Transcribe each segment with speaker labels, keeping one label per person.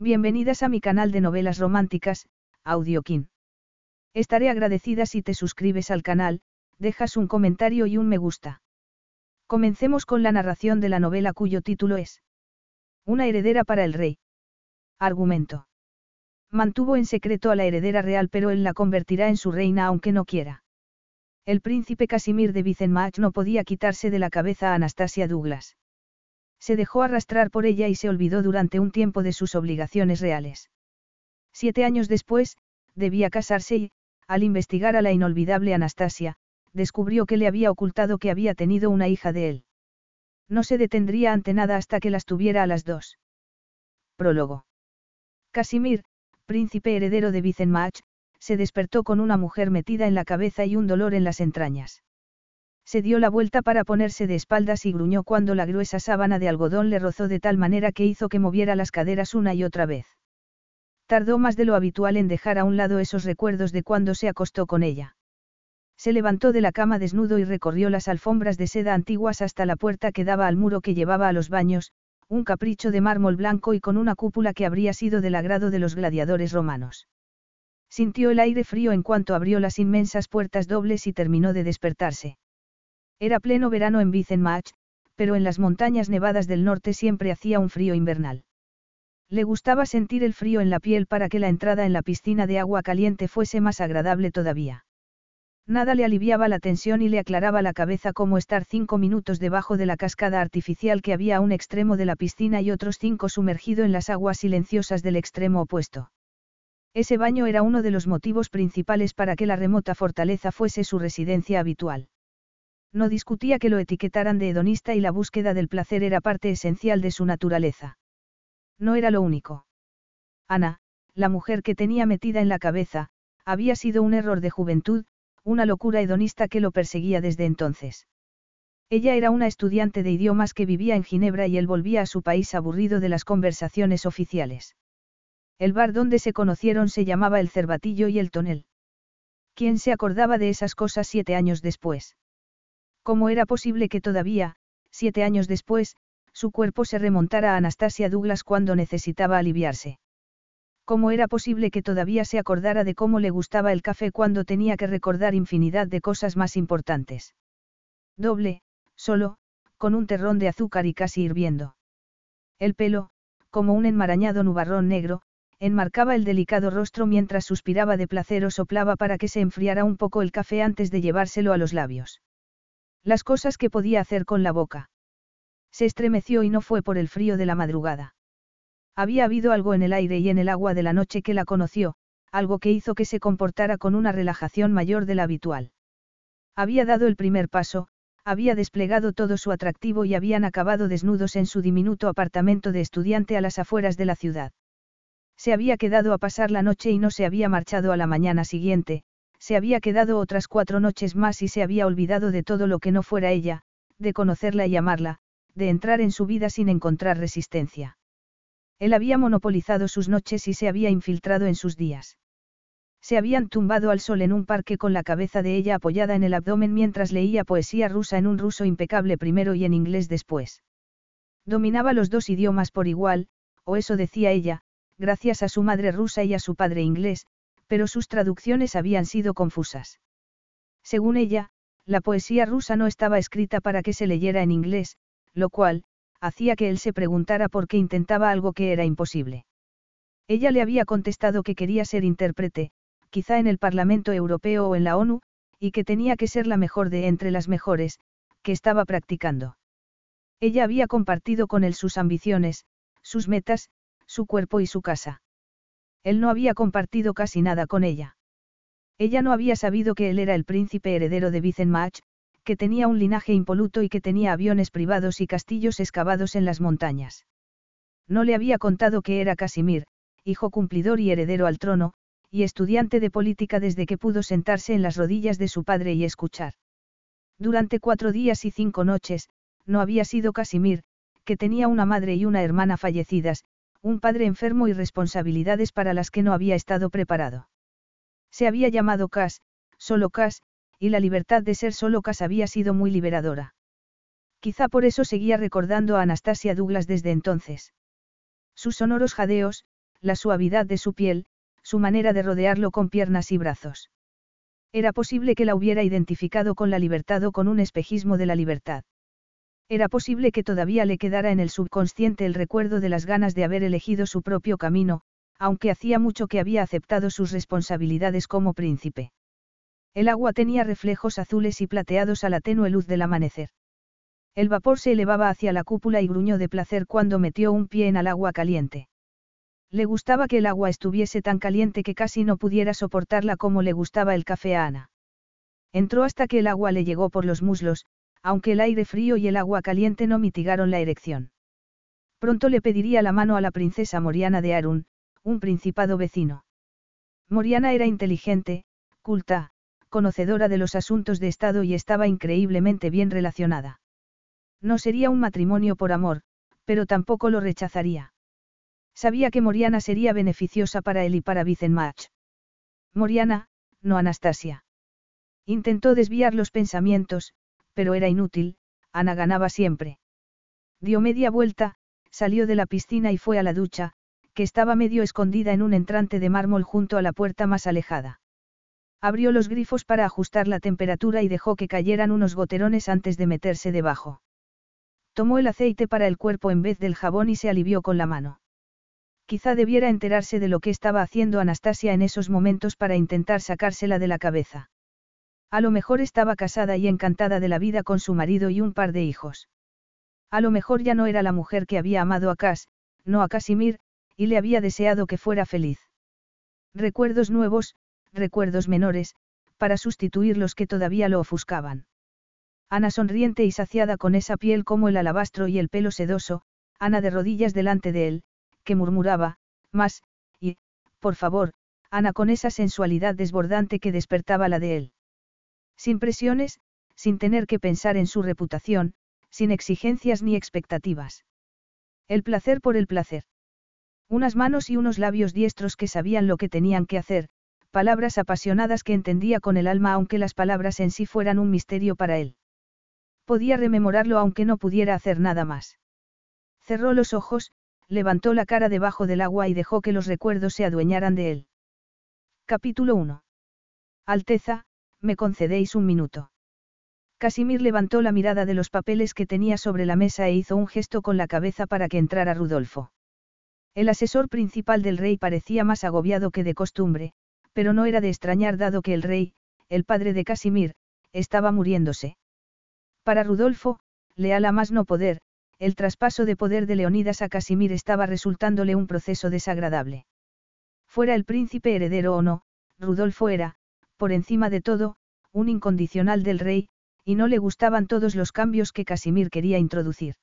Speaker 1: Bienvenidas a mi canal de novelas románticas, Audiokin. Estaré agradecida si te suscribes al canal, dejas un comentario y un me gusta. Comencemos con la narración de la novela cuyo título es Una heredera para el rey. Argumento. Mantuvo en secreto a la heredera real pero él la convertirá en su reina aunque no quiera. El príncipe Casimir de Vicenmach no podía quitarse de la cabeza a Anastasia Douglas. Se dejó arrastrar por ella y se olvidó durante un tiempo de sus obligaciones reales. Siete años después, debía casarse y, al investigar a la inolvidable Anastasia, descubrió que le había ocultado que había tenido una hija de él. No se detendría ante nada hasta que las tuviera a las dos. Prólogo. Casimir, príncipe heredero de Vicenmach, se despertó con una mujer metida en la cabeza y un dolor en las entrañas. Se dio la vuelta para ponerse de espaldas y gruñó cuando la gruesa sábana de algodón le rozó de tal manera que hizo que moviera las caderas una y otra vez. Tardó más de lo habitual en dejar a un lado esos recuerdos de cuando se acostó con ella. Se levantó de la cama desnudo y recorrió las alfombras de seda antiguas hasta la puerta que daba al muro que llevaba a los baños, un capricho de mármol blanco y con una cúpula que habría sido del agrado de los gladiadores romanos. Sintió el aire frío en cuanto abrió las inmensas puertas dobles y terminó de despertarse. Era pleno verano en Vicenmach, pero en las montañas nevadas del norte siempre hacía un frío invernal. Le gustaba sentir el frío en la piel para que la entrada en la piscina de agua caliente fuese más agradable todavía. Nada le aliviaba la tensión y le aclaraba la cabeza como estar cinco minutos debajo de la cascada artificial que había a un extremo de la piscina y otros cinco sumergido en las aguas silenciosas del extremo opuesto. Ese baño era uno de los motivos principales para que la remota fortaleza fuese su residencia habitual. No discutía que lo etiquetaran de hedonista y la búsqueda del placer era parte esencial de su naturaleza. No era lo único. Ana, la mujer que tenía metida en la cabeza, había sido un error de juventud, una locura hedonista que lo perseguía desde entonces. Ella era una estudiante de idiomas que vivía en Ginebra y él volvía a su país aburrido de las conversaciones oficiales. El bar donde se conocieron se llamaba El Cervatillo y el Tonel. ¿Quién se acordaba de esas cosas siete años después? ¿Cómo era posible que todavía, siete años después, su cuerpo se remontara a Anastasia Douglas cuando necesitaba aliviarse? ¿Cómo era posible que todavía se acordara de cómo le gustaba el café cuando tenía que recordar infinidad de cosas más importantes? Doble, solo, con un terrón de azúcar y casi hirviendo. El pelo, como un enmarañado nubarrón negro, enmarcaba el delicado rostro mientras suspiraba de placer o soplaba para que se enfriara un poco el café antes de llevárselo a los labios. Las cosas que podía hacer con la boca. Se estremeció y no fue por el frío de la madrugada. Había habido algo en el aire y en el agua de la noche que la conoció, algo que hizo que se comportara con una relajación mayor de la habitual. Había dado el primer paso, había desplegado todo su atractivo y habían acabado desnudos en su diminuto apartamento de estudiante a las afueras de la ciudad. Se había quedado a pasar la noche y no se había marchado a la mañana siguiente, se había quedado otras cuatro noches más y se había olvidado de todo lo que no fuera ella, de conocerla y amarla, de entrar en su vida sin encontrar resistencia. Él había monopolizado sus noches y se había infiltrado en sus días. Se habían tumbado al sol en un parque con la cabeza de ella apoyada en el abdomen mientras leía poesía rusa en un ruso impecable primero y en inglés después. Dominaba los dos idiomas por igual, o eso decía ella, gracias a su madre rusa y a su padre inglés, pero sus traducciones habían sido confusas. Según ella, la poesía rusa no estaba escrita para que se leyera en inglés, lo cual, hacía que él se preguntara por qué intentaba algo que era imposible. Ella le había contestado que quería ser intérprete, quizá en el Parlamento Europeo o en la ONU, y que tenía que ser la mejor de entre las mejores, que estaba practicando. Ella había compartido con él sus ambiciones, sus metas, su cuerpo y su casa. Él no había compartido casi nada con ella. Ella no había sabido que él era el príncipe heredero de Wittenmach, que tenía un linaje impoluto y que tenía aviones privados y castillos excavados en las montañas. No le había contado que era Casimir, hijo cumplidor y heredero al trono, y estudiante de política desde que pudo sentarse en las rodillas de su padre y escuchar. Durante cuatro días y cinco noches, no había sido Casimir, que tenía una madre y una hermana fallecidas, un padre enfermo y responsabilidades para las que no había estado preparado. Se había llamado Cas, solo Cas, y la libertad de ser solo Cas había sido muy liberadora. Quizá por eso seguía recordando a Anastasia Douglas desde entonces. Sus sonoros jadeos, la suavidad de su piel, su manera de rodearlo con piernas y brazos. Era posible que la hubiera identificado con la libertad o con un espejismo de la libertad. Era posible que todavía le quedara en el subconsciente el recuerdo de las ganas de haber elegido su propio camino, aunque hacía mucho que había aceptado sus responsabilidades como príncipe. El agua tenía reflejos azules y plateados a la tenue luz del amanecer. El vapor se elevaba hacia la cúpula y gruñó de placer cuando metió un pie en el agua caliente. Le gustaba que el agua estuviese tan caliente que casi no pudiera soportarla como le gustaba el café a Ana. Entró hasta que el agua le llegó por los muslos, aunque el aire frío y el agua caliente no mitigaron la erección. Pronto le pediría la mano a la princesa Moriana de Arun, un principado vecino. Moriana era inteligente, culta, conocedora de los asuntos de Estado y estaba increíblemente bien relacionada. No sería un matrimonio por amor, pero tampoco lo rechazaría. Sabía que Moriana sería beneficiosa para él y para Vicenmach. Moriana, no Anastasia. Intentó desviar los pensamientos, pero era inútil, Ana ganaba siempre. Dio media vuelta, salió de la piscina y fue a la ducha, que estaba medio escondida en un entrante de mármol junto a la puerta más alejada. Abrió los grifos para ajustar la temperatura y dejó que cayeran unos goterones antes de meterse debajo. Tomó el aceite para el cuerpo en vez del jabón y se alivió con la mano. Quizá debiera enterarse de lo que estaba haciendo Anastasia en esos momentos para intentar sacársela de la cabeza. A lo mejor estaba casada y encantada de la vida con su marido y un par de hijos. A lo mejor ya no era la mujer que había amado a Cas, no a Casimir, y le había deseado que fuera feliz. Recuerdos nuevos, recuerdos menores, para sustituir los que todavía lo ofuscaban. Ana sonriente y saciada con esa piel como el alabastro y el pelo sedoso, Ana de rodillas delante de él, que murmuraba, más, y, por favor, Ana con esa sensualidad desbordante que despertaba la de él. Sin presiones, sin tener que pensar en su reputación, sin exigencias ni expectativas. El placer por el placer. Unas manos y unos labios diestros que sabían lo que tenían que hacer, palabras apasionadas que entendía con el alma aunque las palabras en sí fueran un misterio para él. Podía rememorarlo aunque no pudiera hacer nada más. Cerró los ojos, levantó la cara debajo del agua y dejó que los recuerdos se adueñaran de él. Capítulo 1. Alteza, me concedéis un minuto. Casimir levantó la mirada de los papeles que tenía sobre la mesa e hizo un gesto con la cabeza para que entrara Rudolfo. El asesor principal del rey parecía más agobiado que de costumbre, pero no era de extrañar dado que el rey, el padre de Casimir, estaba muriéndose. Para Rudolfo, leal a más no poder, el traspaso de poder de Leonidas a Casimir estaba resultándole un proceso desagradable. Fuera el príncipe heredero o no, Rudolfo era, por encima de todo, un incondicional del rey, y no le gustaban todos los cambios que Casimir quería introducir.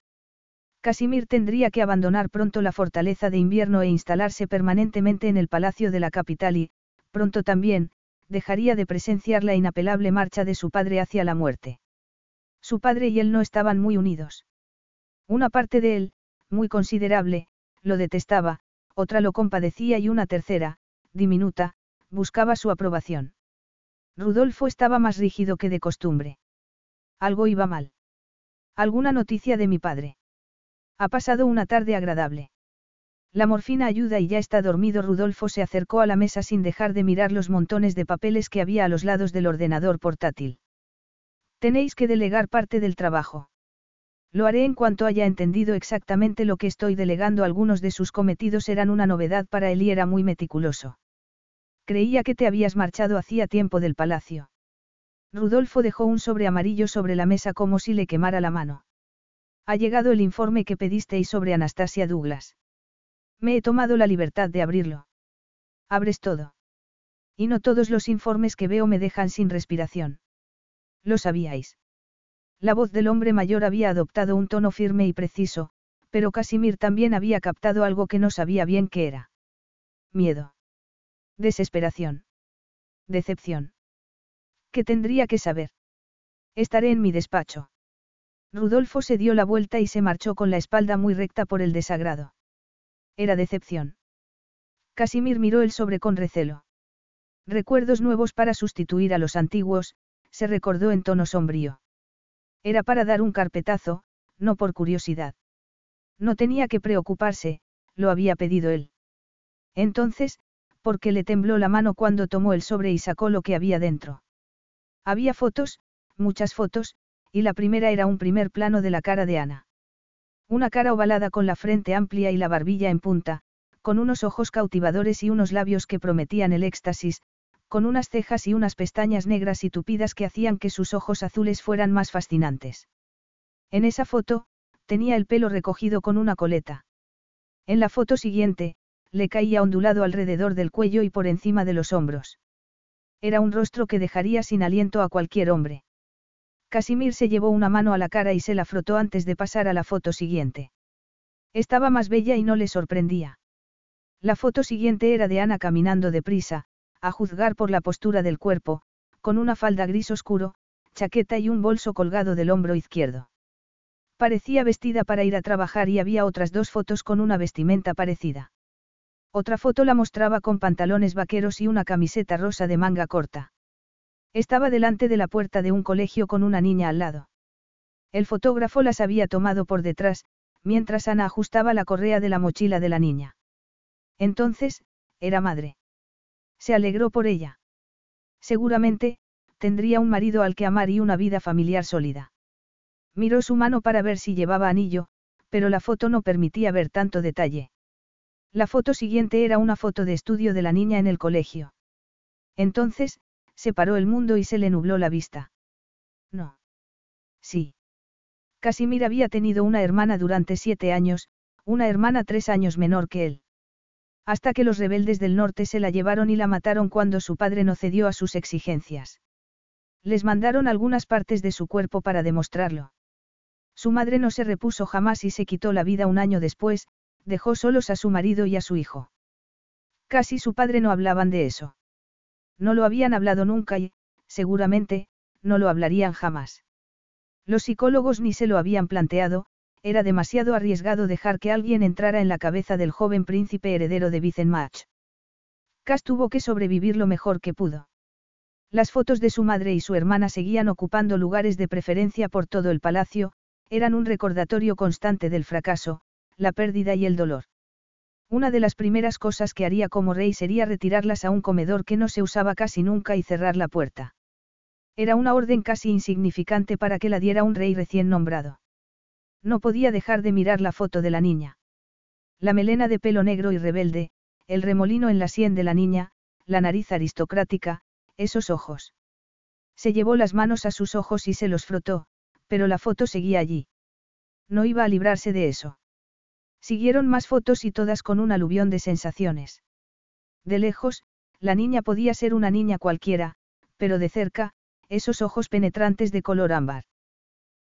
Speaker 1: Casimir tendría que abandonar pronto la fortaleza de invierno e instalarse permanentemente en el palacio de la capital y, pronto también, dejaría de presenciar la inapelable marcha de su padre hacia la muerte. Su padre y él no estaban muy unidos. Una parte de él, muy considerable, lo detestaba, otra lo compadecía y una tercera, diminuta, buscaba su aprobación. Rudolfo estaba más rígido que de costumbre. Algo iba mal. ¿Alguna noticia de mi padre? Ha pasado una tarde agradable. La morfina ayuda y ya está dormido. Rudolfo se acercó a la mesa sin dejar de mirar los montones de papeles que había a los lados del ordenador portátil. Tenéis que delegar parte del trabajo. Lo haré en cuanto haya entendido exactamente lo que estoy delegando. Algunos de sus cometidos eran una novedad para él y era muy meticuloso. Creía que te habías marchado hacía tiempo del palacio. Rudolfo dejó un sobre amarillo sobre la mesa como si le quemara la mano. Ha llegado el informe que pedisteis sobre Anastasia Douglas. Me he tomado la libertad de abrirlo. Abres todo. Y no todos los informes que veo me dejan sin respiración. Lo sabíais. La voz del hombre mayor había adoptado un tono firme y preciso, pero Casimir también había captado algo que no sabía bien qué era. Miedo. Desesperación. Decepción. ¿Qué tendría que saber? Estaré en mi despacho. Rudolfo se dio la vuelta y se marchó con la espalda muy recta por el desagrado. Era decepción. Casimir miró el sobre con recelo. Recuerdos nuevos para sustituir a los antiguos, se recordó en tono sombrío. Era para dar un carpetazo, no por curiosidad. No tenía que preocuparse, lo había pedido él. Entonces, ¿por qué le tembló la mano cuando tomó el sobre y sacó lo que había dentro? Había fotos, muchas fotos, y la primera era un primer plano de la cara de Ana. Una cara ovalada con la frente amplia y la barbilla en punta, con unos ojos cautivadores y unos labios que prometían el éxtasis, con unas cejas y unas pestañas negras y tupidas que hacían que sus ojos azules fueran más fascinantes. En esa foto, tenía el pelo recogido con una coleta. En la foto siguiente, le caía ondulado alrededor del cuello y por encima de los hombros. Era un rostro que dejaría sin aliento a cualquier hombre. Casimir se llevó una mano a la cara y se la frotó antes de pasar a la foto siguiente. Estaba más bella y no le sorprendía. La foto siguiente era de Ana caminando deprisa, a juzgar por la postura del cuerpo, con una falda gris oscuro, chaqueta y un bolso colgado del hombro izquierdo. Parecía vestida para ir a trabajar y había otras dos fotos con una vestimenta parecida. Otra foto la mostraba con pantalones vaqueros y una camiseta rosa de manga corta. Estaba delante de la puerta de un colegio con una niña al lado. El fotógrafo las había tomado por detrás, mientras Ana ajustaba la correa de la mochila de la niña. Entonces, era madre. Se alegró por ella. Seguramente, tendría un marido al que amar y una vida familiar sólida. Miró su mano para ver si llevaba anillo, pero la foto no permitía ver tanto detalle. La foto siguiente era una foto de estudio de la niña en el colegio. Entonces, se paró el mundo y se le nubló la vista. No. Sí. Casimir había tenido una hermana durante siete años, una hermana tres años menor que él. Hasta que los rebeldes del norte se la llevaron y la mataron cuando su padre no cedió a sus exigencias. Les mandaron algunas partes de su cuerpo para demostrarlo. Su madre no se repuso jamás y se quitó la vida un año después, dejó solos a su marido y a su hijo. Casi su padre no hablaban de eso. No lo habían hablado nunca y, seguramente, no lo hablarían jamás. Los psicólogos ni se lo habían planteado, era demasiado arriesgado dejar que alguien entrara en la cabeza del joven príncipe heredero de Vicenmach. Cass tuvo que sobrevivir lo mejor que pudo. Las fotos de su madre y su hermana seguían ocupando lugares de preferencia por todo el palacio, eran un recordatorio constante del fracaso, la pérdida y el dolor. Una de las primeras cosas que haría como rey sería retirarlas a un comedor que no se usaba casi nunca y cerrar la puerta. Era una orden casi insignificante para que la diera un rey recién nombrado. No podía dejar de mirar la foto de la niña. La melena de pelo negro y rebelde, el remolino en la sien de la niña, la nariz aristocrática, esos ojos. Se llevó las manos a sus ojos y se los frotó, pero la foto seguía allí. No iba a librarse de eso. Siguieron más fotos y todas con un aluvión de sensaciones. De lejos, la niña podía ser una niña cualquiera, pero de cerca, esos ojos penetrantes de color ámbar.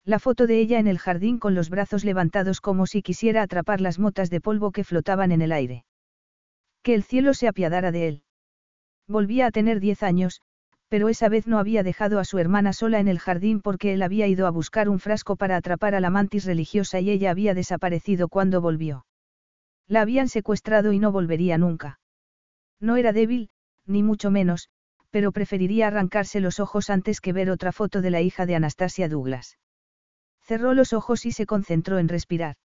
Speaker 1: La foto de ella en el jardín con los brazos levantados como si quisiera atrapar las motas de polvo que flotaban en el aire. Que el cielo se apiadara de él. Volvía a tener diez años, pero esa vez no había dejado a su hermana sola en el jardín porque él había ido a buscar un frasco para atrapar a la mantis religiosa y ella había desaparecido cuando volvió. La habían secuestrado y no volvería nunca. No era débil, ni mucho menos, pero preferiría arrancarse los ojos antes que ver otra foto de la hija de Anastasia Douglas. Cerró los ojos y se concentró en respirar.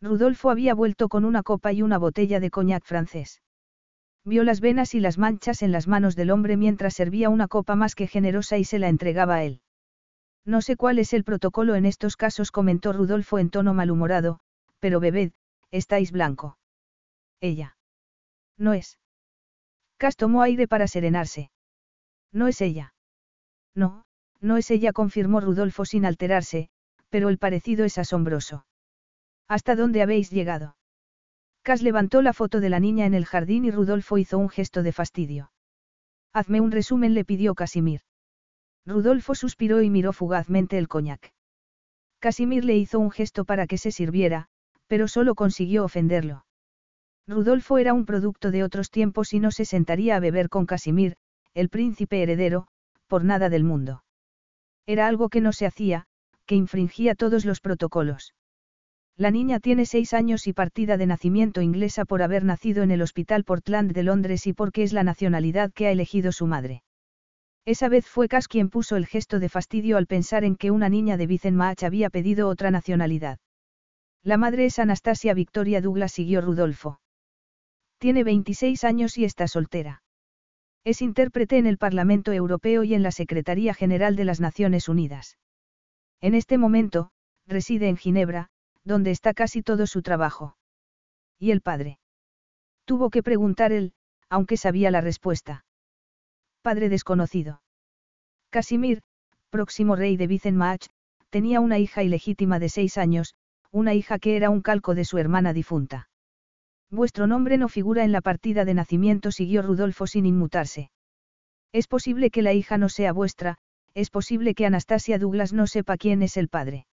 Speaker 1: Rudolfo había vuelto con una copa y una botella de coñac francés. Vio las venas y las manchas en las manos del hombre mientras servía una copa más que generosa y se la entregaba a él. No sé cuál es el protocolo en estos casos, comentó Rudolfo en tono malhumorado, pero bebed, estáis blanco. Ella. No es. Cas tomó aire para serenarse. No es ella. No, no es ella, confirmó Rudolfo sin alterarse, pero el parecido es asombroso. ¿Hasta dónde habéis llegado? Cas levantó la foto de la niña en el jardín y Rudolfo hizo un gesto de fastidio. Hazme un resumen, le pidió Casimir. Rudolfo suspiró y miró fugazmente el coñac. Casimir le hizo un gesto para que se sirviera, pero solo consiguió ofenderlo. Rudolfo era un producto de otros tiempos y no se sentaría a beber con Casimir, el príncipe heredero, por nada del mundo. Era algo que no se hacía, que infringía todos los protocolos. La niña tiene seis años y partida de nacimiento inglesa por haber nacido en el Hospital Portland de Londres y porque es la nacionalidad que ha elegido su madre. Esa vez fue Cass quien puso el gesto de fastidio al pensar en que una niña de Vicenmach había pedido otra nacionalidad. La madre es Anastasia Victoria Douglas, siguió Rudolfo. Tiene 26 años y está soltera. Es intérprete en el Parlamento Europeo y en la Secretaría General de las Naciones Unidas. En este momento, reside en Ginebra, donde está casi todo su trabajo. ¿Y el padre? Tuvo que preguntar él, aunque sabía la respuesta. Padre desconocido. Casimir, próximo rey de Vicenmach, tenía una hija ilegítima de seis años, una hija que era un calco de su hermana difunta. Vuestro nombre no figura en la partida de nacimiento, siguió Rudolfo sin inmutarse. Es posible que la hija no sea vuestra, es posible que Anastasia Douglas no sepa quién es el padre.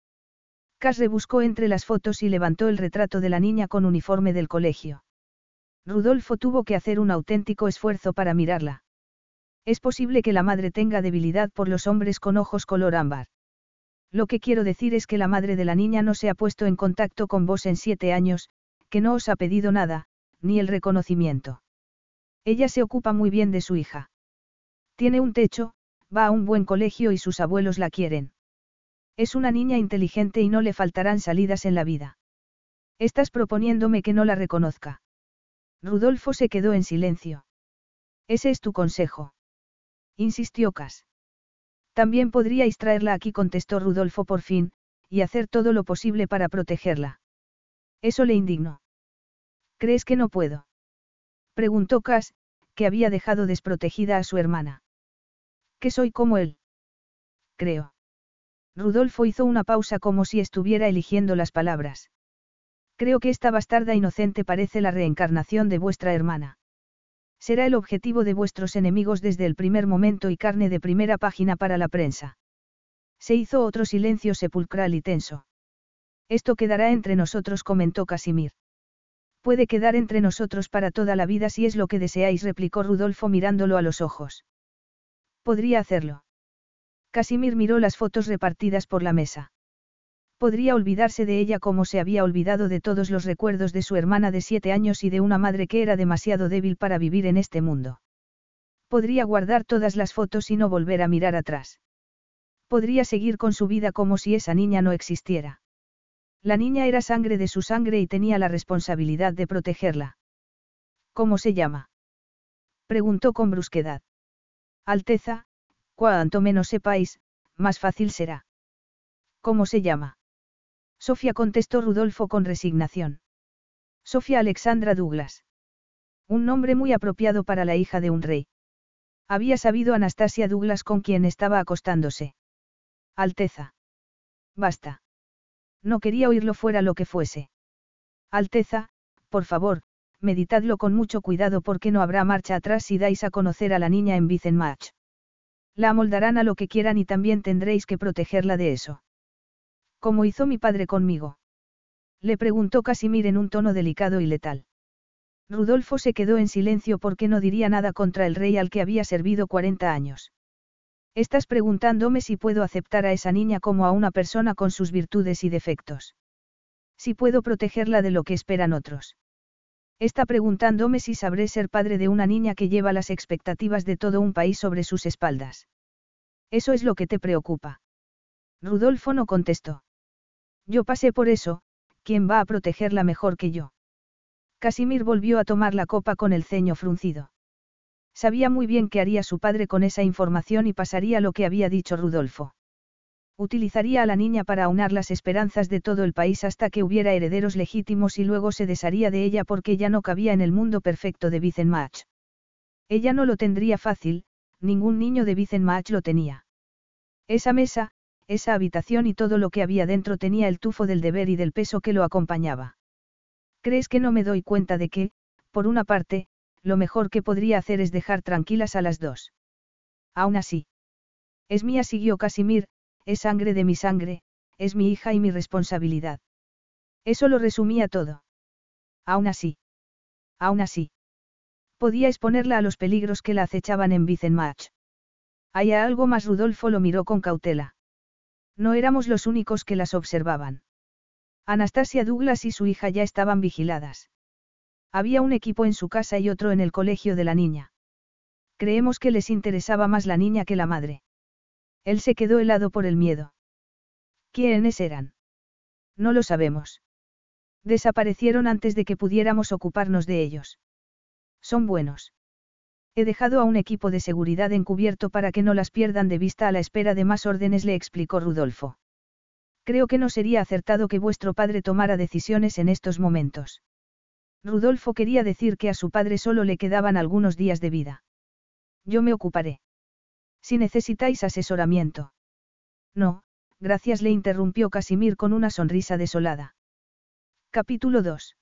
Speaker 1: Cass rebuscó entre las fotos y levantó el retrato de la niña con uniforme del colegio. Rudolfo tuvo que hacer un auténtico esfuerzo para mirarla. Es posible que la madre tenga debilidad por los hombres con ojos color ámbar. Lo que quiero decir es que la madre de la niña no se ha puesto en contacto con vos en siete años, que no os ha pedido nada, ni el reconocimiento. Ella se ocupa muy bien de su hija. Tiene un techo, va a un buen colegio y sus abuelos la quieren. Es una niña inteligente y no le faltarán salidas en la vida. Estás proponiéndome que no la reconozca. Rudolfo se quedó en silencio. Ese es tu consejo. Insistió Cas. También podríais traerla aquí, contestó Rudolfo por fin, y hacer todo lo posible para protegerla. Eso le indignó. ¿Crees que no puedo? Preguntó Cass, que había dejado desprotegida a su hermana. Que soy como él. Creo. Rudolfo hizo una pausa como si estuviera eligiendo las palabras. Creo que esta bastarda inocente parece la reencarnación de vuestra hermana. Será el objetivo de vuestros enemigos desde el primer momento y carne de primera página para la prensa. Se hizo otro silencio sepulcral y tenso. Esto quedará entre nosotros, comentó Casimir. Puede quedar entre nosotros para toda la vida si es lo que deseáis, replicó Rudolfo mirándolo a los ojos. Podría hacerlo. Casimir miró las fotos repartidas por la mesa. Podría olvidarse de ella como se había olvidado de todos los recuerdos de su hermana de siete años y de una madre que era demasiado débil para vivir en este mundo. Podría guardar todas las fotos y no volver a mirar atrás. Podría seguir con su vida como si esa niña no existiera. La niña era sangre de su sangre y tenía la responsabilidad de protegerla. ¿Cómo se llama? Preguntó con brusquedad. Alteza, cuanto menos sepáis, más fácil será. ¿Cómo se llama? Sofía contestó Rudolfo con resignación. Sofía Alexandra Douglas. Un nombre muy apropiado para la hija de un rey. Había sabido Anastasia Douglas con quien estaba acostándose. Alteza. Basta. No quería oírlo fuera lo que fuese. Alteza, por favor, meditadlo con mucho cuidado porque no habrá marcha atrás si dais a conocer a la niña en Vicenmach. La amoldarán a lo que quieran y también tendréis que protegerla de eso. ¿Cómo hizo mi padre conmigo? Le preguntó Casimir en un tono delicado y letal. Rudolfo se quedó en silencio porque no diría nada contra el rey al que había servido 40 años. Estás preguntándome si puedo aceptar a esa niña como a una persona con sus virtudes y defectos. Si puedo protegerla de lo que esperan otros. Está preguntándome si sabré ser padre de una niña que lleva las expectativas de todo un país sobre sus espaldas. Eso es lo que te preocupa. Rudolfo no contestó. Yo pasé por eso, ¿quién va a protegerla mejor que yo? Casimir volvió a tomar la copa con el ceño fruncido. Sabía muy bien qué haría su padre con esa información y pasaría lo que había dicho Rudolfo. Utilizaría a la niña para aunar las esperanzas de todo el país hasta que hubiera herederos legítimos y luego se desharía de ella porque ya no cabía en el mundo perfecto de Vicenmach. Ella no lo tendría fácil, ningún niño de Vicenmach lo tenía. Esa mesa, esa habitación y todo lo que había dentro tenía el tufo del deber y del peso que lo acompañaba. ¿Crees que no me doy cuenta de que, por una parte, lo mejor que podría hacer es dejar tranquilas a las dos? Aún así. Es mía, siguió Casimir, es sangre de mi sangre, es mi hija y mi responsabilidad. Eso lo resumía todo. Aún así. Aún así. Podía exponerla a los peligros que la acechaban en Vicenmach. ¿Hay algo más? Rudolfo lo miró con cautela. No éramos los únicos que las observaban. Anastasia Douglas y su hija ya estaban vigiladas. Había un equipo en su casa y otro en el colegio de la niña. Creemos que les interesaba más la niña que la madre. Él se quedó helado por el miedo. ¿Quiénes eran? No lo sabemos. Desaparecieron antes de que pudiéramos ocuparnos de ellos. Son buenos. He dejado a un equipo de seguridad encubierto para que no las pierdan de vista a la espera de más órdenes, le explicó Rudolfo. Creo que no sería acertado que vuestro padre tomara decisiones en estos momentos. Rudolfo quería decir que a su padre solo le quedaban algunos días de vida. Yo me ocuparé. Si necesitáis asesoramiento. No, gracias le interrumpió Casimir con una sonrisa desolada. Capítulo 2.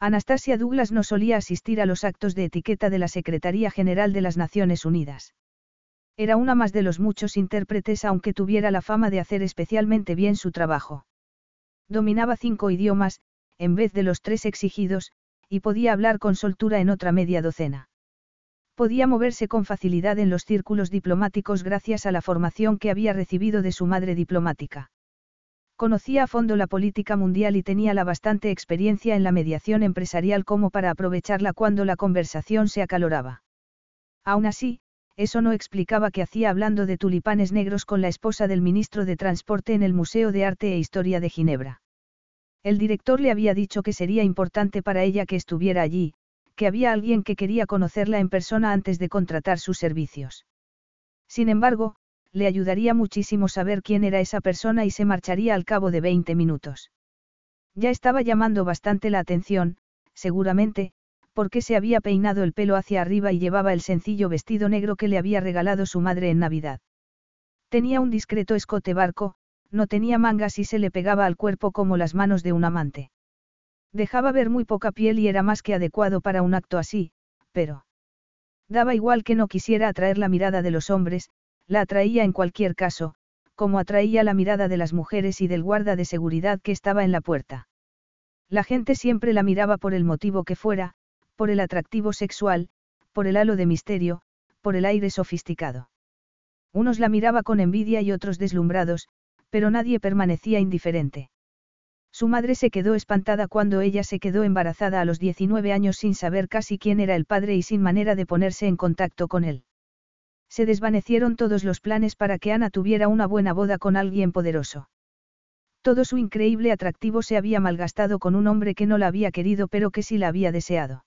Speaker 1: Anastasia Douglas no solía asistir a los actos de etiqueta de la Secretaría General de las Naciones Unidas. Era una más de los muchos intérpretes aunque tuviera la fama de hacer especialmente bien su trabajo. Dominaba cinco idiomas, en vez de los tres exigidos, y podía hablar con soltura en otra media docena. Podía moverse con facilidad en los círculos diplomáticos gracias a la formación que había recibido de su madre diplomática. Conocía a fondo la política mundial y tenía la bastante experiencia en la mediación empresarial como para aprovecharla cuando la conversación se acaloraba. Aún así, eso no explicaba qué hacía hablando de tulipanes negros con la esposa del ministro de Transporte en el Museo de Arte e Historia de Ginebra. El director le había dicho que sería importante para ella que estuviera allí, que había alguien que quería conocerla en persona antes de contratar sus servicios. Sin embargo, le ayudaría muchísimo saber quién era esa persona y se marcharía al cabo de 20 minutos. Ya estaba llamando bastante la atención, seguramente, porque se había peinado el pelo hacia arriba y llevaba el sencillo vestido negro que le había regalado su madre en Navidad. Tenía un discreto escote barco, no tenía mangas y se le pegaba al cuerpo como las manos de un amante. Dejaba ver muy poca piel y era más que adecuado para un acto así, pero... Daba igual que no quisiera atraer la mirada de los hombres, la atraía en cualquier caso, como atraía la mirada de las mujeres y del guarda de seguridad que estaba en la puerta. La gente siempre la miraba por el motivo que fuera, por el atractivo sexual, por el halo de misterio, por el aire sofisticado. Unos la miraba con envidia y otros deslumbrados, pero nadie permanecía indiferente. Su madre se quedó espantada cuando ella se quedó embarazada a los 19 años sin saber casi quién era el padre y sin manera de ponerse en contacto con él. Se desvanecieron todos los planes para que Ana tuviera una buena boda con alguien poderoso. Todo su increíble atractivo se había malgastado con un hombre que no la había querido pero que sí la había deseado.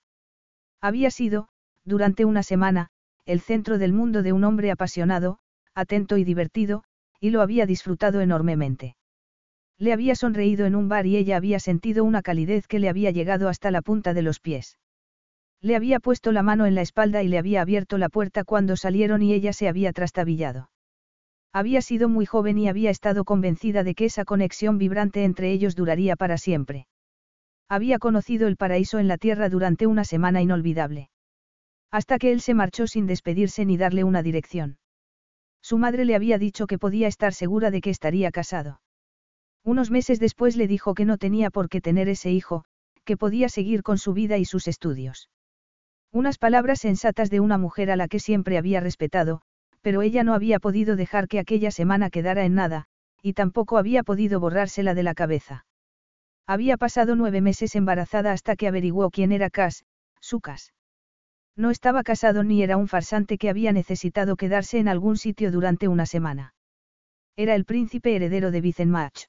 Speaker 1: Había sido, durante una semana, el centro del mundo de un hombre apasionado, atento y divertido, y lo había disfrutado enormemente. Le había sonreído en un bar y ella había sentido una calidez que le había llegado hasta la punta de los pies. Le había puesto la mano en la espalda y le había abierto la puerta cuando salieron y ella se había trastabillado. Había sido muy joven y había estado convencida de que esa conexión vibrante entre ellos duraría para siempre. Había conocido el paraíso en la tierra durante una semana inolvidable. Hasta que él se marchó sin despedirse ni darle una dirección. Su madre le había dicho que podía estar segura de que estaría casado. Unos meses después le dijo que no tenía por qué tener ese hijo, que podía seguir con su vida y sus estudios. Unas palabras sensatas de una mujer a la que siempre había respetado, pero ella no había podido dejar que aquella semana quedara en nada, y tampoco había podido borrársela de la cabeza. Había pasado nueve meses embarazada hasta que averiguó quién era Cas, su Cas. No estaba casado ni era un farsante que había necesitado quedarse en algún sitio durante una semana. Era el príncipe heredero de Vicenmach.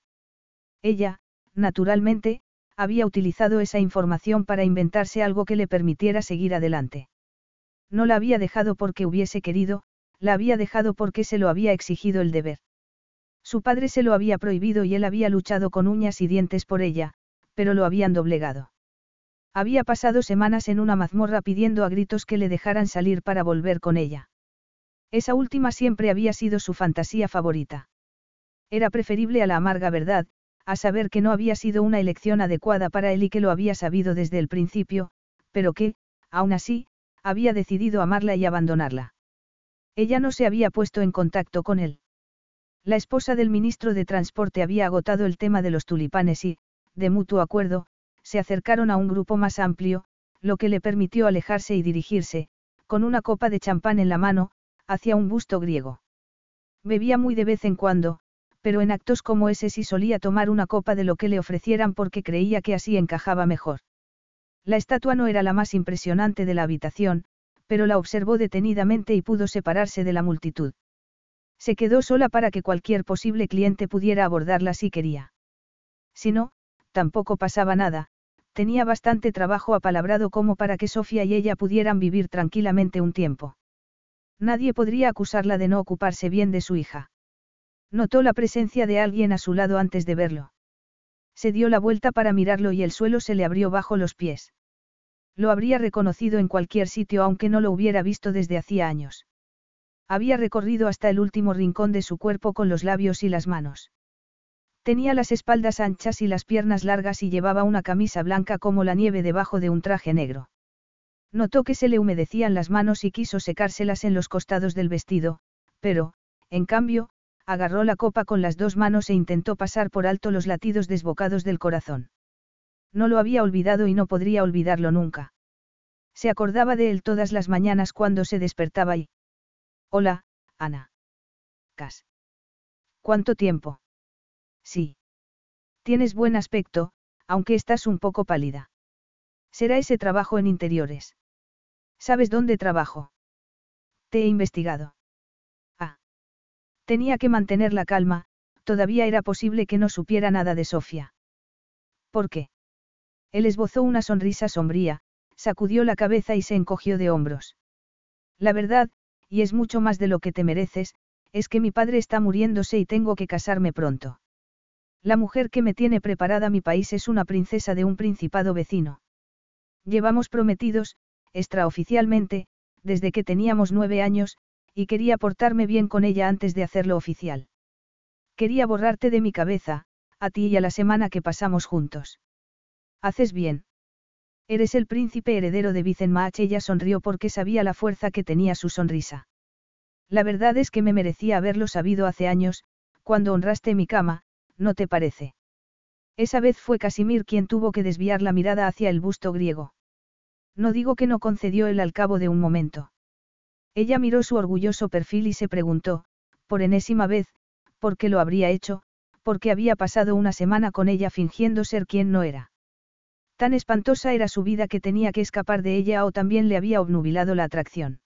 Speaker 1: Ella, naturalmente, había utilizado esa información para inventarse algo que le permitiera seguir adelante. No la había dejado porque hubiese querido, la había dejado porque se lo había exigido el deber. Su padre se lo había prohibido y él había luchado con uñas y dientes por ella, pero lo habían doblegado. Había pasado semanas en una mazmorra pidiendo a gritos que le dejaran salir para volver con ella. Esa última siempre había sido su fantasía favorita. Era preferible a la amarga verdad, a saber que no había sido una elección adecuada para él y que lo había sabido desde el principio, pero que, aún así, había decidido amarla y abandonarla. Ella no se había puesto en contacto con él. La esposa del ministro de Transporte había agotado el tema de los tulipanes y, de mutuo acuerdo, se acercaron a un grupo más amplio, lo que le permitió alejarse y dirigirse, con una copa de champán en la mano, hacia un busto griego. Bebía muy de vez en cuando, pero en actos como ese sí solía tomar una copa de lo que le ofrecieran porque creía que así encajaba mejor. La estatua no era la más impresionante de la habitación, pero la observó detenidamente y pudo separarse de la multitud. Se quedó sola para que cualquier posible cliente pudiera abordarla si quería. Si no, tampoco pasaba nada, tenía bastante trabajo apalabrado como para que Sofía y ella pudieran vivir tranquilamente un tiempo. Nadie podría acusarla de no ocuparse bien de su hija. Notó la presencia de alguien a su lado antes de verlo. Se dio la vuelta para mirarlo y el suelo se le abrió bajo los pies. Lo habría reconocido en cualquier sitio aunque no lo hubiera visto desde hacía años. Había recorrido hasta el último rincón de su cuerpo con los labios y las manos. Tenía las espaldas anchas y las piernas largas y llevaba una camisa blanca como la nieve debajo de un traje negro. Notó que se le humedecían las manos y quiso secárselas en los costados del vestido, pero, en cambio, agarró la copa con las dos manos e intentó pasar por alto los latidos desbocados del corazón. No lo había olvidado y no podría olvidarlo nunca. Se acordaba de él todas las mañanas cuando se despertaba y... Hola, Ana. Cas. ¿Cuánto tiempo? Sí. Tienes buen aspecto, aunque estás un poco pálida. Será ese trabajo en interiores. ¿Sabes dónde trabajo? Te he investigado. Tenía que mantener la calma, todavía era posible que no supiera nada de Sofía. ¿Por qué? Él esbozó una sonrisa sombría, sacudió la cabeza y se encogió de hombros. La verdad, y es mucho más de lo que te mereces, es que mi padre está muriéndose y tengo que casarme pronto. La mujer que me tiene preparada mi país es una princesa de un principado vecino. Llevamos prometidos, extraoficialmente, desde que teníamos nueve años, y quería portarme bien con ella antes de hacerlo oficial. Quería borrarte de mi cabeza, a ti y a la semana que pasamos juntos. Haces bien. Eres el príncipe heredero de Vicenmach. Ella sonrió porque sabía la fuerza que tenía su sonrisa. La verdad es que me merecía haberlo sabido hace años, cuando honraste mi cama, ¿no te parece? Esa vez fue Casimir quien tuvo que desviar la mirada hacia el busto griego. No digo que no concedió él al cabo de un momento. Ella miró su orgulloso perfil y se preguntó, por enésima vez, por qué lo habría hecho, porque había pasado una semana con ella fingiendo ser quien no era. Tan espantosa era su vida que tenía que escapar de ella o también le había obnubilado la atracción.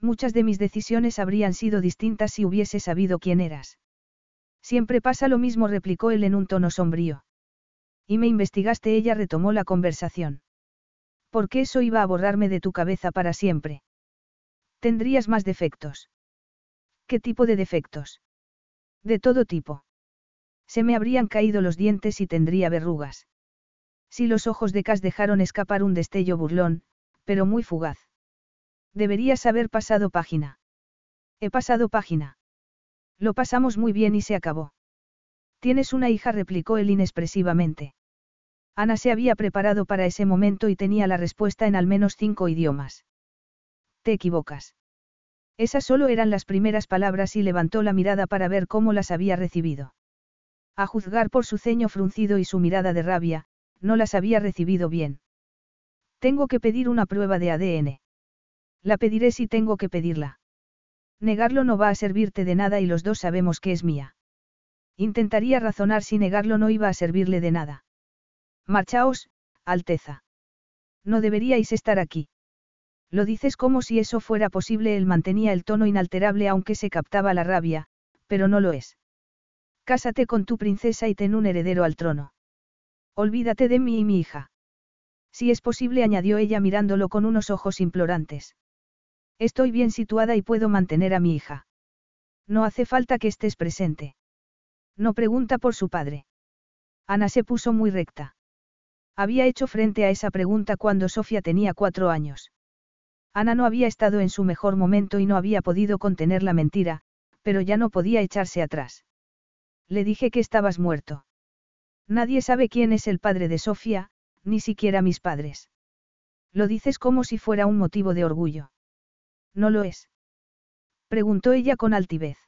Speaker 1: Muchas de mis decisiones habrían sido distintas si hubiese sabido quién eras. Siempre pasa lo mismo, replicó él en un tono sombrío. Y me investigaste, ella retomó la conversación. ¿Por qué eso iba a borrarme de tu cabeza para siempre? Tendrías más defectos. ¿Qué tipo de defectos? De todo tipo. Se me habrían caído los dientes y tendría verrugas. Si los ojos de Cas dejaron escapar un destello burlón, pero muy fugaz. Deberías haber pasado página. He pasado página. Lo pasamos muy bien y se acabó. Tienes una hija, replicó él inexpresivamente. Ana se había preparado para ese momento y tenía la respuesta en al menos cinco idiomas. Te equivocas. Esas solo eran las primeras palabras y levantó la mirada para ver cómo las había recibido. A juzgar por su ceño fruncido y su mirada de rabia, no las había recibido bien. Tengo que pedir una prueba de ADN. La pediré si tengo que pedirla. Negarlo no va a servirte de nada y los dos sabemos que es mía. Intentaría razonar si negarlo no iba a servirle de nada. Marchaos, Alteza. No deberíais estar aquí. Lo dices como si eso fuera posible. Él mantenía el tono inalterable aunque se captaba la rabia, pero no lo es. Cásate con tu princesa y ten un heredero al trono. Olvídate de mí y mi hija. Si es posible, añadió ella mirándolo con unos ojos implorantes. Estoy bien situada y puedo mantener a mi hija. No hace falta que estés presente. No pregunta por su padre. Ana se puso muy recta. Había hecho frente a esa pregunta cuando Sofía tenía cuatro años. Ana no había estado en su mejor momento y no había podido contener la mentira, pero ya no podía echarse atrás. Le dije que estabas muerto. Nadie sabe quién es el padre de Sofía, ni siquiera mis padres. Lo dices como si fuera un motivo de orgullo. No lo es. Preguntó ella con altivez.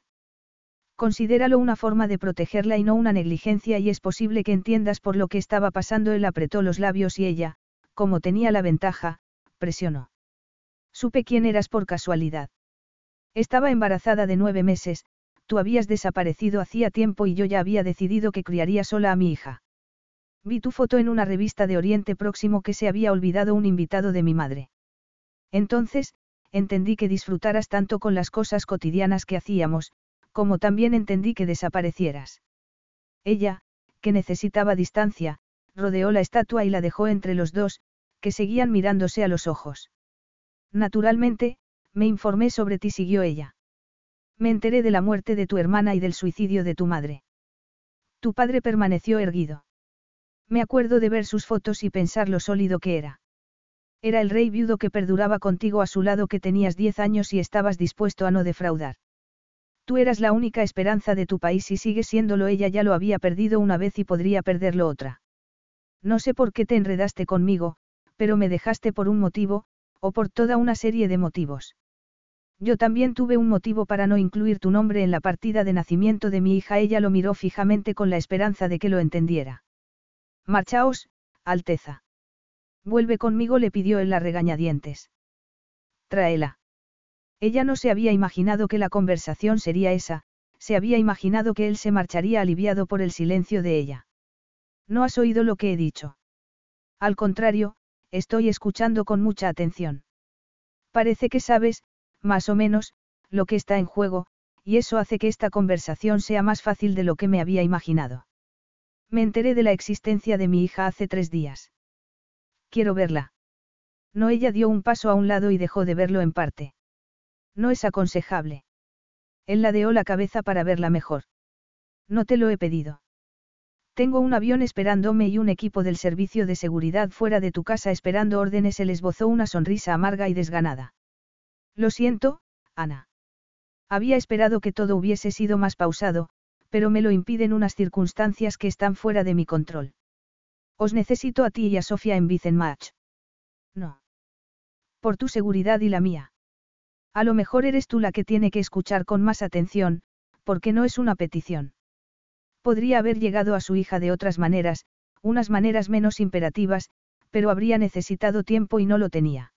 Speaker 1: Considéralo una forma de protegerla y no una negligencia y es posible que entiendas por lo que estaba pasando. Él apretó los labios y ella, como tenía la ventaja, presionó. Supe quién eras por casualidad. Estaba embarazada de nueve meses, tú habías desaparecido hacía tiempo y yo ya había decidido que criaría sola a mi hija. Vi tu foto en una revista de Oriente Próximo que se había olvidado un invitado de mi madre. Entonces, entendí que disfrutaras tanto con las cosas cotidianas que hacíamos, como también entendí que desaparecieras. Ella, que necesitaba distancia, rodeó la estatua y la dejó entre los dos, que seguían mirándose a los ojos. Naturalmente, me informé sobre ti, siguió ella. Me enteré de la muerte de tu hermana y del suicidio de tu madre. Tu padre permaneció erguido. Me acuerdo de ver sus fotos y pensar lo sólido que era. Era el rey viudo que perduraba contigo a su lado que tenías diez años y estabas dispuesto a no defraudar. Tú eras la única esperanza de tu país y sigue siéndolo ella ya lo había perdido una vez y podría perderlo otra. No sé por qué te enredaste conmigo, pero me dejaste por un motivo, o por toda una serie de motivos. Yo también tuve un motivo para no incluir tu nombre en la partida de nacimiento de mi hija. Ella lo miró fijamente con la esperanza de que lo entendiera. Marchaos, Alteza. Vuelve conmigo, le pidió él la regañadientes. Tráela. Ella no se había imaginado que la conversación sería esa, se había imaginado que él se marcharía aliviado por el silencio de ella. No has oído lo que he dicho. Al contrario, estoy escuchando con mucha atención. Parece que sabes, más o menos, lo que está en juego, y eso hace que esta conversación sea más fácil de lo que me había imaginado. Me enteré de la existencia de mi hija hace tres días. Quiero verla. No, ella dio un paso a un lado y dejó de verlo en parte. No es aconsejable. Él ladeó la cabeza para verla mejor. No te lo he pedido. Tengo un avión esperándome y un equipo del servicio de seguridad fuera de tu casa esperando órdenes. Él esbozó una sonrisa amarga y desganada. Lo siento, Ana. Había esperado que todo hubiese sido más pausado, pero me lo impiden unas circunstancias que están fuera de mi control. Os necesito a ti y a Sofía en Match. No. Por tu seguridad y la mía. A lo mejor eres tú la que tiene que escuchar con más atención, porque no es una petición. Podría haber llegado a su hija de otras maneras, unas maneras menos imperativas, pero habría necesitado tiempo y no lo tenía.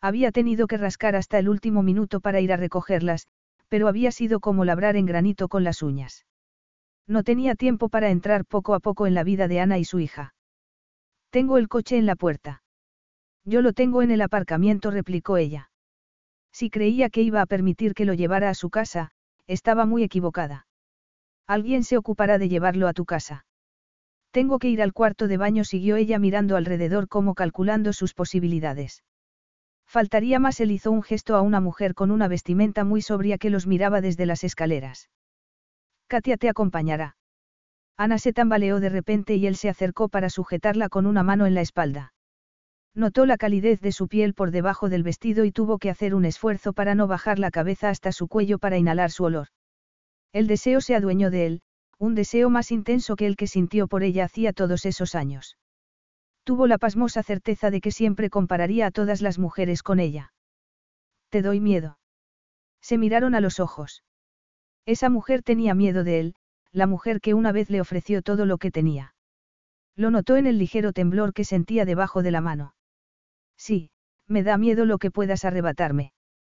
Speaker 1: Había tenido que rascar hasta el último minuto para ir a recogerlas, pero había sido como labrar en granito con las uñas. No tenía tiempo para entrar poco a poco en la vida de Ana y su hija. Tengo el coche en la puerta. Yo lo tengo en el aparcamiento, replicó ella. Si creía que iba a permitir que lo llevara a su casa, estaba muy equivocada. Alguien se ocupará de llevarlo a tu casa. Tengo que ir al cuarto de baño, siguió ella mirando alrededor como calculando sus posibilidades. Faltaría más, él hizo un gesto a una mujer con una vestimenta muy sobria que los miraba desde las escaleras. Katia te acompañará. Ana se tambaleó de repente y él se acercó para sujetarla con una mano en la espalda. Notó la calidez de su piel por debajo del vestido y tuvo que hacer un esfuerzo para no bajar la cabeza hasta su cuello para inhalar su olor. El deseo se adueñó de él, un deseo más intenso que el que sintió por ella hacía todos esos años. Tuvo la pasmosa certeza de que siempre compararía a todas las mujeres con ella. Te doy miedo. Se miraron a los ojos. Esa mujer tenía miedo de él, la mujer que una vez le ofreció todo lo que tenía. Lo notó en el ligero temblor que sentía debajo de la mano. Sí, me da miedo lo que puedas arrebatarme.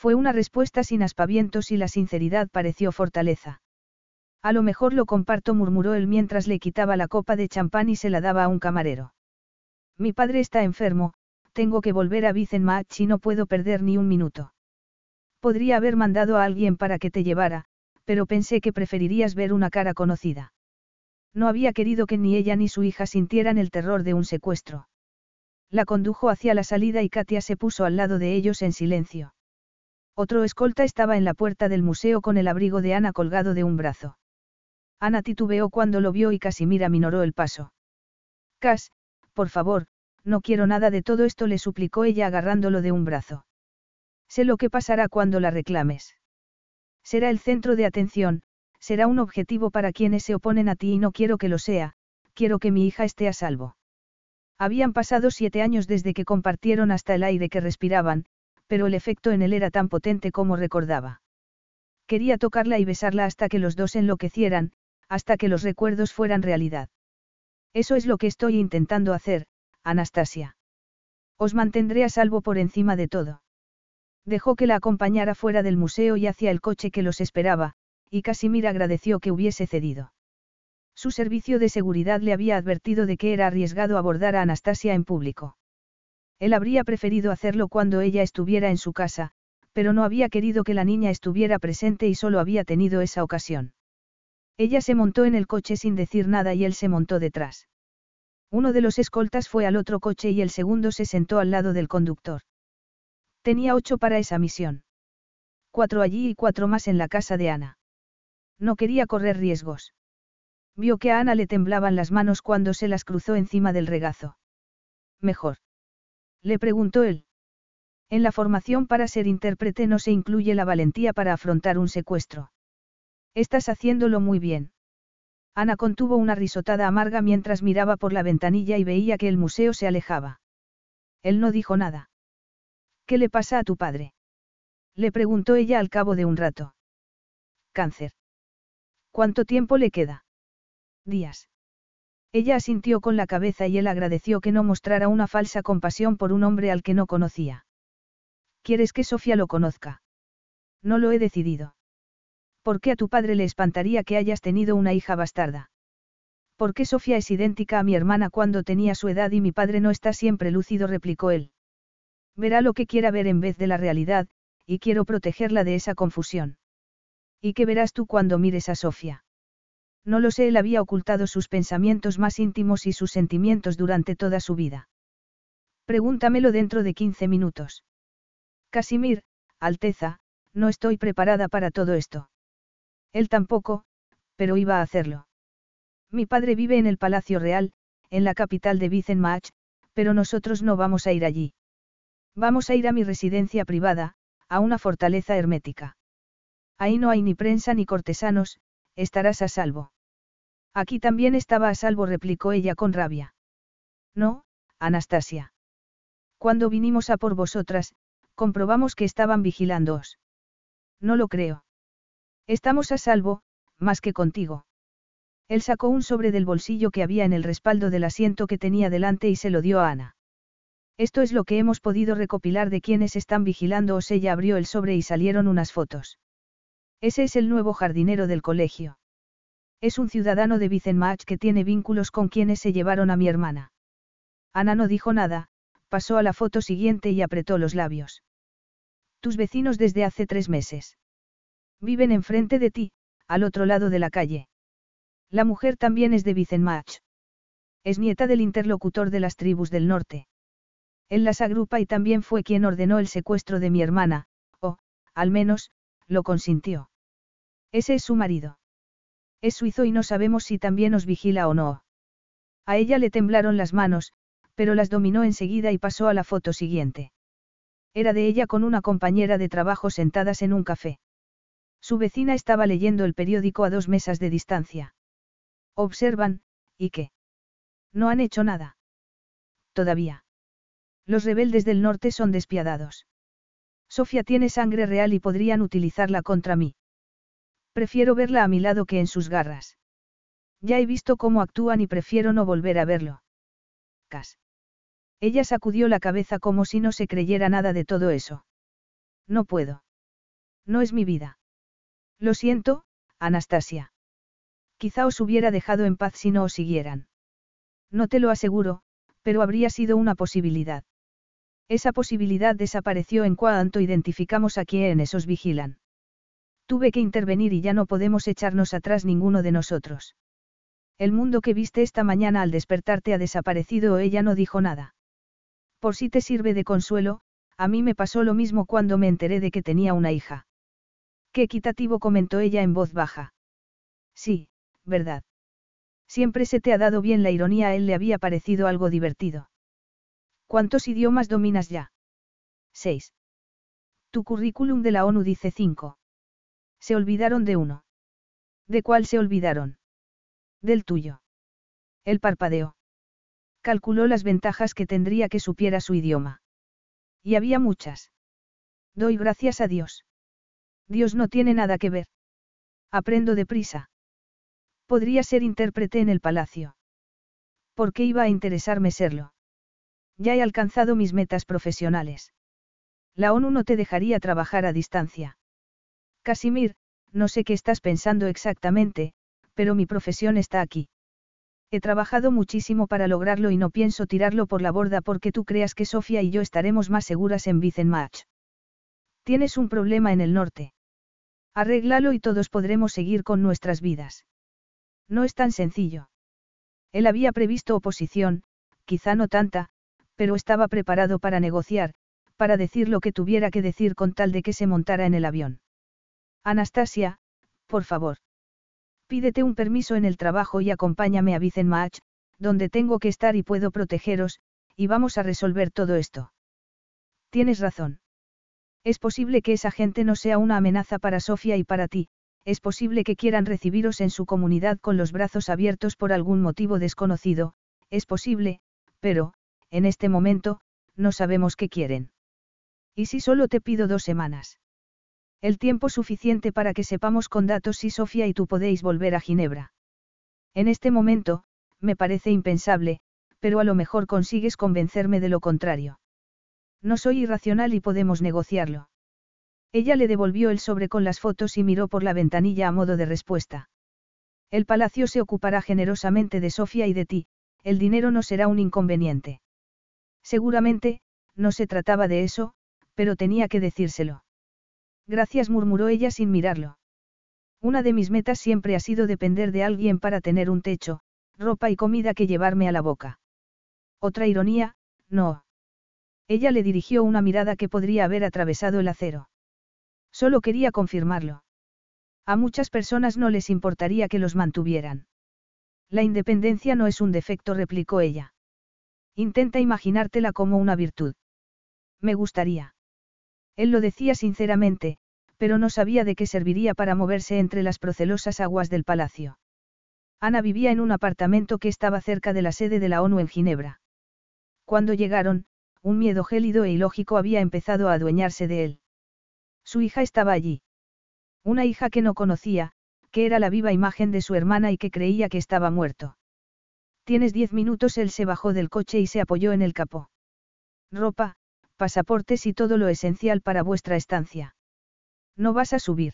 Speaker 1: Fue una respuesta sin aspavientos y la sinceridad pareció fortaleza. A lo mejor lo comparto, murmuró él mientras le quitaba la copa de champán y se la daba a un camarero. Mi padre está enfermo, tengo que volver a Vicenmach y no puedo perder ni un minuto. Podría haber mandado a alguien para que te llevara, pero pensé que preferirías ver una cara conocida. No había querido que ni ella ni su hija sintieran el terror de un secuestro. La condujo hacia la salida y Katia se puso al lado de ellos en silencio. Otro escolta estaba en la puerta del museo con el abrigo de Ana colgado de un brazo. Ana titubeó cuando lo vio y Casimira minoró el paso. Cas, por favor, no quiero nada de todo esto, le suplicó ella agarrándolo de un brazo. Sé lo que pasará cuando la reclames. Será el centro de atención, será un objetivo para quienes se oponen a ti y no quiero que lo sea, quiero que mi hija esté a salvo. Habían pasado siete años desde que compartieron hasta el aire que respiraban, pero el efecto en él era tan potente como recordaba. Quería tocarla y besarla hasta que los dos enloquecieran, hasta que los recuerdos fueran realidad. Eso es lo que estoy intentando hacer, Anastasia. Os mantendré a salvo por encima de todo. Dejó que la acompañara fuera del museo y hacia el coche que los esperaba, y Casimir agradeció que hubiese cedido. Su servicio de seguridad le había advertido de que era arriesgado abordar a Anastasia en público. Él habría preferido hacerlo cuando ella estuviera en su casa, pero no había querido que la niña estuviera presente y solo había tenido esa ocasión. Ella se montó en el coche sin decir nada y él se montó detrás. Uno de los escoltas fue al otro coche y el segundo se sentó al lado del conductor. Tenía ocho para esa misión. Cuatro allí y cuatro más en la casa de Ana. No quería correr riesgos. Vio que a Ana le temblaban las manos cuando se las cruzó encima del regazo. Mejor. Le preguntó él. En la formación para ser intérprete no se incluye la valentía para afrontar un secuestro. Estás haciéndolo muy bien. Ana contuvo una risotada amarga mientras miraba por la ventanilla y veía que el museo se alejaba. Él no dijo nada. ¿Qué le pasa a tu padre? Le preguntó ella al cabo de un rato. Cáncer. ¿Cuánto tiempo le queda? Días. Ella asintió con la cabeza y él agradeció que no mostrara una falsa compasión por un hombre al que no conocía. ¿Quieres que Sofía lo conozca? No lo he decidido. ¿Por qué a tu padre le espantaría que hayas tenido una hija bastarda? ¿Por qué Sofía es idéntica a mi hermana cuando tenía su edad y mi padre no está siempre lúcido? replicó él. Verá lo que quiera ver en vez de la realidad, y quiero protegerla de esa confusión. ¿Y qué verás tú cuando mires a Sofía? No lo sé, él había ocultado sus pensamientos más íntimos y sus sentimientos durante toda su vida. Pregúntamelo dentro de 15 minutos. Casimir, Alteza, no estoy preparada para todo esto. Él tampoco, pero iba a hacerlo. Mi padre vive en el Palacio Real, en la capital de Vicenmach, pero nosotros no vamos a ir allí. Vamos a ir a mi residencia privada, a una fortaleza hermética. Ahí no hay ni prensa ni cortesanos, estarás a salvo. Aquí también estaba a salvo, replicó ella con rabia. No, Anastasia. Cuando vinimos a por vosotras, comprobamos que estaban vigilándoos. No lo creo. Estamos a salvo, más que contigo. Él sacó un sobre del bolsillo que había en el respaldo del asiento que tenía delante y se lo dio a Ana. Esto es lo que hemos podido recopilar de quienes están vigilándoos. Ella abrió el sobre y salieron unas fotos. Ese es el nuevo jardinero del colegio. Es un ciudadano de Vicenmach que tiene vínculos con quienes se llevaron a mi hermana. Ana no dijo nada, pasó a la foto siguiente y apretó los labios. Tus vecinos desde hace tres meses. Viven enfrente de ti, al otro lado de la calle. La mujer también es de Vicenmach. Es nieta del interlocutor de las tribus del norte. Él las agrupa y también fue quien ordenó el secuestro de mi hermana, o, al menos, lo consintió. Ese es su marido. Es suizo y no sabemos si también os vigila o no. A ella le temblaron las manos, pero las dominó enseguida y pasó a la foto siguiente. Era de ella con una compañera de trabajo sentadas en un café. Su vecina estaba leyendo el periódico a dos mesas de distancia. Observan, ¿y qué? No han hecho nada. Todavía. Los rebeldes del norte son despiadados. Sofía tiene sangre real y podrían utilizarla contra mí. Prefiero verla a mi lado que en sus garras. Ya he visto cómo actúan y prefiero no volver a verlo. Cas. Ella sacudió la cabeza como si no se creyera nada de todo eso. No puedo. No es mi vida. Lo siento, Anastasia. Quizá os hubiera dejado en paz si no os siguieran. No te lo aseguro, pero habría sido una posibilidad. Esa posibilidad desapareció en cuanto identificamos a quienes os vigilan. Tuve que intervenir y ya no podemos echarnos atrás ninguno de nosotros. El mundo que viste esta mañana al despertarte ha desaparecido o ella no dijo nada. Por si te sirve de consuelo, a mí me pasó lo mismo cuando me enteré de que tenía una hija. Qué equitativo comentó ella en voz baja. Sí, verdad. Siempre se te ha dado bien la ironía, a él le había parecido algo divertido. ¿Cuántos idiomas dominas ya? Seis. Tu currículum de la ONU dice cinco. Se olvidaron de uno. ¿De cuál se olvidaron? Del tuyo. El parpadeo. Calculó las ventajas que tendría que supiera su idioma. Y había muchas. Doy gracias a Dios. Dios no tiene nada que ver. Aprendo deprisa. Podría ser intérprete en el palacio. ¿Por qué iba a interesarme serlo? Ya he alcanzado mis metas profesionales. La ONU no te dejaría trabajar a distancia. Casimir, no sé qué estás pensando exactamente, pero mi profesión está aquí. He trabajado muchísimo para lograrlo y no pienso tirarlo por la borda porque tú creas que Sofía y yo estaremos más seguras en Match. Tienes un problema en el norte. Arréglalo y todos podremos seguir con nuestras vidas. No es tan sencillo. Él había previsto oposición, quizá no tanta, pero estaba preparado para negociar, para decir lo que tuviera que decir con tal de que se montara en el avión. Anastasia, por favor. Pídete un permiso en el trabajo y acompáñame a Vicenmach, donde tengo que estar y puedo protegeros, y vamos a resolver todo esto. Tienes razón. Es posible que esa gente no sea una amenaza para Sofía y para ti, es posible que quieran recibiros en su comunidad con los brazos abiertos por algún motivo desconocido, es posible, pero, en este momento, no sabemos qué quieren. ¿Y si solo te pido dos semanas? El tiempo suficiente para que sepamos con datos si Sofía y tú podéis volver a Ginebra. En este momento, me parece impensable, pero a lo mejor consigues convencerme de lo contrario. No soy irracional y podemos negociarlo. Ella le devolvió el sobre con las fotos y miró por la ventanilla a modo de respuesta. El palacio se ocupará generosamente de Sofía y de ti, el dinero no será un inconveniente. Seguramente, no se trataba de eso, pero tenía que decírselo. Gracias murmuró ella sin mirarlo. Una de mis metas siempre ha sido depender de alguien para tener un techo, ropa y comida que llevarme a la boca. Otra ironía, no. Ella le dirigió una mirada que podría haber atravesado el acero. Solo quería confirmarlo. A muchas personas no les importaría que los mantuvieran. La independencia no es un defecto, replicó ella. Intenta imaginártela como una virtud. Me gustaría. Él lo decía sinceramente, pero no sabía de qué serviría para moverse entre las procelosas aguas del palacio. Ana vivía en un apartamento que estaba cerca de la sede de la ONU en Ginebra. Cuando llegaron, un miedo gélido e ilógico había empezado a adueñarse de él. Su hija estaba allí. Una hija que no conocía, que era la viva imagen de su hermana y que creía que estaba muerto. Tienes diez minutos, él se bajó del coche y se apoyó en el capó. Ropa, pasaportes y todo lo esencial para vuestra estancia. No vas a subir.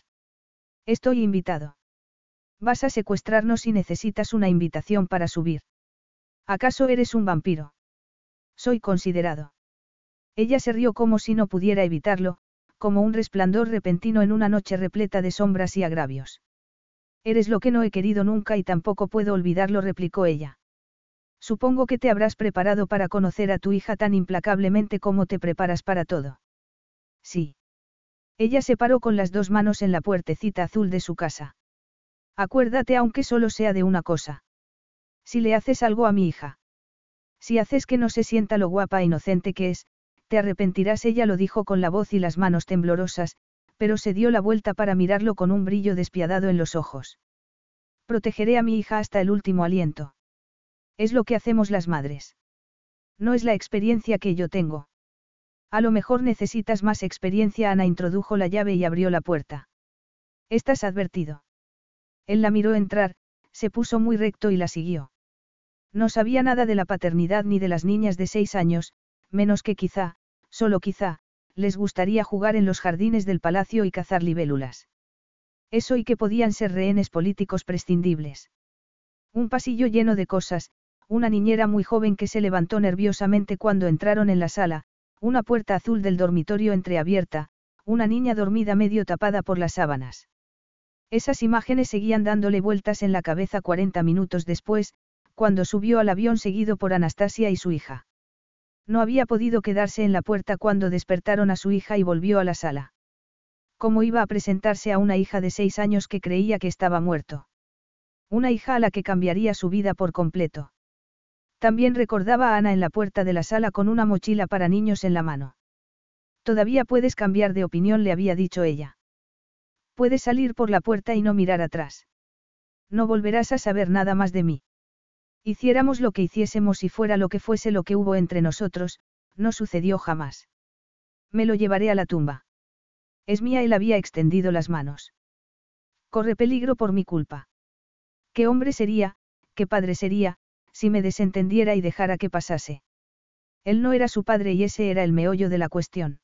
Speaker 1: Estoy invitado. Vas a secuestrarnos y necesitas una invitación para subir. ¿Acaso eres un vampiro? Soy considerado. Ella se rió como si no pudiera evitarlo, como un resplandor repentino en una noche repleta de sombras y agravios. Eres lo que no he querido nunca y tampoco puedo olvidarlo, replicó ella. Supongo que te habrás preparado para conocer a tu hija tan implacablemente como te preparas para todo. Sí. Ella se paró con las dos manos en la puertecita azul de su casa. Acuérdate aunque solo sea de una cosa. Si le haces algo a mi hija. Si haces que no se sienta lo guapa e inocente que es, te arrepentirás, ella lo dijo con la voz y las manos temblorosas, pero se dio la vuelta para mirarlo con un brillo despiadado en los ojos. Protegeré a mi hija hasta el último aliento. Es lo que hacemos las madres. No es la experiencia que yo tengo. A lo mejor necesitas más experiencia. Ana introdujo la llave y abrió la puerta. Estás advertido. Él la miró entrar, se puso muy recto y la siguió. No sabía nada de la paternidad ni de las niñas de seis años, menos que quizá, solo quizá, les gustaría jugar en los jardines del palacio y cazar libélulas. Eso y que podían ser rehenes políticos prescindibles. Un pasillo lleno de cosas, una niñera muy joven que se levantó nerviosamente cuando entraron en la sala, una puerta azul del dormitorio entreabierta, una niña dormida medio tapada por las sábanas. Esas imágenes seguían dándole vueltas en la cabeza 40 minutos después, cuando subió al avión seguido por Anastasia y su hija. No había podido quedarse en la puerta cuando despertaron a su hija y volvió a la sala. ¿Cómo iba a presentarse a una hija de seis años que creía que estaba muerto? Una hija a la que cambiaría su vida por completo. También recordaba a Ana en la puerta de la sala con una mochila para niños en la mano. Todavía puedes cambiar de opinión, le había dicho ella. Puedes salir por la puerta y no mirar atrás. No volverás a saber nada más de mí. Hiciéramos lo que hiciésemos y fuera lo que fuese lo que hubo entre nosotros, no sucedió jamás. Me lo llevaré a la tumba. Es mía, él había extendido las manos. Corre peligro por mi culpa. ¿Qué hombre sería, qué padre sería, si me desentendiera y dejara que pasase. Él no era su padre y ese era el meollo de la cuestión.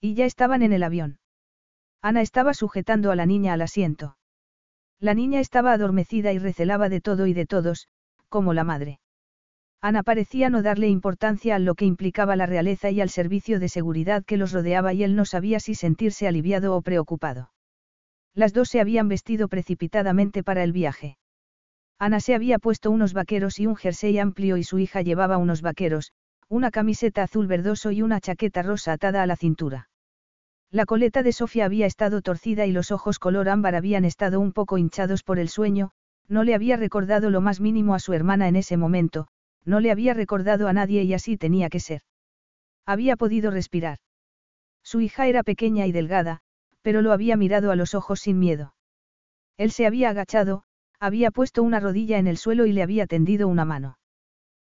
Speaker 1: Y ya estaban en el avión. Ana estaba sujetando a la niña al asiento. La niña estaba adormecida y recelaba de todo y de todos, como la madre. Ana parecía no darle importancia a lo que implicaba la realeza y al servicio de seguridad que los rodeaba y él no sabía si sentirse aliviado o preocupado. Las dos se habían vestido precipitadamente para el viaje. Ana se había puesto unos vaqueros y un jersey amplio y su hija llevaba unos vaqueros, una camiseta azul verdoso y una chaqueta rosa atada a la cintura. La coleta de Sofía había estado torcida y los ojos color ámbar habían estado un poco hinchados por el sueño, no le había recordado lo más mínimo a su hermana en ese momento, no le había recordado a nadie y así tenía que ser. Había podido respirar. Su hija era pequeña y delgada, pero lo había mirado a los ojos sin miedo. Él se había agachado, había puesto una rodilla en el suelo y le había tendido una mano.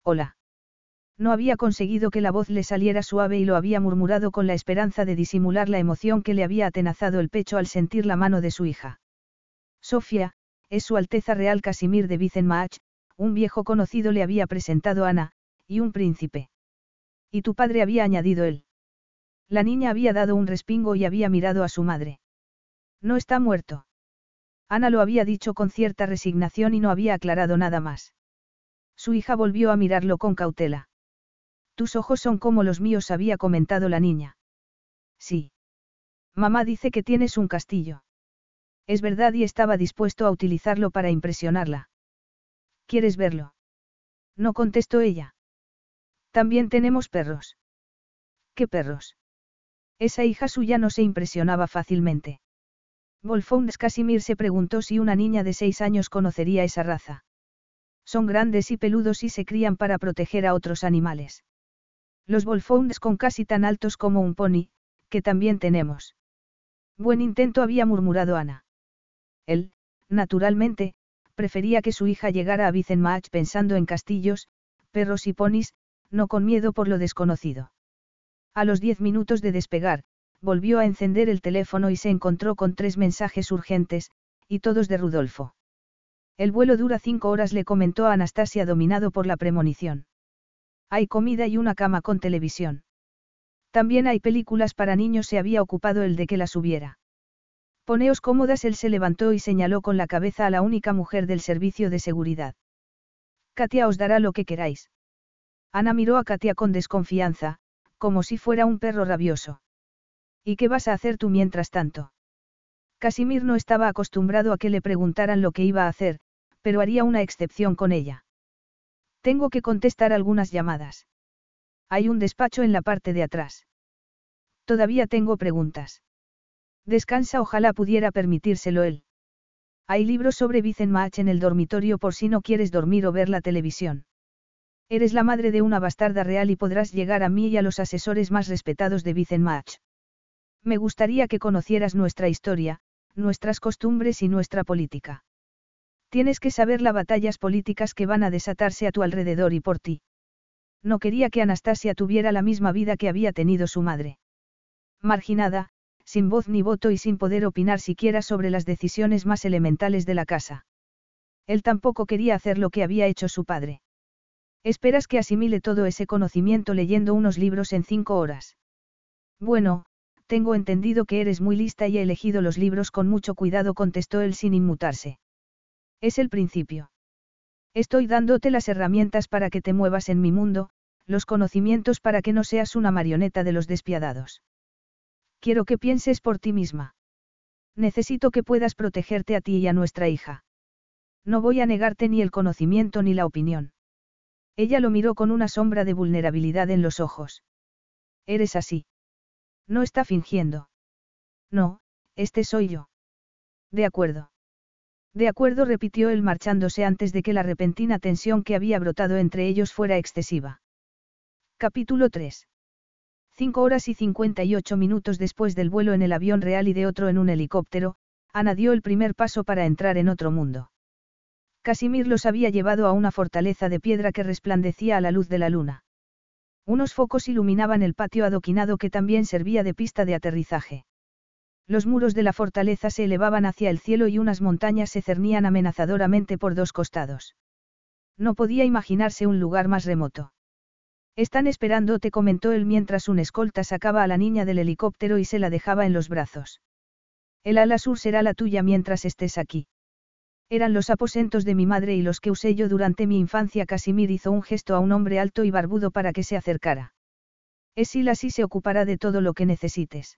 Speaker 1: Hola. No había conseguido que la voz le saliera suave y lo había murmurado con la esperanza de disimular la emoción que le había atenazado el pecho al sentir la mano de su hija. Sofía, es su Alteza Real Casimir de Vicenmaach, un viejo conocido le había presentado a Ana, y un príncipe. Y tu padre había añadido él. La niña había dado un respingo y había mirado a su madre. No está muerto. Ana lo había dicho con cierta resignación y no había aclarado nada más. Su hija volvió a mirarlo con cautela. Tus ojos son como los míos, había comentado la niña. Sí. Mamá dice que tienes un castillo. Es verdad y estaba dispuesto a utilizarlo para impresionarla. ¿Quieres verlo? No contestó ella. También tenemos perros. ¿Qué perros? Esa hija suya no se impresionaba fácilmente. Wolfhounds Casimir se preguntó si una niña de seis años conocería esa raza. Son grandes y peludos y se crían para proteger a otros animales. Los Wolfhounds con casi tan altos como un pony, que también tenemos. Buen intento había murmurado Ana. Él, naturalmente, prefería que su hija llegara a Vicenmaach pensando en castillos, perros y ponis, no con miedo por lo desconocido. A los diez minutos de despegar, volvió a encender el teléfono y se encontró con tres mensajes urgentes, y todos de Rudolfo. El vuelo dura cinco horas, le comentó Anastasia dominado por la premonición. Hay comida y una cama con televisión. También hay películas para niños, se había ocupado el de que las hubiera. Poneos cómodas, él se levantó y señaló con la cabeza a la única mujer del servicio de seguridad. Katia os dará lo que queráis. Ana miró a Katia con desconfianza, como si fuera un perro rabioso. ¿Y qué vas a hacer tú mientras tanto? Casimir no estaba acostumbrado a que le preguntaran lo que iba a hacer, pero haría una excepción con ella. Tengo que contestar algunas llamadas. Hay un despacho en la parte de atrás. Todavía tengo preguntas. Descansa, ojalá pudiera permitírselo él. Hay libros sobre Vicenmach en el dormitorio por si no quieres dormir o ver la televisión. Eres la madre de una bastarda real y podrás llegar a mí y a los asesores más respetados de Match. Me gustaría que conocieras nuestra historia, nuestras costumbres y nuestra política. Tienes que saber las batallas políticas que van a desatarse a tu alrededor y por ti. No quería que Anastasia tuviera la misma vida que había tenido su madre. Marginada, sin voz ni voto y sin poder opinar siquiera sobre las decisiones más elementales de la casa. Él tampoco quería hacer lo que había hecho su padre. Esperas que asimile todo ese conocimiento leyendo unos libros en cinco horas. Bueno, tengo entendido que eres muy lista y he elegido los libros con mucho cuidado, contestó él sin inmutarse. Es el principio. Estoy dándote las herramientas para que te muevas en mi mundo, los conocimientos para que no seas una marioneta de los despiadados. Quiero que pienses por ti misma. Necesito que puedas protegerte a ti y a nuestra hija. No voy a negarte ni el conocimiento ni la opinión. Ella lo miró con una sombra de vulnerabilidad en los ojos. Eres así. No está fingiendo. No, este soy yo. De acuerdo. De acuerdo, repitió él marchándose antes de que la repentina tensión que había brotado entre ellos fuera excesiva. Capítulo 3. Cinco horas y 58 minutos después del vuelo en el avión real y de otro en un helicóptero, Ana dio el primer paso para entrar en otro mundo. Casimir los había llevado a una fortaleza de piedra que resplandecía a la luz de la luna. Unos focos iluminaban el patio adoquinado que también servía de pista de aterrizaje. Los muros de la fortaleza se elevaban hacia el cielo y unas montañas se cernían amenazadoramente por dos costados. No podía imaginarse un lugar más remoto. Están esperando, te comentó él mientras un escolta sacaba a la niña del helicóptero y se la dejaba en los brazos. El ala sur será la tuya mientras estés aquí. Eran los aposentos de mi madre y los que usé yo durante mi infancia. Casimir hizo un gesto a un hombre alto y barbudo para que se acercara. Esil así se ocupará de todo lo que necesites.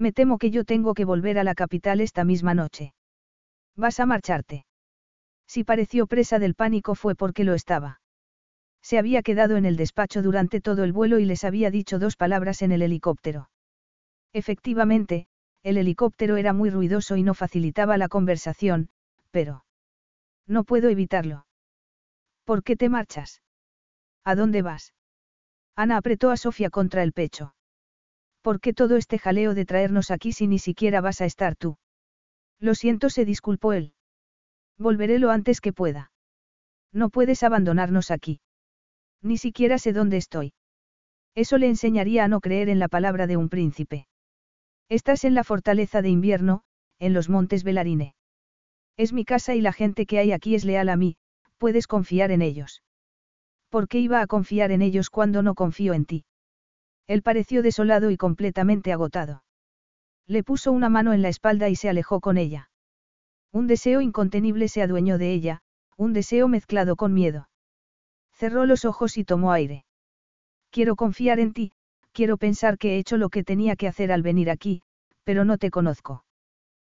Speaker 1: Me temo que yo tengo que volver a la capital esta misma noche. Vas a marcharte. Si pareció presa del pánico fue porque lo estaba. Se había quedado en el despacho durante todo el vuelo y les había dicho dos palabras en el helicóptero. Efectivamente, el helicóptero era muy ruidoso y no facilitaba la conversación, pero... No puedo evitarlo. ¿Por qué te marchas? ¿A dónde vas? Ana apretó a Sofía contra el pecho. ¿Por qué todo este jaleo de traernos aquí si ni siquiera vas a estar tú? Lo siento, se disculpó él. Volveré lo antes que pueda. No puedes abandonarnos aquí. Ni siquiera sé dónde estoy. Eso le enseñaría a no creer en la palabra de un príncipe. Estás en la fortaleza de invierno, en los montes Belarine. Es mi casa y la gente que hay aquí es leal a mí, puedes confiar en ellos. ¿Por qué iba a confiar en ellos cuando no confío en ti? Él pareció desolado y completamente agotado. Le puso una mano en la espalda y se alejó con ella. Un deseo incontenible se adueñó de ella, un deseo mezclado con miedo. Cerró los ojos y tomó aire. Quiero confiar en ti, quiero pensar que he hecho lo que tenía que hacer al venir aquí, pero no te conozco.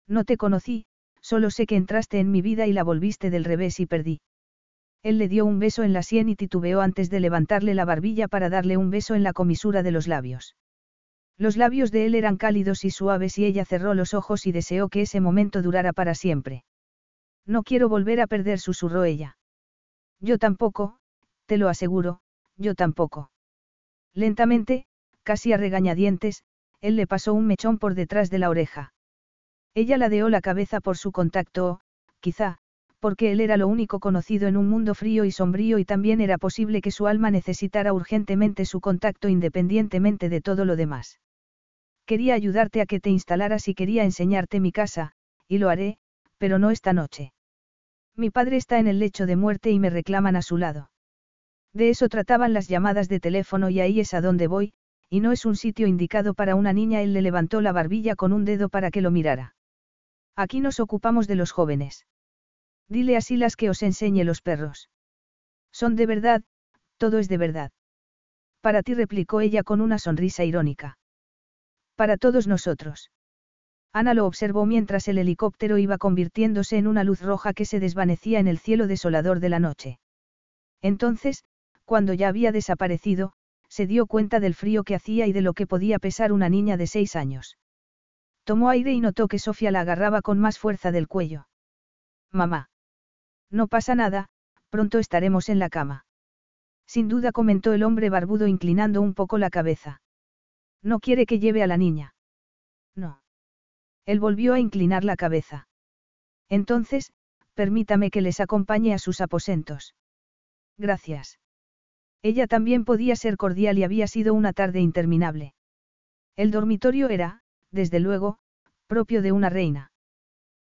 Speaker 1: No te conocí, solo sé que entraste en mi vida y la volviste del revés y perdí. Él le dio un beso en la sien y titubeó antes de levantarle la barbilla para darle un beso en la comisura de los labios. Los labios de él eran cálidos y suaves y ella cerró los ojos y deseó que ese momento durara para siempre. No quiero volver a perder, susurró ella. Yo tampoco, te lo aseguro, yo tampoco. Lentamente, casi a regañadientes, él le pasó un mechón por detrás de la oreja. Ella ladeó la cabeza por su contacto o, quizá, porque él era lo único conocido en un mundo frío y sombrío y también era posible que su alma necesitara urgentemente su contacto independientemente de todo lo demás. Quería ayudarte a que te instalaras y quería enseñarte mi casa, y lo haré, pero no esta noche. Mi padre está en el lecho de muerte y me reclaman a su lado. De eso trataban las llamadas de teléfono y ahí es a donde voy, y no es un sitio indicado para una niña. Él le levantó la barbilla con un dedo para que lo mirara. Aquí nos ocupamos de los jóvenes. Dile a Silas que os enseñe los perros. Son de verdad, todo es de verdad. Para ti replicó ella con una sonrisa irónica. Para todos nosotros. Ana lo observó mientras el helicóptero iba convirtiéndose en una luz roja que se desvanecía en el cielo desolador de la noche. Entonces, cuando ya había desaparecido, se dio cuenta del frío que hacía y de lo que podía pesar una niña de seis años. Tomó aire y notó que Sofía la agarraba con más fuerza del cuello. Mamá. No pasa nada, pronto estaremos en la cama. Sin duda comentó el hombre barbudo inclinando un poco la cabeza. No quiere que lleve a la niña. No. Él volvió a inclinar la cabeza. Entonces, permítame que les acompañe a sus aposentos. Gracias. Ella también podía ser cordial y había sido una tarde interminable. El dormitorio era, desde luego, propio de una reina.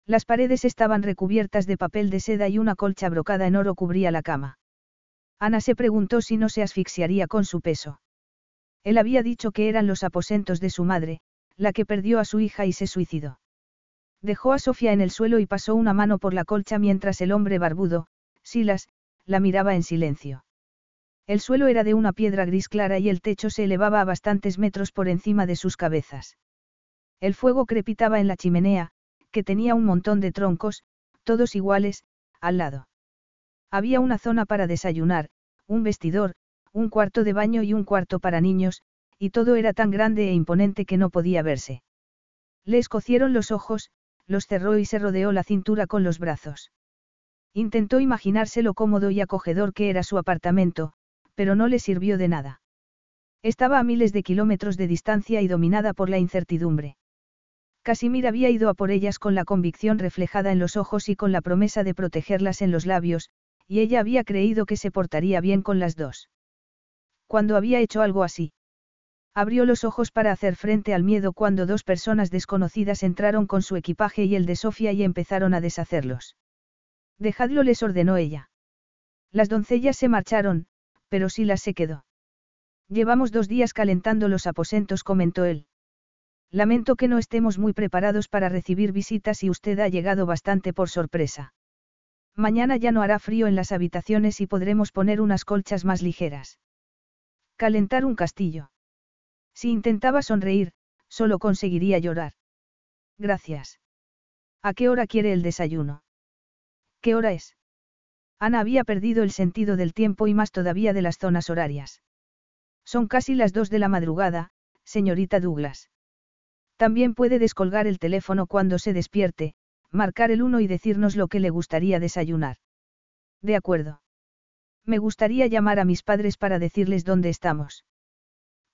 Speaker 1: Las paredes estaban recubiertas de papel de seda y una colcha brocada en oro cubría la cama. Ana se preguntó si no se asfixiaría con su peso. Él había dicho que eran los aposentos de su madre, la que perdió a su hija y se suicidó. Dejó a Sofía en el suelo y pasó una mano por la colcha mientras el hombre barbudo, Silas, la miraba en silencio. El suelo era de una piedra gris clara y el techo se elevaba a bastantes metros por encima de sus cabezas. El fuego crepitaba en la chimenea, que tenía un montón de troncos, todos iguales, al lado. Había una zona para desayunar, un vestidor, un cuarto de baño y un cuarto para niños, y todo era tan grande e imponente que no podía verse. Le escocieron los ojos, los cerró y se rodeó la cintura con los brazos. Intentó imaginarse lo cómodo y acogedor que era su apartamento, pero no le sirvió de nada. Estaba a miles de kilómetros de distancia y dominada por la incertidumbre. Casimir había ido a por ellas con la convicción reflejada en los ojos y con la promesa de protegerlas en los labios, y ella había creído que se portaría bien con las dos. Cuando había hecho algo así? Abrió los ojos para hacer frente al miedo cuando dos personas desconocidas entraron con su equipaje y el de Sofía y empezaron a deshacerlos. Dejadlo les ordenó ella. Las doncellas se marcharon, pero Silas se quedó. Llevamos dos días calentando los aposentos, comentó él. Lamento que no estemos muy preparados para recibir visitas y usted ha llegado bastante por sorpresa. Mañana ya no hará frío en las habitaciones y podremos poner unas colchas más ligeras. Calentar un castillo. Si intentaba sonreír, solo conseguiría llorar. Gracias. ¿A qué hora quiere el desayuno? ¿Qué hora es? Ana había perdido el sentido del tiempo y más todavía de las zonas horarias. Son casi las dos de la madrugada, señorita Douglas. También puede descolgar el teléfono cuando se despierte, marcar el 1 y decirnos lo que le gustaría desayunar. De acuerdo. Me gustaría llamar a mis padres para decirles dónde estamos.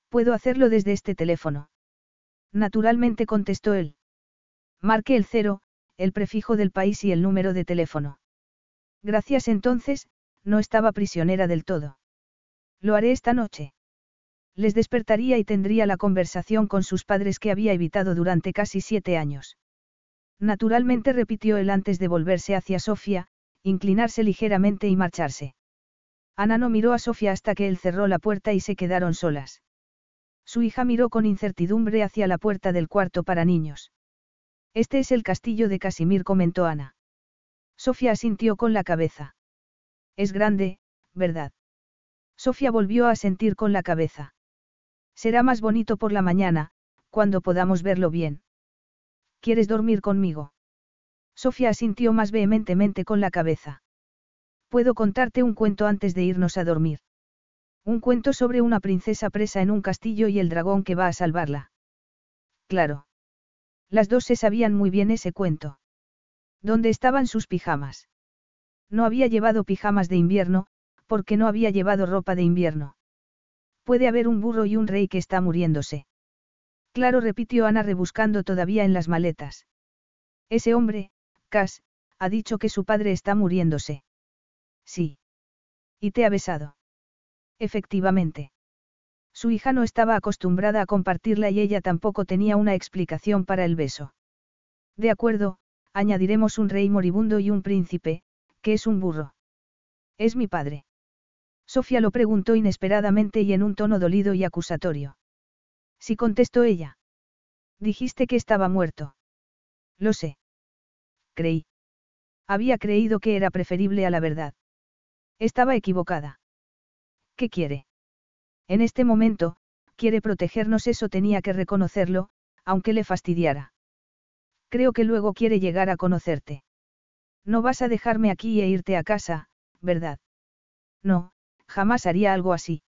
Speaker 1: Puedo hacerlo desde este teléfono. Naturalmente contestó él. Marque el 0, el prefijo del país y el número de teléfono. Gracias entonces, no estaba prisionera del todo. Lo haré esta noche. Les despertaría y tendría la conversación con sus padres que había evitado durante casi siete años. Naturalmente repitió él antes de volverse hacia Sofía, inclinarse ligeramente y marcharse. Ana no miró a Sofía hasta que él cerró la puerta y se quedaron solas. Su hija miró con incertidumbre hacia la puerta del cuarto para niños. Este es el castillo de Casimir, comentó Ana. Sofía asintió con la cabeza. Es grande, ¿verdad? Sofía volvió a sentir con la cabeza. Será más bonito por la mañana, cuando podamos verlo bien. ¿Quieres dormir conmigo? Sofía asintió más vehementemente con la cabeza. Puedo contarte un cuento antes de irnos a dormir. Un cuento sobre una princesa presa en un castillo y el dragón que va a salvarla. Claro. Las dos se sabían muy bien ese cuento. ¿Dónde estaban sus pijamas? No había llevado pijamas de invierno, porque no había llevado ropa de invierno. Puede haber un burro y un rey que está muriéndose. Claro, repitió Ana rebuscando todavía en las maletas. Ese hombre, Cass, ha dicho que su padre está muriéndose. Sí. ¿Y te ha besado? Efectivamente. Su hija no estaba acostumbrada a compartirla y ella tampoco tenía una explicación para el beso. De acuerdo, añadiremos un rey moribundo y un príncipe, que es un burro. Es mi padre. Sofía lo preguntó inesperadamente y en un tono dolido y acusatorio. Sí contestó ella. Dijiste que estaba muerto. Lo sé. Creí. Había creído que era preferible a la verdad. Estaba equivocada. ¿Qué quiere? En este momento, quiere protegernos, eso tenía que reconocerlo, aunque le fastidiara. Creo que luego quiere llegar a conocerte. No vas a dejarme aquí e irte a casa, ¿verdad? No, jamás haría algo así.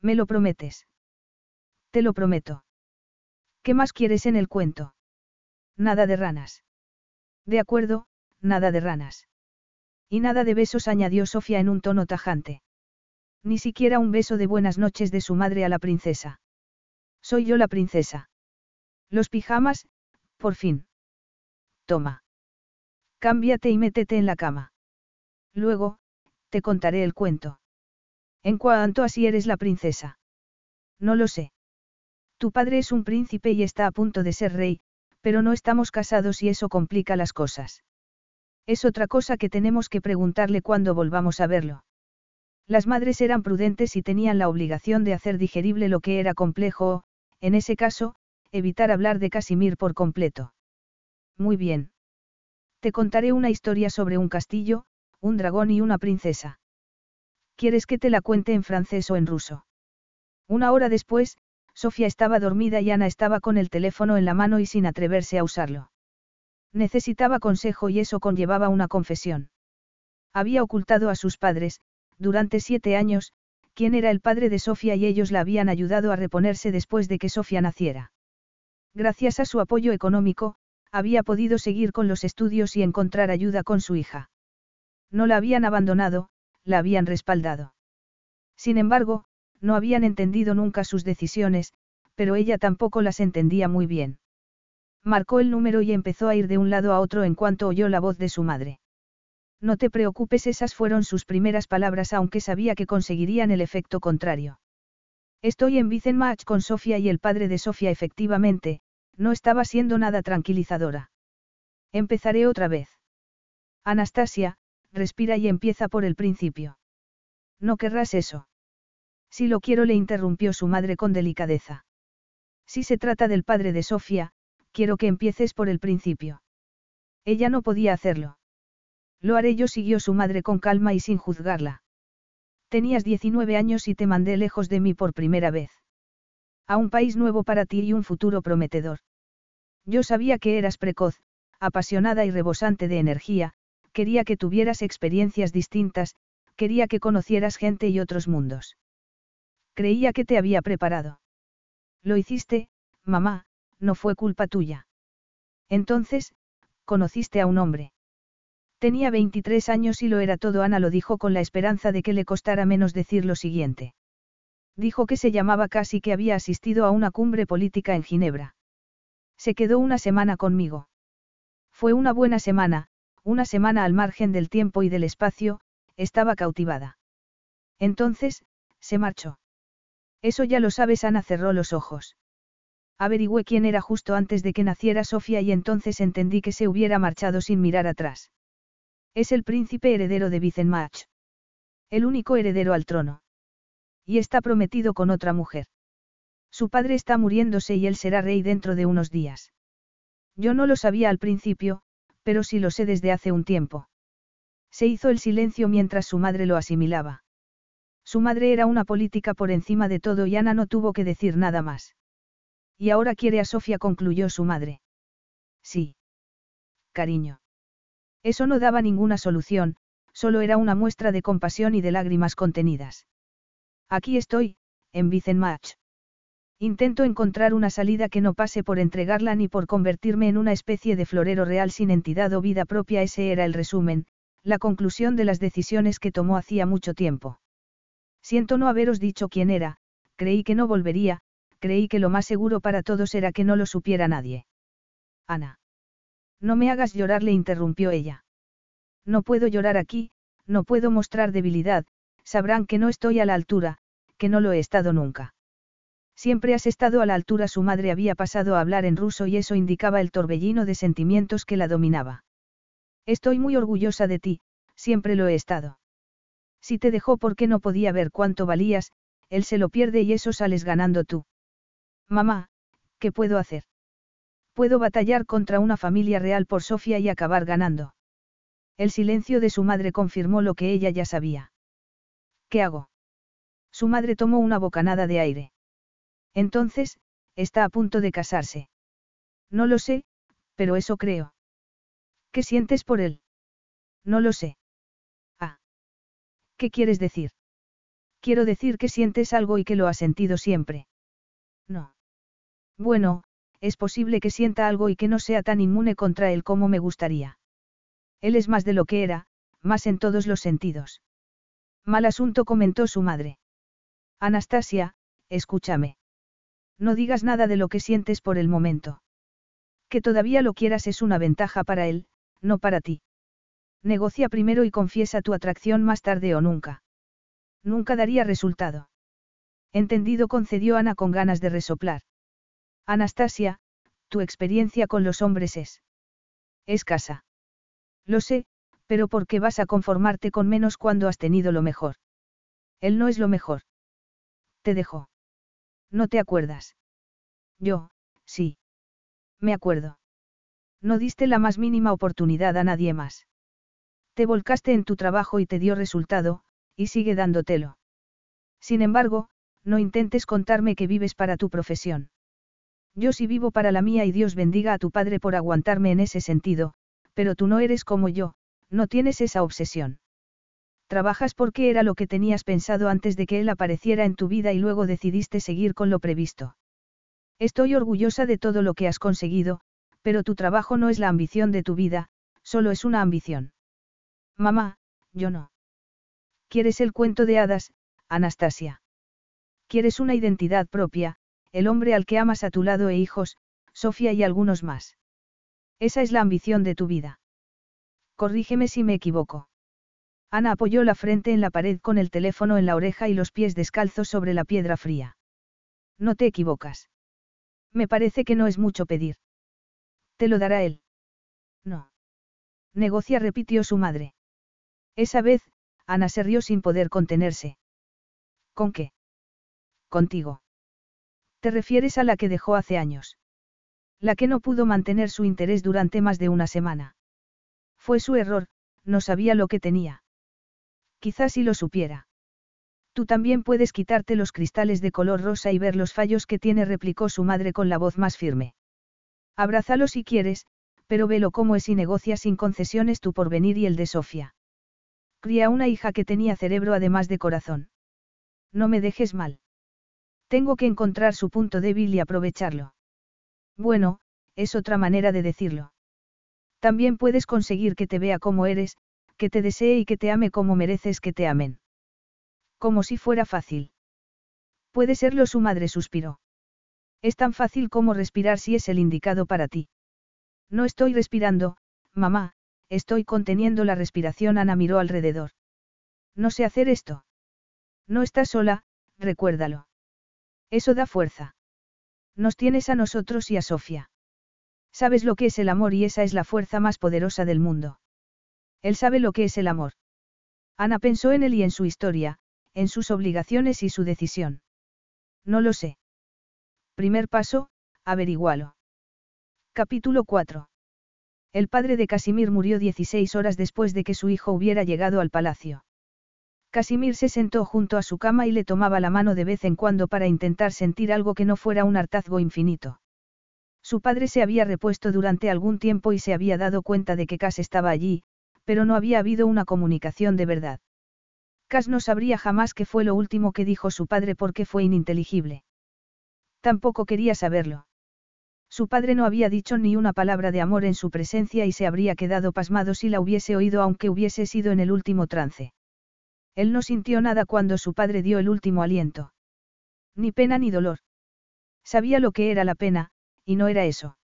Speaker 1: ¿Me lo prometes? Te lo prometo. ¿Qué más quieres en el cuento? Nada de ranas. De acuerdo, nada de ranas. Y nada de besos, añadió Sofía en un tono tajante. Ni siquiera un beso de buenas noches de su madre a la princesa. Soy yo la princesa. Los pijamas, por fin. Toma. Cámbiate y métete en la cama. Luego, te contaré el cuento. En cuanto a si eres la princesa. No lo sé. Tu padre es un príncipe y está a punto de ser rey, pero no estamos casados y eso complica las cosas. Es otra cosa que tenemos que preguntarle cuando volvamos a verlo. Las madres eran prudentes y tenían la obligación de hacer digerible lo que era complejo o, en ese caso, evitar hablar de Casimir por completo. Muy bien. Te contaré una historia sobre un castillo, un dragón y una princesa. ¿Quieres que te la cuente en francés o en ruso? Una hora después, Sofía estaba dormida y Ana estaba con el teléfono en la mano y sin atreverse a usarlo. Necesitaba consejo y eso conllevaba una confesión. Había ocultado a sus padres, durante siete años, quién era el padre de Sofía y ellos la habían ayudado a reponerse después de que Sofía naciera. Gracias a su apoyo económico, había podido seguir con los estudios y encontrar ayuda con su hija. No la habían abandonado, la habían respaldado. Sin embargo, no habían entendido nunca sus decisiones, pero ella tampoco las entendía muy bien. Marcó el número y empezó a ir de un lado a otro en cuanto oyó la voz de su madre. No te preocupes, esas fueron sus primeras palabras aunque sabía que conseguirían el efecto contrario. Estoy en Match con Sofía y el padre de Sofía efectivamente, no estaba siendo nada tranquilizadora. Empezaré otra vez. Anastasia, respira y empieza por el principio. No querrás eso. Si lo quiero, le interrumpió su madre con delicadeza. Si se trata del padre de Sofía, quiero que empieces por el principio. Ella no podía hacerlo. Lo haré yo, siguió su madre con calma y sin juzgarla. Tenías 19 años y te mandé lejos de mí por primera vez. A un país nuevo para ti y un futuro prometedor. Yo sabía que eras precoz, apasionada y rebosante de energía, quería que tuvieras experiencias distintas, quería que conocieras gente y otros mundos. Creía que te había preparado. Lo hiciste, mamá, no fue culpa tuya. Entonces, conociste a un hombre. Tenía 23 años y lo era todo. Ana lo dijo con la esperanza de que le costara menos decir lo siguiente. Dijo que se llamaba Casi que había asistido a una cumbre política en Ginebra. Se quedó una semana conmigo. Fue una buena semana, una semana al margen del tiempo y del espacio, estaba cautivada. Entonces, se marchó. Eso ya lo sabes, Ana cerró los ojos. Averigüé quién era justo antes de que naciera Sofía y entonces entendí que se hubiera marchado sin mirar atrás. Es el príncipe heredero de Vicenmach. El único heredero al trono. Y está prometido con otra mujer. Su padre está muriéndose y él será rey dentro de unos días. Yo no lo sabía al principio, pero sí lo sé desde hace un tiempo. Se hizo el silencio mientras su madre lo asimilaba. Su madre era una política por encima de todo y Ana no tuvo que decir nada más. Y ahora quiere a Sofía, concluyó su madre. Sí. Cariño. Eso no daba ninguna solución, solo era una muestra de compasión y de lágrimas contenidas. Aquí estoy, en Vicenmach. Intento encontrar una salida que no pase por entregarla ni por convertirme en una especie de florero real sin entidad o vida propia. Ese era el resumen, la conclusión de las decisiones que tomó hacía mucho tiempo. Siento no haberos dicho quién era, creí que no volvería, creí que lo más seguro para todos era que no lo supiera nadie. Ana. No me hagas llorar, le interrumpió ella. No puedo llorar aquí, no puedo mostrar debilidad, sabrán que no estoy a la altura, que no lo he estado nunca. Siempre has estado a la altura. Su madre había pasado a hablar en ruso y eso indicaba el torbellino de sentimientos que la dominaba. Estoy muy orgullosa de ti, siempre lo he estado. Si te dejó porque no podía ver cuánto valías, él se lo pierde y eso sales ganando tú. Mamá, ¿qué puedo hacer? Puedo batallar contra una familia real por Sofía y acabar ganando. El silencio de su madre confirmó lo que ella ya sabía. ¿Qué hago? Su madre tomó una bocanada de aire. Entonces, está a punto de casarse. No lo sé, pero eso creo. ¿Qué sientes por él? No lo sé. Ah. ¿Qué quieres decir? Quiero decir que sientes algo y que lo has sentido siempre. No. Bueno, es posible que sienta algo y que no sea tan inmune contra él como me gustaría. Él es más de lo que era, más en todos los sentidos. Mal asunto comentó su madre. Anastasia, escúchame. No digas nada de lo que sientes por el momento. Que todavía lo quieras es una ventaja para él, no para ti. Negocia primero y confiesa tu atracción más tarde o nunca. Nunca daría resultado. Entendido concedió Ana con ganas de resoplar. Anastasia, tu experiencia con los hombres es. Escasa. Lo sé, pero ¿por qué vas a conformarte con menos cuando has tenido lo mejor? Él no es lo mejor. Te dejó. ¿No te acuerdas? Yo, sí. Me acuerdo. No diste la más mínima oportunidad a nadie más. Te volcaste en tu trabajo y te dio resultado, y sigue dándotelo. Sin embargo, no intentes contarme que vives para tu profesión. Yo sí vivo para la mía y Dios bendiga a tu padre por aguantarme en ese sentido, pero tú no eres como yo, no tienes esa obsesión. Trabajas porque era lo que tenías pensado antes de que él apareciera en tu vida y luego decidiste seguir con lo previsto. Estoy orgullosa de todo lo que has conseguido, pero tu trabajo no es la ambición de tu vida, solo es una ambición. Mamá, yo no. ¿Quieres el cuento de hadas, Anastasia? ¿Quieres una identidad propia, el hombre al que amas a tu lado e hijos, Sofía y algunos más. Esa es la ambición de tu vida. Corrígeme si me equivoco. Ana apoyó la frente en la pared con el teléfono en la oreja y los pies descalzos sobre la piedra fría. No te equivocas. Me parece que no es mucho pedir. Te lo dará él. No. Negocia repitió su madre. Esa vez, Ana se rió sin poder contenerse. ¿Con qué? Contigo. ¿Te refieres a la que dejó hace años? La que no pudo mantener su interés durante más de una semana. Fue su error, no sabía lo que tenía. Quizás si lo supiera. Tú también puedes quitarte los cristales de color rosa y ver los fallos que tiene, replicó su madre con la voz más firme. Abrázalo si quieres, pero velo cómo es y negocia sin concesiones tu porvenir y el de Sofía. Cría una hija que tenía cerebro además de corazón. No me dejes mal. Tengo que encontrar su punto débil y aprovecharlo. Bueno, es otra manera de decirlo. También puedes conseguir que te vea como eres, que te desee y que te ame como mereces que te amen. Como si fuera fácil. Puede serlo su madre suspiró. Es tan fácil como respirar si es el indicado para ti. No estoy respirando, mamá, estoy conteniendo la respiración. Ana miró alrededor. No sé hacer esto. No estás sola, recuérdalo. Eso da fuerza. Nos tienes a nosotros y a Sofía. Sabes lo que es el amor y esa es la fuerza más poderosa del mundo. Él sabe lo que es el amor. Ana pensó en él y en su historia, en sus obligaciones y su decisión. No lo sé. Primer paso, averigualo. Capítulo 4. El padre de Casimir murió 16 horas después de que su hijo hubiera llegado al palacio. Casimir se sentó junto a su cama y le tomaba la mano de vez en cuando para intentar sentir algo que no fuera un hartazgo infinito. Su padre se había repuesto durante algún tiempo y se había dado cuenta de que Cas estaba allí, pero no había habido una comunicación de verdad. Cas no sabría jamás qué fue lo último que dijo su padre porque fue ininteligible. Tampoco quería saberlo. Su padre no había dicho ni una palabra de amor en su presencia y se habría quedado pasmado si la hubiese oído aunque hubiese sido en el último trance. Él no sintió nada cuando su padre dio el último aliento. Ni pena ni dolor. Sabía lo que era la pena, y no era eso.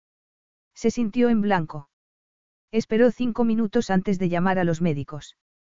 Speaker 1: Se sintió en blanco. Esperó cinco minutos antes de llamar a los médicos.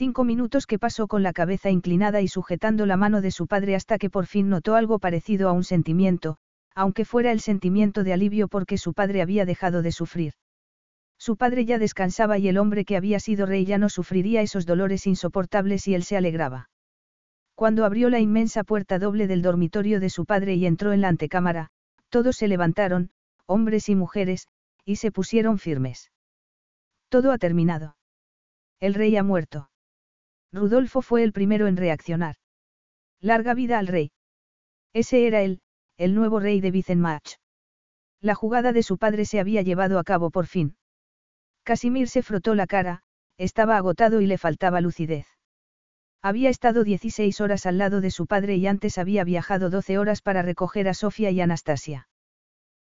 Speaker 1: Cinco minutos que pasó con la cabeza inclinada y sujetando la mano de su padre hasta que por fin notó algo parecido a un sentimiento, aunque fuera el sentimiento de alivio porque su padre había dejado de sufrir. Su padre ya descansaba y el hombre que había sido rey ya no sufriría esos dolores insoportables y él se alegraba. Cuando abrió la inmensa puerta doble del dormitorio de su padre y entró en la antecámara, todos se levantaron, hombres y mujeres, y se pusieron firmes. Todo ha terminado. El rey ha muerto. Rudolfo fue el primero en reaccionar. Larga vida al rey. Ese era él, el nuevo rey de Vicenmach. La jugada de su padre se había llevado a cabo por fin. Casimir se frotó la cara, estaba agotado y le faltaba lucidez. Había estado 16 horas al lado de su padre y antes había viajado 12 horas para recoger a Sofía y Anastasia.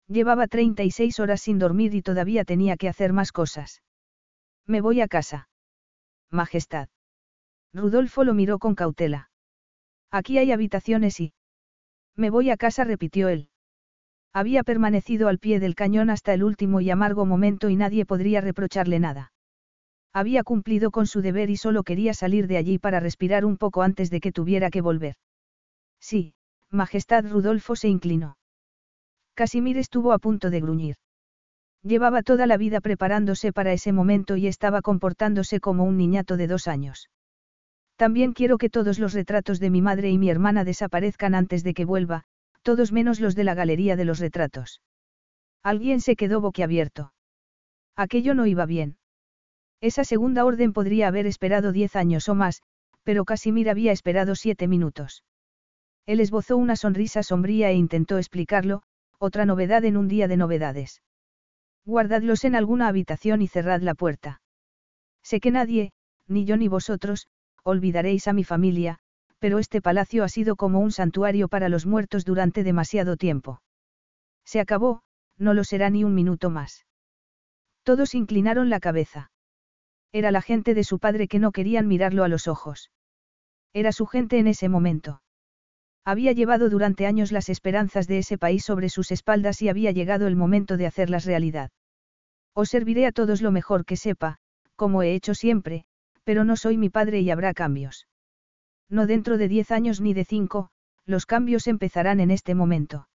Speaker 1: Llevaba 36 horas sin dormir y todavía tenía que hacer más cosas. Me voy a casa. Majestad. Rudolfo lo miró con cautela. Aquí hay habitaciones y... Me voy a casa, repitió él. Había permanecido al pie del cañón hasta el último y amargo momento y nadie podría reprocharle nada. Había cumplido con su deber y solo quería salir de allí para respirar un poco antes de que tuviera que volver. Sí, Majestad Rudolfo se inclinó. Casimir estuvo a punto de gruñir. Llevaba toda la vida preparándose para ese momento y estaba comportándose como un niñato de dos años. También quiero que todos los retratos de mi madre y mi hermana desaparezcan antes de que vuelva, todos menos los de la galería de los retratos. Alguien se quedó boquiabierto. Aquello no iba bien. Esa segunda orden podría haber esperado diez años o más, pero Casimir había esperado siete minutos. Él esbozó una sonrisa sombría e intentó explicarlo, otra novedad en un día de novedades. Guardadlos en alguna habitación y cerrad la puerta. Sé que nadie, ni yo ni vosotros, olvidaréis a mi familia, pero este palacio ha sido como un santuario para los muertos durante demasiado tiempo. Se acabó, no lo será ni un minuto más. Todos inclinaron la cabeza. Era la gente de su padre que no querían mirarlo a los ojos. Era su gente en ese momento. Había llevado durante años las esperanzas de ese país sobre sus espaldas y había llegado el momento de hacerlas realidad. Os serviré a todos lo mejor que sepa, como he hecho siempre, pero no soy mi padre y habrá cambios. No dentro de diez años ni de cinco, los cambios empezarán en este momento.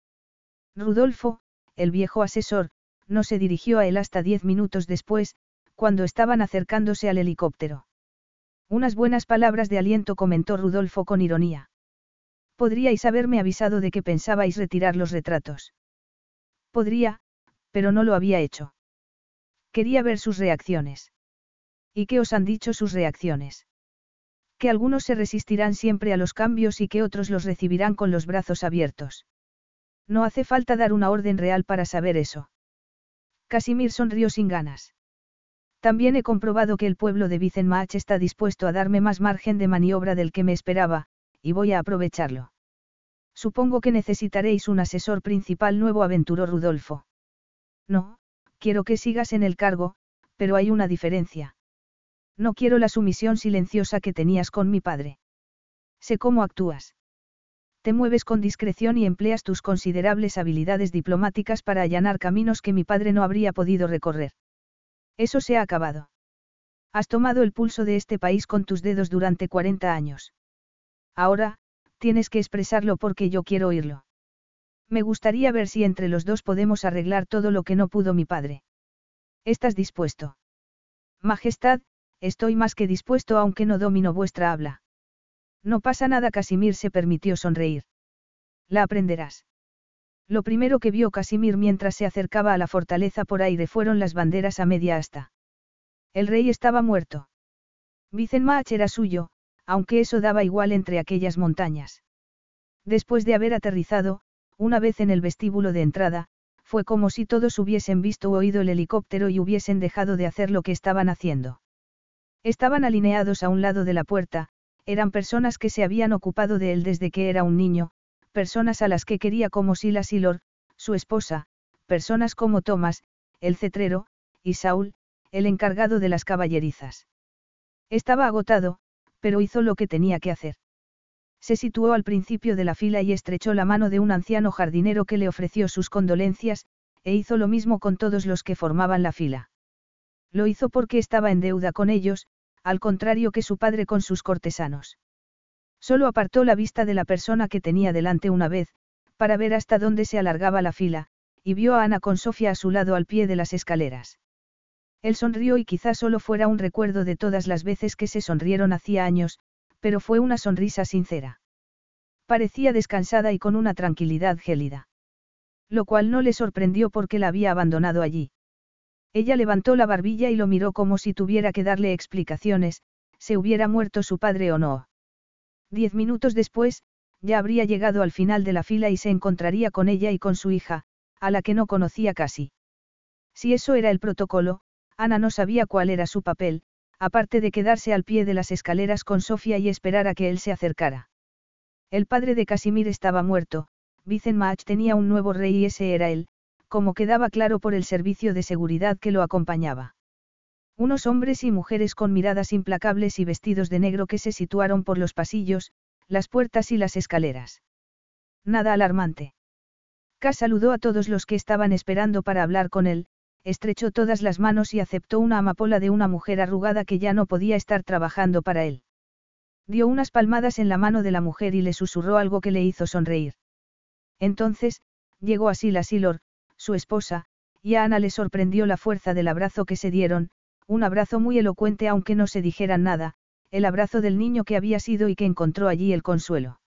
Speaker 1: Rudolfo, el viejo asesor, no se dirigió a él hasta diez minutos después, cuando estaban acercándose al helicóptero. Unas buenas palabras de aliento comentó Rudolfo con ironía. Podríais haberme avisado de que pensabais retirar los retratos. Podría, pero no lo había hecho. Quería ver sus reacciones. ¿Y qué os han dicho sus reacciones? Que algunos se resistirán siempre a los cambios y que otros los recibirán con los brazos abiertos. No hace falta dar una orden real para saber eso. Casimir sonrió sin ganas. También he comprobado que el pueblo de Vicenmach está dispuesto a darme más margen de maniobra del que me esperaba, y voy a aprovecharlo. Supongo que necesitaréis un asesor principal nuevo, aventuró Rudolfo. No, quiero que sigas en el cargo, pero hay una diferencia. No quiero la sumisión silenciosa que tenías con mi padre. Sé cómo actúas. Te mueves con discreción y empleas tus considerables habilidades diplomáticas para allanar caminos que mi padre no habría podido recorrer. Eso se ha acabado. Has tomado el pulso de este país con tus dedos durante 40 años. Ahora, tienes que expresarlo porque yo quiero oírlo. Me gustaría ver si entre los dos podemos arreglar todo lo que no pudo mi padre. ¿Estás dispuesto? Majestad, estoy más que dispuesto aunque no domino vuestra habla. No pasa nada, Casimir se permitió sonreír. La aprenderás. Lo primero que vio Casimir mientras se acercaba a la fortaleza por aire fueron las banderas a media asta. El rey estaba muerto. Vicenmach era suyo, aunque eso daba igual entre aquellas montañas. Después de haber aterrizado, una vez en el vestíbulo de entrada, fue como si todos hubiesen visto o oído el helicóptero y hubiesen dejado de hacer lo que estaban haciendo. Estaban alineados a un lado de la puerta, eran personas que se habían ocupado de él desde que era un niño, personas a las que quería como Silas Silor, su esposa, personas como Thomas, el cetrero, y Saúl, el encargado de las caballerizas. Estaba agotado, pero hizo lo que tenía que hacer. Se situó al principio de la fila y estrechó la mano de un anciano jardinero que le ofreció sus condolencias, e hizo lo mismo con todos los que formaban la fila. Lo hizo porque estaba en deuda con ellos, al contrario que su padre con sus cortesanos. Solo apartó la vista de la persona que tenía delante una vez, para ver hasta dónde se alargaba la fila, y vio a Ana con Sofía a su lado al pie de las escaleras. Él sonrió y quizá solo fuera un recuerdo de todas las veces que se sonrieron hacía años, pero fue una sonrisa sincera. Parecía descansada y con una tranquilidad gélida. Lo cual no le sorprendió porque la había abandonado allí. Ella levantó la barbilla y lo miró como si tuviera que darle explicaciones, se hubiera muerto su padre o no. Diez minutos después, ya habría llegado al final de la fila y se encontraría con ella y con su hija, a la que no conocía casi. Si eso era el protocolo, Ana no sabía cuál era su papel, aparte de quedarse al pie de las escaleras con Sofía y esperar a que él se acercara. El padre de Casimir estaba muerto, Mach tenía un nuevo rey y ese era él, como quedaba claro por el servicio de seguridad que lo acompañaba. Unos hombres y mujeres con miradas implacables y vestidos de negro que se situaron por los pasillos, las puertas y las escaleras. Nada alarmante. K saludó a todos los que estaban esperando para hablar con él, estrechó todas las manos y aceptó una amapola de una mujer arrugada que ya no podía estar trabajando para él. Dio unas palmadas en la mano de la mujer y le susurró algo que le hizo sonreír. Entonces, llegó a Sila Silor, su esposa, y a Ana le sorprendió la fuerza del abrazo que se dieron, un abrazo muy elocuente aunque no se dijeran nada, el abrazo del niño que había sido y que encontró allí el consuelo.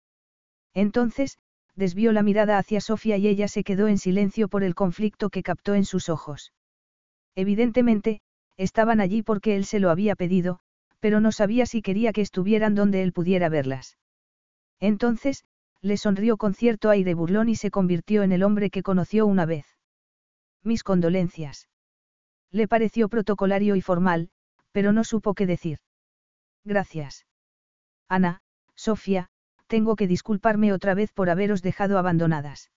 Speaker 1: Entonces, desvió la mirada hacia Sofía y ella se quedó en silencio por el conflicto que captó en sus ojos. Evidentemente, estaban allí porque él se lo había pedido, pero no sabía si quería que estuvieran donde él pudiera verlas. Entonces, le sonrió con cierto aire burlón y se convirtió en el hombre que conoció una vez. Mis condolencias. Le pareció protocolario y formal, pero no supo qué decir. Gracias. Ana, Sofía, tengo que disculparme otra vez por haberos dejado abandonadas.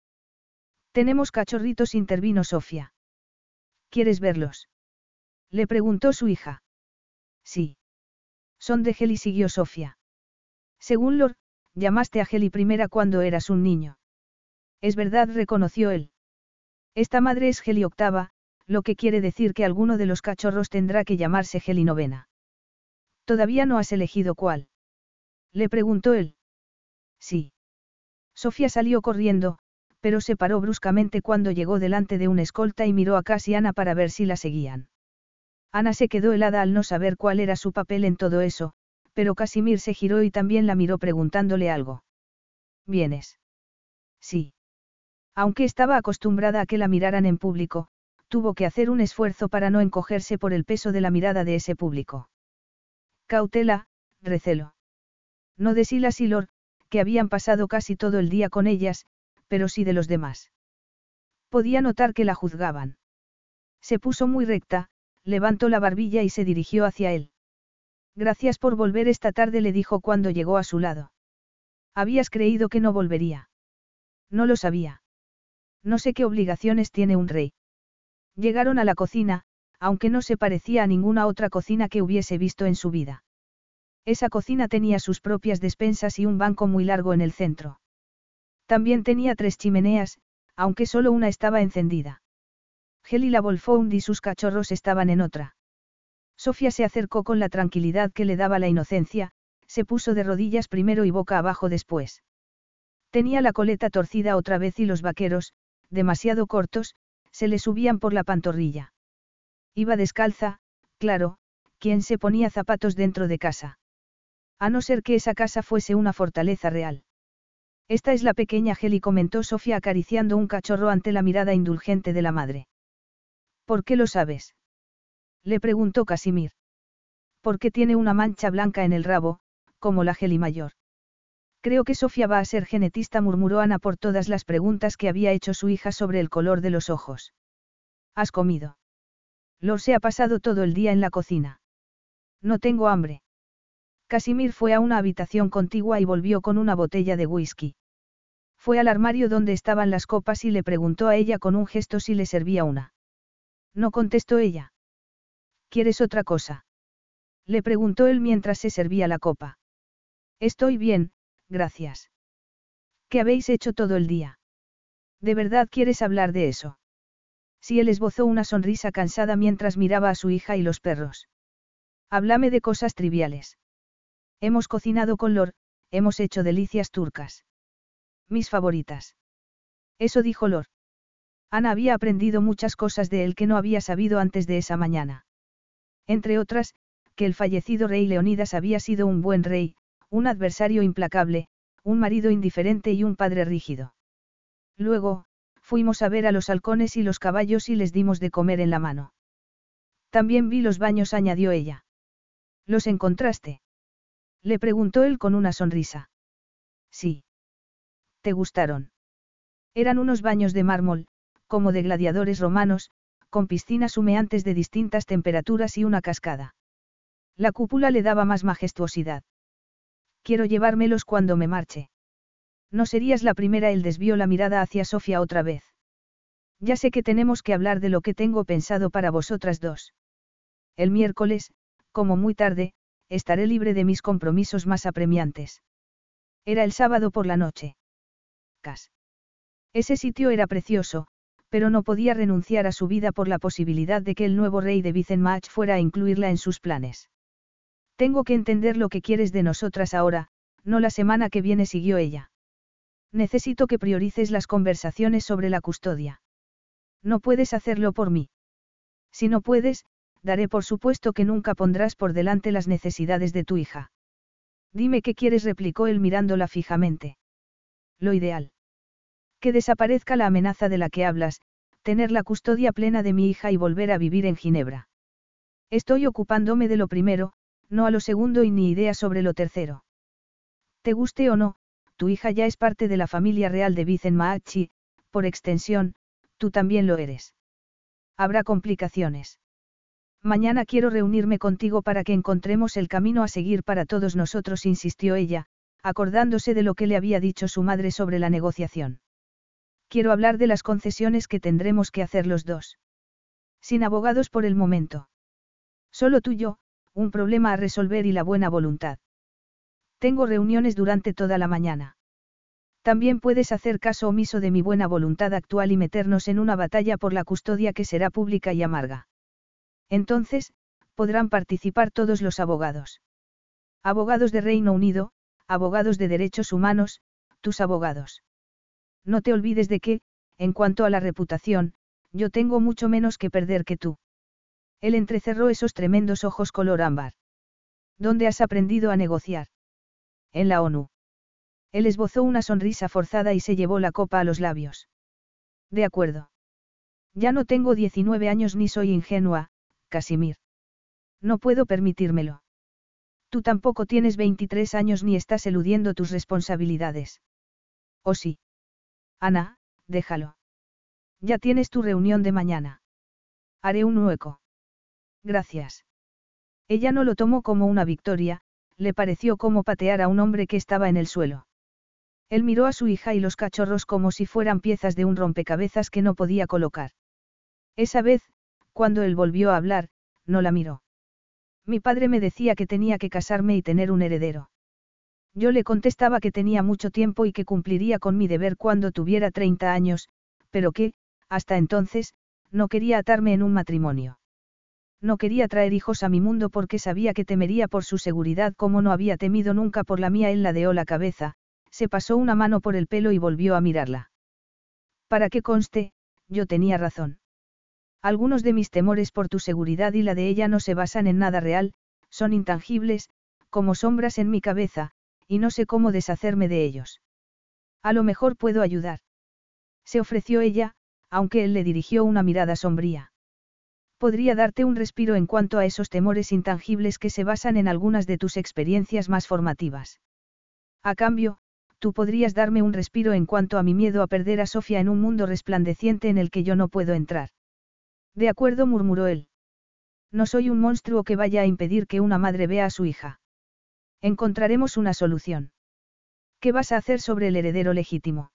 Speaker 1: Tenemos cachorritos, intervino Sofía. ¿Quieres verlos? Le preguntó su hija. Sí. Son de Geli, siguió Sofía. Según Lord, llamaste a Geli primera cuando eras un niño. Es verdad, reconoció él. Esta madre es Geli octava, lo que quiere decir que alguno de los cachorros tendrá que llamarse Geli novena. ¿Todavía no has elegido cuál? Le preguntó él. Sí. Sofía salió corriendo, pero se paró bruscamente cuando llegó delante de una escolta y miró a Cass y Ana para ver si la seguían. Ana se quedó helada al no saber cuál era su papel en todo eso, pero Casimir se giró y también la miró preguntándole algo. ¿Vienes? Sí. Aunque estaba acostumbrada a que la miraran en público, tuvo que hacer un esfuerzo para no encogerse por el peso de la mirada de ese público. Cautela, recelo. No de Silas y Lor, que habían pasado casi todo el día con ellas, pero sí de los demás. Podía notar que la juzgaban. Se puso muy recta, levantó la barbilla y se dirigió hacia él. Gracias por volver esta tarde, le dijo cuando llegó a su lado. Habías creído que no volvería. No lo sabía. No sé qué obligaciones tiene un rey. Llegaron a la cocina, aunque no se parecía a ninguna otra cocina que hubiese visto en su vida. Esa cocina tenía sus propias despensas y un banco muy largo en el centro. También tenía tres chimeneas, aunque solo una estaba encendida. Gel la Bolfound y sus cachorros estaban en otra. Sofía se acercó con la tranquilidad que le daba la inocencia, se puso de rodillas primero y boca abajo después. Tenía la coleta torcida otra vez y los vaqueros, demasiado cortos, se le subían por la pantorrilla. Iba descalza, claro, quien se ponía zapatos dentro de casa. A no ser que esa casa fuese una fortaleza real. Esta es la pequeña Heli comentó Sofía acariciando un cachorro ante la mirada indulgente de la madre. ¿Por qué lo sabes? Le preguntó Casimir. Porque tiene una mancha blanca en el rabo, como la Heli mayor. Creo que Sofía va a ser genetista, murmuró Ana por todas las preguntas que había hecho su hija sobre el color de los ojos. ¿Has comido? Lor se ha pasado todo el día en la cocina. No tengo hambre. Casimir fue a una habitación contigua y volvió con una botella de whisky. Fue al armario donde estaban las copas y le preguntó a ella con un gesto si le servía una. No contestó ella. ¿Quieres otra cosa? Le preguntó él mientras se servía la copa. Estoy bien, gracias. ¿Qué habéis hecho todo el día? ¿De verdad quieres hablar de eso? Si él esbozó una sonrisa cansada mientras miraba a su hija y los perros. Háblame de cosas triviales. Hemos cocinado con Lor, hemos hecho delicias turcas. Mis favoritas. Eso dijo Lor. Ana había aprendido muchas cosas de él que no había sabido antes de esa mañana. Entre otras, que el fallecido rey Leonidas había sido un buen rey, un adversario implacable, un marido indiferente y un padre rígido. Luego, fuimos a ver a los halcones y los caballos y les dimos de comer en la mano. También vi los baños, añadió ella. ¿Los encontraste? Le preguntó él con una sonrisa. Sí. ¿Te gustaron? Eran unos baños de mármol, como de gladiadores romanos, con piscinas humeantes de distintas temperaturas y una cascada. La cúpula le daba más majestuosidad. Quiero llevármelos cuando me marche. No serías la primera, él desvió la mirada hacia Sofía otra vez. Ya sé que tenemos que hablar de lo que tengo pensado para vosotras dos. El miércoles, como muy tarde, estaré libre de mis compromisos más apremiantes. Era el sábado por la noche. Cas. Ese sitio era precioso, pero no podía renunciar a su vida por la posibilidad de que el nuevo rey de Vicenmach fuera a incluirla en sus planes. Tengo que entender lo que quieres de nosotras ahora, no la semana que viene siguió ella. Necesito que priorices las conversaciones sobre la custodia. No puedes hacerlo por mí. Si no puedes, daré por supuesto que nunca pondrás por delante las necesidades de tu hija. Dime qué quieres, replicó él mirándola fijamente. Lo ideal. Que desaparezca la amenaza de la que hablas, tener la custodia plena de mi hija y volver a vivir en Ginebra. Estoy ocupándome de lo primero, no a lo segundo y ni idea sobre lo tercero. Te guste o no, tu hija ya es parte de la familia real de Vicen Maachi, por extensión, tú también lo eres. Habrá complicaciones. Mañana quiero reunirme contigo para que encontremos el camino a seguir para todos nosotros, insistió ella, acordándose de lo que le había dicho su madre sobre la negociación. Quiero hablar de las concesiones que tendremos que hacer los dos. Sin abogados por el momento. Solo tú y yo, un problema a resolver y la buena voluntad. Tengo reuniones durante toda la mañana. También puedes hacer caso omiso de mi buena voluntad actual y meternos en una batalla por la custodia que será pública y amarga. Entonces, podrán participar todos los abogados. Abogados de Reino Unido, abogados de derechos humanos, tus abogados. No te olvides de que, en cuanto a la reputación, yo tengo mucho menos que perder que tú. Él entrecerró esos tremendos ojos color ámbar. ¿Dónde has aprendido a negociar? En la ONU. Él esbozó una sonrisa forzada y se llevó la copa a los labios. De acuerdo. Ya no tengo 19 años ni soy ingenua, Casimir. No puedo permitírmelo. Tú tampoco tienes 23 años ni estás eludiendo tus responsabilidades. ¿O sí? Ana, déjalo. Ya tienes tu reunión de mañana. Haré un hueco. Gracias. Ella no lo tomó como una victoria, le pareció como patear a un hombre que estaba en el suelo. Él miró a su hija y los cachorros como si fueran piezas de un rompecabezas que no podía colocar. Esa vez, cuando él volvió a hablar, no la miró. Mi padre me decía que tenía que casarme y tener un heredero. Yo le contestaba que tenía mucho tiempo y que cumpliría con mi deber cuando tuviera 30 años, pero que, hasta entonces, no quería atarme en un matrimonio. No quería traer hijos a mi mundo porque sabía que temería por su seguridad como no había temido nunca por la mía. Él ladeó la cabeza, se pasó una mano por el pelo y volvió a mirarla. Para que conste, yo tenía razón. Algunos de mis temores por tu seguridad y la de ella no se basan en nada real, son intangibles, como sombras en mi cabeza, y no sé cómo deshacerme de ellos. A lo mejor puedo ayudar. Se ofreció ella, aunque él le dirigió una mirada sombría. Podría darte un respiro en cuanto a esos temores intangibles que se basan en algunas de tus experiencias más formativas. A cambio, tú podrías darme un respiro en cuanto a mi miedo a perder a Sofía en un mundo resplandeciente en el que yo no puedo entrar. De acuerdo, murmuró él. No soy un monstruo que vaya a impedir que una madre vea a su hija. Encontraremos una solución. ¿Qué vas a hacer sobre el heredero legítimo?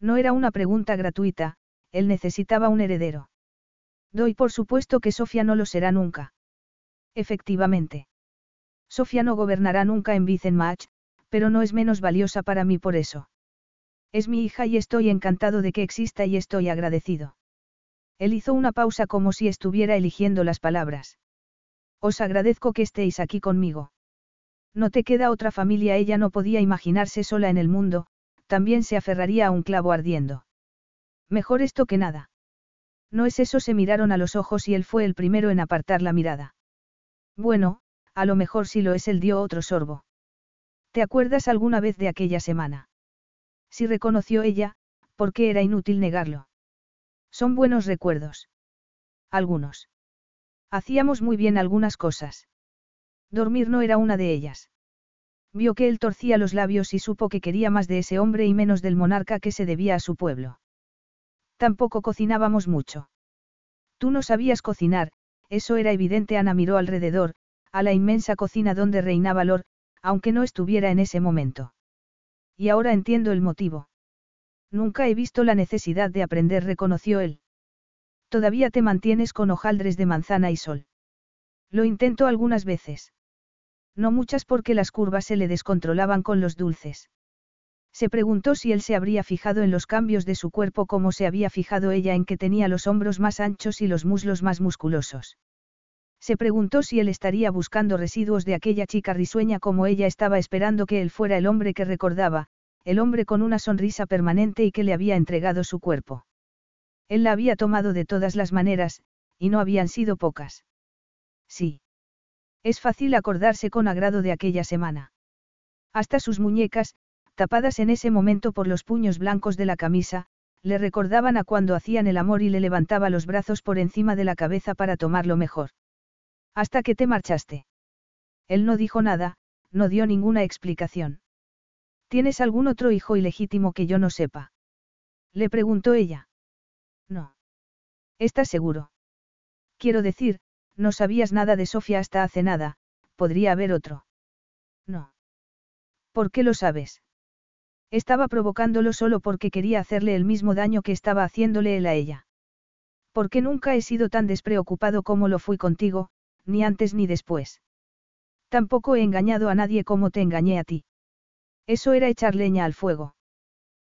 Speaker 1: No era una pregunta gratuita, él necesitaba un heredero. Doy por supuesto que Sofía no lo será nunca. Efectivamente. Sofía no gobernará nunca en Vicenmach, pero no es menos valiosa para mí por eso. Es mi hija y estoy encantado de que exista y estoy agradecido. Él hizo una pausa como si estuviera eligiendo las palabras. Os agradezco que estéis aquí conmigo. No te queda otra familia, ella no podía imaginarse sola en el mundo, también se aferraría a un clavo ardiendo. Mejor esto que nada. No es eso, se miraron a los ojos y él fue el primero en apartar la mirada. Bueno, a lo mejor si lo es, él dio otro sorbo. ¿Te acuerdas alguna vez de aquella semana? Si reconoció ella, ¿por qué era inútil negarlo? Son buenos recuerdos. Algunos. Hacíamos muy bien algunas cosas. Dormir no era una de ellas. Vio que él torcía los labios y supo que quería más de ese hombre y menos del monarca que se debía a su pueblo. Tampoco cocinábamos mucho. Tú no sabías cocinar, eso era evidente. Ana miró alrededor, a la inmensa cocina donde reinaba Lor, aunque no estuviera en ese momento. Y ahora entiendo el motivo. Nunca he visto la necesidad de aprender, reconoció él. Todavía te mantienes con hojaldres de manzana y sol. Lo intento algunas veces. No muchas porque las curvas se le descontrolaban con los dulces. Se preguntó si él se habría fijado en los cambios de su cuerpo como se había fijado ella en que tenía los hombros más anchos y los muslos más musculosos. Se preguntó si él estaría buscando residuos de aquella chica risueña como ella estaba esperando que él fuera el hombre que recordaba, el hombre con una sonrisa permanente y que le había entregado su cuerpo. Él la había tomado de todas las maneras, y no habían sido pocas. Sí. Es fácil acordarse con agrado de aquella semana. Hasta sus muñecas, tapadas en ese momento por los puños blancos de la camisa, le recordaban a cuando hacían el amor y le levantaba los brazos por encima de la cabeza para tomarlo mejor. Hasta que te marchaste. Él no dijo nada, no dio ninguna explicación. ¿Tienes algún otro hijo ilegítimo que yo no sepa? Le preguntó ella. No. ¿Estás seguro? Quiero decir, no sabías nada de Sofía hasta hace nada, podría haber otro. No. ¿Por qué lo sabes? Estaba provocándolo solo porque quería hacerle el mismo daño que estaba haciéndole él a ella. Porque nunca he sido tan despreocupado como lo fui contigo, ni antes ni después. Tampoco he engañado a nadie como te engañé a ti. Eso era echar leña al fuego.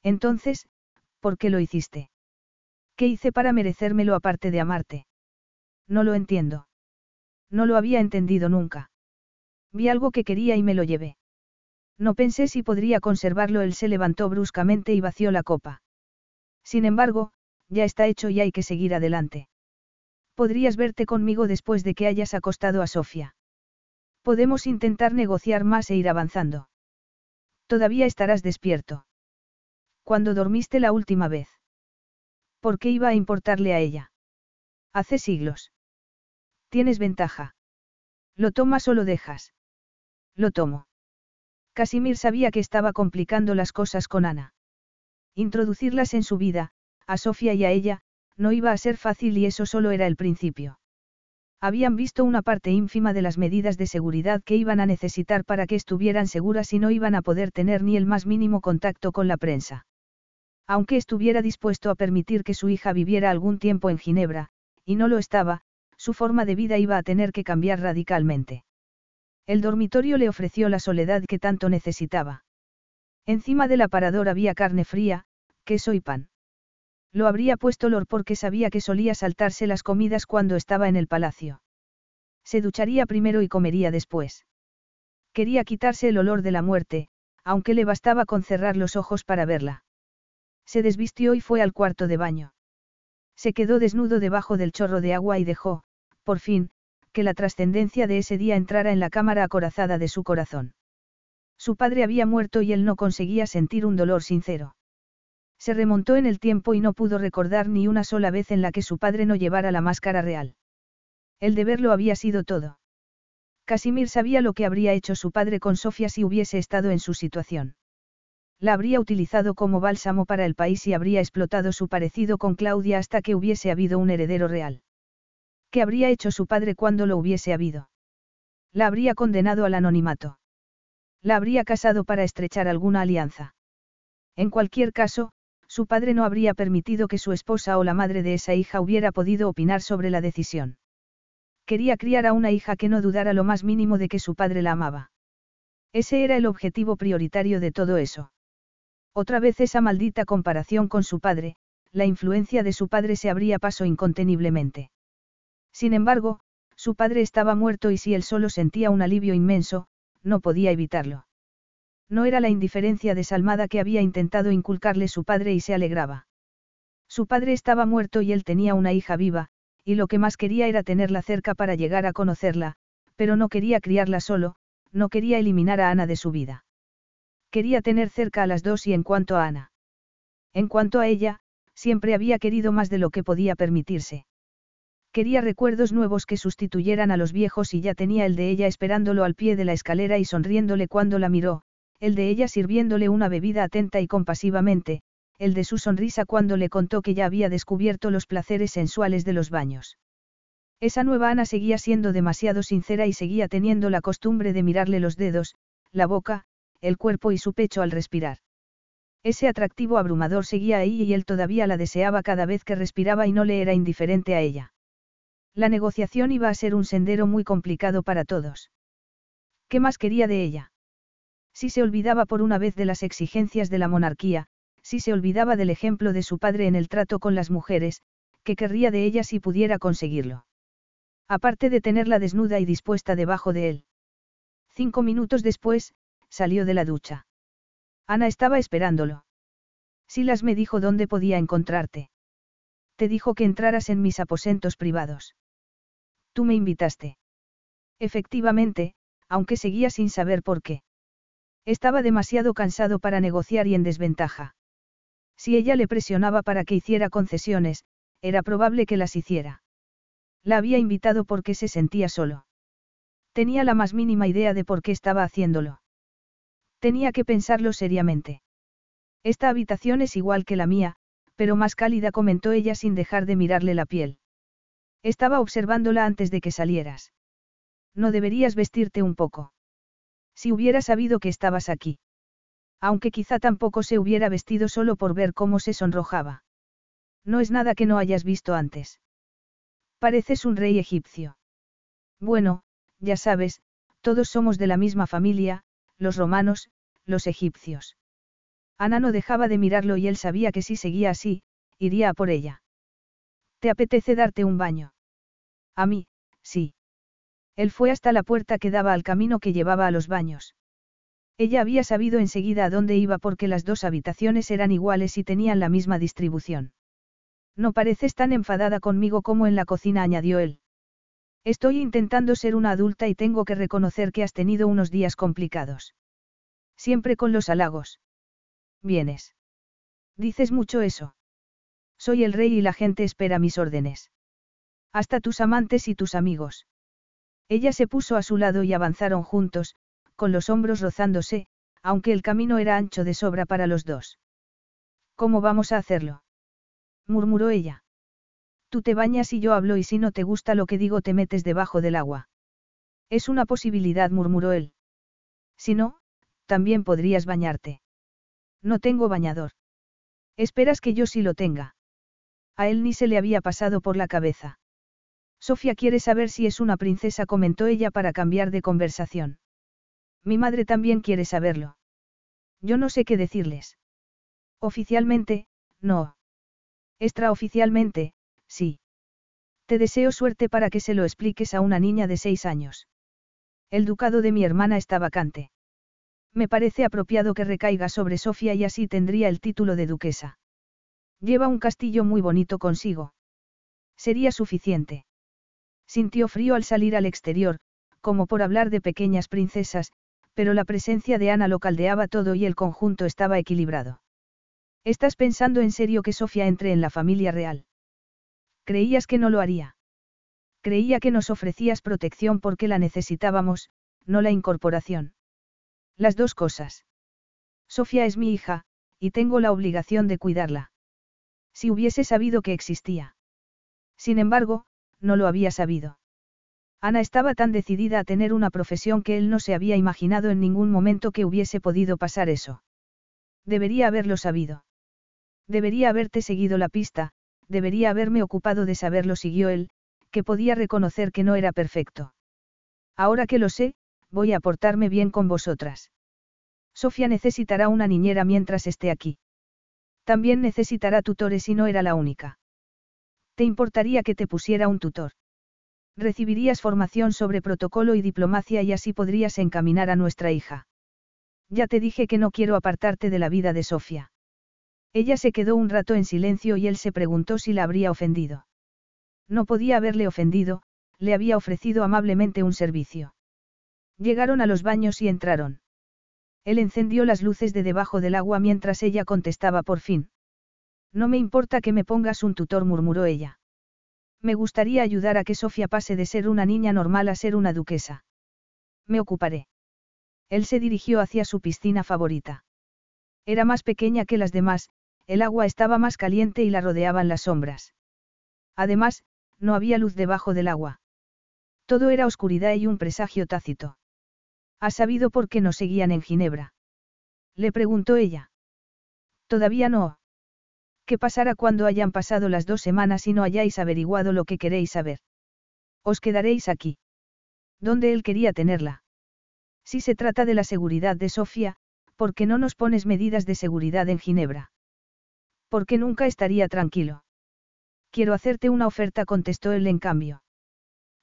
Speaker 1: Entonces, ¿por qué lo hiciste? ¿Qué hice para merecérmelo aparte de amarte? No lo entiendo. No lo había entendido nunca. Vi algo que quería y me lo llevé. No pensé si podría conservarlo. Él se levantó bruscamente y vació la copa. Sin embargo, ya está hecho y hay que seguir adelante. Podrías verte conmigo después de que hayas acostado a Sofía. Podemos intentar negociar más e ir avanzando. Todavía estarás despierto. Cuando dormiste la última vez. ¿Por qué iba a importarle a ella? Hace siglos. Tienes ventaja. ¿Lo tomas o lo dejas? Lo tomo. Casimir sabía que estaba complicando las cosas con Ana. Introducirlas en su vida, a Sofía y a ella, no iba a ser fácil y eso solo era el principio. Habían visto una parte ínfima de las medidas de seguridad que iban a necesitar para que estuvieran seguras y no iban a poder tener ni el más mínimo contacto con la prensa. Aunque estuviera dispuesto a permitir que su hija viviera algún tiempo en Ginebra, y no lo estaba, su forma de vida iba a tener que cambiar radicalmente. El dormitorio le ofreció la soledad que tanto necesitaba. Encima del aparador había carne fría, queso y pan. Lo habría puesto Lor porque sabía que solía saltarse las comidas cuando estaba en el palacio. Se ducharía primero y comería después. Quería quitarse el olor de la muerte, aunque le bastaba con cerrar los ojos para verla. Se desvistió y fue al cuarto de baño. Se quedó desnudo debajo del chorro de agua y dejó, por fin, que la trascendencia de ese día entrara en la cámara acorazada de su corazón. Su padre había muerto y él no conseguía sentir un dolor sincero. Se remontó en el tiempo y no pudo recordar ni una sola vez en la que su padre no llevara la máscara real. El deberlo había sido todo. Casimir sabía lo que habría hecho su padre con Sofía si hubiese estado en su situación. La habría utilizado como bálsamo para el país y habría explotado su parecido con Claudia hasta que hubiese habido un heredero real. ¿Qué habría hecho su padre cuando lo hubiese habido? La habría condenado al anonimato. La habría casado para estrechar alguna alianza. En cualquier caso, su padre no habría permitido que su esposa o la madre de esa hija hubiera podido opinar sobre la decisión. Quería criar a una hija que no dudara lo más mínimo de que su padre la amaba. Ese era el objetivo prioritario de todo eso. Otra vez esa maldita comparación con su padre, la influencia de su padre se abría paso inconteniblemente. Sin embargo, su padre estaba muerto y si él solo sentía un alivio inmenso, no podía evitarlo. No era la indiferencia desalmada que había intentado inculcarle su padre y se alegraba. Su padre estaba muerto y él tenía una hija viva, y lo que más quería era tenerla cerca para llegar a conocerla, pero no quería criarla solo, no quería eliminar a Ana de su vida. Quería tener cerca a las dos y en cuanto a Ana. En cuanto a ella, siempre había querido más de lo que podía permitirse. Quería recuerdos nuevos que sustituyeran a los viejos y ya tenía el de ella esperándolo al pie de la escalera y sonriéndole cuando la miró, el de ella sirviéndole una bebida atenta y compasivamente, el de su sonrisa cuando le contó que ya había descubierto los placeres sensuales de los baños. Esa nueva Ana seguía siendo demasiado sincera y seguía teniendo la costumbre de mirarle los dedos, la boca, el cuerpo y su pecho al respirar. Ese atractivo abrumador seguía ahí y él todavía la deseaba cada vez que respiraba y no le era indiferente a ella. La negociación iba a ser un sendero muy complicado para todos. ¿Qué más quería de ella? Si se olvidaba por una vez de las exigencias de la monarquía, si se olvidaba del ejemplo de su padre en el trato con las mujeres, que querría de ella si pudiera conseguirlo. Aparte de tenerla desnuda y dispuesta debajo de él. Cinco minutos después, salió de la ducha. Ana estaba esperándolo. Silas me dijo dónde podía encontrarte. Te dijo que entraras en mis aposentos privados. Tú me invitaste. Efectivamente, aunque seguía sin saber por qué. Estaba demasiado cansado para negociar y en desventaja. Si ella le presionaba para que hiciera concesiones, era probable que las hiciera. La había invitado porque se sentía solo. Tenía la más mínima idea de por qué estaba haciéndolo. Tenía que pensarlo seriamente. Esta habitación es igual que la mía, pero más cálida comentó ella sin dejar de mirarle la piel. Estaba observándola antes de que salieras. No deberías vestirte un poco. Si hubiera sabido que estabas aquí. Aunque quizá tampoco se hubiera vestido solo por ver cómo se sonrojaba. No es nada que no hayas visto antes. Pareces un rey egipcio. Bueno, ya sabes, todos somos de la misma familia, los romanos, los egipcios. Ana no dejaba de mirarlo y él sabía que si seguía así, iría a por ella. ¿Te apetece darte un baño? A mí, sí. Él fue hasta la puerta que daba al camino que llevaba a los baños. Ella había sabido enseguida a dónde iba porque las dos habitaciones eran iguales y tenían la misma distribución. No pareces tan enfadada conmigo como en la cocina, añadió él. Estoy intentando ser una adulta y tengo que reconocer que has tenido unos días complicados. Siempre con los halagos. Vienes. Dices mucho eso. Soy el rey y la gente espera mis órdenes. Hasta tus amantes y tus amigos. Ella se puso a su lado y avanzaron juntos, con los hombros rozándose, aunque el camino era ancho de sobra para los dos. ¿Cómo vamos a hacerlo? murmuró ella. Tú te bañas y yo hablo y si no te gusta lo que digo te metes debajo del agua. Es una posibilidad, murmuró él. Si no, también podrías bañarte. No tengo bañador. Esperas que yo sí lo tenga. A él ni se le había pasado por la cabeza. Sofía quiere saber si es una princesa, comentó ella para cambiar de conversación. Mi madre también quiere saberlo. Yo no sé qué decirles. Oficialmente, no. Extraoficialmente, sí. Te deseo suerte para que se lo expliques a una niña de seis años. El ducado de mi hermana está vacante. Me parece apropiado que recaiga sobre Sofía y así tendría el título de duquesa. Lleva un castillo muy bonito consigo. Sería suficiente. Sintió frío al salir al exterior, como por hablar de pequeñas princesas, pero la presencia de Ana lo caldeaba todo y el conjunto estaba equilibrado. ¿Estás pensando en serio que Sofía entre en la familia real? Creías que no lo haría. Creía que nos ofrecías protección porque la necesitábamos, no la incorporación. Las dos cosas. Sofía es mi hija, y tengo la obligación de cuidarla. Si hubiese sabido que existía. Sin embargo, no lo había sabido. Ana estaba tan decidida a tener una profesión que él no se había imaginado en ningún momento que hubiese podido pasar eso. Debería haberlo sabido. Debería haberte seguido la pista, debería haberme ocupado de saberlo, siguió él, que podía reconocer que no era perfecto. Ahora que lo sé, voy a portarme bien con vosotras. Sofía necesitará una niñera mientras esté aquí. También necesitará tutores y no era la única. ¿Te importaría que te pusiera un tutor? Recibirías formación sobre protocolo y diplomacia y así podrías encaminar a nuestra hija. Ya te dije que no quiero apartarte de la vida de Sofía. Ella se quedó un rato en silencio y él se preguntó si la habría ofendido. No podía haberle ofendido, le había ofrecido amablemente un servicio. Llegaron a los baños y entraron. Él encendió las luces de debajo del agua mientras ella contestaba por fin. No me importa que me pongas un tutor, murmuró ella. Me gustaría ayudar a que Sofía pase de ser una niña normal a ser una duquesa. Me ocuparé. Él se dirigió hacia su piscina favorita. Era más pequeña que las demás, el agua estaba más caliente y la rodeaban las sombras. Además, no había luz debajo del agua. Todo era oscuridad y un presagio tácito. ¿Has sabido por qué no seguían en Ginebra? Le preguntó ella. Todavía no. ¿Qué pasará cuando hayan pasado las dos semanas y no hayáis averiguado lo que queréis saber? Os quedaréis aquí. ¿Dónde él quería tenerla? Si se trata de la seguridad de Sofía, ¿por qué no nos pones medidas de seguridad en Ginebra? Porque nunca estaría tranquilo. Quiero hacerte una oferta, contestó él en cambio.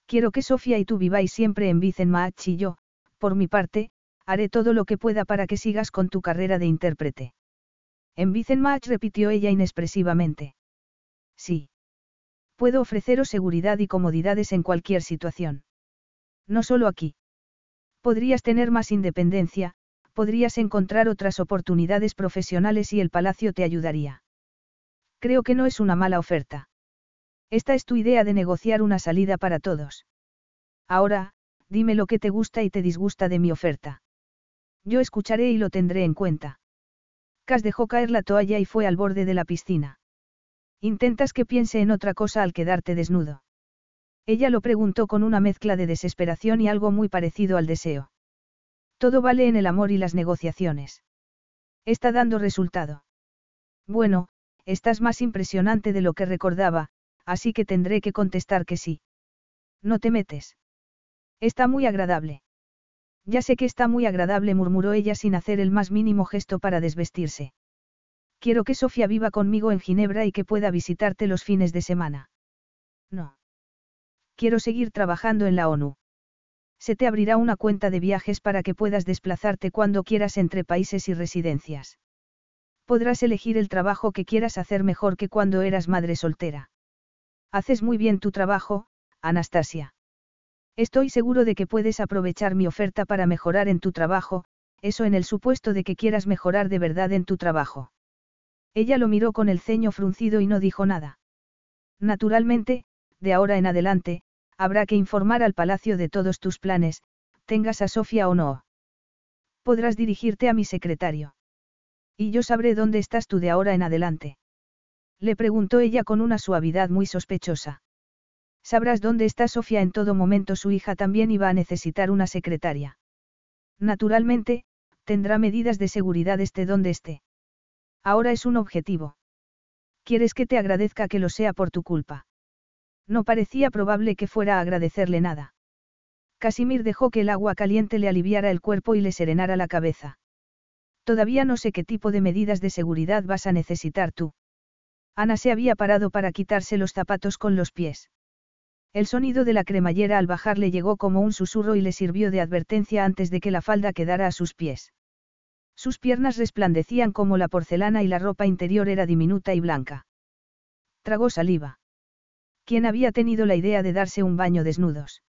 Speaker 1: Quiero que Sofía y tú viváis siempre en Vicenmaach y yo, por mi parte, haré todo lo que pueda para que sigas con tu carrera de intérprete. En Vicenmach repitió ella inexpresivamente. Sí. Puedo ofreceros seguridad y comodidades en cualquier situación. No solo aquí. Podrías tener más independencia, podrías encontrar otras oportunidades profesionales y el palacio te ayudaría. Creo que no es una mala oferta. Esta es tu idea de negociar una salida para todos. Ahora, dime lo que te gusta y te disgusta de mi oferta. Yo escucharé y lo tendré en cuenta. Cas dejó caer la toalla y fue al borde de la piscina. Intentas que piense en otra cosa al quedarte desnudo. Ella lo preguntó con una mezcla de desesperación y algo muy parecido al deseo. Todo vale en el amor y las negociaciones. Está dando resultado. Bueno, estás más impresionante de lo que recordaba, así que tendré que contestar que sí. No te metes. Está muy agradable. Ya sé que está muy agradable, murmuró ella sin hacer el más mínimo gesto para desvestirse. Quiero que Sofía viva conmigo en Ginebra y que pueda visitarte los fines de semana. No. Quiero seguir trabajando en la ONU. Se te abrirá una cuenta de viajes para que puedas desplazarte cuando quieras entre países y residencias. Podrás elegir el trabajo que quieras hacer mejor que cuando eras madre soltera. Haces muy bien tu trabajo, Anastasia. Estoy seguro de que puedes aprovechar mi oferta para mejorar en tu trabajo, eso en el supuesto de que quieras mejorar de verdad en tu trabajo. Ella lo miró con el ceño fruncido y no dijo nada. Naturalmente, de ahora en adelante, habrá que informar al palacio de todos tus planes, tengas a Sofía o no. Podrás dirigirte a mi secretario. Y yo sabré dónde estás tú de ahora en adelante. Le preguntó ella con una suavidad muy sospechosa. Sabrás dónde está Sofía en todo momento. Su hija también iba a necesitar una secretaria. Naturalmente, tendrá medidas de seguridad esté donde esté. Ahora es un objetivo. ¿Quieres que te agradezca que lo sea por tu culpa? No parecía probable que fuera a agradecerle nada. Casimir dejó que el agua caliente le aliviara el cuerpo y le serenara la cabeza. Todavía no sé qué tipo de medidas de seguridad vas a necesitar tú. Ana se había parado para quitarse los zapatos con los pies. El sonido de la cremallera al bajar le llegó como un susurro y le sirvió de advertencia antes de que la falda quedara a sus pies. Sus piernas resplandecían como la porcelana y la ropa interior era diminuta y blanca. Tragó saliva. ¿Quién había tenido la idea de darse un baño desnudos?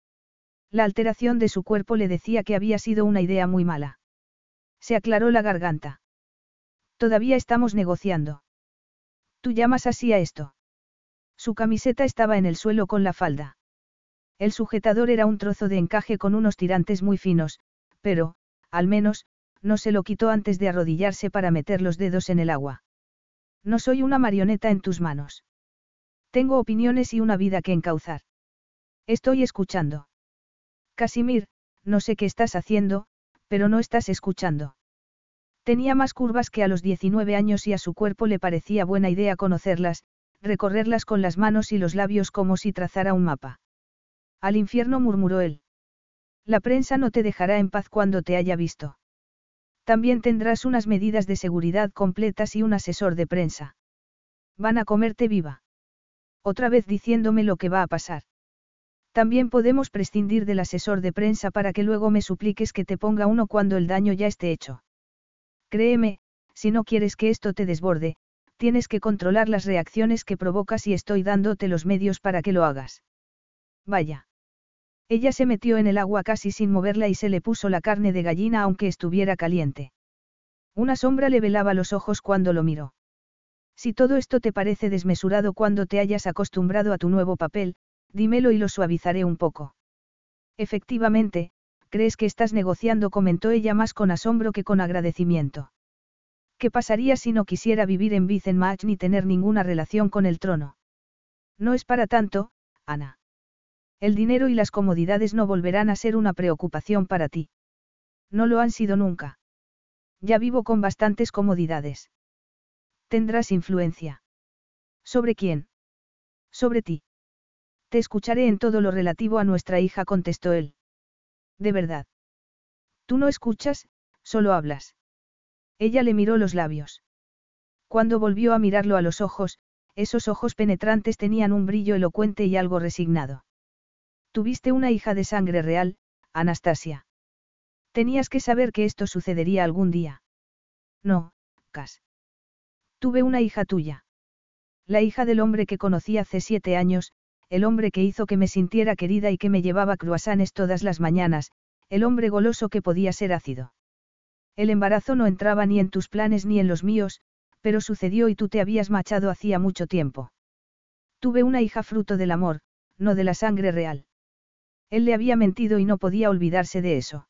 Speaker 1: La alteración de su cuerpo le decía que había sido una idea muy mala. Se aclaró la garganta. Todavía estamos negociando. ¿Tú llamas así a esto? Su camiseta estaba en el suelo con la falda. El sujetador era un trozo de encaje con unos tirantes muy finos, pero, al menos, no se lo quitó antes de arrodillarse para meter los dedos en el agua. No soy una marioneta en tus manos. Tengo opiniones y una vida que encauzar. Estoy escuchando. Casimir, no sé qué estás haciendo, pero no estás escuchando. Tenía más curvas que a los 19 años y a su cuerpo le parecía buena idea conocerlas, recorrerlas con las manos y los labios como si trazara un mapa. Al infierno murmuró él. La prensa no te dejará en paz cuando te haya visto. También tendrás unas medidas de seguridad completas y un asesor de prensa. Van a comerte viva. Otra vez diciéndome lo que va a pasar. También podemos prescindir del asesor de prensa para que luego me supliques que te ponga uno cuando el daño ya esté hecho. Créeme, si no quieres que esto te desborde, tienes que controlar las reacciones que provocas y estoy dándote los medios para que lo hagas. Vaya. Ella se metió en el agua casi sin moverla y se le puso la carne de gallina aunque estuviera caliente. Una sombra le velaba los ojos cuando lo miró. Si todo esto te parece desmesurado cuando te hayas acostumbrado a tu nuevo papel, dímelo y lo suavizaré un poco. Efectivamente, crees que estás negociando, comentó ella más con asombro que con agradecimiento. ¿Qué pasaría si no quisiera vivir en Vicenmach ni tener ninguna relación con el trono? No es para tanto, Ana. El dinero y las comodidades no volverán a ser una preocupación para ti. No lo han sido nunca. Ya vivo con bastantes comodidades. Tendrás influencia. ¿Sobre quién? Sobre ti. Te escucharé en todo lo relativo a nuestra hija, contestó él. De verdad. Tú no escuchas, solo hablas. Ella le miró los labios. Cuando volvió a mirarlo a los ojos, esos ojos penetrantes tenían un brillo elocuente y algo resignado. Tuviste una hija de sangre real, Anastasia. Tenías que saber que esto sucedería algún día. No, Cas. Tuve una hija tuya. La hija del hombre que conocí hace siete años, el hombre que hizo que me sintiera querida y que me llevaba cruasanes todas las mañanas, el hombre goloso que podía ser ácido. El embarazo no entraba ni en tus planes ni en los míos, pero sucedió y tú te habías machado hacía mucho tiempo. Tuve una hija fruto del amor, no de la sangre real. Él le había mentido y no podía olvidarse de eso.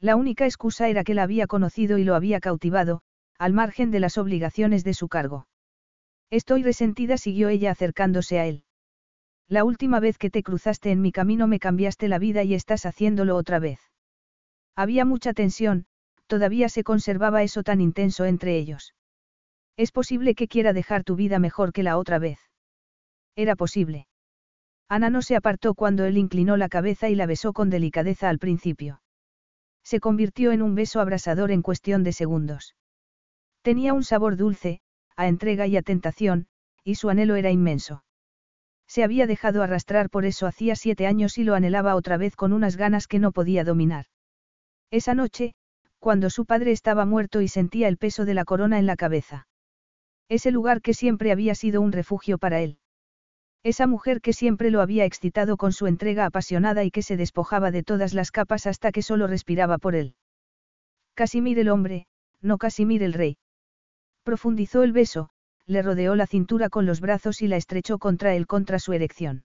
Speaker 1: La única excusa era que la había conocido y lo había cautivado, al margen de las obligaciones de su cargo. Estoy resentida, siguió ella acercándose a él. La última vez que te cruzaste en mi camino me cambiaste la vida y estás haciéndolo otra vez. Había mucha tensión, todavía se conservaba eso tan intenso entre ellos. Es posible que quiera dejar tu vida mejor que la otra vez. Era posible. Ana no se apartó cuando él inclinó la cabeza y la besó con delicadeza al principio. Se convirtió en un beso abrasador en cuestión de segundos. Tenía un sabor dulce, a entrega y a tentación, y su anhelo era inmenso. Se había dejado arrastrar por eso hacía siete años y lo anhelaba otra vez con unas ganas que no podía dominar. Esa noche, cuando su padre estaba muerto y sentía el peso de la corona en la cabeza. Ese lugar que siempre había sido un refugio para él. Esa mujer que siempre lo había excitado con su entrega apasionada y que se despojaba de todas las capas hasta que solo respiraba por él. Casimir el hombre, no Casimir el rey. Profundizó el beso, le rodeó la cintura con los brazos y la estrechó contra él contra su erección.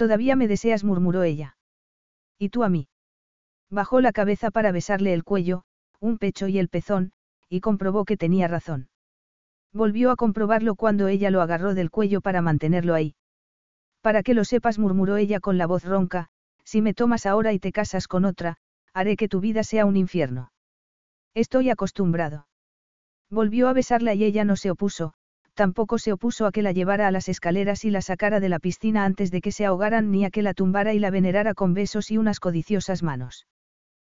Speaker 1: Todavía me deseas, murmuró ella. ¿Y tú a mí? Bajó la cabeza para besarle el cuello, un pecho y el pezón, y comprobó que tenía razón. Volvió a comprobarlo cuando ella lo agarró del cuello para mantenerlo ahí. Para que lo sepas, murmuró ella con la voz ronca, si me tomas ahora y te casas con otra, haré que tu vida sea un infierno. Estoy acostumbrado. Volvió a besarla y ella no se opuso, tampoco se opuso a que la llevara a las escaleras y la sacara de la piscina antes de que se ahogaran ni a que la tumbara y la venerara con besos y unas codiciosas manos.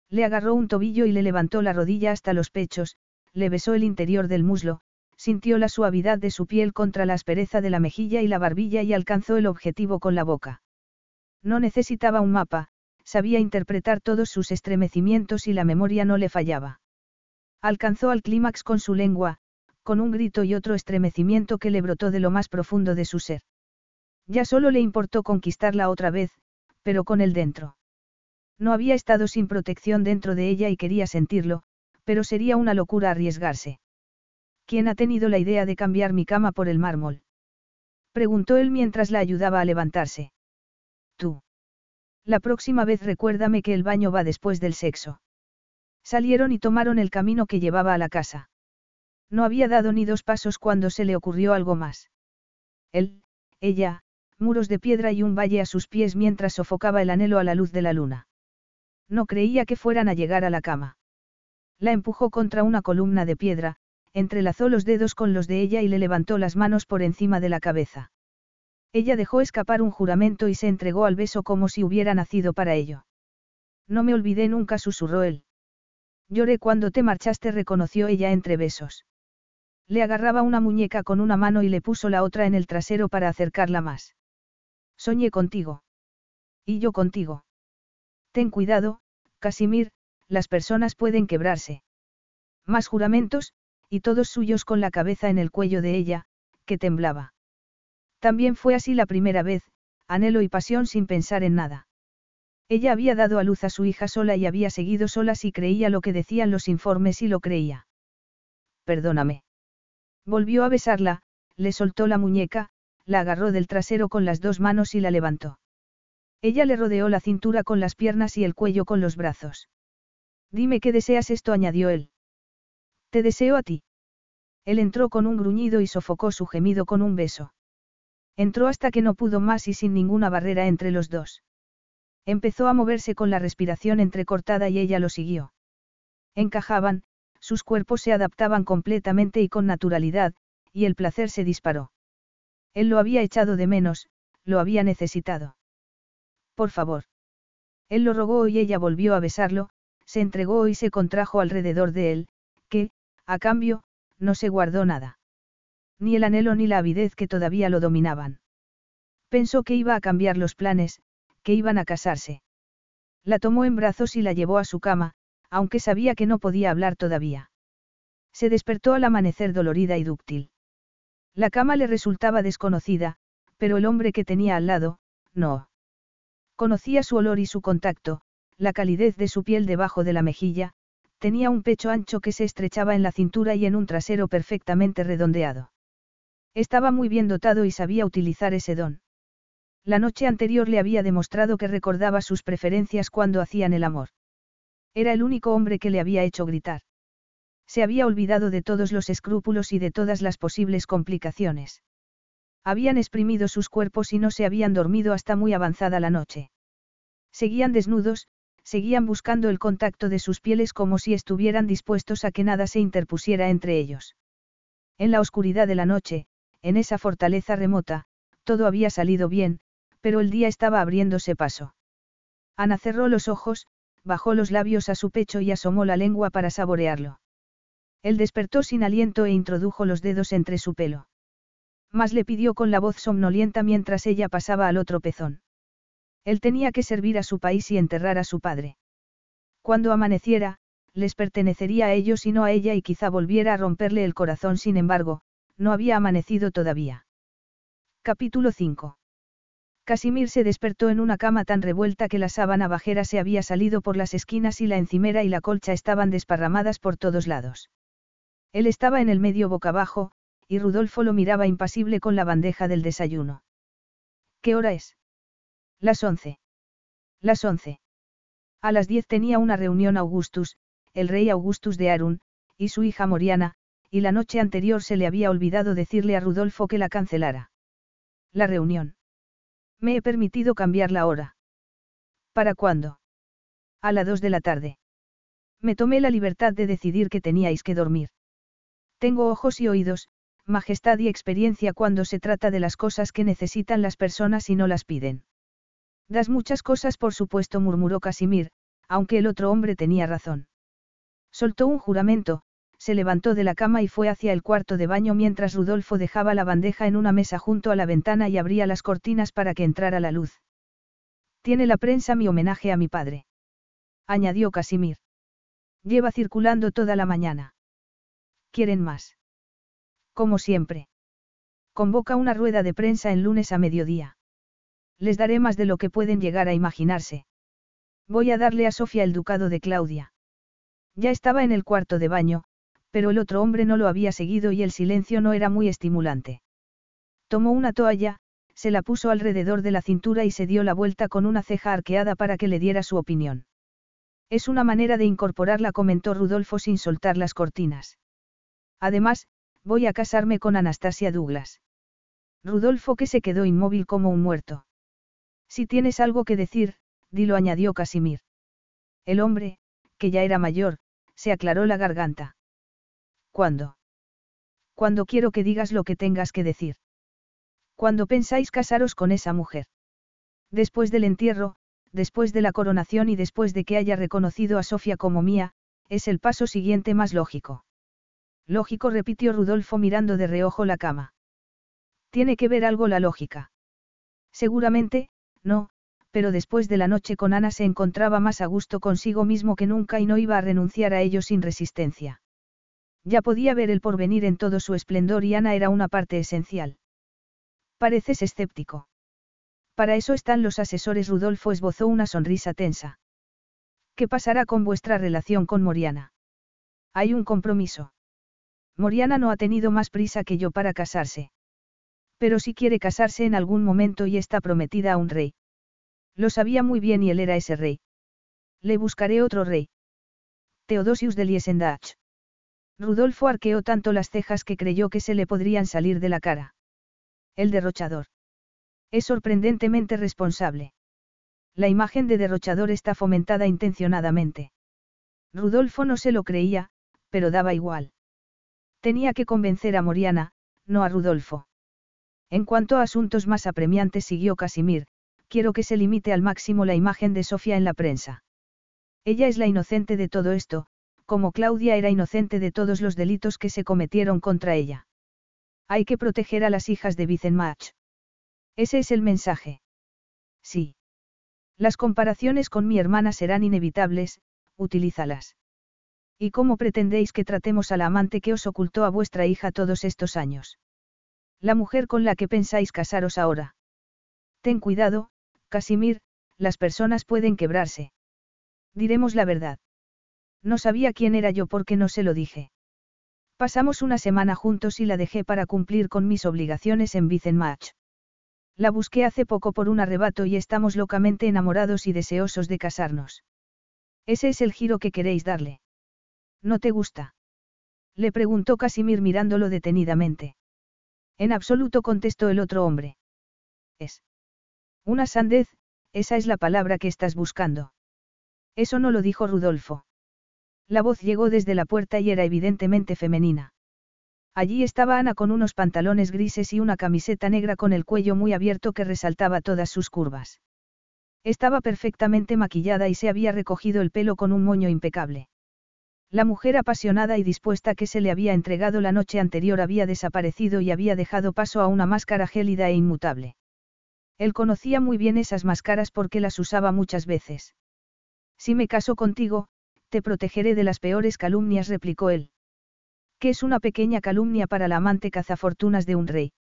Speaker 1: Le agarró un tobillo y le levantó la rodilla hasta los pechos, le besó el interior del muslo, sintió la suavidad de su piel contra la aspereza de la mejilla y la barbilla y alcanzó el objetivo con la boca. No necesitaba un mapa, sabía interpretar todos sus estremecimientos y la memoria no le fallaba. Alcanzó al clímax con su lengua, con un grito y otro estremecimiento que le brotó de lo más profundo de su ser. Ya solo le importó conquistarla otra vez, pero con él dentro. No había estado sin protección dentro de ella y quería sentirlo, pero sería una locura arriesgarse. ¿Quién ha tenido la idea de cambiar mi cama por el mármol? Preguntó él mientras la ayudaba a levantarse. Tú. La próxima vez recuérdame que el baño va después del sexo. Salieron y tomaron el camino que llevaba a la casa. No había dado ni dos pasos cuando se le ocurrió algo más. Él, ella, muros de piedra y un valle a sus pies mientras sofocaba el anhelo a la luz de la luna. No creía que fueran a llegar a la cama. La empujó contra una columna de piedra, entrelazó los dedos con los de ella y le levantó las manos por encima de la cabeza. Ella dejó escapar un juramento y se entregó al beso como si hubiera nacido para ello. No me olvidé nunca, susurró él. Lloré cuando te marchaste, reconoció ella entre besos. Le agarraba una muñeca con una mano y le puso la otra en el trasero para acercarla más. Soñé contigo. Y yo contigo. Ten cuidado, Casimir, las personas pueden quebrarse. Más juramentos, y todos suyos con la cabeza en el cuello de ella, que temblaba. También fue así la primera vez, anhelo y pasión sin pensar en nada. Ella había dado a luz a su hija sola y había seguido sola si creía lo que decían los informes y lo creía. Perdóname. Volvió a besarla, le soltó la muñeca, la agarró del trasero con las dos manos y la levantó. Ella le rodeó la cintura con las piernas y el cuello con los brazos. Dime qué deseas esto, añadió él. Te deseo a ti. Él entró con un gruñido y sofocó su gemido con un beso. Entró hasta que no pudo más y sin ninguna barrera entre los dos. Empezó a moverse con la respiración entrecortada y ella lo siguió. Encajaban, sus cuerpos se adaptaban completamente y con naturalidad, y el placer se disparó. Él lo había echado de menos, lo había necesitado. Por favor. Él lo rogó y ella volvió a besarlo, se entregó y se contrajo alrededor de él, que, a cambio, no se guardó nada. Ni el anhelo ni la avidez que todavía lo dominaban. Pensó que iba a cambiar los planes, que iban a casarse. La tomó en brazos y la llevó a su cama, aunque sabía que no podía hablar todavía. Se despertó al amanecer dolorida y dúctil. La cama le resultaba desconocida, pero el hombre que tenía al lado, no. Conocía su olor y su contacto, la calidez de su piel debajo de la mejilla, tenía un pecho ancho que se estrechaba en la cintura y en un trasero perfectamente redondeado. Estaba muy bien dotado y sabía utilizar ese don. La noche anterior le había demostrado que recordaba sus preferencias cuando hacían el amor. Era el único hombre que le había hecho gritar. Se había olvidado de todos los escrúpulos y de todas las posibles complicaciones. Habían exprimido sus cuerpos y no se habían dormido hasta muy avanzada la noche. Seguían desnudos, seguían buscando el contacto de sus pieles como si estuvieran dispuestos a que nada se interpusiera entre ellos. En la oscuridad de la noche, en esa fortaleza remota, todo había salido bien, pero el día estaba abriéndose paso. Ana cerró los ojos, bajó los labios a su pecho y asomó la lengua para saborearlo. Él despertó sin aliento e introdujo los dedos entre su pelo. Más le pidió con la voz somnolienta mientras ella pasaba al otro pezón. Él tenía que servir a su país y enterrar a su padre. Cuando amaneciera, les pertenecería a ellos y no a ella y quizá volviera a romperle el corazón, sin embargo, no había amanecido todavía. Capítulo 5. Casimir se despertó en una cama tan revuelta que la sábana bajera se había salido por las esquinas y la encimera y la colcha estaban desparramadas por todos lados. Él estaba en el medio boca abajo, y Rudolfo lo miraba impasible con la bandeja del desayuno. ¿Qué hora es? Las once. Las once. A las diez tenía una reunión Augustus, el rey Augustus de Arun, y su hija Moriana, y la noche anterior se le había olvidado decirle a Rudolfo que la cancelara. La reunión. Me he permitido cambiar la hora. ¿Para cuándo? A las dos de la tarde. Me tomé la libertad de decidir que teníais que dormir. Tengo ojos y oídos, majestad y experiencia cuando se trata de las cosas que necesitan las personas y no las piden. Das muchas cosas por supuesto, murmuró Casimir, aunque el otro hombre tenía razón. Soltó un juramento, se levantó de la cama y fue hacia el cuarto de baño mientras Rudolfo dejaba la bandeja en una mesa junto a la ventana y abría las cortinas para que entrara la luz. Tiene la prensa mi homenaje a mi padre. Añadió Casimir. Lleva circulando toda la mañana. ¿Quieren más? Como siempre. Convoca una rueda de prensa el lunes a mediodía. Les daré más de lo que pueden llegar a imaginarse. Voy a darle a Sofía el ducado de Claudia. Ya estaba en el cuarto de baño, pero el otro hombre no lo había seguido y el silencio no era muy estimulante. Tomó una toalla, se la puso alrededor de la cintura y se dio la vuelta con una ceja arqueada para que le diera su opinión. Es una manera de incorporarla, comentó Rudolfo sin soltar las cortinas. Además, voy a casarme con Anastasia Douglas. Rudolfo que se quedó inmóvil como un muerto. Si tienes algo que decir, dilo añadió Casimir. El hombre, que ya era mayor, se aclaró la garganta. ¿Cuándo? Cuando quiero que digas lo que tengas que decir. Cuando pensáis casaros con esa mujer. Después del entierro, después de la coronación y después de que haya reconocido a Sofía como mía, es el paso siguiente más lógico. Lógico, repitió Rudolfo mirando de reojo la cama. Tiene que ver algo la lógica. Seguramente, no, pero después de la noche con Ana se encontraba más a gusto consigo mismo que nunca y no iba a renunciar a ello sin resistencia. Ya podía ver el porvenir en todo su esplendor y Ana era una parte esencial. Pareces escéptico. Para eso están los asesores. Rudolfo esbozó una sonrisa tensa. ¿Qué pasará con vuestra relación con Moriana? Hay un compromiso. Moriana no ha tenido más prisa que yo para casarse. Pero si quiere casarse en algún momento y está prometida a un rey. Lo sabía muy bien y él era ese rey. Le buscaré otro rey. Teodosius de Liesendach. Rudolfo arqueó tanto las cejas que creyó que se le podrían salir de la cara. El derrochador. Es sorprendentemente responsable. La imagen de derrochador está fomentada intencionadamente. Rudolfo no se lo creía, pero daba igual. Tenía que convencer a Moriana, no a Rudolfo. En cuanto a asuntos más apremiantes siguió Casimir, quiero que se limite al máximo la imagen de Sofía en la prensa. Ella es la inocente de todo esto, como Claudia era inocente de todos los delitos que se cometieron contra ella. Hay que proteger a las hijas de Vicenmach. Ese es el mensaje. Sí. Las comparaciones con mi hermana serán inevitables, utilízalas. ¿Y cómo pretendéis que tratemos a la amante que os ocultó a vuestra hija todos estos años? La mujer con la que pensáis casaros ahora. Ten cuidado, Casimir, las personas pueden quebrarse. Diremos la verdad. No sabía quién era yo porque no se lo dije. Pasamos una semana juntos y la dejé para cumplir con mis obligaciones en Vicenmach. La busqué hace poco por un arrebato y estamos locamente enamorados y deseosos de casarnos. Ese es el giro que queréis darle. ¿No te gusta? Le preguntó Casimir mirándolo detenidamente. En absoluto contestó el otro hombre. Es. Una sandez, esa es la palabra que estás buscando. Eso no lo dijo Rudolfo. La voz llegó desde la puerta y era evidentemente femenina. Allí estaba Ana con unos pantalones grises y una camiseta negra con el cuello muy abierto que resaltaba todas sus curvas. Estaba perfectamente maquillada y se había recogido el pelo con un moño impecable. La mujer apasionada y dispuesta que se le había entregado la noche anterior había desaparecido y había dejado paso a una máscara gélida e inmutable. Él conocía muy bien esas máscaras porque las usaba muchas veces. Si me caso contigo, te protegeré de las peores calumnias, replicó él. ¿Qué es una pequeña calumnia para la amante cazafortunas de un rey?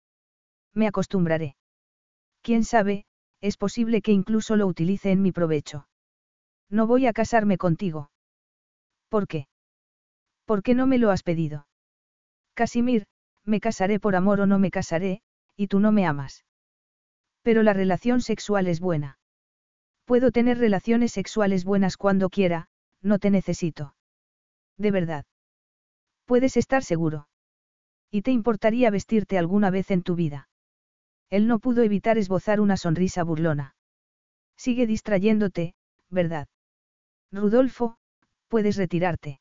Speaker 1: Me acostumbraré. Quién sabe, es posible que incluso lo utilice en mi provecho. No voy a casarme contigo. ¿Por qué? ¿Por qué no me lo has pedido? Casimir, me casaré por amor o no me casaré, y tú no me amas. Pero la relación sexual es buena. Puedo tener relaciones sexuales buenas cuando quiera, no te necesito. De verdad. Puedes estar seguro. ¿Y te importaría vestirte alguna vez en tu vida? Él no pudo evitar esbozar una sonrisa burlona. Sigue distrayéndote, ¿verdad? Rudolfo, puedes retirarte.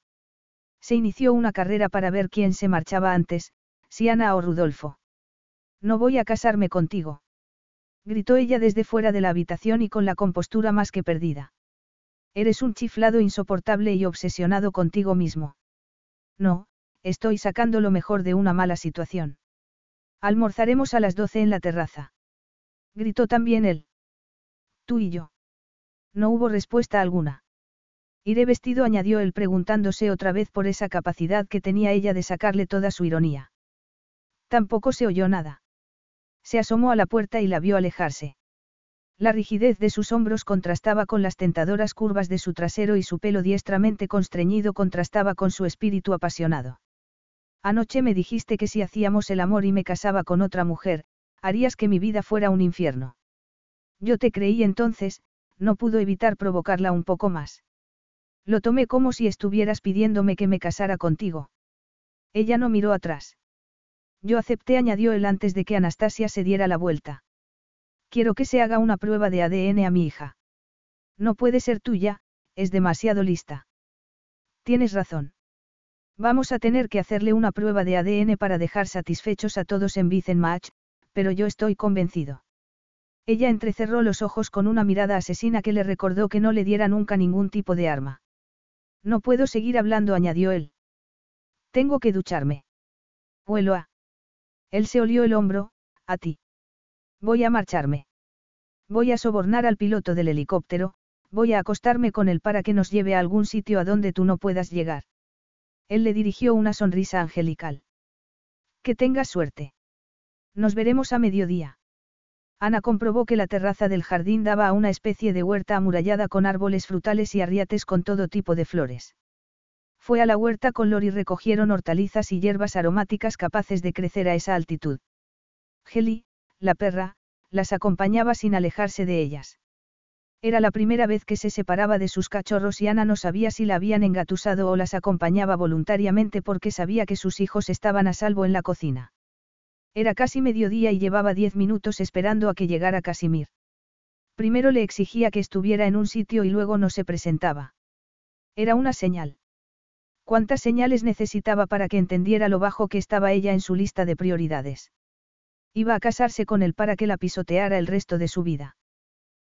Speaker 1: Se inició una carrera para ver quién se marchaba antes, si Ana o Rudolfo. No voy a casarme contigo. Gritó ella desde fuera de la habitación y con la compostura más que perdida. Eres un chiflado insoportable y obsesionado contigo mismo. No, estoy sacando lo mejor de una mala situación. Almorzaremos a las doce en la terraza. Gritó también él. Tú y yo. No hubo respuesta alguna. Iré vestido, añadió él preguntándose otra vez por esa capacidad que tenía ella de sacarle toda su ironía. Tampoco se oyó nada. Se asomó a la puerta y la vio alejarse. La rigidez de sus hombros contrastaba con las tentadoras curvas de su trasero y su pelo diestramente constreñido contrastaba con su espíritu apasionado. Anoche me dijiste que si hacíamos el amor y me casaba con otra mujer, harías que mi vida fuera un infierno. Yo te creí entonces, no pudo evitar provocarla un poco más. Lo tomé como si estuvieras pidiéndome que me casara contigo. Ella no miró atrás. Yo acepté, añadió él antes de que Anastasia se diera la vuelta. Quiero que se haga una prueba de ADN a mi hija. No puede ser tuya, es demasiado lista. Tienes razón. Vamos a tener que hacerle una prueba de ADN para dejar satisfechos a todos en Match, pero yo estoy convencido. Ella entrecerró los ojos con una mirada asesina que le recordó que no le diera nunca ningún tipo de arma. No puedo seguir hablando, añadió él. Tengo que ducharme. Vuelo a. Él se olió el hombro, a ti. Voy a marcharme. Voy a sobornar al piloto del helicóptero, voy a acostarme con él para que nos lleve a algún sitio a donde tú no puedas llegar. Él le dirigió una sonrisa angelical. Que tengas suerte. Nos veremos a mediodía. Ana comprobó que la terraza del jardín daba a una especie de huerta amurallada con árboles frutales y arriates con todo tipo de flores. Fue a la huerta con Lori y recogieron hortalizas y hierbas aromáticas capaces de crecer a esa altitud. Geli, la perra, las acompañaba sin alejarse de ellas. Era la primera vez que se separaba de sus cachorros y Ana no sabía si la habían engatusado o las acompañaba voluntariamente porque sabía que sus hijos estaban a salvo en la cocina. Era casi mediodía y llevaba diez minutos esperando a que llegara Casimir. Primero le exigía que estuviera en un sitio y luego no se presentaba. Era una señal. ¿Cuántas señales necesitaba para que entendiera lo bajo que estaba ella en su lista de prioridades? Iba a casarse con él para que la pisoteara el resto de su vida.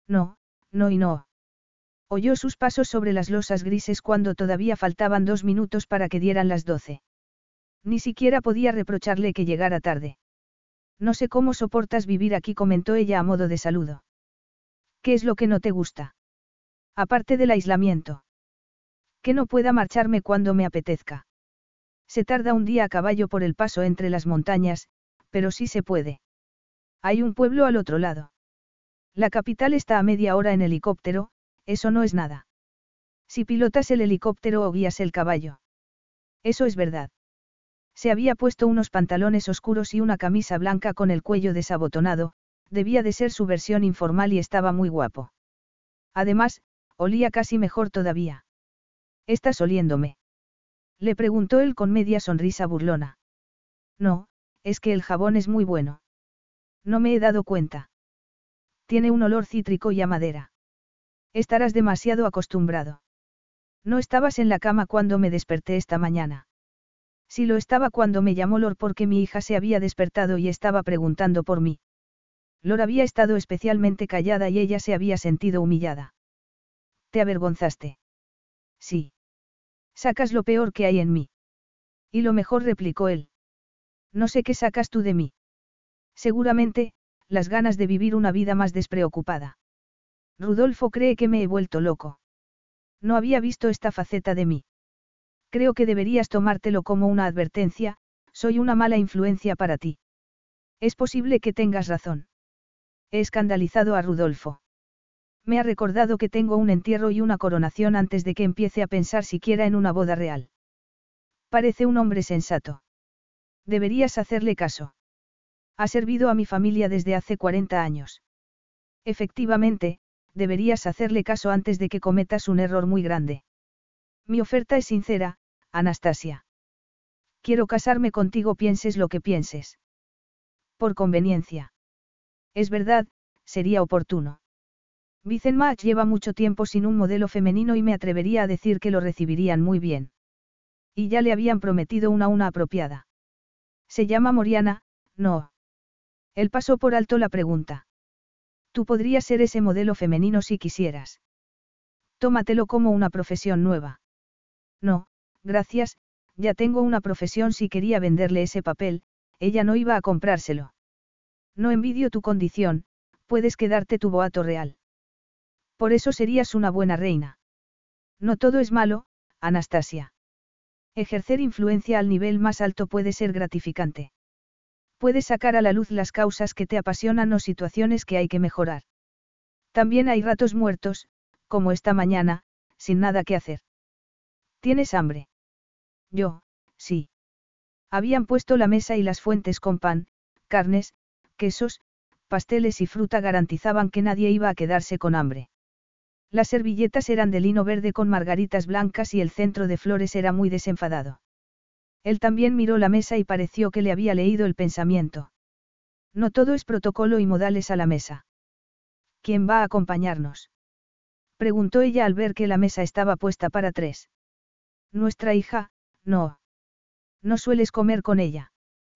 Speaker 1: No, no y no. Oyó sus pasos sobre las losas grises cuando todavía faltaban dos minutos para que dieran las doce. Ni siquiera podía reprocharle que llegara tarde. No sé cómo soportas vivir aquí, comentó ella a modo de saludo. ¿Qué es lo que no te gusta? Aparte del aislamiento. Que no pueda marcharme cuando me apetezca. Se tarda un día a caballo por el paso entre las montañas, pero sí se puede. Hay un pueblo al otro lado. La capital está a media hora en helicóptero, eso no es nada. Si pilotas el helicóptero o guías el caballo. Eso es verdad. Se había puesto unos pantalones oscuros y una camisa blanca con el cuello desabotonado, debía de ser su versión informal y estaba muy guapo. Además, olía casi mejor todavía. ¿Estás oliéndome? Le preguntó él con media sonrisa burlona. No, es que el jabón es muy bueno. No me he dado cuenta. Tiene un olor cítrico y a madera. Estarás demasiado acostumbrado. No estabas en la cama cuando me desperté esta mañana. Sí lo estaba cuando me llamó Lor porque mi hija se había despertado y estaba preguntando por mí. Lor había estado especialmente callada y ella se había sentido humillada. ¿Te avergonzaste? Sí. Sacas lo peor que hay en mí. Y lo mejor replicó él. No sé qué sacas tú de mí. Seguramente, las ganas de vivir una vida más despreocupada. Rudolfo cree que me he vuelto loco. No había visto esta faceta de mí. Creo que deberías tomártelo como una advertencia, soy una mala influencia para ti. Es posible que tengas razón. He escandalizado a Rudolfo. Me ha recordado que tengo un entierro y una coronación antes de que empiece a pensar siquiera en una boda real. Parece un hombre sensato. Deberías hacerle caso. Ha servido a mi familia desde hace 40 años. Efectivamente, deberías hacerle caso antes de que cometas un error muy grande. Mi oferta es sincera, Anastasia. Quiero casarme contigo pienses lo que pienses. Por conveniencia. Es verdad, sería oportuno. Vicenmach lleva mucho tiempo sin un modelo femenino y me atrevería a decir que lo recibirían muy bien. Y ya le habían prometido una una apropiada. Se llama Moriana, no. Él pasó por alto la pregunta. Tú podrías ser ese modelo femenino si quisieras. Tómatelo como una profesión nueva. No, gracias, ya tengo una profesión si quería venderle ese papel, ella no iba a comprárselo. No envidio tu condición, puedes quedarte tu boato real. Por eso serías una buena reina. No todo es malo, Anastasia. Ejercer influencia al nivel más alto puede ser gratificante. Puedes sacar a la luz las causas que te apasionan o situaciones que hay que mejorar. También hay ratos muertos, como esta mañana, sin nada que hacer. ¿Tienes hambre? Yo, sí. Habían puesto la mesa y las fuentes con pan, carnes, quesos, pasteles y fruta garantizaban que nadie iba a quedarse con hambre. Las servilletas eran de lino verde con margaritas blancas y el centro de flores era muy desenfadado. Él también miró la mesa y pareció que le había leído el pensamiento. No todo es protocolo y modales a la mesa. ¿Quién va a acompañarnos? Preguntó ella al ver que la mesa estaba puesta para tres. Nuestra hija, no. No sueles comer con ella.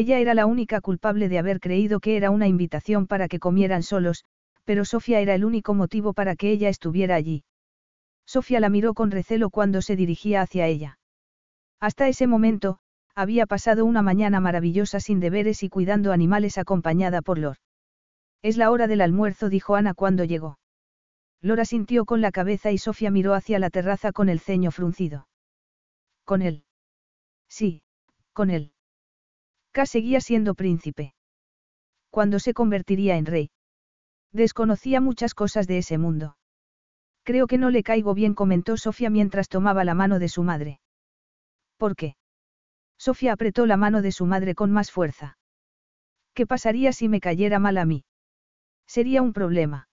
Speaker 1: Ella era la única culpable de haber creído que era una invitación para que comieran solos, pero Sofía era el único motivo para que ella estuviera allí. Sofía la miró con recelo cuando se dirigía hacia ella. Hasta ese momento, había pasado una mañana maravillosa sin deberes y cuidando animales acompañada por Lor. Es la hora del almuerzo, dijo Ana cuando llegó. Lora sintió con la cabeza y Sofía miró hacia la terraza con el ceño fruncido. ¿Con él? Sí, con él. K seguía siendo príncipe. ¿Cuándo se convertiría en rey? Desconocía muchas cosas de ese mundo. Creo que no le caigo bien, comentó Sofía mientras tomaba la mano de su madre. ¿Por qué? Sofía apretó la mano de su madre con más fuerza. ¿Qué pasaría si me cayera mal a mí? Sería un problema.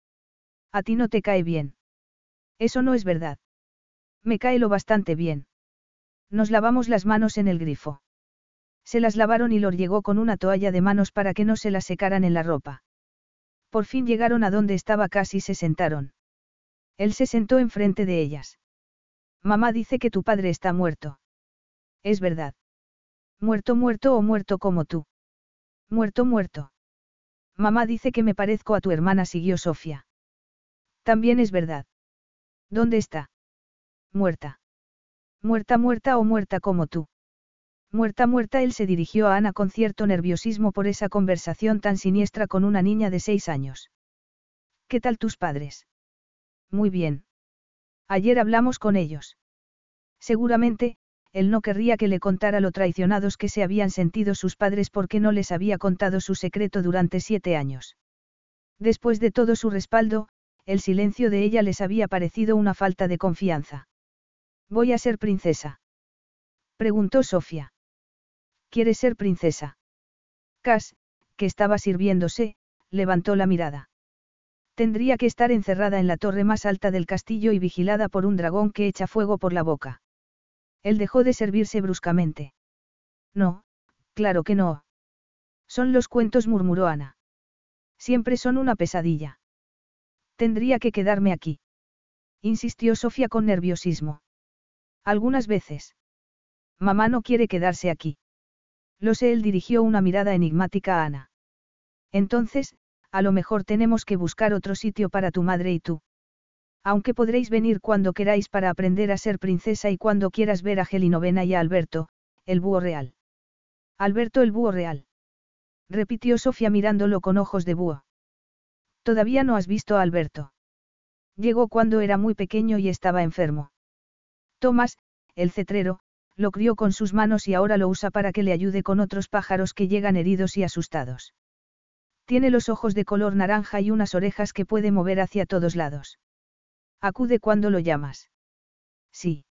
Speaker 1: A ti no te cae bien. Eso no es verdad. Me cae lo bastante bien. Nos lavamos las manos en el grifo. Se las lavaron y Lor llegó con una toalla de manos para que no se las secaran en la ropa. Por fin llegaron a donde estaba casi y se sentaron. Él se sentó enfrente de ellas. Mamá dice que tu padre está muerto. Es verdad. Muerto, muerto o muerto como tú. Muerto, muerto. Mamá dice que me parezco a tu hermana, siguió Sofía. También es verdad. ¿Dónde está? Muerta. Muerta, muerta o muerta como tú. Muerta, muerta, él se dirigió a Ana con cierto nerviosismo por esa conversación tan siniestra con una niña de seis años. ¿Qué tal tus padres? Muy bien. Ayer hablamos con ellos. Seguramente, él no querría que le contara lo traicionados que se habían sentido sus padres porque no les había contado su secreto durante siete años. Después de todo su respaldo, el silencio de ella les había parecido una falta de confianza. Voy a ser princesa. Preguntó Sofía. ¿Quieres ser princesa? Cass, que estaba sirviéndose, levantó la mirada. Tendría que estar encerrada en la torre más alta del castillo y vigilada por un dragón que echa fuego por la boca. Él dejó de servirse bruscamente. No, claro que no. Son los cuentos, murmuró Ana. Siempre son una pesadilla. Tendría que quedarme aquí. Insistió Sofía con nerviosismo. Algunas veces. Mamá no quiere quedarse aquí. Lo sé, él dirigió una mirada enigmática a Ana. Entonces, a lo mejor tenemos que buscar otro sitio para tu madre y tú. Aunque podréis venir cuando queráis para aprender a ser princesa y cuando quieras ver a Gelinovena y a Alberto, el búho real. Alberto el búho real. Repitió Sofía mirándolo con ojos de búho. Todavía no has visto a Alberto. Llegó cuando era muy pequeño y estaba enfermo. Tomás, el cetrero, lo crió con sus manos y ahora lo usa para que le ayude con otros pájaros que llegan heridos y asustados. Tiene los ojos de color naranja y unas orejas que puede mover hacia todos lados. Acude cuando lo llamas. Sí.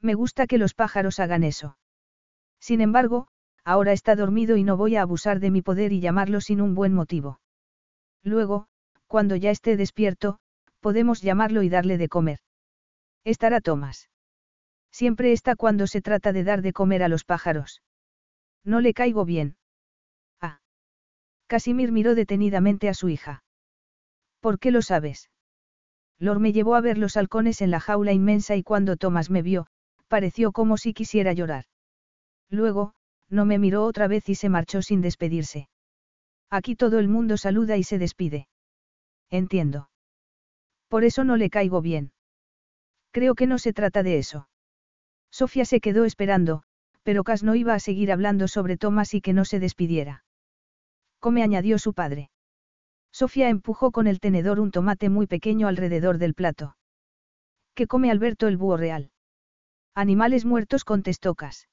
Speaker 1: Me gusta que los pájaros hagan eso. Sin embargo, ahora está dormido y no voy a abusar de mi poder y llamarlo sin un buen motivo. Luego, cuando ya esté despierto, podemos llamarlo y darle de comer. Estará Tomás. Siempre está cuando se trata de dar de comer a los pájaros. No le caigo bien. Ah. Casimir miró detenidamente a su hija. ¿Por qué lo sabes? Lor me llevó a ver los halcones en la jaula inmensa y cuando Tomás me vio, pareció como si quisiera llorar. Luego, no me miró otra vez y se marchó sin despedirse. Aquí todo el mundo saluda y se despide. Entiendo. Por eso no le caigo bien. Creo que no se trata de eso. Sofía se quedó esperando, pero Cas no iba a seguir hablando sobre Tomás y que no se despidiera. Come añadió su padre. Sofía empujó con el tenedor un tomate muy pequeño alrededor del plato. ¿Qué come Alberto el búho real? Animales muertos contestó Cas.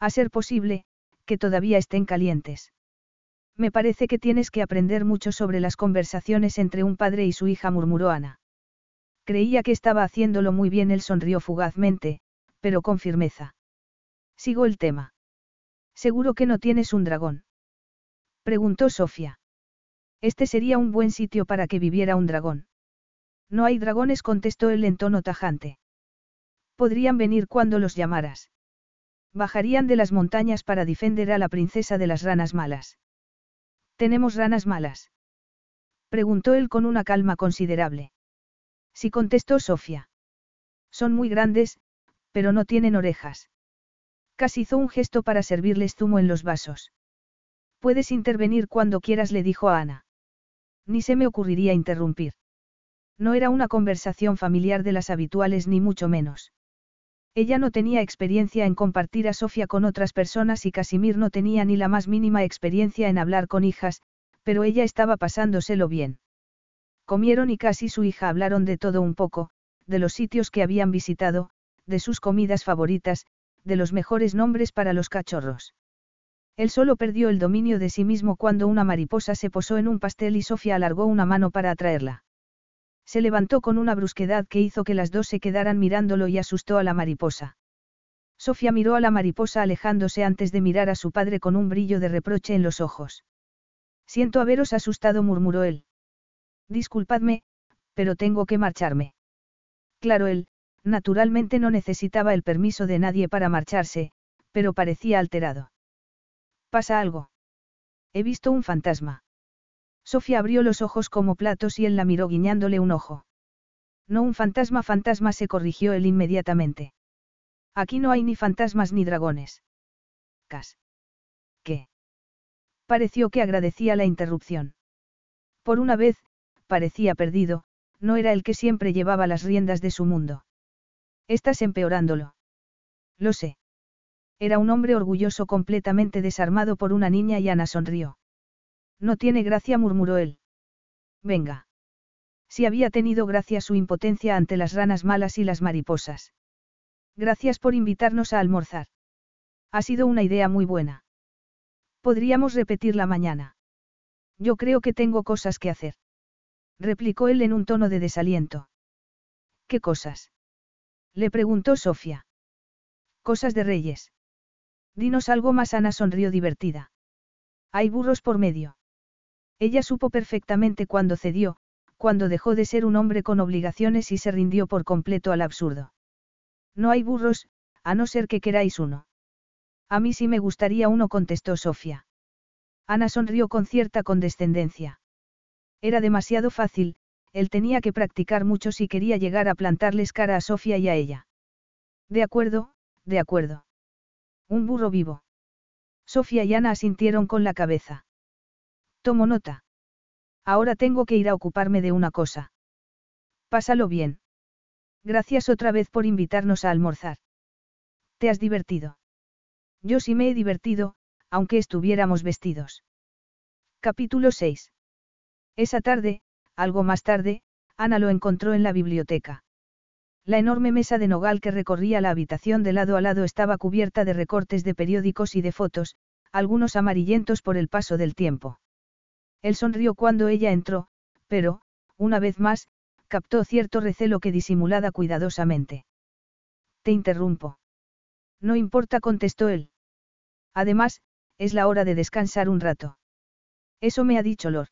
Speaker 1: A ser posible, que todavía estén calientes. Me parece que tienes que aprender mucho sobre las conversaciones entre un padre y su hija, murmuró Ana. Creía que estaba haciéndolo muy bien, él sonrió fugazmente, pero con firmeza. Sigo el tema. ¿Seguro que no tienes un dragón? Preguntó Sofía. Este sería un buen sitio para que viviera un dragón. No hay dragones, contestó él en tono tajante. Podrían venir cuando los llamaras. Bajarían de las montañas para defender a la princesa de las ranas malas. ¿Tenemos ranas malas? Preguntó él con una calma considerable. Sí contestó Sofía. Son muy grandes, pero no tienen orejas. Casi hizo un gesto para servirles zumo en los vasos. Puedes intervenir cuando quieras, le dijo a Ana. Ni se me ocurriría interrumpir. No era una conversación familiar de las habituales ni mucho menos. Ella no tenía experiencia en compartir a Sofía con otras personas y Casimir no tenía ni la más mínima experiencia en hablar con hijas, pero ella estaba pasándoselo bien. Comieron y casi su hija hablaron de todo un poco, de los sitios que habían visitado, de sus comidas favoritas, de los mejores nombres para los cachorros. Él solo perdió el dominio de sí mismo cuando una mariposa se posó en un pastel y Sofía alargó una mano para atraerla. Se levantó con una brusquedad que hizo que las dos se quedaran mirándolo y asustó a la mariposa. Sofía miró a la mariposa alejándose antes de mirar a su padre con un brillo de reproche en los ojos. Siento haberos asustado, murmuró él. Disculpadme, pero tengo que marcharme. Claro, él, Naturalmente no necesitaba el permiso de nadie para marcharse, pero parecía alterado. ¿Pasa algo? He visto un fantasma. Sofía abrió los ojos como platos y él la miró guiñándole un ojo. No un fantasma, fantasma se corrigió él inmediatamente. Aquí no hay ni fantasmas ni dragones. Cas. ¿Qué? Pareció que agradecía la interrupción. Por una vez, parecía perdido, no era el que siempre llevaba las riendas de su mundo. Estás empeorándolo. Lo sé. Era un hombre orgulloso completamente desarmado por una niña y Ana sonrió. No tiene gracia, murmuró él. Venga. Si había tenido gracia su impotencia ante las ranas malas y las mariposas. Gracias por invitarnos a almorzar. Ha sido una idea muy buena. Podríamos repetirla mañana. Yo creo que tengo cosas que hacer. Replicó él en un tono de desaliento. ¿Qué cosas? Le preguntó Sofía. Cosas de reyes. Dinos algo más, Ana sonrió divertida. Hay burros por medio. Ella supo perfectamente cuándo cedió, cuando dejó de ser un hombre con obligaciones y se rindió por completo al absurdo. No hay burros, a no ser que queráis uno. A mí sí me gustaría uno, contestó Sofía. Ana sonrió con cierta condescendencia. Era demasiado fácil, él tenía que practicar mucho si quería llegar a plantarles cara a Sofía y a ella. De acuerdo, de acuerdo. Un burro vivo. Sofía y Ana asintieron con la cabeza. Tomo nota. Ahora tengo que ir a ocuparme de una cosa. Pásalo bien. Gracias otra vez por invitarnos a almorzar. ¿Te has divertido? Yo sí me he divertido, aunque estuviéramos vestidos. Capítulo 6. Esa tarde, algo más tarde, Ana lo encontró en la biblioteca. La enorme mesa de nogal que recorría la habitación de lado a lado estaba cubierta de recortes de periódicos y de fotos, algunos amarillentos por el paso del tiempo. Él sonrió cuando ella entró, pero, una vez más, captó cierto recelo que disimulada cuidadosamente. Te interrumpo. No importa, contestó él. Además, es la hora de descansar un rato. Eso me ha dicho Lord.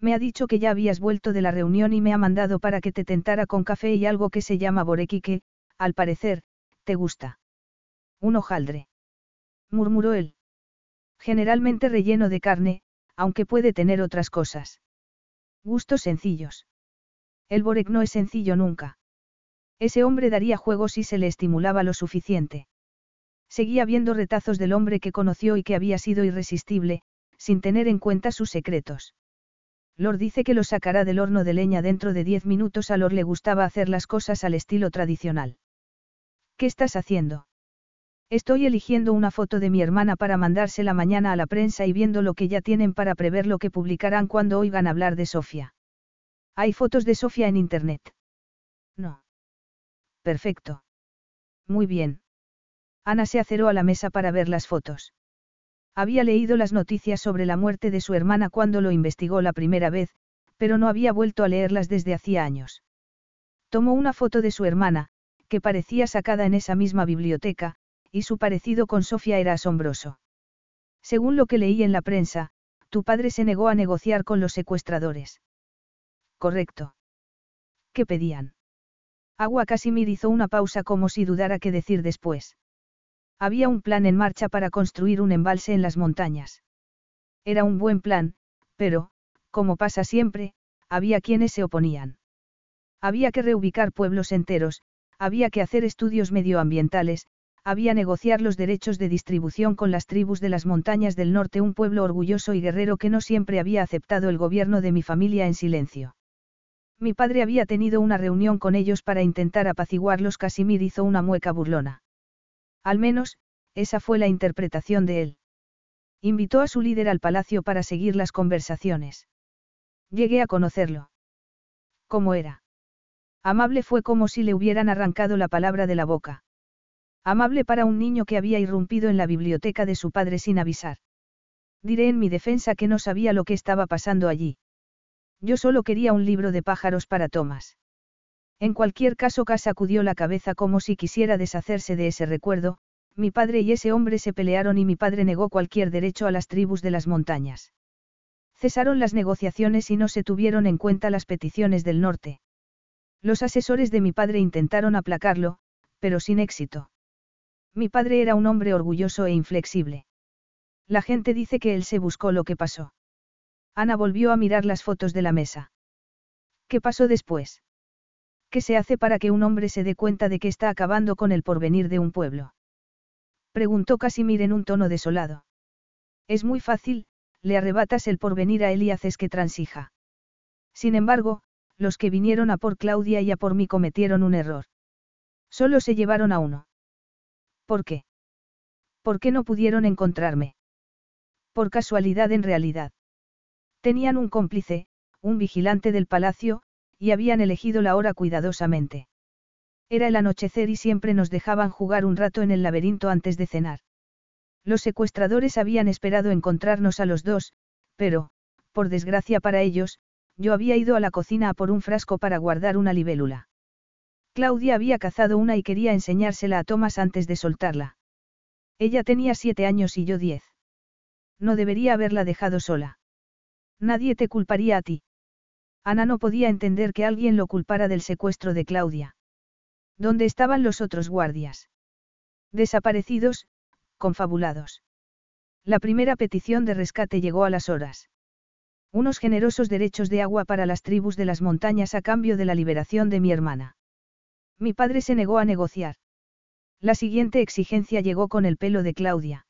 Speaker 1: Me ha dicho que ya habías vuelto de la reunión y me ha mandado para que te tentara con café y algo que se llama boreki que, al parecer, te gusta. Un hojaldre. murmuró él. Generalmente relleno de carne, aunque puede tener otras cosas. Gustos sencillos. El borek no es sencillo nunca. Ese hombre daría juego si se le estimulaba lo suficiente. Seguía viendo retazos del hombre que conoció y que había sido irresistible, sin tener en cuenta sus secretos. Lord dice que lo sacará del horno de leña dentro de diez minutos. A Lord le gustaba hacer las cosas al estilo tradicional. ¿Qué estás haciendo? Estoy eligiendo una foto de mi hermana para mandársela mañana a la prensa y viendo lo que ya tienen para prever lo que publicarán cuando oigan hablar de Sofía. ¿Hay fotos de Sofía en Internet? No. Perfecto. Muy bien. Ana se aceró a la mesa para ver las fotos. Había leído las noticias sobre la muerte de su hermana cuando lo investigó la primera vez, pero no había vuelto a leerlas desde hacía años. Tomó una foto de su hermana, que parecía sacada en esa misma biblioteca, y su parecido con Sofía era asombroso. Según lo que leí en la prensa, tu padre se negó a negociar con los secuestradores. Correcto. ¿Qué pedían? Agua Casimir hizo una pausa como si dudara qué decir después. Había un plan en marcha para construir un embalse en las montañas. Era un buen plan, pero, como pasa siempre, había quienes se oponían. Había que reubicar pueblos enteros, había que hacer estudios medioambientales, había negociar los derechos de distribución con las tribus de las montañas del norte, un pueblo orgulloso y guerrero que no siempre había aceptado el gobierno de mi familia en silencio. Mi padre había tenido una reunión con ellos para intentar apaciguarlos. Casimir hizo una mueca burlona. Al menos, esa fue la interpretación de él. Invitó a su líder al palacio para seguir las conversaciones. Llegué a conocerlo. ¿Cómo era? Amable fue como si le hubieran arrancado la palabra de la boca. Amable para un niño que había irrumpido en la biblioteca de su padre sin avisar. Diré en mi defensa que no sabía lo que estaba pasando allí. Yo solo quería un libro de pájaros para Tomás. En cualquier caso, Cas sacudió la cabeza como si quisiera deshacerse de ese recuerdo, mi padre y ese hombre se pelearon y mi padre negó cualquier derecho a las tribus de las montañas. Cesaron las negociaciones y no se tuvieron en cuenta las peticiones del norte. Los asesores de mi padre intentaron aplacarlo, pero sin éxito. Mi padre era un hombre orgulloso e inflexible. La gente dice que él se buscó lo que pasó. Ana volvió a mirar las fotos de la mesa. ¿Qué pasó después? ¿Qué se hace para que un hombre se dé cuenta de que está acabando con el porvenir de un pueblo? Preguntó Casimir en un tono desolado. Es muy fácil, le arrebatas el porvenir a él que transija. Sin embargo, los que vinieron a por Claudia y a por mí cometieron un error. Solo se llevaron a uno. ¿Por qué? ¿Por qué no pudieron encontrarme? Por casualidad en realidad. Tenían un cómplice, un vigilante del palacio, y habían elegido la hora cuidadosamente. Era el anochecer y siempre nos dejaban jugar un rato en el laberinto antes de cenar. Los secuestradores habían esperado encontrarnos a los dos, pero, por desgracia para ellos, yo había ido a la cocina a por un frasco para guardar una libélula. Claudia había cazado una y quería enseñársela a Tomás antes de soltarla. Ella tenía siete años y yo diez. No debería haberla dejado sola. Nadie te culparía a ti. Ana no podía entender que alguien lo culpara del secuestro de Claudia. ¿Dónde estaban los otros guardias? Desaparecidos, confabulados. La primera petición de rescate llegó a las horas. Unos generosos derechos de agua para las tribus de las montañas a cambio de la liberación de mi hermana. Mi padre se negó a negociar. La siguiente exigencia llegó con el pelo de Claudia.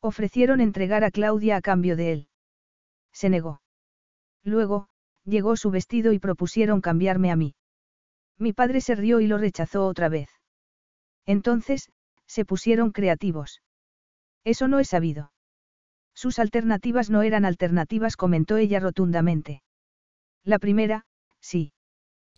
Speaker 1: Ofrecieron entregar a Claudia a cambio de él. Se negó. Luego, llegó su vestido y propusieron cambiarme a mí. Mi padre se rió y lo rechazó otra vez. Entonces, se pusieron creativos. Eso no es sabido. Sus alternativas no eran alternativas, comentó ella rotundamente. La primera, sí.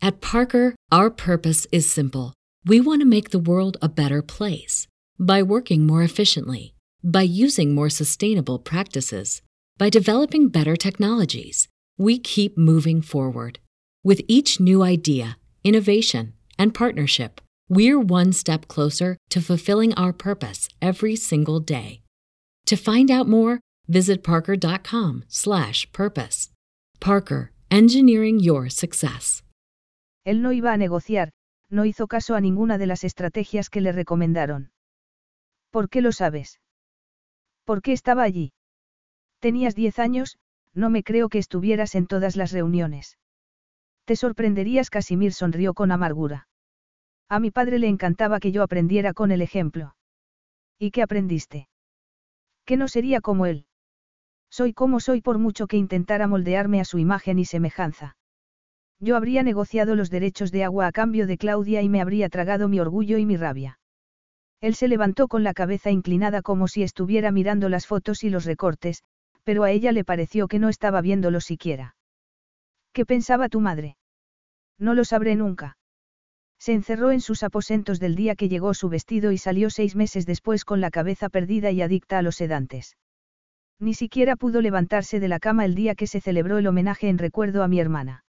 Speaker 2: At Parker, our purpose is simple. We want to make the world a better place by working more efficiently, by using more sustainable practices, by developing better technologies. We keep moving forward. With each new idea, innovation, and partnership, we're one step closer to fulfilling our purpose every single day. To find out more, visit parker.com/purpose. Parker, engineering your success.
Speaker 1: Él no iba a negociar, no hizo caso a ninguna de las estrategias que le recomendaron. ¿Por qué lo sabes? ¿Por qué estaba allí? Tenías diez años, no me creo que estuvieras en todas las reuniones. Te sorprenderías, Casimir sonrió con amargura. A mi padre le encantaba que yo aprendiera con el ejemplo. ¿Y qué aprendiste? Que no sería como él. Soy como soy por mucho que intentara moldearme a su imagen y semejanza. Yo habría negociado los derechos de agua a cambio de Claudia y me habría tragado mi orgullo y mi rabia. Él se levantó con la cabeza inclinada como si estuviera mirando las fotos y los recortes, pero a ella le pareció que no estaba viéndolo siquiera. ¿Qué pensaba tu madre? No lo sabré nunca. Se encerró en sus aposentos del día que llegó su vestido y salió seis meses después con la cabeza perdida y adicta a los sedantes. Ni siquiera pudo levantarse de la cama el día que se celebró el homenaje en recuerdo a mi hermana.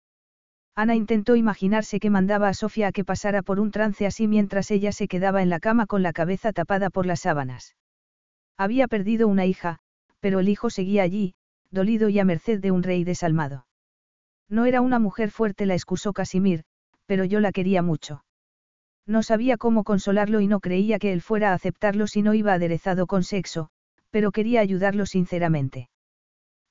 Speaker 1: Ana intentó imaginarse que mandaba a Sofía a que pasara por un trance así mientras ella se quedaba en la cama con la cabeza tapada por las sábanas. Había perdido una hija, pero el hijo seguía allí, dolido y a merced de un rey desalmado. No era una mujer fuerte, la excusó Casimir, pero yo la quería mucho. No sabía cómo consolarlo y no creía que él fuera a aceptarlo si no iba aderezado con sexo, pero quería ayudarlo sinceramente.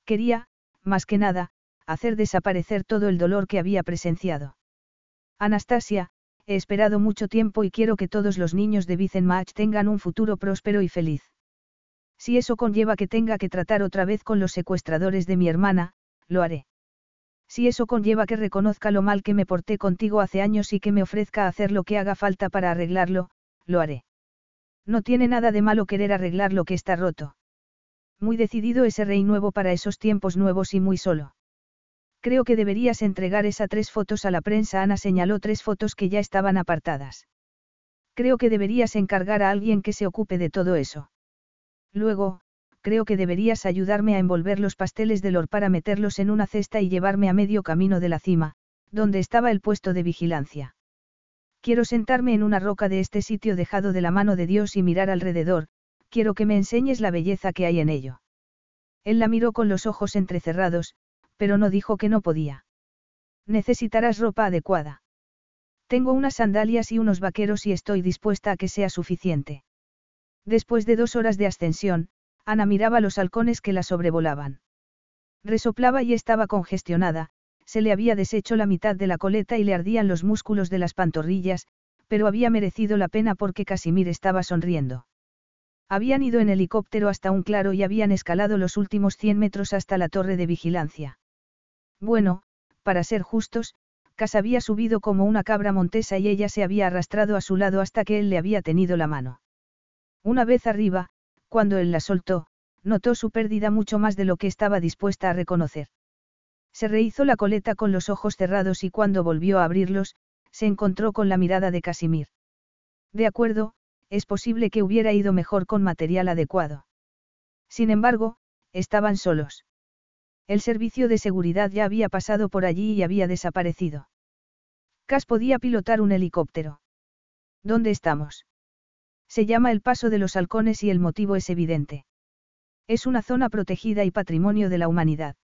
Speaker 1: Quería, más que nada, hacer desaparecer todo el dolor que había presenciado. Anastasia, he esperado mucho tiempo y quiero que todos los niños de Vicenmach tengan un futuro próspero y feliz. Si eso conlleva que tenga que tratar otra vez con los secuestradores de mi hermana, lo haré. Si eso conlleva que reconozca lo mal que me porté contigo hace años y que me ofrezca hacer lo que haga falta para arreglarlo, lo haré. No tiene nada de malo querer arreglar lo que está roto. Muy decidido ese rey nuevo para esos tiempos nuevos y muy solo. Creo que deberías entregar esas tres fotos a la prensa. Ana señaló tres fotos que ya estaban apartadas. Creo que deberías encargar a alguien que se ocupe de todo eso. Luego, creo que deberías ayudarme a envolver los pasteles de Lor para meterlos en una cesta y llevarme a medio camino de la cima, donde estaba el puesto de vigilancia. Quiero sentarme en una roca de este sitio dejado de la mano de Dios y mirar alrededor, quiero que me enseñes la belleza que hay en ello. Él la miró con los ojos entrecerrados, pero no dijo que no podía. Necesitarás ropa adecuada. Tengo unas sandalias y unos vaqueros y estoy dispuesta a que sea suficiente. Después de dos horas de ascensión, Ana miraba los halcones que la sobrevolaban. Resoplaba y estaba congestionada, se le había deshecho la mitad de la coleta y le ardían los músculos de las pantorrillas, pero había merecido la pena porque Casimir estaba sonriendo. Habían ido en helicóptero hasta un claro y habían escalado los últimos 100 metros hasta la torre de vigilancia. Bueno, para ser justos, Cas había subido como una cabra montesa y ella se había arrastrado a su lado hasta que él le había tenido la mano. Una vez arriba, cuando él la soltó, notó su pérdida mucho más de lo que estaba dispuesta a reconocer. Se rehizó la coleta con los ojos cerrados y cuando volvió a abrirlos, se encontró con la mirada de Casimir. De acuerdo, es posible que hubiera ido mejor con material adecuado. Sin embargo, estaban solos. El servicio de seguridad ya había pasado por allí y había desaparecido. Cas podía pilotar un helicóptero. ¿Dónde estamos? Se llama el Paso de los Halcones y el motivo es evidente. Es una zona protegida y patrimonio de la humanidad.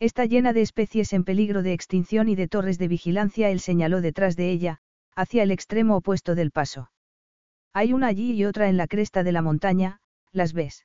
Speaker 1: Está llena de especies en peligro de extinción y de torres de vigilancia. Él señaló detrás de ella, hacia el extremo opuesto del paso. Hay una allí y otra en la cresta de la montaña, ¿las ves?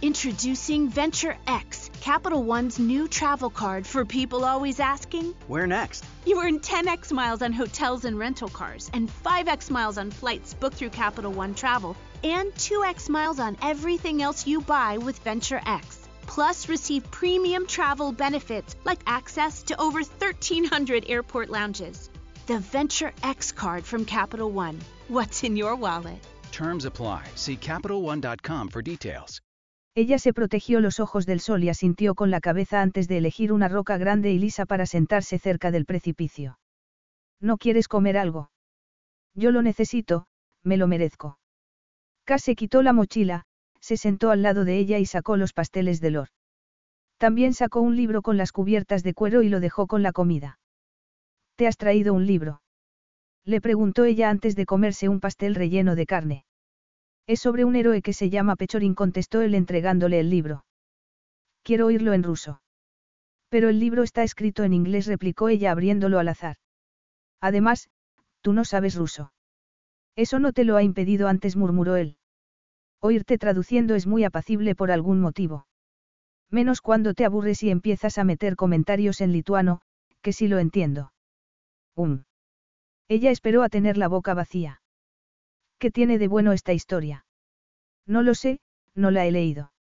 Speaker 3: Introducing Venture X, Capital One's new travel card for people always asking,
Speaker 4: Where next?
Speaker 3: You earn 10x miles on hotels and rental cars, and 5x miles on flights booked through Capital One Travel, and 2x miles on everything else you buy with Venture X. Plus, receive premium travel benefits like access to over 1,300 airport lounges. The Venture X card from Capital One. What's in your wallet?
Speaker 4: Terms apply. See CapitalOne.com for details.
Speaker 1: Ella se protegió los ojos del sol y asintió con la cabeza antes de elegir una roca grande y lisa para sentarse cerca del precipicio. ¿No quieres comer algo? Yo lo necesito, me lo merezco. Se quitó la mochila, se sentó al lado de ella y sacó los pasteles de Lor. También sacó un libro con las cubiertas de cuero y lo dejó con la comida. ¿Te has traído un libro? Le preguntó ella antes de comerse un pastel relleno de carne. Es sobre un héroe que se llama Pechorin, contestó él entregándole el libro. Quiero oírlo en ruso. Pero el libro está escrito en inglés, replicó ella abriéndolo al azar. Además, tú no sabes ruso. Eso no te lo ha impedido antes, murmuró él. Oírte traduciendo es muy apacible por algún motivo. Menos cuando te aburres y empiezas a meter comentarios en lituano, que sí lo entiendo. Um. Ella esperó a tener la boca vacía. ¿Qué tiene de bueno esta historia? No lo sé, no la he leído.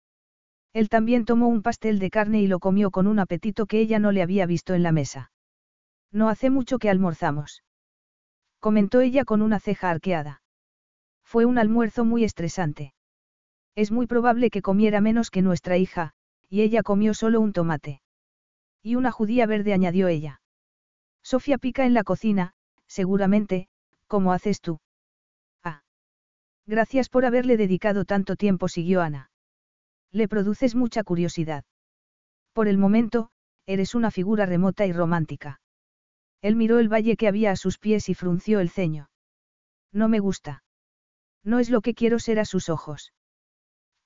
Speaker 1: Él también tomó un pastel de carne y lo comió con un apetito que ella no le había visto en la mesa. No hace mucho que almorzamos. Comentó ella con una ceja arqueada. Fue un almuerzo muy estresante. Es muy probable que comiera menos que nuestra hija, y ella comió solo un tomate. Y una judía verde añadió ella. Sofía pica en la cocina, seguramente, como haces tú. Gracias por haberle dedicado tanto tiempo, siguió Ana. Le produces mucha curiosidad. Por el momento, eres una figura remota y romántica. Él miró el valle que había a sus pies y frunció el ceño. No me gusta. No es lo que quiero ser a sus ojos.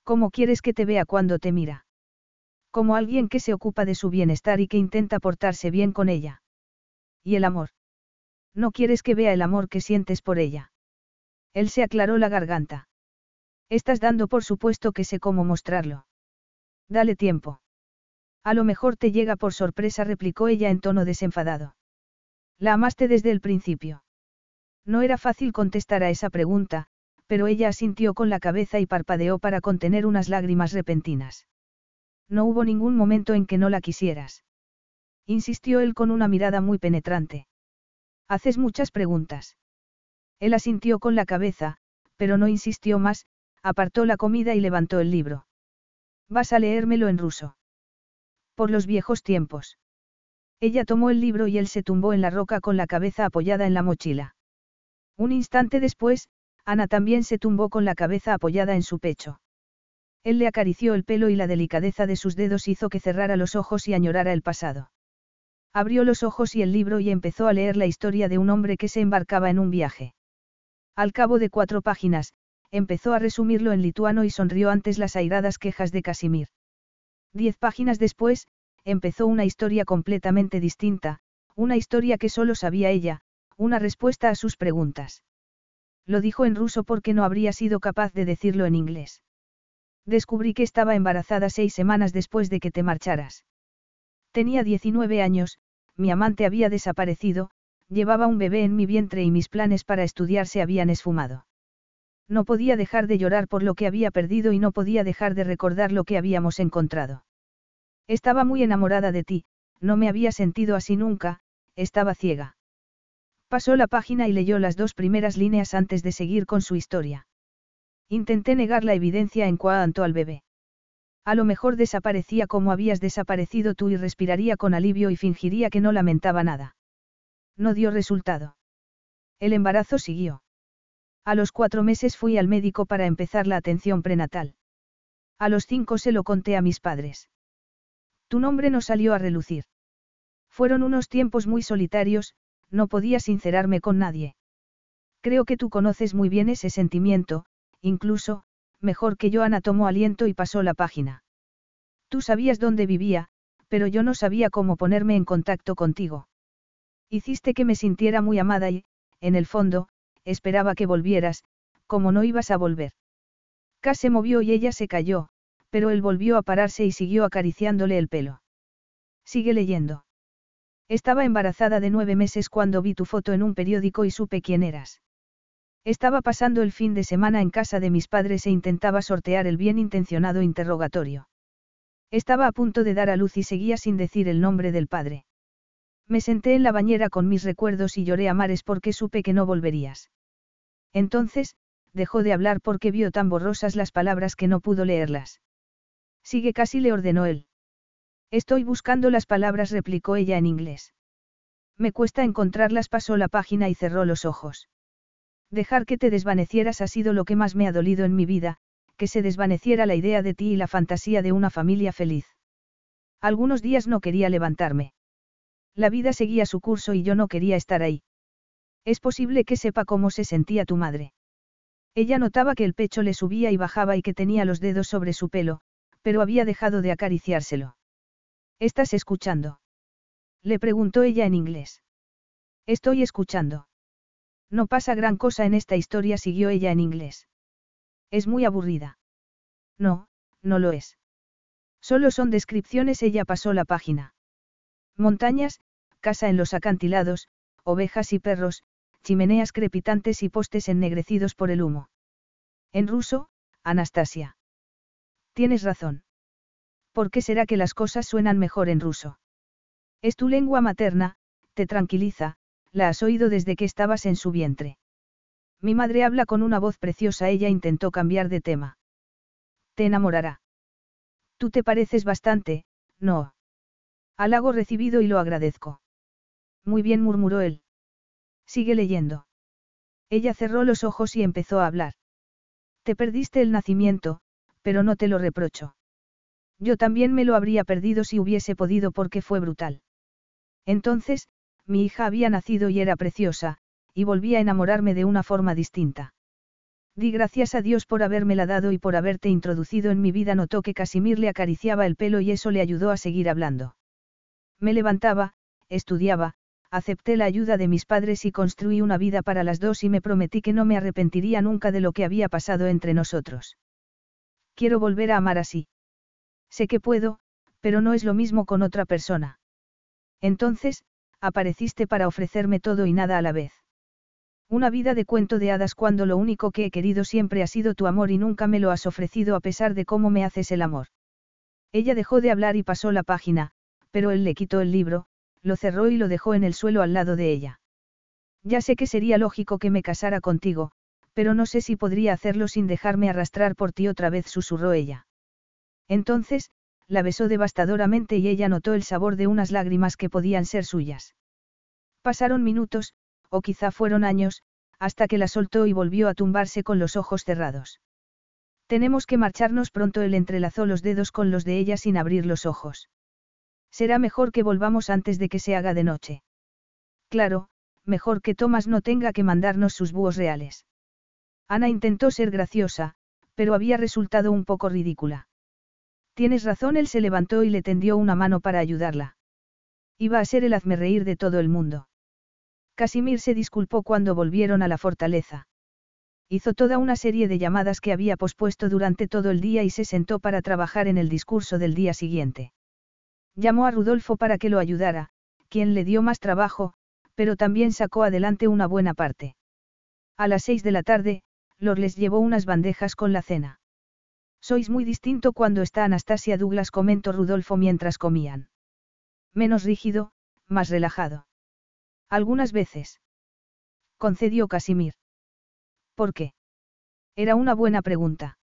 Speaker 1: ¿Cómo quieres que te vea cuando te mira? Como alguien que se ocupa de su bienestar y que intenta portarse bien con ella. ¿Y el amor? No quieres que vea el amor que sientes por ella. Él se aclaró la garganta. Estás dando por supuesto que sé cómo mostrarlo. Dale tiempo. A lo mejor te llega por sorpresa, replicó ella en tono desenfadado. La amaste desde el principio. No era fácil contestar a esa pregunta, pero ella asintió con la cabeza y parpadeó para contener unas lágrimas repentinas. No hubo ningún momento en que no la quisieras. Insistió él con una mirada muy penetrante. Haces muchas preguntas. Él asintió con la cabeza, pero no insistió más, apartó la comida y levantó el libro. Vas a leérmelo en ruso. Por los viejos tiempos. Ella tomó el libro y él se tumbó en la roca con la cabeza apoyada en la mochila. Un instante después, Ana también se tumbó con la cabeza apoyada en su pecho. Él le acarició el pelo y la delicadeza de sus dedos hizo que cerrara los ojos y añorara el pasado. Abrió los ojos y el libro y empezó a leer la historia de un hombre que se embarcaba en un viaje. Al cabo de cuatro páginas, empezó a resumirlo en lituano y sonrió antes las airadas quejas de Casimir. Diez páginas después, empezó una historia completamente distinta, una historia que solo sabía ella, una respuesta a sus preguntas. Lo dijo en ruso porque no habría sido capaz de decirlo en inglés. Descubrí que estaba embarazada seis semanas después de que te marcharas. Tenía 19 años, mi amante había desaparecido, llevaba un bebé en mi vientre y mis planes para estudiar se habían esfumado. No podía dejar de llorar por lo que había perdido y no podía dejar de recordar lo que habíamos encontrado. Estaba muy enamorada de ti, no me había sentido así nunca, estaba ciega. Pasó la página y leyó las dos primeras líneas antes de seguir con su historia. Intenté negar la evidencia en cuanto al bebé. A lo mejor desaparecía como habías desaparecido tú y respiraría con alivio y fingiría que no lamentaba nada. No dio resultado. El embarazo siguió. A los cuatro meses fui al médico para empezar la atención prenatal. A los cinco se lo conté a mis padres. Tu nombre no salió a relucir. Fueron unos tiempos muy solitarios, no podía sincerarme con nadie. Creo que tú conoces muy bien ese sentimiento, incluso, mejor que yo Ana tomó aliento y pasó la página. Tú sabías dónde vivía, pero yo no sabía cómo ponerme en contacto contigo. Hiciste que me sintiera muy amada y, en el fondo, esperaba que volvieras, como no ibas a volver. K se movió y ella se cayó, pero él volvió a pararse y siguió acariciándole el pelo. Sigue leyendo. Estaba embarazada de nueve meses cuando vi tu foto en un periódico y supe quién eras. Estaba pasando el fin de semana en casa de mis padres e intentaba sortear el bien intencionado interrogatorio. Estaba a punto de dar a luz y seguía sin decir el nombre del padre. Me senté en la bañera con mis recuerdos y lloré a mares porque supe que no volverías. Entonces, dejó de hablar porque vio tan borrosas las palabras que no pudo leerlas. Sigue casi le ordenó él. Estoy buscando las palabras, replicó ella en inglés. Me cuesta encontrarlas, pasó la página y cerró los ojos. Dejar que te desvanecieras ha sido lo que más me ha dolido en mi vida, que se desvaneciera la idea de ti y la fantasía de una familia feliz. Algunos días no quería levantarme. La vida seguía su curso y yo no quería estar ahí. Es posible que sepa cómo se sentía tu madre. Ella notaba que el pecho le subía y bajaba y que tenía los dedos sobre su pelo, pero había dejado de acariciárselo. ¿Estás escuchando? Le preguntó ella en inglés. Estoy escuchando. No pasa gran cosa en esta historia, siguió ella en inglés. Es muy aburrida. No, no lo es. Solo son descripciones, ella pasó la página. Montañas, casa en los acantilados, ovejas y perros, chimeneas crepitantes y postes ennegrecidos por el humo. En ruso, Anastasia. Tienes razón. ¿Por qué será que las cosas suenan mejor en ruso? Es tu lengua materna, te tranquiliza, la has oído desde que estabas en su vientre. Mi madre habla con una voz preciosa, ella intentó cambiar de tema. Te enamorará. Tú te pareces bastante, no. Halago recibido y lo agradezco. Muy bien, murmuró él. Sigue leyendo. Ella cerró los ojos y empezó a hablar. Te perdiste el nacimiento, pero no te lo reprocho. Yo también me lo habría perdido si hubiese podido porque fue brutal. Entonces, mi hija había nacido y era preciosa, y volví a enamorarme de una forma distinta. Di gracias a Dios por habérmela dado y por haberte introducido en mi vida. Notó que Casimir le acariciaba el pelo y eso le ayudó a seguir hablando. Me levantaba, estudiaba, acepté la ayuda de mis padres y construí una vida para las dos y me prometí que no me arrepentiría nunca de lo que había pasado entre nosotros. Quiero volver a amar así. Sé que puedo, pero no es lo mismo con otra persona. Entonces, apareciste para ofrecerme todo y nada a la vez. Una vida de cuento de hadas cuando lo único que he querido siempre ha sido tu amor y nunca me lo has ofrecido a pesar de cómo me haces el amor. Ella dejó de hablar y pasó la página, pero él le quitó el libro, lo cerró y lo dejó en el suelo al lado de ella. Ya sé que sería lógico que me casara contigo, pero no sé si podría hacerlo sin dejarme arrastrar por ti otra vez, susurró ella. Entonces, la besó devastadoramente y ella notó el sabor de unas lágrimas que podían ser suyas. Pasaron minutos, o quizá fueron años, hasta que la soltó y volvió a tumbarse con los ojos cerrados. Tenemos que marcharnos pronto, él entrelazó los dedos con los de ella sin abrir los ojos. Será mejor que volvamos antes de que se haga de noche. Claro, mejor que Thomas no tenga que mandarnos sus búhos reales. Ana intentó ser graciosa, pero había resultado un poco ridícula. Tienes razón, él se levantó y le tendió una mano para ayudarla. Iba a ser el hazme reír de todo el mundo. Casimir se disculpó cuando volvieron a la fortaleza. Hizo toda una serie de llamadas que había pospuesto durante todo el día y se sentó para trabajar en el discurso del día siguiente. Llamó a Rudolfo para que lo ayudara, quien le dio más trabajo, pero también sacó adelante una buena parte. A las seis de la tarde, Lor les llevó unas bandejas con la cena. Sois muy distinto cuando está Anastasia Douglas, comentó Rudolfo mientras comían. Menos rígido, más relajado. Algunas veces. Concedió Casimir. ¿Por qué? Era una buena pregunta.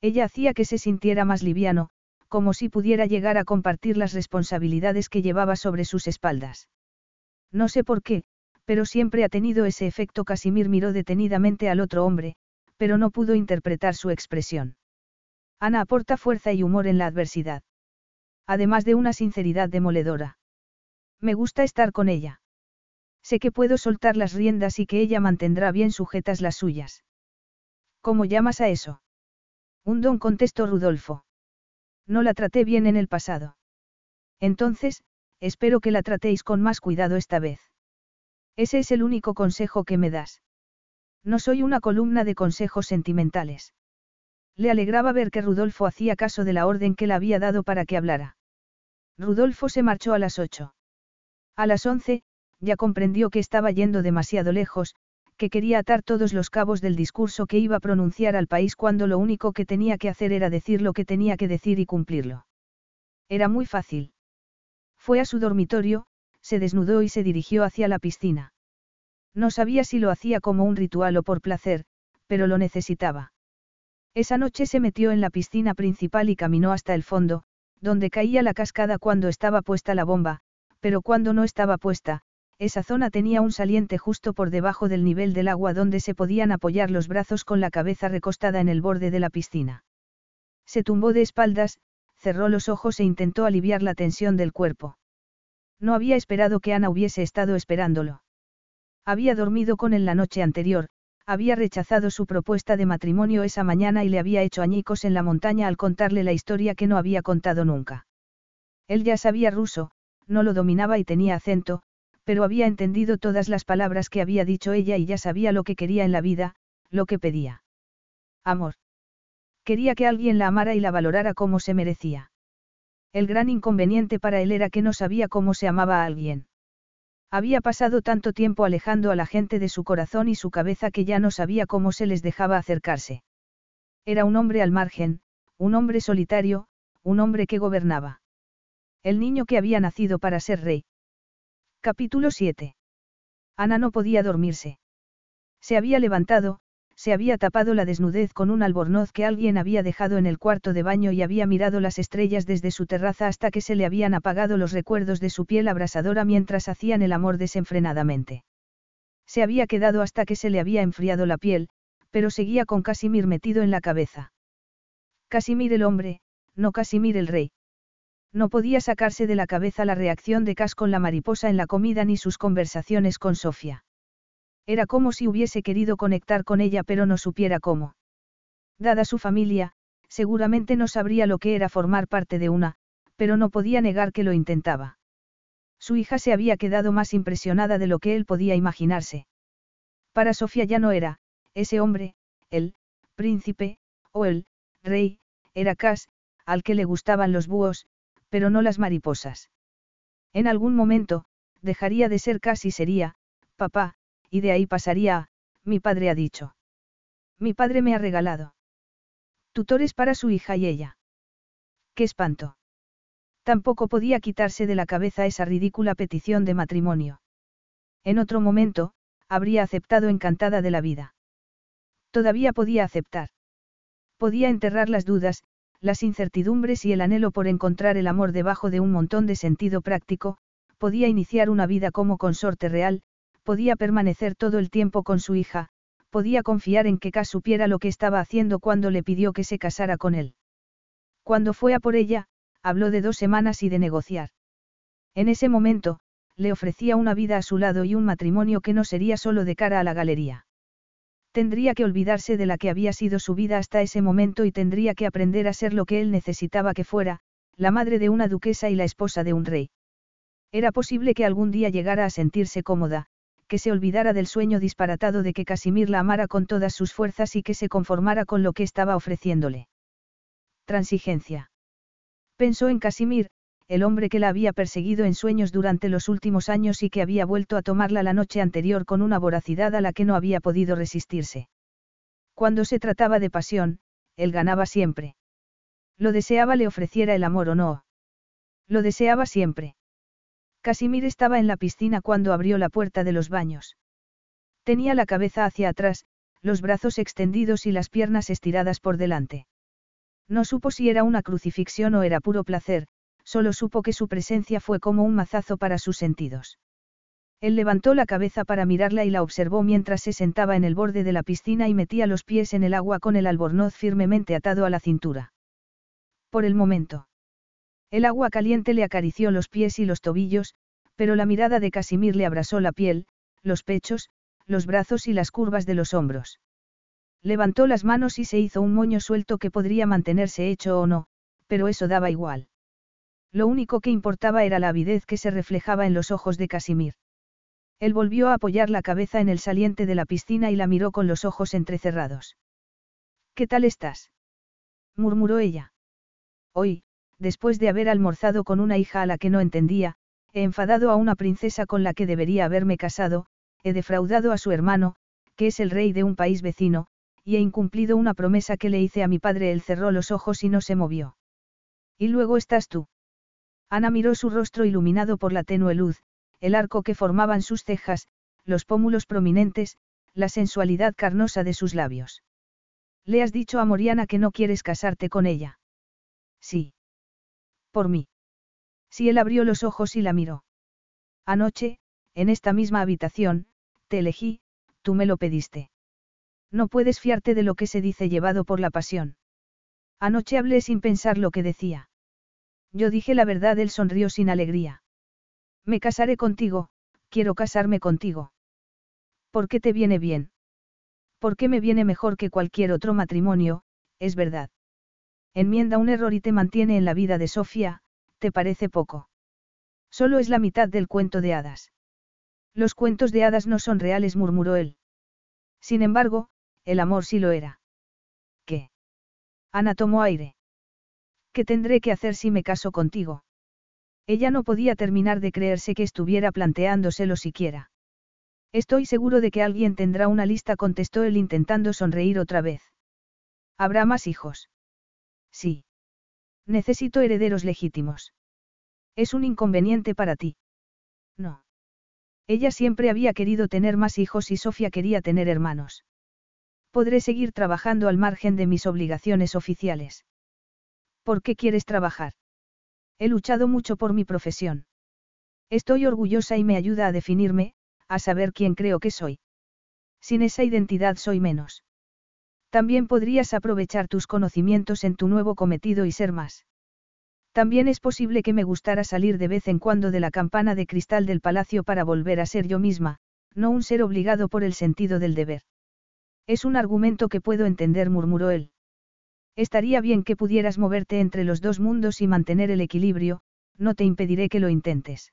Speaker 1: Ella hacía que se sintiera más liviano, como si pudiera llegar a compartir las responsabilidades que llevaba sobre sus espaldas. No sé por qué, pero siempre ha tenido ese efecto. Casimir miró detenidamente al otro hombre, pero no pudo interpretar su expresión. Ana aporta fuerza y humor en la adversidad. Además de una sinceridad demoledora. Me gusta estar con ella. Sé que puedo soltar las riendas y que ella mantendrá bien sujetas las suyas. ¿Cómo llamas a eso? Un don contestó Rudolfo. No la traté bien en el pasado. Entonces, espero que la tratéis con más cuidado esta vez. Ese es el único consejo que me das. No soy una columna de consejos sentimentales. Le alegraba ver que Rudolfo hacía caso de la orden que le había dado para que hablara. Rudolfo se marchó a las ocho. A las once, ya comprendió que estaba yendo demasiado lejos, que quería atar todos los cabos del discurso que iba a pronunciar al país cuando lo único que tenía que hacer era decir lo que tenía que decir y cumplirlo. Era muy fácil. Fue a su dormitorio, se desnudó y se dirigió hacia la piscina. No sabía si lo hacía como un ritual o por placer, pero lo necesitaba. Esa noche se metió en la piscina principal y caminó hasta el fondo, donde caía la cascada cuando estaba puesta la bomba, pero cuando no estaba puesta, esa zona tenía un saliente justo por debajo del nivel del agua donde se podían apoyar los brazos con la cabeza recostada en el borde de la piscina. Se tumbó de espaldas, cerró los ojos e intentó aliviar la tensión del cuerpo. No había esperado que Ana hubiese estado esperándolo. Había dormido con él la noche anterior, había rechazado su propuesta de matrimonio esa mañana y le había hecho añicos en la montaña al contarle la historia que no había contado nunca. Él ya sabía ruso, no lo dominaba y tenía acento, pero había entendido todas las palabras que había dicho ella y ya sabía lo que quería en la vida, lo que pedía. Amor. Quería que alguien la amara y la valorara como se merecía. El gran inconveniente para él era que no sabía cómo se amaba a alguien. Había pasado tanto tiempo alejando a la gente de su corazón y su cabeza que ya no sabía cómo se les dejaba acercarse. Era un hombre al margen, un hombre solitario, un hombre que gobernaba. El niño que había nacido para ser rey. Capítulo 7. Ana no podía dormirse. Se había levantado, se había tapado la desnudez con un albornoz que alguien había dejado en el cuarto de baño y había mirado las estrellas desde su terraza hasta que se le habían apagado los recuerdos de su piel abrasadora mientras hacían el amor desenfrenadamente. Se había quedado hasta que se le había enfriado la piel, pero seguía con Casimir metido en la cabeza. Casimir el hombre, no Casimir el rey. No podía sacarse de la cabeza la reacción de Cas con la mariposa en la comida ni sus conversaciones con Sofía. Era como si hubiese querido conectar con ella pero no supiera cómo. Dada su familia, seguramente no sabría lo que era formar parte de una, pero no podía negar que lo intentaba. Su hija se había quedado más impresionada de lo que él podía imaginarse. Para Sofía ya no era, ese hombre, el, príncipe, o el, rey, era Cas, al que le gustaban los búhos, pero no las mariposas. En algún momento, dejaría de ser Cas y sería, papá, y de ahí pasaría a, mi padre ha dicho. Mi padre me ha regalado. Tutores para su hija y ella. ¡Qué espanto! Tampoco podía quitarse de la cabeza esa ridícula petición de matrimonio. En otro momento, habría aceptado encantada de la vida. Todavía podía aceptar. Podía enterrar las dudas, las incertidumbres y el anhelo por encontrar el amor debajo de un montón de sentido práctico, podía iniciar una vida como consorte real, podía permanecer todo el tiempo con su hija, podía confiar en que Cas supiera lo que estaba haciendo cuando le pidió que se casara con él. Cuando fue a por ella, habló de dos semanas y de negociar. En ese momento, le ofrecía una vida a su lado y un matrimonio que no sería solo de cara a la galería. Tendría que olvidarse de la que había sido su vida hasta ese momento y tendría que aprender a ser lo que él necesitaba que fuera, la madre de una duquesa y la esposa de un rey. Era posible que algún día llegara a sentirse cómoda, que se olvidara del sueño disparatado de que Casimir la amara con todas sus fuerzas y que se conformara con lo que estaba ofreciéndole. Transigencia. Pensó en Casimir, el hombre que la había perseguido en sueños durante los últimos años y que había vuelto a tomarla la noche anterior con una voracidad a la que no había podido resistirse. Cuando se trataba de pasión, él ganaba siempre. Lo deseaba le ofreciera el amor o no. Lo deseaba siempre. Casimir estaba en la piscina cuando abrió la puerta de los baños. Tenía la cabeza hacia atrás, los brazos extendidos y las piernas estiradas por delante. No supo si era una crucifixión o era puro placer, solo supo que su presencia fue como un mazazo para sus sentidos. Él levantó la cabeza para mirarla y la observó mientras se sentaba en el borde de la piscina y metía los pies en el agua con el albornoz firmemente atado a la cintura. Por el momento. El agua caliente le acarició los pies y los tobillos, pero la mirada de Casimir le abrasó la piel, los pechos, los brazos y las curvas de los hombros. Levantó las manos y se hizo un moño suelto que podría mantenerse hecho o no, pero eso daba igual. Lo único que importaba era la avidez que se reflejaba en los ojos de Casimir. Él volvió a apoyar la cabeza en el saliente de la piscina y la miró con los ojos entrecerrados. ¿Qué tal estás? murmuró ella. Hoy, después de haber almorzado con una hija a la que no entendía, he enfadado a una princesa con la que debería haberme casado, he defraudado a su hermano, que es el rey de un país vecino, y he incumplido una promesa que le hice a mi padre. Él cerró los ojos y no se movió. Y luego estás tú. Ana miró su rostro iluminado por la tenue luz, el arco que formaban sus cejas, los pómulos prominentes, la sensualidad carnosa de sus labios. ¿Le has dicho a Moriana que no quieres casarte con ella? Sí. Por mí. Si él abrió los ojos y la miró. Anoche, en esta misma habitación, te elegí, tú me lo pediste. No puedes fiarte de lo que se dice llevado por la pasión. Anoche hablé sin pensar lo que decía. Yo dije la verdad, él sonrió sin alegría. Me casaré contigo, quiero casarme contigo. ¿Por qué te viene bien? ¿Por qué me viene mejor que cualquier otro matrimonio? Es verdad. Enmienda un error y te mantiene en la vida de Sofía, ¿te parece poco? Solo es la mitad del cuento de hadas. Los cuentos de hadas no son reales, murmuró él. Sin embargo, el amor sí lo era. ¿Qué? Ana tomó aire. ¿Qué tendré que hacer si me caso contigo? Ella no podía terminar de creerse que estuviera planteándoselo siquiera. Estoy seguro de que alguien tendrá una lista, contestó él intentando sonreír otra vez. ¿Habrá más hijos? Sí. Necesito herederos legítimos. ¿Es un inconveniente para ti? No. Ella siempre había querido tener más hijos y Sofía quería tener hermanos. Podré seguir trabajando al margen de mis obligaciones oficiales. ¿Por qué quieres trabajar? He luchado mucho por mi profesión. Estoy orgullosa y me ayuda a definirme, a saber quién creo que soy. Sin esa identidad soy menos. También podrías aprovechar tus conocimientos en tu nuevo cometido y ser más. También es posible que me gustara salir de vez en cuando de la campana de cristal del palacio para volver a ser yo misma, no un ser obligado por el sentido del deber. Es un argumento que puedo entender, murmuró él. Estaría bien que pudieras moverte entre los dos mundos y mantener el equilibrio, no te impediré que lo intentes.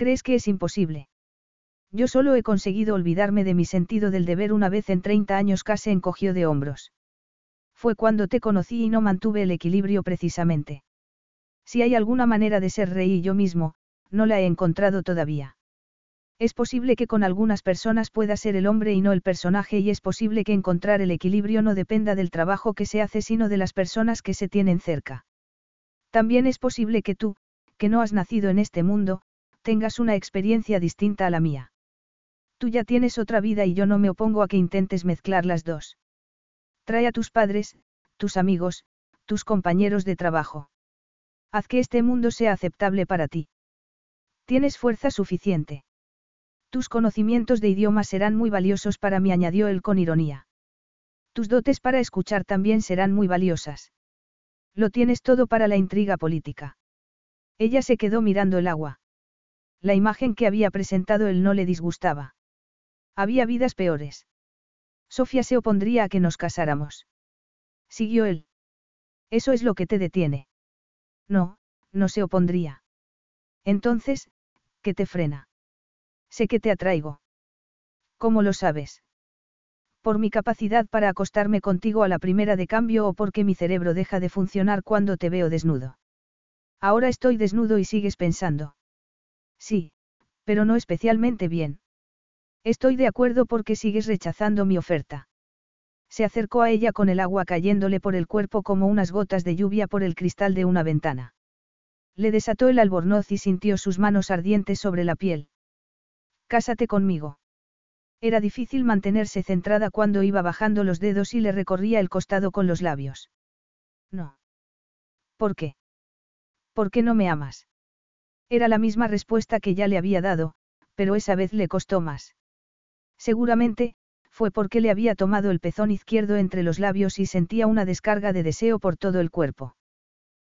Speaker 1: ¿Crees que es imposible? Yo solo he conseguido olvidarme de mi sentido del deber una vez en 30 años casi encogió de hombros. Fue cuando te conocí y no mantuve el equilibrio precisamente. Si hay alguna manera de ser rey yo mismo, no la he encontrado todavía. Es posible que con algunas personas pueda ser el hombre y no el personaje y es posible que encontrar el equilibrio no dependa del trabajo que se hace sino de las personas que se tienen cerca. También es posible que tú, que no has nacido en este mundo, tengas una experiencia distinta a la mía. Tú ya tienes otra vida y yo no me opongo a que intentes mezclar las dos. Trae a tus padres, tus amigos, tus compañeros de trabajo. Haz que este mundo sea aceptable para ti. Tienes fuerza suficiente. Tus conocimientos de idiomas serán muy valiosos para mí, añadió él con ironía. Tus dotes para escuchar también serán muy valiosas. Lo tienes todo para la intriga política. Ella se quedó mirando el agua. La imagen que había presentado él no le disgustaba. Había vidas peores. Sofía se opondría a que nos casáramos. Siguió él. Eso es lo que te detiene. No, no se opondría. Entonces, ¿qué te frena? Sé que te atraigo. ¿Cómo lo sabes? Por mi capacidad para acostarme contigo a la primera de cambio o porque mi cerebro deja de funcionar cuando te veo desnudo. Ahora estoy desnudo y sigues pensando. Sí, pero no especialmente bien. Estoy de acuerdo porque sigues rechazando mi oferta. Se acercó a ella con el agua cayéndole por el cuerpo como unas gotas de lluvia por el cristal de una ventana. Le desató el albornoz y sintió sus manos ardientes sobre la piel. Cásate conmigo. Era difícil mantenerse centrada cuando iba bajando los dedos y le recorría el costado con los labios. No. ¿Por qué? ¿Por qué no me amas? Era la misma respuesta que ya le había dado, pero esa vez le costó más. Seguramente, fue porque le había tomado el pezón izquierdo entre los labios y sentía una descarga de deseo por todo el cuerpo.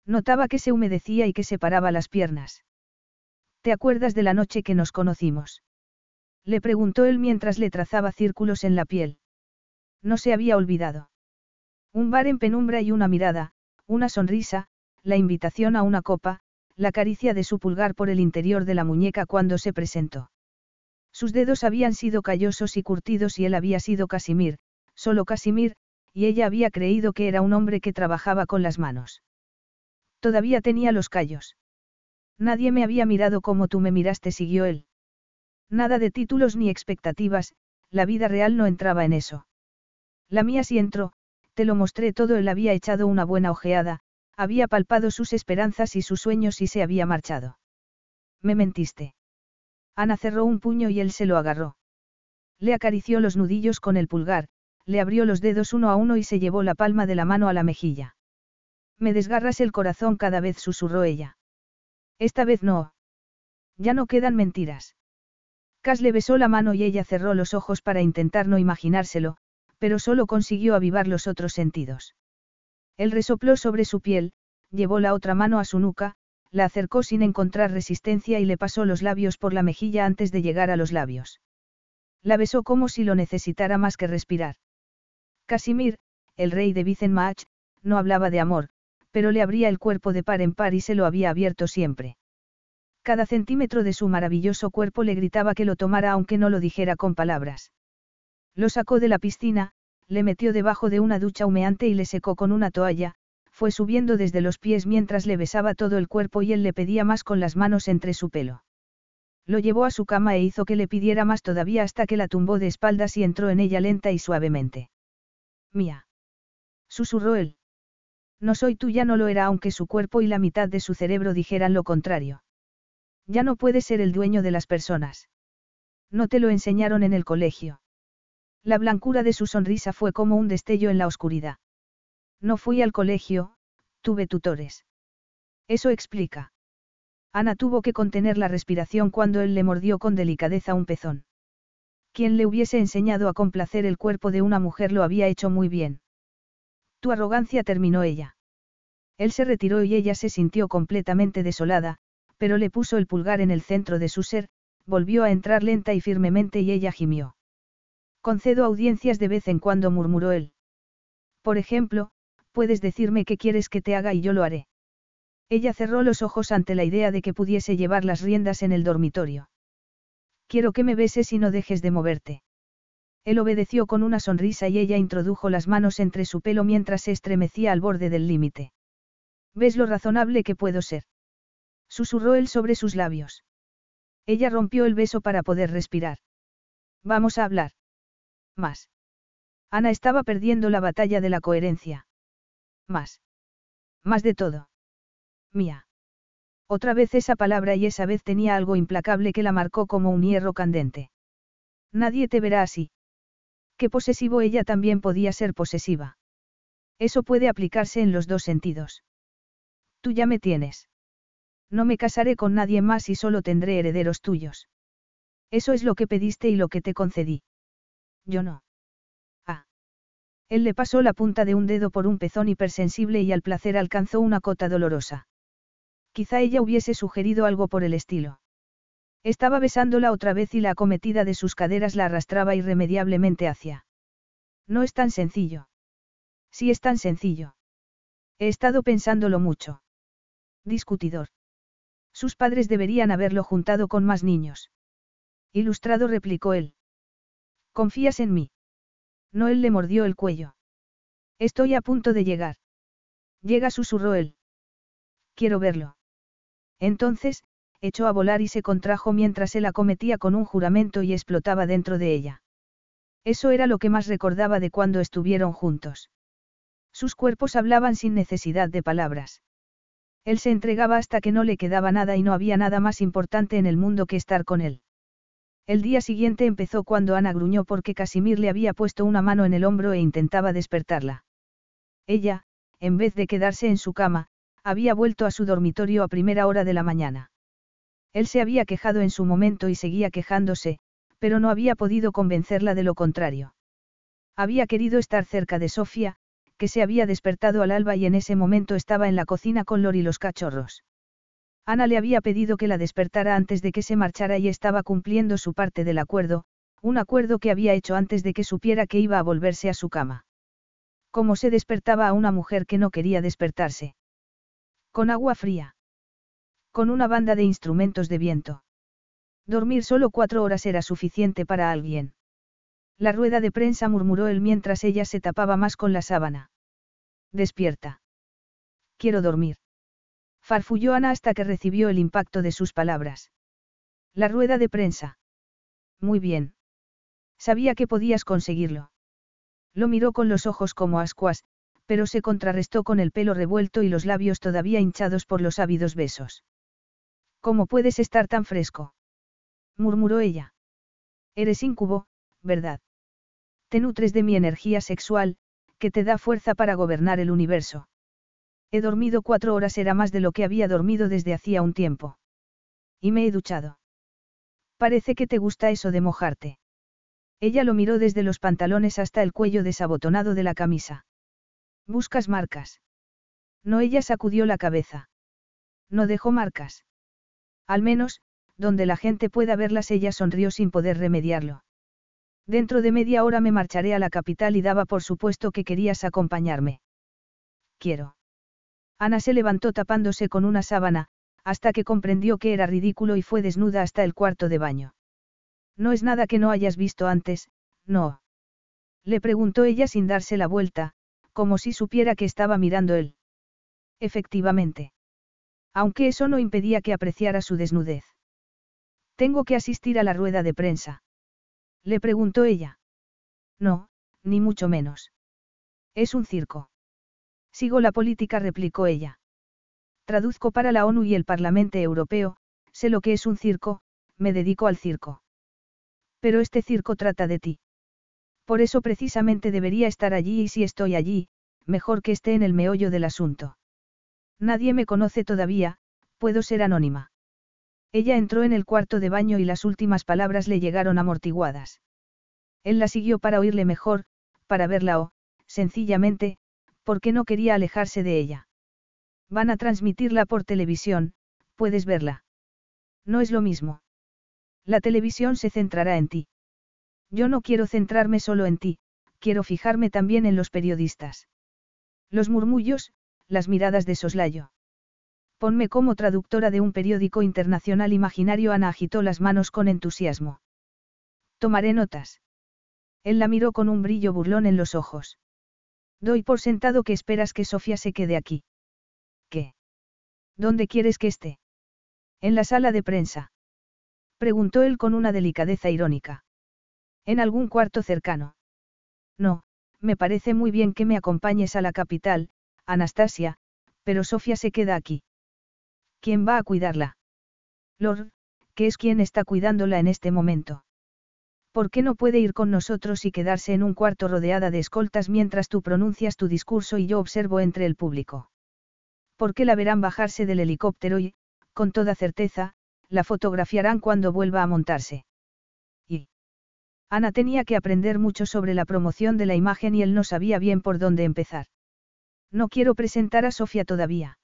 Speaker 1: Notaba que se humedecía y que separaba las piernas. ¿Te acuerdas de la noche que nos conocimos? Le preguntó él mientras le trazaba círculos en la piel. No se había olvidado. Un bar en penumbra y una mirada, una sonrisa, la invitación a una copa, la caricia de su pulgar por el interior de la muñeca cuando se presentó. Sus dedos habían sido callosos y curtidos y él había sido Casimir, solo Casimir, y ella había creído que era un hombre que trabajaba con las manos. Todavía tenía los callos. Nadie me había mirado como tú me miraste, siguió él. Nada de títulos ni expectativas, la vida real no entraba en eso. La mía sí entró, te lo mostré todo, él había echado una buena ojeada, había palpado sus esperanzas y sus sueños y se había marchado. Me mentiste. Ana cerró un puño y él se lo agarró. Le acarició los nudillos con el pulgar, le abrió los dedos uno a uno y se llevó la palma de la mano a la mejilla. Me desgarras el corazón cada vez susurró ella. Esta vez no. Ya no quedan mentiras. Cas le besó la mano y ella cerró los ojos para intentar no imaginárselo, pero solo consiguió avivar los otros sentidos. Él resopló sobre su piel, llevó la otra mano a su nuca, la acercó sin encontrar resistencia y le pasó los labios por la mejilla antes de llegar a los labios. La besó como si lo necesitara más que respirar. Casimir, el rey de Vicenmach, no hablaba de amor, pero le abría el cuerpo de par en par y se lo había abierto siempre. Cada centímetro de su maravilloso cuerpo le gritaba que lo tomara aunque no lo dijera con palabras. Lo sacó de la piscina, le metió debajo de una ducha humeante y le secó con una toalla, fue subiendo desde los pies mientras le besaba todo el cuerpo y él le pedía más con las manos entre su pelo. Lo llevó a su cama e hizo que le pidiera más todavía hasta que la tumbó de espaldas y entró en ella lenta y suavemente. Mía. Susurró él. No soy tuya, no lo era aunque su cuerpo y la mitad de su cerebro dijeran lo contrario. Ya no puedes ser el dueño de las personas. No te lo enseñaron en el colegio. La blancura de su sonrisa fue como un destello en la oscuridad. No fui al colegio, tuve tutores. Eso explica. Ana tuvo que contener la respiración cuando él le mordió con delicadeza un pezón. Quien le hubiese enseñado a complacer el cuerpo de una mujer lo había hecho muy bien. Tu arrogancia terminó ella. Él se retiró y ella se sintió completamente desolada, pero le puso el pulgar en el centro de su ser, volvió a entrar lenta y firmemente y ella gimió. Concedo audiencias de vez en cuando murmuró él. Por ejemplo, puedes decirme qué quieres que te haga y yo lo haré. Ella cerró los ojos ante la idea de que pudiese llevar las riendas en el dormitorio. Quiero que me beses y no dejes de moverte. Él obedeció con una sonrisa y ella introdujo las manos entre su pelo mientras se estremecía al borde del límite. ¿Ves lo razonable que puedo ser? Susurró él sobre sus labios. Ella rompió el beso para poder respirar. Vamos a hablar. Más. Ana estaba perdiendo la batalla de la coherencia. Más. Más de todo. Mía. Otra vez esa palabra y esa vez tenía algo implacable que la marcó como un hierro candente. Nadie te verá así. Qué posesivo ella también podía ser posesiva. Eso puede aplicarse en los dos sentidos. Tú ya me tienes. No me casaré con nadie más y solo tendré herederos tuyos. Eso es lo que pediste y lo que te concedí. Yo no. Ah. Él le pasó la punta de un dedo por un pezón hipersensible y al placer alcanzó una cota dolorosa. Quizá ella hubiese sugerido algo por el estilo. Estaba besándola otra vez y la acometida de sus caderas la arrastraba irremediablemente hacia. No es tan sencillo. Sí es tan sencillo. He estado pensándolo mucho. Discutidor. Sus padres deberían haberlo juntado con más niños. Ilustrado replicó él. ¿Confías en mí? Noel le mordió el cuello. Estoy a punto de llegar. Llega, susurró él. Quiero verlo. Entonces, echó a volar y se contrajo mientras él acometía con un juramento y explotaba dentro de ella. Eso era lo que más recordaba de cuando estuvieron juntos. Sus cuerpos hablaban sin necesidad de palabras. Él se entregaba hasta que no le quedaba nada y no había nada más importante en el mundo que estar con él. El día siguiente empezó cuando Ana gruñó porque Casimir le había puesto una mano en el hombro e intentaba despertarla. Ella, en vez de quedarse en su cama, había vuelto a su dormitorio a primera hora de la mañana. Él se había quejado en su momento y seguía quejándose, pero no había podido convencerla de lo contrario. Había querido estar cerca de Sofía, que se había despertado al alba y en ese momento estaba en la cocina con Lori y los cachorros. Ana le había pedido que la despertara antes de que se marchara y estaba cumpliendo su parte del acuerdo, un acuerdo que había hecho antes de que supiera que iba a volverse a su cama. ¿Cómo se despertaba a una mujer que no quería despertarse? Con agua fría. Con una banda de instrumentos de viento. Dormir solo cuatro horas era suficiente para alguien. La rueda de prensa murmuró él mientras ella se tapaba más con la sábana. Despierta. Quiero dormir. Farfulló Ana hasta que recibió el impacto de sus palabras. La rueda de prensa. Muy bien. Sabía que podías conseguirlo. Lo miró con los ojos como ascuas, pero se contrarrestó con el pelo revuelto y los labios todavía hinchados por los ávidos besos. ¿Cómo puedes estar tan fresco? murmuró ella. Eres incubo, ¿verdad? Te nutres de mi energía sexual, que te da fuerza para gobernar el universo. He dormido cuatro horas era más de lo que había dormido desde hacía un tiempo. Y me he duchado. Parece que te gusta eso de mojarte. Ella lo miró desde los pantalones hasta el cuello desabotonado de la camisa. ¿Buscas marcas? No, ella sacudió la cabeza. No dejó marcas. Al menos, donde la gente pueda verlas, ella sonrió sin poder remediarlo. Dentro de media hora me marcharé a la capital y daba por supuesto que querías acompañarme. Quiero. Ana se levantó tapándose con una sábana, hasta que comprendió que era ridículo y fue desnuda hasta el cuarto de baño. No es nada que no hayas visto antes, no. Le preguntó ella sin darse la vuelta, como si supiera que estaba mirando él. Efectivamente. Aunque eso no impedía que apreciara su desnudez. Tengo que asistir a la rueda de prensa. Le preguntó ella. No, ni mucho menos. Es un circo. Sigo la política, replicó ella. Traduzco para la ONU y el Parlamento Europeo, sé lo que es un circo, me dedico al circo. Pero este circo trata de ti. Por eso precisamente debería estar allí y si estoy allí, mejor que esté en el meollo del asunto. Nadie me conoce todavía, puedo ser anónima. Ella entró en el cuarto de baño y las últimas palabras le llegaron amortiguadas. Él la siguió para oírle mejor, para verla o, sencillamente, porque no quería alejarse de ella. Van a transmitirla por televisión, puedes verla. No es lo mismo. La televisión se centrará en ti. Yo no quiero centrarme solo en ti, quiero fijarme también en los periodistas. Los murmullos, las miradas de soslayo. Ponme como traductora de un periódico internacional imaginario. Ana agitó las manos con entusiasmo. Tomaré notas. Él la miró con un brillo burlón en los ojos. Doy por sentado que esperas que Sofía se quede aquí. ¿Qué? ¿Dónde quieres que esté? En la sala de prensa. Preguntó él con una delicadeza irónica. En algún cuarto cercano. No, me parece muy bien que me acompañes a la capital, Anastasia, pero Sofía se queda aquí. ¿Quién va a cuidarla? Lord, que es quien está cuidándola en este momento. ¿Por qué no puede ir con nosotros y quedarse en un cuarto rodeada de escoltas mientras tú pronuncias tu discurso y yo observo entre el público? ¿Por qué la verán bajarse del helicóptero y, con toda certeza, la fotografiarán cuando vuelva a montarse? ¿Y Ana tenía que aprender mucho sobre la promoción de la imagen y él no sabía bien por dónde empezar. No quiero presentar a Sofía todavía.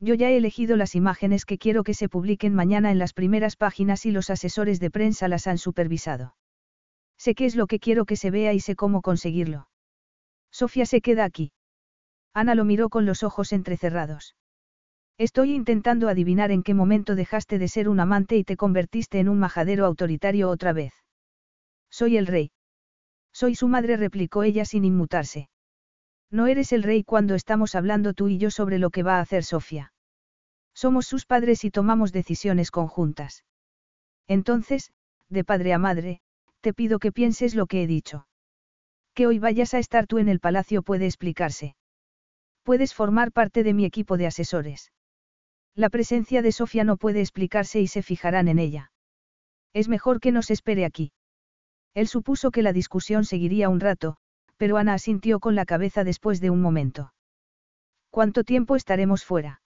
Speaker 1: Yo ya he elegido las imágenes que quiero que se publiquen mañana en las primeras páginas y los asesores de prensa las han supervisado. Sé qué es lo que quiero que se vea y sé cómo conseguirlo. Sofía se queda aquí. Ana lo miró con los ojos entrecerrados. Estoy intentando adivinar en qué momento dejaste de ser un amante y te convertiste en un majadero autoritario otra vez. Soy el rey. Soy su madre, replicó ella sin inmutarse. No eres el rey cuando estamos hablando tú y yo sobre lo que va a hacer Sofía. Somos sus padres y tomamos decisiones conjuntas. Entonces, de padre a madre, te pido que pienses lo que he dicho. Que hoy vayas a estar tú en el palacio puede explicarse. Puedes formar parte de mi equipo de asesores. La presencia de Sofía no puede explicarse y se fijarán en ella. Es mejor que nos espere aquí. Él supuso que la discusión seguiría un rato, pero Ana asintió con la cabeza después de un momento. ¿Cuánto tiempo estaremos fuera?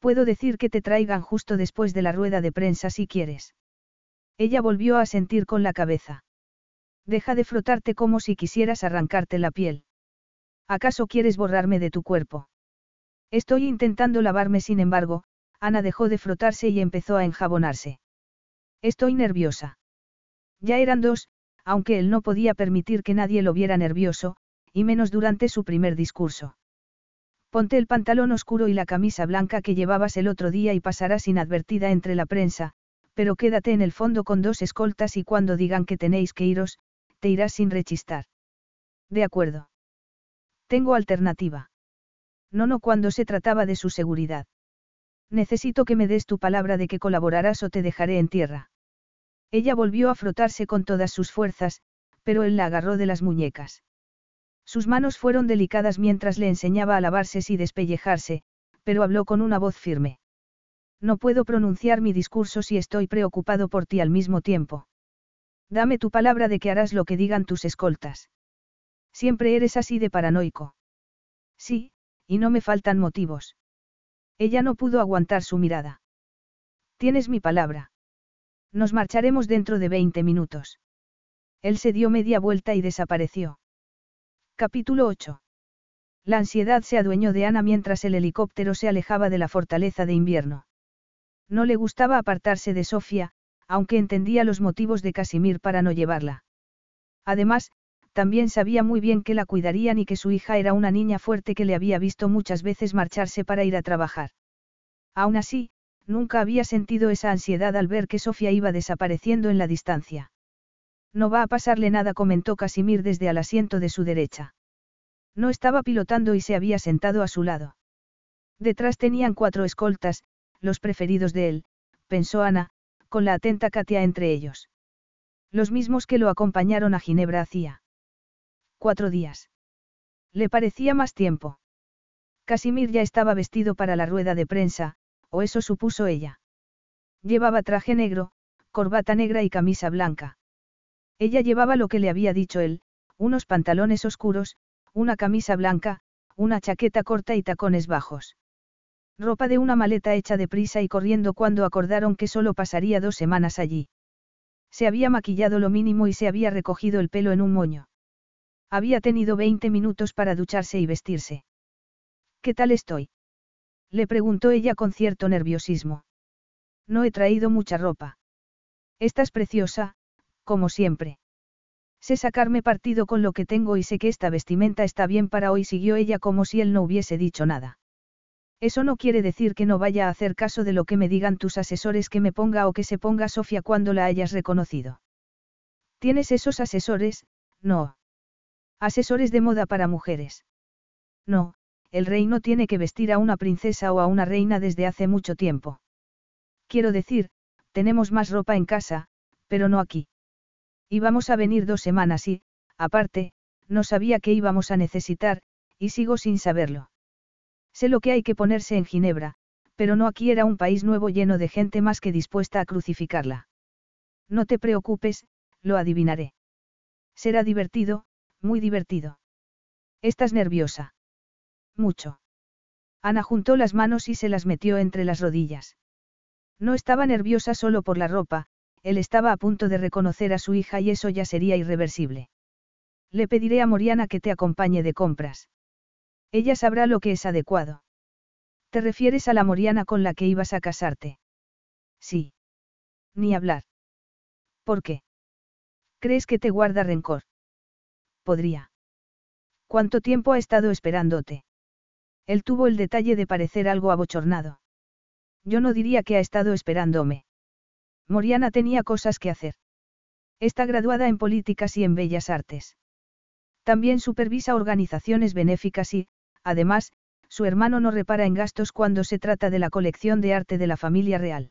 Speaker 1: Puedo decir que te traigan justo después de la rueda de prensa si quieres. Ella volvió a sentir con la cabeza. Deja de frotarte como si quisieras arrancarte la piel. ¿Acaso quieres borrarme de tu cuerpo? Estoy intentando lavarme, sin embargo, Ana dejó de frotarse y empezó a enjabonarse. Estoy nerviosa. Ya eran dos, aunque él no podía permitir que nadie lo viera nervioso, y menos durante su primer discurso. Ponte el pantalón oscuro y la camisa blanca que llevabas el otro día y pasarás inadvertida entre la prensa, pero quédate en el fondo con dos escoltas y cuando digan que tenéis que iros, te irás sin rechistar. De acuerdo. Tengo alternativa. No, no cuando se trataba de su seguridad. Necesito que me des tu palabra de que colaborarás o te dejaré en tierra. Ella volvió a frotarse con todas sus fuerzas, pero él la agarró de las muñecas. Sus manos fueron delicadas mientras le enseñaba a lavarse y despellejarse, pero habló con una voz firme. No puedo pronunciar mi discurso si estoy preocupado por ti al mismo tiempo. Dame tu palabra de que harás lo que digan tus escoltas. Siempre eres así de paranoico. Sí, y no me faltan motivos. Ella no pudo aguantar su mirada. Tienes mi palabra. Nos marcharemos dentro de 20 minutos. Él se dio media vuelta y desapareció. Capítulo 8. La ansiedad se adueñó de Ana mientras el helicóptero se alejaba de la fortaleza de invierno. No le gustaba apartarse de Sofía, aunque entendía los motivos de Casimir para no llevarla. Además, también sabía muy bien que la cuidarían y que su hija era una niña fuerte que le había visto muchas veces marcharse para ir a trabajar. Aún así, nunca había sentido esa ansiedad al ver que Sofía iba desapareciendo en la distancia. No va a pasarle nada, comentó Casimir desde al asiento de su derecha. No estaba pilotando y se había sentado a su lado. Detrás tenían cuatro escoltas, los preferidos de él, pensó Ana, con la atenta Katia entre ellos. Los mismos que lo acompañaron a Ginebra hacía Cuatro días. Le parecía más tiempo. Casimir ya estaba vestido para la rueda de prensa, o eso supuso ella. Llevaba traje negro, corbata negra y camisa blanca. Ella llevaba lo que le había dicho él, unos pantalones oscuros, una camisa blanca, una chaqueta corta y tacones bajos. Ropa de una maleta hecha de prisa y corriendo cuando acordaron que solo pasaría dos semanas allí. Se había maquillado lo mínimo y se había recogido el pelo en un moño. Había tenido 20 minutos para ducharse y vestirse. ¿Qué tal estoy? Le preguntó ella con cierto nerviosismo. No he traído mucha ropa. Estás preciosa, como siempre. Sé sacarme partido con lo que tengo y sé que esta vestimenta está bien para hoy, siguió ella como si él no hubiese dicho nada. Eso no quiere decir que no vaya a hacer caso de lo que me digan tus asesores que me ponga o que se ponga Sofía cuando la hayas reconocido. ¿Tienes esos asesores? No. Asesores de moda para mujeres. No, el rey no tiene que vestir a una princesa o a una reina desde hace mucho tiempo. Quiero decir, tenemos más ropa en casa, pero no aquí. Íbamos a venir dos semanas y, aparte, no sabía que íbamos a necesitar, y sigo sin saberlo. Sé lo que hay que ponerse en Ginebra, pero no aquí era un país nuevo lleno de gente más que dispuesta a crucificarla. No te preocupes, lo adivinaré. Será divertido, muy divertido. ¿Estás nerviosa? Mucho. Ana juntó las manos y se las metió entre las rodillas. No estaba nerviosa solo por la ropa, él estaba a punto de reconocer a su hija y eso ya sería irreversible. Le pediré a Moriana que te acompañe de compras. Ella sabrá lo que es adecuado. ¿Te refieres a la Moriana con la que ibas a casarte? Sí. Ni hablar. ¿Por qué? ¿Crees que te guarda rencor? Podría. ¿Cuánto tiempo ha estado esperándote? Él tuvo el detalle de parecer algo abochornado. Yo no diría que ha estado esperándome. Moriana tenía cosas que hacer. Está graduada en políticas y en bellas artes. También supervisa organizaciones benéficas y, además, su hermano no repara en gastos cuando se trata de la colección de arte de la familia real.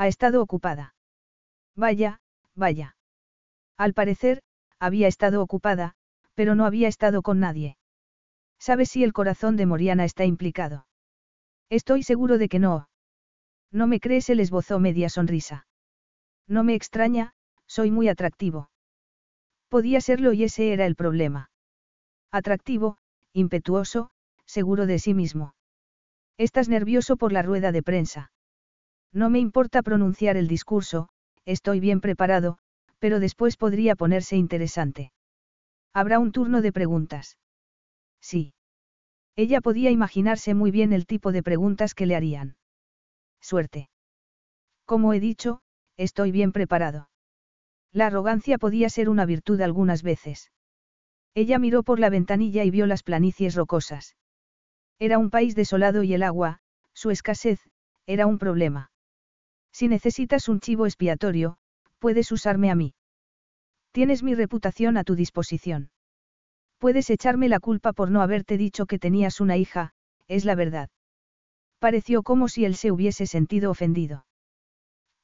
Speaker 1: Ha estado ocupada. Vaya, vaya. Al parecer, había estado ocupada, pero no había estado con nadie. ¿Sabes si el corazón de Moriana está implicado? Estoy seguro de que no. No me crees, él esbozó media sonrisa. No me extraña, soy muy atractivo. Podía serlo y ese era el problema. Atractivo, impetuoso, seguro de sí mismo. Estás nervioso por la rueda de prensa. No me importa pronunciar el discurso, estoy bien preparado, pero después podría ponerse interesante. Habrá un turno de preguntas. Sí. Ella podía imaginarse muy bien el tipo de preguntas que le harían. Suerte. Como he dicho, estoy bien preparado. La arrogancia podía ser una virtud algunas veces. Ella miró por la ventanilla y vio las planicies rocosas. Era un país desolado y el agua, su escasez, era un problema. Si necesitas un chivo expiatorio, puedes usarme a mí. Tienes mi reputación a tu disposición. Puedes echarme la culpa por no haberte dicho que tenías una hija, es la verdad. Pareció como si él se hubiese sentido ofendido.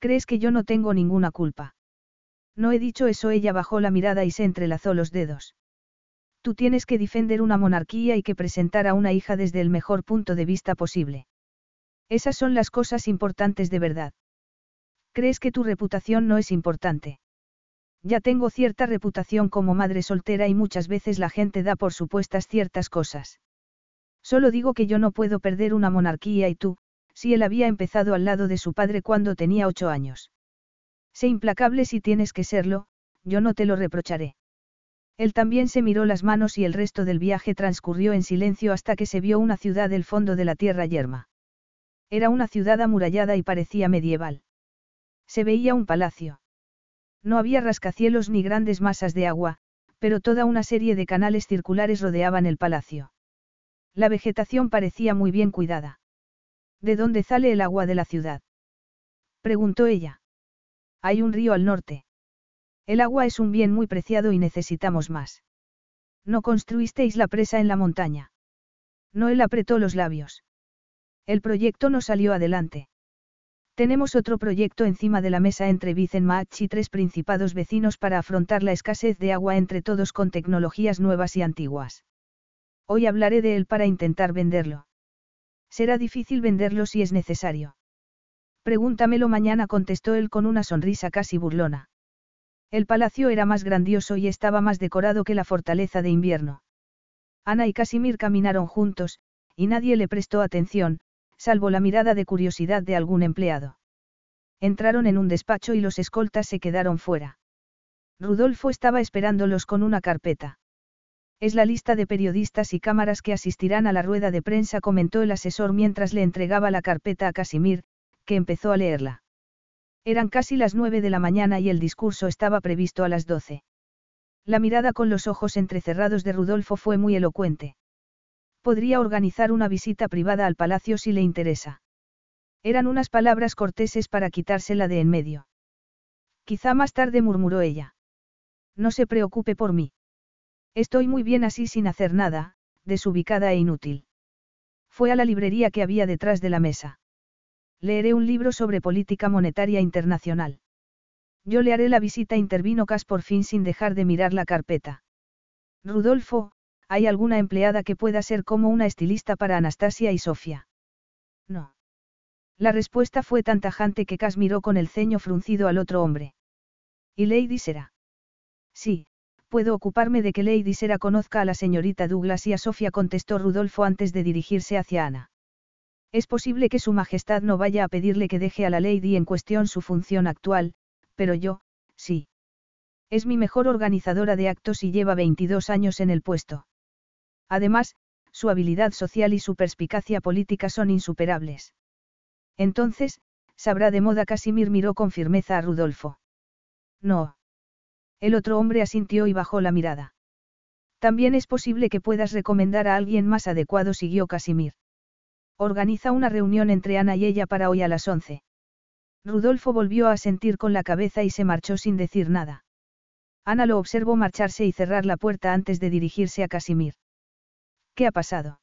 Speaker 1: ¿Crees que yo no tengo ninguna culpa? No he dicho eso, ella bajó la mirada y se entrelazó los dedos. Tú tienes que defender una monarquía y que presentar a una hija desde el mejor punto de vista posible. Esas son las cosas importantes de verdad. ¿Crees que tu reputación no es importante? Ya tengo cierta reputación como madre soltera y muchas veces la gente da por supuestas ciertas cosas. Solo digo que yo no puedo perder una monarquía y tú, si él había empezado al lado de su padre cuando tenía ocho años. Sé implacable si tienes que serlo, yo no te lo reprocharé. Él también se miró las manos y el resto del viaje transcurrió en silencio hasta que se vio una ciudad del fondo de la tierra yerma. Era una ciudad amurallada y parecía medieval. Se veía un palacio. No había rascacielos ni grandes masas de agua, pero toda una serie de canales circulares rodeaban el palacio. La vegetación parecía muy bien cuidada. ¿De dónde sale el agua de la ciudad? preguntó ella. Hay un río al norte. El agua es un bien muy preciado y necesitamos más. No construisteis la presa en la montaña. Noel apretó los labios. El proyecto no salió adelante. Tenemos otro proyecto encima de la mesa entre Vicenmach y tres principados vecinos para afrontar la escasez de agua entre todos con tecnologías nuevas y antiguas. Hoy hablaré de él para intentar venderlo. Será difícil venderlo si es necesario. Pregúntamelo mañana, contestó él con una sonrisa casi burlona. El palacio era más grandioso y estaba más decorado que la fortaleza de invierno. Ana y Casimir caminaron juntos, y nadie le prestó atención, salvo la mirada de curiosidad de algún empleado. Entraron en un despacho y los escoltas se quedaron fuera. Rudolfo estaba esperándolos con una carpeta. Es la lista de periodistas y cámaras que asistirán a la rueda de prensa, comentó el asesor mientras le entregaba la carpeta a Casimir, que empezó a leerla. Eran casi las nueve de la mañana y el discurso estaba previsto a las doce. La mirada con los ojos entrecerrados de Rudolfo fue muy elocuente. Podría organizar una visita privada al palacio si le interesa. Eran unas palabras corteses para quitársela de en medio. Quizá más tarde murmuró ella. No se preocupe por mí. Estoy muy bien así sin hacer nada, desubicada e inútil. Fue a la librería que había detrás de la mesa. Leeré un libro sobre política monetaria internacional. Yo le haré la visita, intervino Cas por fin sin dejar de mirar la carpeta. Rudolfo, ¿hay alguna empleada que pueda ser como una estilista para Anastasia y Sofía? No. La respuesta fue tan tajante que Cas miró con el ceño fruncido al otro hombre. ¿Y Lady será? Sí, puedo ocuparme de que Lady Sera conozca a la señorita Douglas y a Sofía, contestó Rudolfo antes de dirigirse hacia Ana. Es posible que Su Majestad no vaya a pedirle que deje a la Lady en cuestión su función actual, pero yo, sí. Es mi mejor organizadora de actos y lleva 22 años en el puesto. Además, su habilidad social y su perspicacia política son insuperables. Entonces, sabrá de moda Casimir miró con firmeza a Rudolfo. No. El otro hombre asintió y bajó la mirada. También es posible que puedas recomendar a alguien más adecuado, siguió Casimir. Organiza una reunión entre Ana y ella para hoy a las once. Rudolfo volvió a sentir con la cabeza y se marchó sin decir nada. Ana lo observó marcharse y cerrar la puerta antes de dirigirse a Casimir. ¿Qué ha pasado?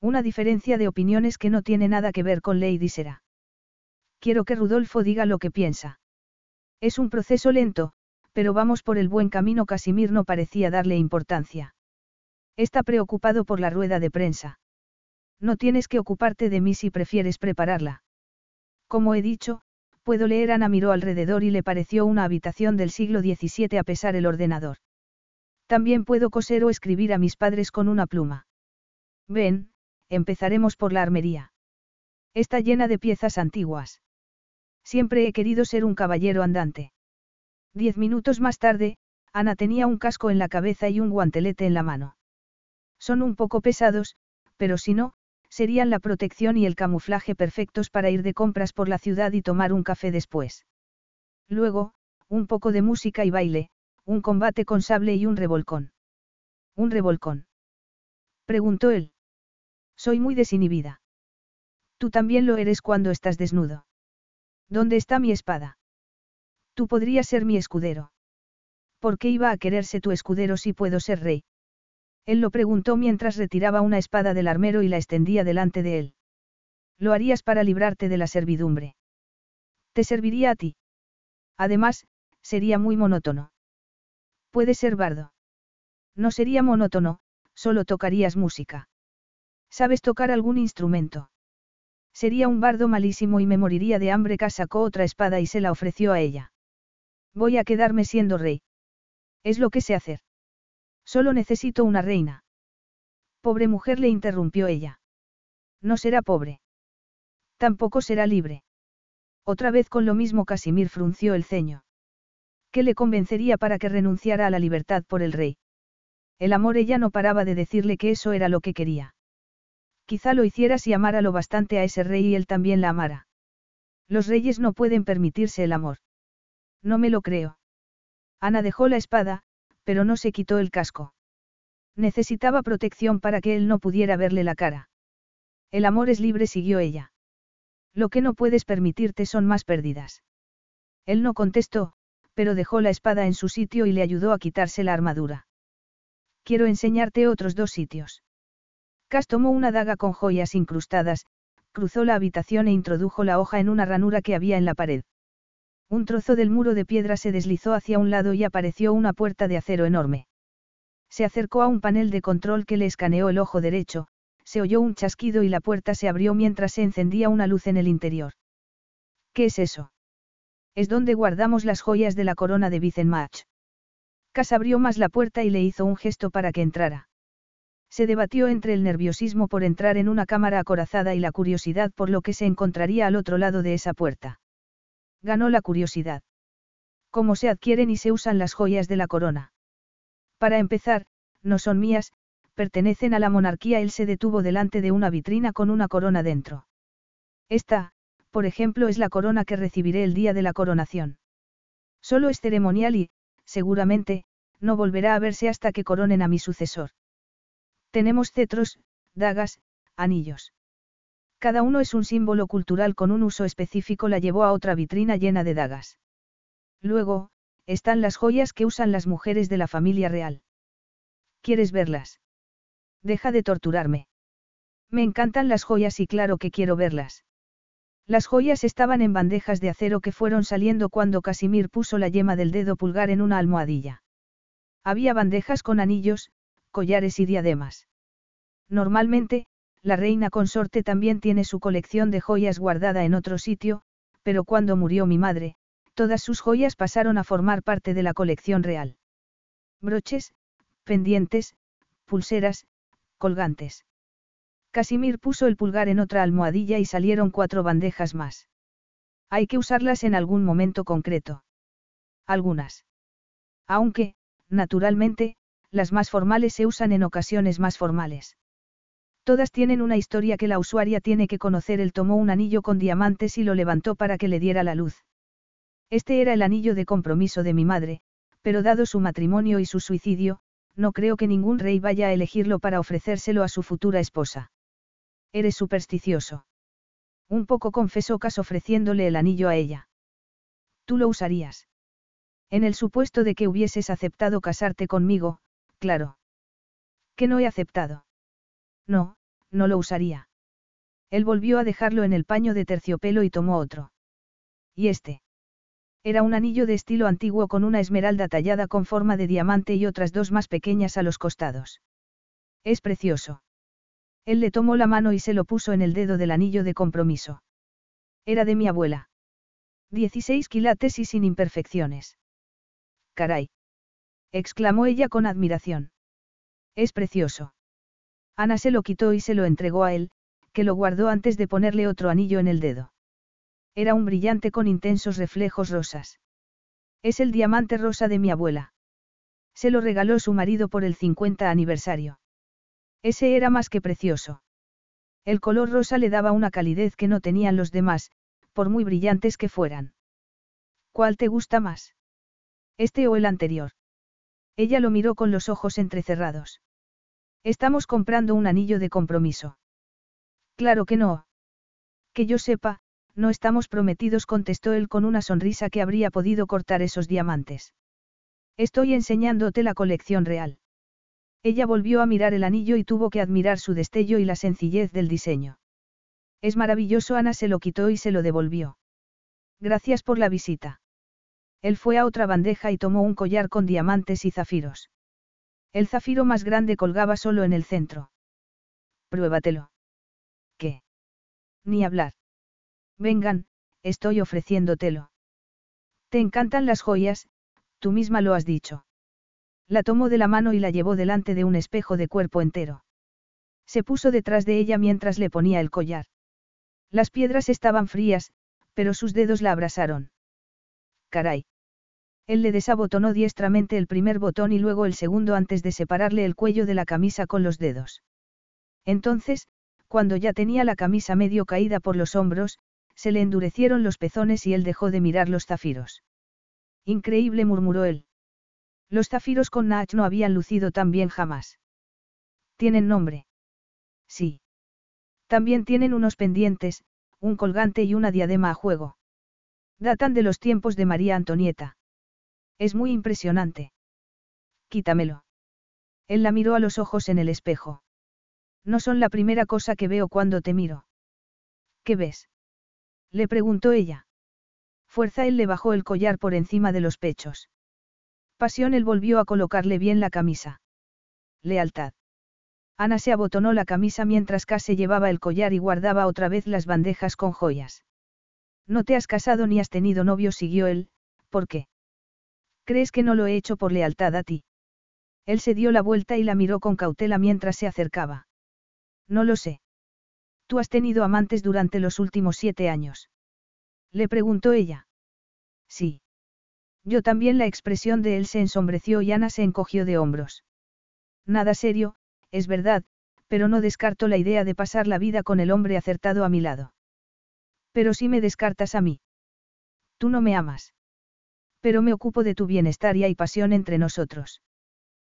Speaker 1: Una diferencia de opiniones que no tiene nada que ver con Lady Sera. Quiero que Rudolfo diga lo que piensa. Es un proceso lento, pero vamos por el buen camino. Casimir no parecía darle importancia. Está preocupado por la rueda de prensa. No tienes que ocuparte de mí si prefieres prepararla. Como he dicho, puedo leer. Ana miró alrededor y le pareció una habitación del siglo XVII a pesar el ordenador. También puedo coser o escribir a mis padres con una pluma. Ven, empezaremos por la armería. Está llena de piezas antiguas. Siempre he querido ser un caballero andante. Diez minutos más tarde, Ana tenía un casco en la cabeza y un guantelete en la mano. Son un poco pesados, pero si no, serían la protección y el camuflaje perfectos para ir de compras por la ciudad y tomar un café después. Luego, un poco de música y baile, un combate con sable y un revolcón. ¿Un revolcón? Preguntó él. Soy muy desinhibida. Tú también lo eres cuando estás desnudo. ¿Dónde está mi espada? Tú podrías ser mi escudero. ¿Por qué iba a quererse tu escudero si puedo ser rey? Él lo preguntó mientras retiraba una espada del armero y la extendía delante de él. Lo harías para librarte de la servidumbre. Te serviría a ti. Además, sería muy monótono. Puede ser bardo. No sería monótono, solo tocarías música. ¿Sabes tocar algún instrumento? Sería un bardo malísimo y me moriría de hambre. sacó otra espada y se la ofreció a ella. Voy a quedarme siendo rey. Es lo que sé hacer. Solo necesito una reina. Pobre mujer le interrumpió ella. No será pobre. Tampoco será libre. Otra vez con lo mismo Casimir frunció el ceño. ¿Qué le convencería para que renunciara a la libertad por el rey? El amor ella no paraba de decirle que eso era lo que quería. Quizá lo hiciera si amara lo bastante a ese rey y él también la amara. Los reyes no pueden permitirse el amor. No me lo creo. Ana dejó la espada, pero no se quitó el casco. Necesitaba protección para que él no pudiera verle la cara. El amor es libre, siguió ella. Lo que no puedes permitirte son más pérdidas. Él no contestó, pero dejó la espada en su sitio y le ayudó a quitarse la armadura. Quiero enseñarte otros dos sitios. Cas tomó una daga con joyas incrustadas, cruzó la habitación e introdujo la hoja en una ranura que había en la pared. Un trozo del muro de piedra se deslizó hacia un lado y apareció una puerta de acero enorme. Se acercó a un panel de control que le escaneó el ojo derecho, se oyó un chasquido y la puerta se abrió mientras se encendía una luz en el interior. ¿Qué es eso? Es donde guardamos las joyas de la corona de Vicenmach. Cas abrió más la puerta y le hizo un gesto para que entrara. Se debatió entre el nerviosismo por entrar en una cámara acorazada y la curiosidad por lo que se encontraría al otro lado de esa puerta ganó la curiosidad. ¿Cómo se adquieren y se usan las joyas de la corona? Para empezar, no son mías, pertenecen a la monarquía. Él se detuvo delante de una vitrina con una corona dentro. Esta, por ejemplo, es la corona que recibiré el día de la coronación. Solo es ceremonial y, seguramente, no volverá a verse hasta que coronen a mi sucesor. Tenemos cetros, dagas, anillos. Cada uno es un símbolo cultural con un uso específico, la llevó a otra vitrina llena de dagas. Luego, están las joyas que usan las mujeres de la familia real. ¿Quieres verlas? Deja de torturarme. Me encantan las joyas y claro que quiero verlas. Las joyas estaban en bandejas de acero que fueron saliendo cuando Casimir puso la yema del dedo pulgar en una almohadilla. Había bandejas con anillos, collares y diademas. Normalmente, la reina consorte también tiene su colección de joyas guardada en otro sitio, pero cuando murió mi madre, todas sus joyas pasaron a formar parte de la colección real. Broches, pendientes, pulseras, colgantes. Casimir puso el pulgar en otra almohadilla y salieron cuatro bandejas más. Hay que usarlas en algún momento concreto. Algunas. Aunque, naturalmente, las más formales se usan en ocasiones más formales. Todas tienen una historia que la usuaria tiene que conocer. Él tomó un anillo con diamantes y lo levantó para que le diera la luz. Este era el anillo de compromiso de mi madre, pero dado su matrimonio y su suicidio, no creo que ningún rey vaya a elegirlo para ofrecérselo a su futura esposa. Eres supersticioso. Un poco confesó Cas ofreciéndole el anillo a ella. Tú lo usarías. En el supuesto de que hubieses aceptado casarte conmigo, claro. Que no he aceptado. No, no lo usaría. Él volvió a dejarlo en el paño de terciopelo y tomó otro. ¿Y este? Era un anillo de estilo antiguo con una esmeralda tallada con forma de diamante y otras dos más pequeñas a los costados. Es precioso. Él le tomó la mano y se lo puso en el dedo del anillo de compromiso. Era de mi abuela. Dieciséis quilates y sin imperfecciones. Caray. exclamó ella con admiración. Es precioso. Ana se lo quitó y se lo entregó a él, que lo guardó antes de ponerle otro anillo en el dedo. Era un brillante con intensos reflejos rosas. Es el diamante rosa de mi abuela. Se lo regaló su marido por el 50 aniversario. Ese era más que precioso. El color rosa le daba una calidez que no tenían los demás, por muy brillantes que fueran. ¿Cuál te gusta más? ¿Este o el anterior? Ella lo miró con los ojos entrecerrados. Estamos comprando un anillo de compromiso. Claro que no. Que yo sepa, no estamos prometidos, contestó él con una sonrisa que habría podido cortar esos diamantes. Estoy enseñándote la colección real. Ella volvió a mirar el anillo y tuvo que admirar su destello y la sencillez del diseño. Es maravilloso, Ana se lo quitó y se lo devolvió. Gracias por la visita. Él fue a otra bandeja y tomó un collar con diamantes y zafiros. El zafiro más grande colgaba solo en el centro. Pruébatelo. ¿Qué? Ni hablar. Vengan, estoy ofreciéndotelo. Te encantan las joyas, tú misma lo has dicho. La tomó de la mano y la llevó delante de un espejo de cuerpo entero. Se puso detrás de ella mientras le ponía el collar. Las piedras estaban frías, pero sus dedos la abrasaron. Caray. Él le desabotonó diestramente el primer botón y luego el segundo antes de separarle el cuello de la camisa con los dedos. Entonces, cuando ya tenía la camisa medio caída por los hombros, se le endurecieron los pezones y él dejó de mirar los zafiros. Increíble, murmuró él. Los zafiros con Nach no habían lucido tan bien jamás. ¿Tienen nombre? Sí. También tienen unos pendientes, un colgante y una diadema a juego. Datan de los tiempos de María Antonieta. Es muy impresionante. Quítamelo. Él la miró a los ojos en el espejo. No son la primera cosa que veo cuando te miro. ¿Qué ves? Le preguntó ella. Fuerza él le bajó el collar por encima de los pechos. Pasión él volvió a colocarle bien la camisa. Lealtad. Ana se abotonó la camisa mientras Case llevaba el collar y guardaba otra vez las bandejas con joyas. No te has casado ni has tenido novio, siguió él, ¿por qué? ¿Crees que no lo he hecho por lealtad a ti? Él se dio la vuelta y la miró con cautela mientras se acercaba. No lo sé. ¿Tú has tenido amantes durante los últimos siete años? Le preguntó ella. Sí. Yo también la expresión de él se ensombreció y Ana se encogió de hombros. Nada serio, es verdad, pero no descarto la idea de pasar la vida con el hombre acertado a mi lado. Pero si me descartas a mí. Tú no me amas. Pero me ocupo de tu bienestar y hay pasión entre nosotros.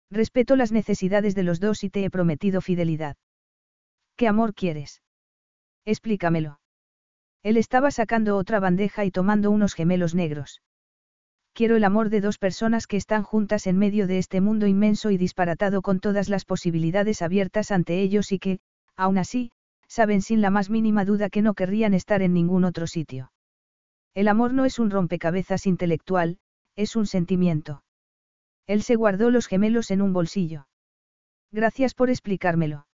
Speaker 1: Respeto las necesidades de los dos y te he prometido fidelidad. ¿Qué amor quieres? Explícamelo. Él estaba sacando otra bandeja y tomando unos gemelos negros. Quiero el amor de dos personas que están juntas en medio de este mundo inmenso y disparatado con todas las posibilidades abiertas ante ellos y que, aún así, saben sin la más mínima duda que no querrían estar en ningún otro sitio. El amor no es un rompecabezas intelectual, es un sentimiento. Él se guardó los gemelos en un bolsillo. Gracias por explicármelo.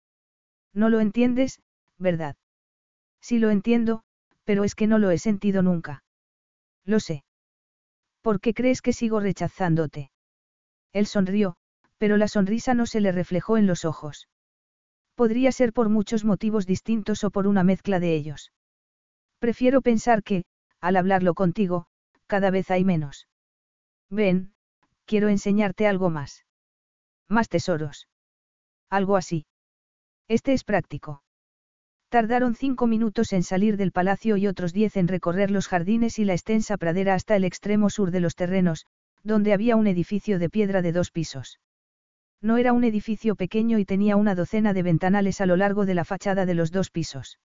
Speaker 1: No lo entiendes, ¿verdad? Sí lo entiendo, pero es que no lo he sentido nunca. Lo sé. ¿Por qué crees que sigo rechazándote? Él sonrió, pero la sonrisa no se le reflejó en los ojos. Podría ser por muchos motivos distintos o por una mezcla de ellos. Prefiero pensar que, al hablarlo contigo, cada vez hay menos. Ven, quiero enseñarte algo más. Más tesoros. Algo así. Este es práctico. Tardaron cinco minutos en salir del palacio y otros diez en recorrer los jardines y la extensa pradera hasta el extremo sur de los terrenos, donde había un edificio de piedra de dos pisos. No era un edificio pequeño y tenía una docena de ventanales a lo largo de la fachada de los dos pisos.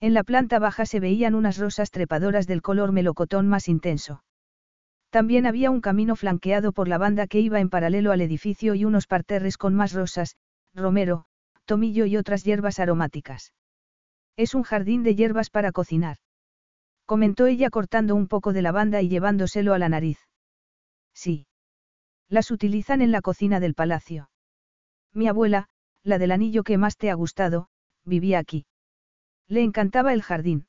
Speaker 1: En la planta baja se veían unas rosas trepadoras del color melocotón más intenso. También había un camino flanqueado por la banda que iba en paralelo al edificio y unos parterres con más rosas, romero, tomillo y otras hierbas aromáticas. Es un jardín de hierbas para cocinar. Comentó ella cortando un poco de lavanda y llevándoselo a la nariz. Sí. Las utilizan en la cocina del palacio. Mi abuela, la del anillo que más te ha gustado, vivía aquí. Le encantaba el jardín.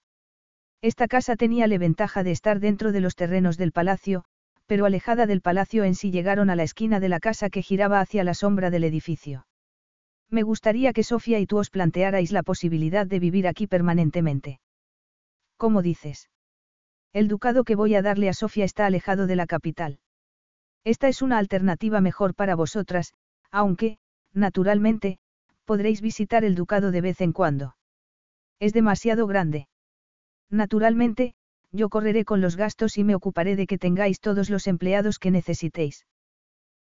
Speaker 1: Esta casa tenía la ventaja de estar dentro de los terrenos del palacio, pero alejada del palacio en sí llegaron a la esquina de la casa que giraba hacia la sombra del edificio. Me gustaría que Sofía y tú os plantearais la posibilidad de vivir aquí permanentemente. ¿Cómo dices? El ducado que voy a darle a Sofía está alejado de la capital. Esta es una alternativa mejor para vosotras, aunque, naturalmente, podréis visitar el ducado de vez en cuando. Es demasiado grande. Naturalmente, yo correré con los gastos y me ocuparé de que tengáis todos los empleados que necesitéis.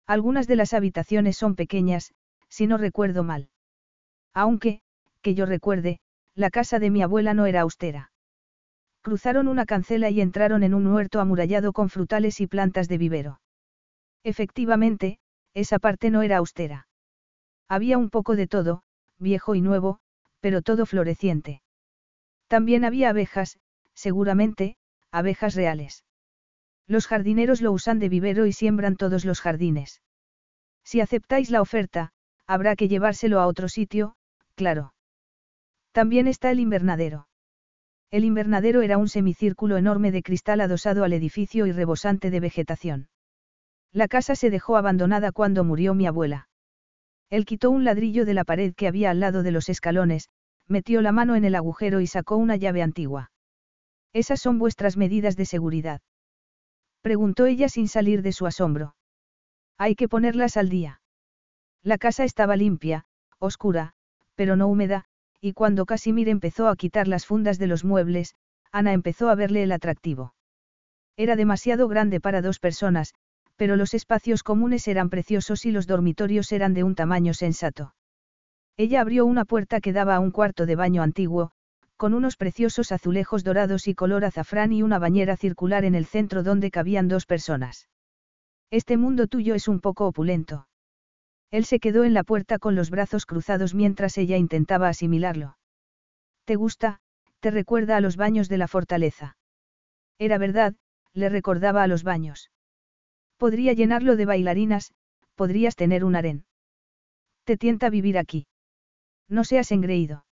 Speaker 1: Algunas de las habitaciones son pequeñas, si no recuerdo mal. Aunque, que yo recuerde, la casa de mi abuela no era austera. Cruzaron una cancela y entraron en un huerto amurallado con frutales y plantas de vivero. Efectivamente, esa parte no era austera. Había un poco de todo, viejo y nuevo, pero todo floreciente. También había abejas, seguramente, abejas reales. Los jardineros lo usan de vivero y siembran todos los jardines. Si aceptáis la oferta, habrá que llevárselo a otro sitio, claro. También está el invernadero. El invernadero era un semicírculo enorme de cristal adosado al edificio y rebosante de vegetación. La casa se dejó abandonada cuando murió mi abuela. Él quitó un ladrillo de la pared que había al lado de los escalones, metió la mano en el agujero y sacó una llave antigua. Esas son vuestras medidas de seguridad. Preguntó ella sin salir de su asombro. Hay que ponerlas al día. La casa estaba limpia, oscura, pero no húmeda, y cuando Casimir empezó a quitar las fundas de los muebles, Ana empezó a verle el atractivo. Era demasiado grande para dos personas, pero los espacios comunes eran preciosos y los dormitorios eran de un tamaño sensato. Ella abrió una puerta que daba a un cuarto de baño antiguo, con unos preciosos azulejos dorados y color azafrán y una bañera circular en el centro donde cabían dos personas. Este mundo tuyo es un poco opulento. Él se quedó en la puerta con los brazos cruzados mientras ella intentaba asimilarlo. ¿Te gusta? ¿Te recuerda a los baños de la fortaleza? Era verdad, le recordaba a los baños. Podría llenarlo de bailarinas, podrías tener un harén. Te tienta vivir aquí. No seas engreído.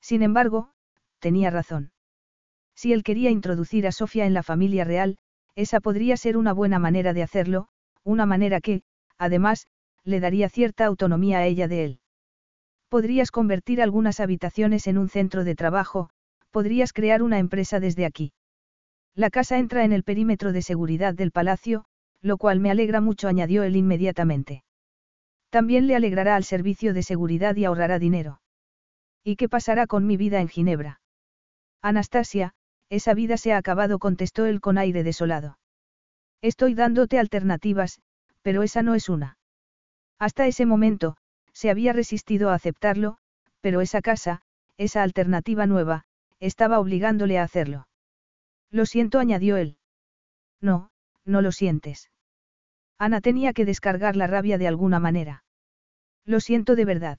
Speaker 1: Sin embargo, tenía razón. Si él quería introducir a Sofía en la familia real, esa podría ser una buena manera de hacerlo, una manera que, además, le daría cierta autonomía a ella de él. Podrías convertir algunas habitaciones en un centro de trabajo, podrías crear una empresa desde aquí. La casa entra en el perímetro de seguridad del palacio, lo cual me alegra mucho, añadió él inmediatamente. También le alegrará al servicio de seguridad y ahorrará dinero. ¿Y qué pasará con mi vida en Ginebra? Anastasia, esa vida se ha acabado, contestó él con aire desolado. Estoy dándote alternativas, pero esa no es una. Hasta ese momento, se había resistido a aceptarlo, pero esa casa, esa alternativa nueva, estaba obligándole a hacerlo. Lo siento, añadió él. No, no lo sientes. Ana tenía que descargar la rabia de alguna manera. Lo siento de verdad.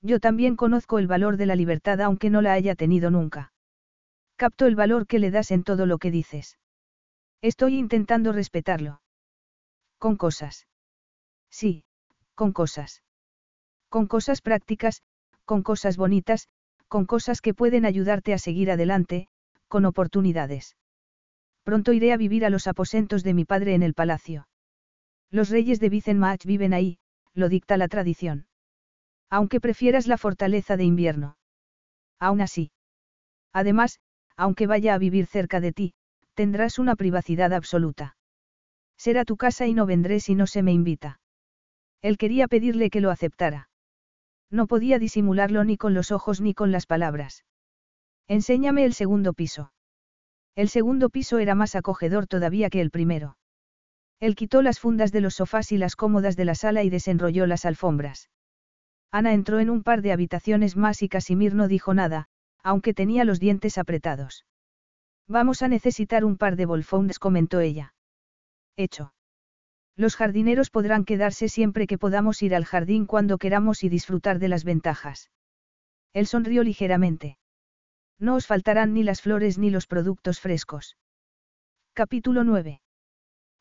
Speaker 1: Yo también conozco el valor de la libertad aunque no la haya tenido nunca. Capto el valor que le das en todo lo que dices. Estoy intentando respetarlo. Con cosas. Sí, con cosas. Con cosas prácticas, con cosas bonitas, con cosas que pueden ayudarte a seguir adelante, con oportunidades. Pronto iré a vivir a los aposentos de mi padre en el palacio. Los reyes de Vicenmach viven ahí, lo dicta la tradición. Aunque prefieras la fortaleza de invierno. Aún así. Además, aunque vaya a vivir cerca de ti, tendrás una privacidad absoluta. Será tu casa y no vendré si no se me invita. Él quería pedirle que lo aceptara. No podía disimularlo ni con los ojos ni con las palabras. Enséñame el segundo piso. El segundo piso era más acogedor todavía que el primero. Él quitó las fundas de los sofás y las cómodas de la sala y desenrolló las alfombras. Ana entró en un par de habitaciones más y Casimir no dijo nada, aunque tenía los dientes apretados. Vamos a necesitar un par de bolfones, comentó ella. Hecho. Los jardineros podrán quedarse siempre que podamos ir al jardín cuando queramos y disfrutar de las ventajas. Él sonrió ligeramente. No os faltarán ni las flores ni los productos frescos. Capítulo 9.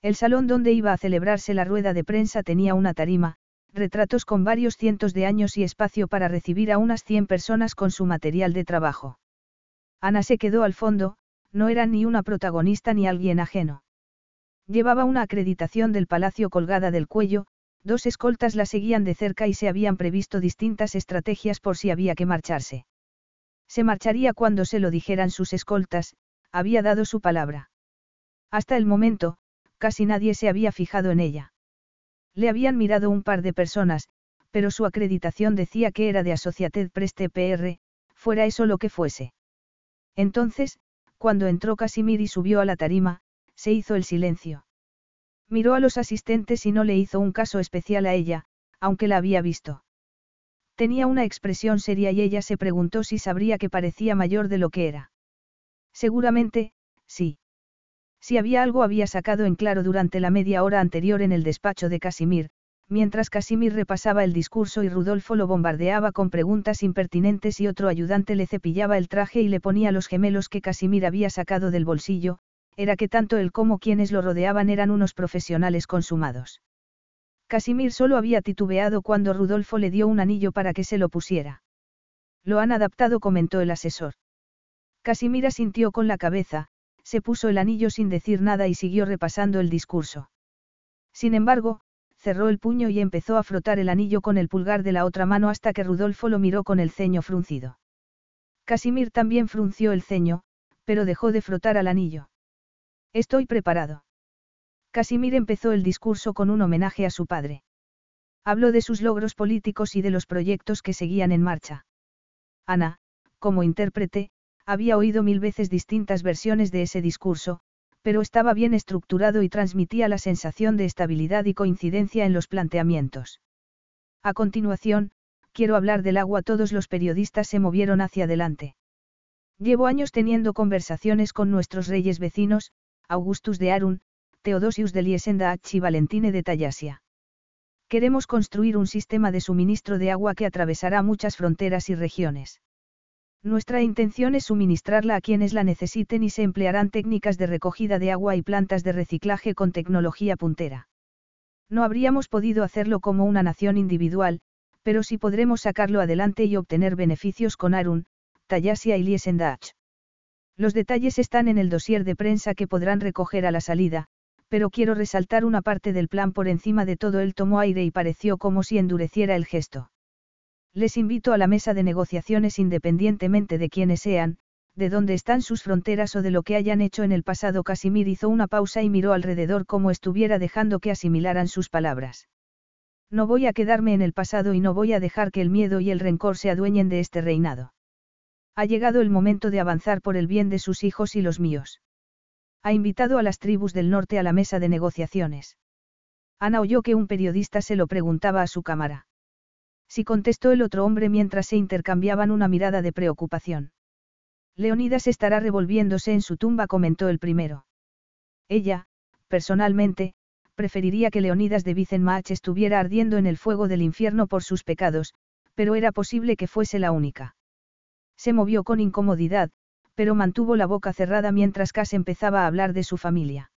Speaker 1: El salón donde iba a celebrarse la rueda de prensa tenía una tarima, retratos con varios cientos de años y espacio para recibir a unas 100 personas con su material de trabajo. Ana se quedó al fondo, no era ni una protagonista ni alguien ajeno. Llevaba una acreditación del palacio colgada del cuello, dos escoltas la seguían de cerca y se habían previsto distintas estrategias por si había que marcharse. Se marcharía cuando se lo dijeran sus escoltas, había dado su palabra. Hasta el momento, casi nadie se había fijado en ella. Le habían mirado un par de personas, pero su acreditación decía que era de Associated Preste PR, fuera eso lo que fuese. Entonces, cuando entró Casimir y subió a la tarima, se hizo el silencio. Miró a los asistentes y no le hizo un caso especial a ella, aunque la había visto. Tenía una expresión seria y ella se preguntó si sabría que parecía mayor de lo que era. Seguramente, sí. Si había algo había sacado en claro durante la media hora anterior en el despacho de Casimir, mientras Casimir repasaba el discurso y Rudolfo lo bombardeaba con preguntas impertinentes y otro ayudante le cepillaba el traje y le ponía los gemelos que Casimir había sacado del bolsillo, era que tanto él como quienes lo rodeaban eran unos profesionales consumados. Casimir solo había titubeado cuando Rudolfo le dio un anillo para que se lo pusiera. Lo han adaptado, comentó el asesor. Casimir asintió con la cabeza, se puso el anillo sin decir nada y siguió repasando el discurso. Sin embargo, cerró el puño y empezó a frotar el anillo con el pulgar de la otra mano hasta que Rudolfo lo miró con el ceño fruncido. Casimir también frunció el ceño, pero dejó de frotar al anillo. Estoy preparado. Casimir empezó el discurso con un homenaje a su padre. Habló de sus logros políticos y de los proyectos que seguían en marcha. Ana, como intérprete, había oído mil veces distintas versiones de ese discurso, pero estaba bien estructurado y transmitía la sensación de estabilidad y coincidencia en los planteamientos. A continuación, quiero hablar del agua. Todos los periodistas se movieron hacia adelante. Llevo años teniendo conversaciones con nuestros reyes vecinos, Augustus de Arun, Teodosius de Liesendach y Valentine de Tallasia. Queremos construir un sistema de suministro de agua que atravesará muchas fronteras y regiones. Nuestra intención es suministrarla a quienes la necesiten y se emplearán técnicas de recogida de agua y plantas de reciclaje con tecnología puntera. No habríamos podido hacerlo como una nación individual, pero sí podremos sacarlo adelante y obtener beneficios con Arun, Tayasia y Liesendach. Los detalles están en el dossier de prensa que podrán recoger a la salida, pero quiero resaltar una parte del plan por encima de todo. Él tomó aire y pareció como si endureciera el gesto. Les invito a la mesa de negociaciones independientemente de quiénes sean, de dónde están sus fronteras o de lo que hayan hecho en el pasado. Casimir hizo una pausa y miró alrededor como estuviera dejando que asimilaran sus palabras. No voy a quedarme en el pasado y no voy a dejar que el miedo y el rencor se adueñen de este reinado. Ha llegado el momento de avanzar por el bien de sus hijos y los míos. Ha invitado a las tribus del norte a la mesa de negociaciones. Ana oyó que un periodista se lo preguntaba a su cámara. Sí contestó el otro hombre mientras se intercambiaban una mirada de preocupación. Leonidas estará revolviéndose en su tumba, comentó el primero. Ella, personalmente, preferiría que Leonidas de Vicenmach estuviera ardiendo en el fuego del infierno por sus pecados, pero era posible que fuese la única. Se movió con incomodidad, pero mantuvo la boca cerrada mientras Cass empezaba a hablar de su familia.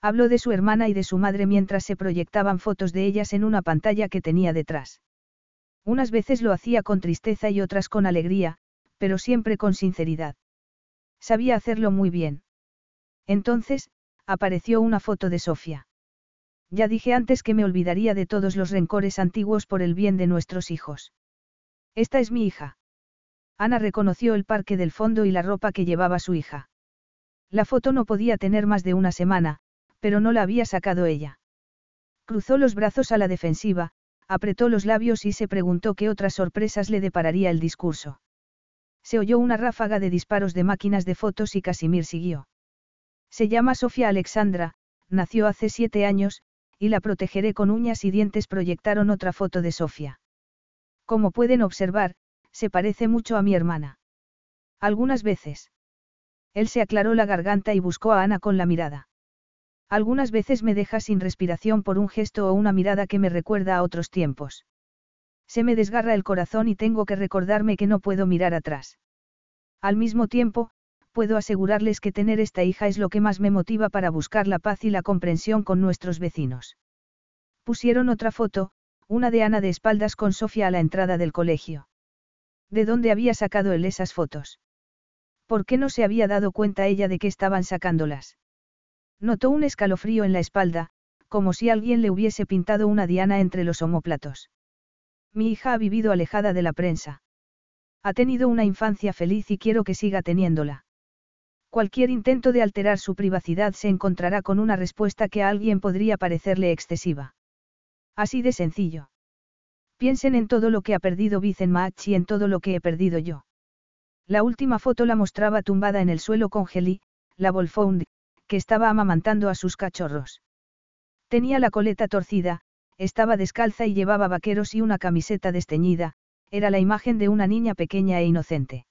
Speaker 1: Habló de su hermana y de su madre mientras se proyectaban fotos de ellas en una pantalla que tenía detrás. Unas veces lo hacía con tristeza y otras con alegría, pero siempre con sinceridad. Sabía hacerlo muy bien. Entonces, apareció una foto de Sofía. Ya dije antes que me olvidaría de todos los rencores antiguos por el bien de nuestros hijos. Esta es mi hija. Ana reconoció el parque del fondo y la ropa que llevaba su hija. La foto no podía tener más de una semana, pero no la había sacado ella. Cruzó los brazos a la defensiva, apretó los labios y se preguntó qué otras sorpresas le depararía el discurso. Se oyó una ráfaga de disparos de máquinas de fotos y Casimir siguió. Se llama Sofía Alexandra, nació hace siete años, y la protegeré con uñas y dientes. Proyectaron otra foto de Sofía. Como pueden observar, se parece mucho a mi hermana. Algunas veces. Él se aclaró la garganta y buscó a Ana con la mirada. Algunas veces me deja sin respiración por un gesto o una mirada que me recuerda a otros tiempos. Se me desgarra el corazón y tengo que recordarme que no puedo mirar atrás. Al mismo tiempo, puedo asegurarles que tener esta hija es lo que más me motiva para buscar la paz y la comprensión con nuestros vecinos. Pusieron otra foto, una de Ana de espaldas con Sofía a la entrada del colegio. ¿De dónde había sacado él esas fotos? ¿Por qué no se había dado cuenta ella de que estaban sacándolas? Notó un escalofrío en la espalda, como si alguien le hubiese pintado una diana entre los omóplatos. Mi hija ha vivido alejada de la prensa. Ha tenido una infancia feliz y quiero que siga teniéndola. Cualquier intento de alterar su privacidad se encontrará con una respuesta que a alguien podría parecerle excesiva. Así de sencillo. Piensen en todo lo que ha perdido Match y en todo lo que he perdido yo. La última foto la mostraba tumbada en el suelo con Geli, la Wolfhound, que estaba amamantando a sus cachorros. Tenía la coleta torcida, estaba descalza y llevaba vaqueros y una camiseta desteñida, era la imagen de una niña pequeña e inocente.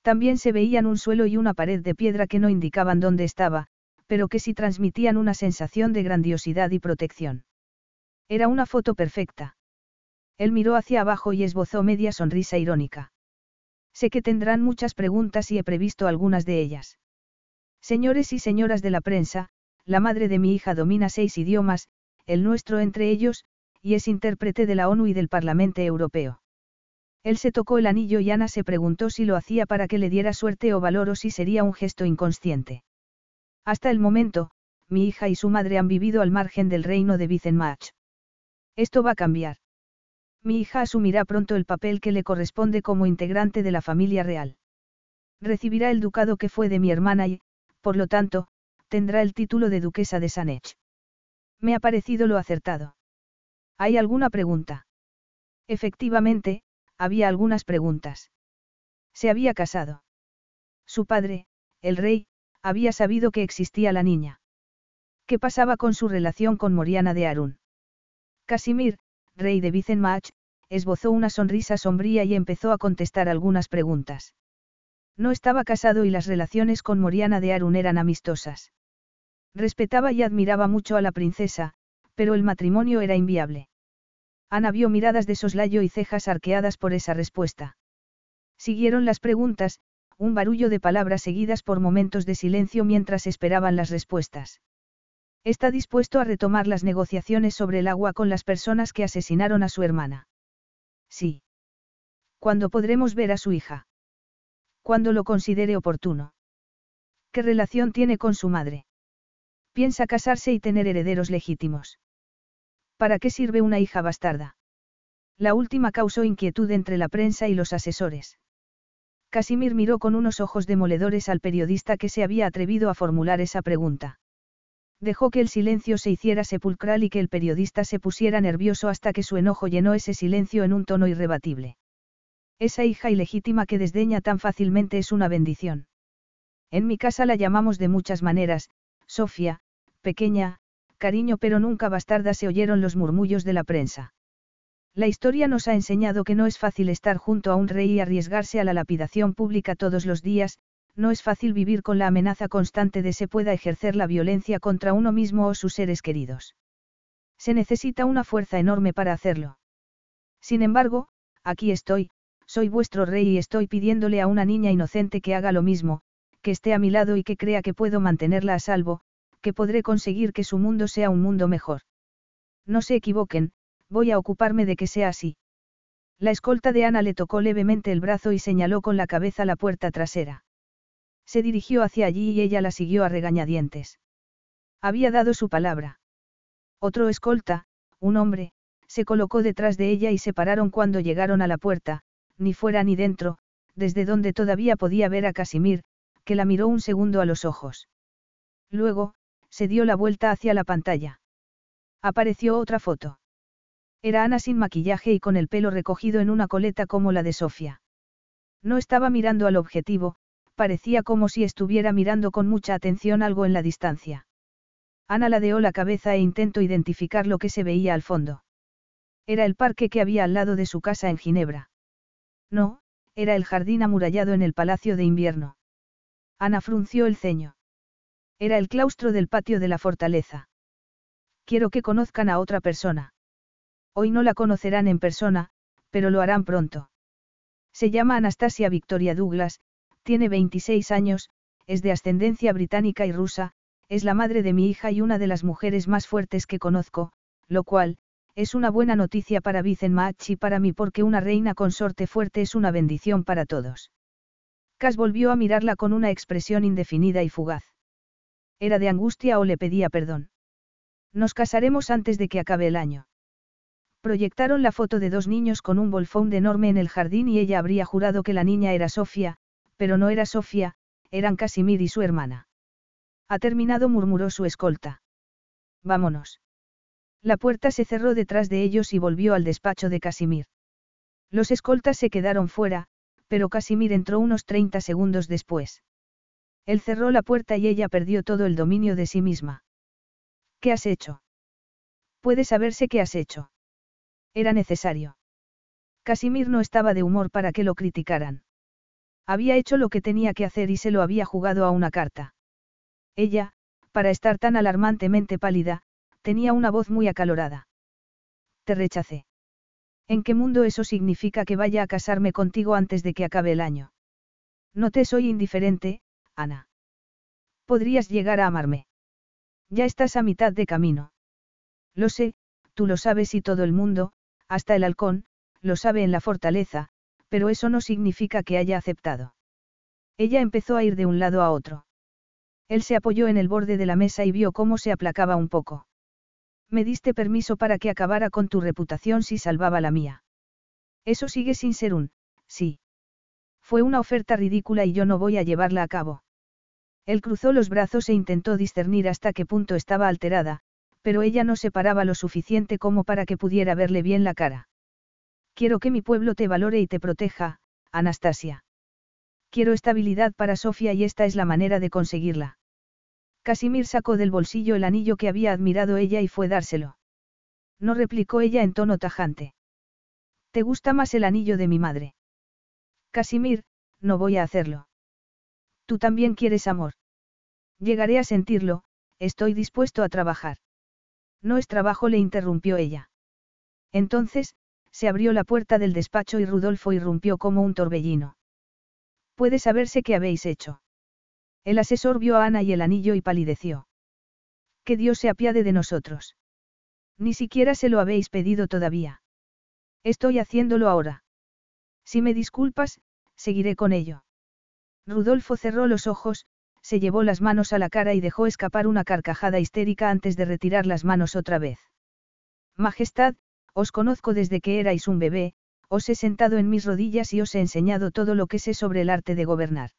Speaker 1: También se veían un suelo y una pared de piedra que no indicaban dónde estaba, pero que sí transmitían una sensación de grandiosidad y protección. Era una foto perfecta. Él miró hacia abajo y esbozó media sonrisa irónica. Sé que tendrán muchas preguntas y he previsto algunas de ellas. Señores y señoras de la prensa, la madre de mi hija domina seis idiomas, el nuestro entre ellos, y es intérprete de la ONU y del Parlamento Europeo. Él se tocó el anillo y Ana se preguntó si lo hacía para que le diera suerte o valor o si sería un gesto inconsciente. Hasta el momento, mi hija y su madre han vivido al margen del reino de Vicenmach. Esto va a cambiar. Mi hija asumirá pronto el papel que le corresponde como integrante de la familia real. Recibirá el ducado que fue de mi hermana y, por lo tanto, tendrá el título de duquesa de Sanech. Me ha parecido lo acertado. ¿Hay alguna pregunta? Efectivamente, había algunas preguntas. Se había casado. Su padre, el rey, había sabido que existía la niña. ¿Qué pasaba con su relación con Moriana de Arun? Casimir, rey de Vicenmach, esbozó una sonrisa sombría y empezó a contestar algunas preguntas. No estaba casado y las relaciones con Moriana de Arun eran amistosas. Respetaba y admiraba mucho a la princesa, pero el matrimonio era inviable. Ana vio miradas de soslayo y cejas arqueadas por esa respuesta. Siguieron las preguntas, un barullo de palabras seguidas por momentos de silencio mientras esperaban las respuestas. Está dispuesto a retomar las negociaciones sobre el agua con las personas que asesinaron a su hermana. Sí. ¿Cuándo podremos ver a su hija? Cuando lo considere oportuno. ¿Qué relación tiene con su madre? Piensa casarse y tener herederos legítimos. ¿Para qué sirve una hija bastarda? La última causó inquietud entre la prensa y los asesores. Casimir miró con unos ojos demoledores al periodista que se había atrevido a formular esa pregunta. Dejó que el silencio se hiciera sepulcral y que el periodista se pusiera nervioso hasta que su enojo llenó ese silencio en un tono irrebatible. Esa hija ilegítima que desdeña tan fácilmente es una bendición. En mi casa la llamamos de muchas maneras, Sofía, pequeña, cariño pero nunca bastarda se oyeron los murmullos de la prensa. La historia nos ha enseñado que no es fácil estar junto a un rey y arriesgarse a la lapidación pública todos los días, no es fácil vivir con la amenaza constante de se pueda ejercer la violencia contra uno mismo o sus seres queridos. Se necesita una fuerza enorme para hacerlo. Sin embargo, aquí estoy, soy vuestro rey y estoy pidiéndole a una niña inocente que haga lo mismo, que esté a mi lado y que crea que puedo mantenerla a salvo, que podré conseguir que su mundo sea un mundo mejor. No se equivoquen, voy a ocuparme de que sea así. La escolta de Ana le tocó levemente el brazo y señaló con la cabeza la puerta trasera. Se dirigió hacia allí y ella la siguió a regañadientes. Había dado su palabra. Otro escolta, un hombre, se colocó detrás de ella y se pararon cuando llegaron a la puerta, ni fuera ni dentro, desde donde todavía podía ver a Casimir, que la miró un segundo a los ojos. Luego, se dio la vuelta hacia la pantalla. Apareció otra foto. Era Ana sin maquillaje y con el pelo recogido en una coleta como la de Sofía. No estaba mirando al objetivo, parecía como si estuviera mirando con mucha atención algo en la distancia. Ana ladeó la cabeza e intentó identificar lo que se veía al fondo. Era el parque que había al lado de su casa en Ginebra. No, era el jardín amurallado en el Palacio de Invierno. Ana frunció el ceño. Era el claustro del patio de la fortaleza. Quiero que conozcan a otra persona. Hoy no la conocerán en persona, pero lo harán pronto. Se llama Anastasia Victoria Douglas, tiene 26 años, es de ascendencia británica y rusa, es la madre de mi hija y una de las mujeres más fuertes que conozco, lo cual, es una buena noticia para Vicenmach y para mí porque una reina consorte fuerte es una bendición para todos. Cas volvió a mirarla con una expresión indefinida y fugaz. ¿Era de angustia o le pedía perdón? Nos casaremos antes de que acabe el año. Proyectaron la foto de dos niños con un bolfón enorme en el jardín y ella habría jurado que la niña era Sofía, pero no era Sofía, eran Casimir y su hermana. Ha terminado, murmuró su escolta. Vámonos. La puerta se cerró detrás de ellos y volvió al despacho de Casimir. Los escoltas se quedaron fuera, pero Casimir entró unos 30 segundos después. Él cerró la puerta y ella perdió todo el dominio de sí misma. ¿Qué has hecho? Puede saberse qué has hecho. Era necesario. Casimir no estaba de humor para que lo criticaran. Había hecho lo que tenía que hacer y se lo había jugado a una carta. Ella, para estar tan alarmantemente pálida, tenía una voz muy acalorada. Te rechacé. ¿En qué mundo eso significa que vaya a casarme contigo antes de que acabe el año? No te soy indiferente, Ana. Podrías llegar a amarme. Ya estás a mitad de camino. Lo sé, tú lo sabes y todo el mundo, hasta el halcón, lo sabe en la fortaleza, pero eso no significa que haya aceptado. Ella empezó a ir de un lado a otro. Él se apoyó en el borde de la mesa y vio cómo se aplacaba un poco. Me diste permiso para que acabara con tu reputación si salvaba la mía. Eso sigue sin ser un, sí. Fue una oferta ridícula y yo no voy a llevarla a cabo. Él cruzó los brazos e intentó discernir hasta qué punto estaba alterada, pero ella no se paraba lo suficiente como para que pudiera verle bien la cara. Quiero que mi pueblo te valore y te proteja, Anastasia. Quiero estabilidad para Sofía y esta es la manera de conseguirla. Casimir sacó del bolsillo el anillo que había admirado ella y fue dárselo. No replicó ella en tono tajante. ¿Te gusta más el anillo de mi madre? Casimir, no voy a hacerlo. Tú también quieres amor. Llegaré a sentirlo, estoy dispuesto a trabajar. No es trabajo, le interrumpió ella. Entonces, se abrió la puerta del despacho y Rudolfo irrumpió como un torbellino. Puede saberse qué habéis hecho. El asesor vio a Ana y el anillo y palideció. Que Dios se apiade de nosotros. Ni siquiera se lo habéis pedido todavía. Estoy haciéndolo ahora. Si me disculpas, seguiré con ello. Rudolfo cerró los ojos, se llevó las manos a la cara y dejó escapar una carcajada histérica antes de retirar las manos otra vez. Majestad, os conozco desde que erais un bebé, os he sentado en mis rodillas y os he enseñado todo lo que sé sobre el arte de gobernar.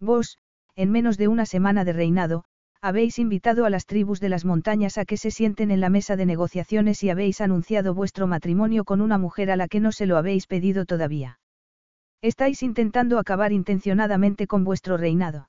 Speaker 1: Vos, en menos de una semana de reinado, habéis invitado a las tribus de las montañas a que se sienten en la mesa de negociaciones y habéis anunciado vuestro matrimonio con una mujer a la que no se lo habéis pedido todavía. Estáis intentando acabar intencionadamente con vuestro reinado.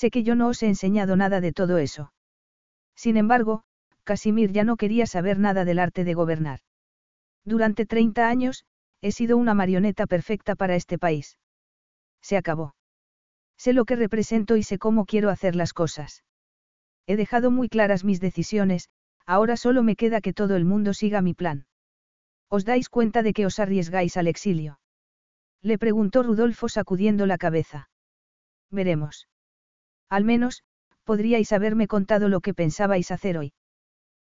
Speaker 1: Sé que yo no os he enseñado nada de todo eso. Sin embargo, Casimir ya no quería saber nada del arte de gobernar. Durante 30 años, he sido una marioneta perfecta para este país. Se acabó. Sé lo que represento y sé cómo quiero hacer las cosas. He dejado muy claras mis decisiones, ahora solo me queda que todo el mundo siga mi plan. ¿Os dais cuenta de que os arriesgáis al exilio? Le preguntó Rudolfo sacudiendo la cabeza. Veremos. Al menos, podríais haberme contado lo que pensabais hacer hoy.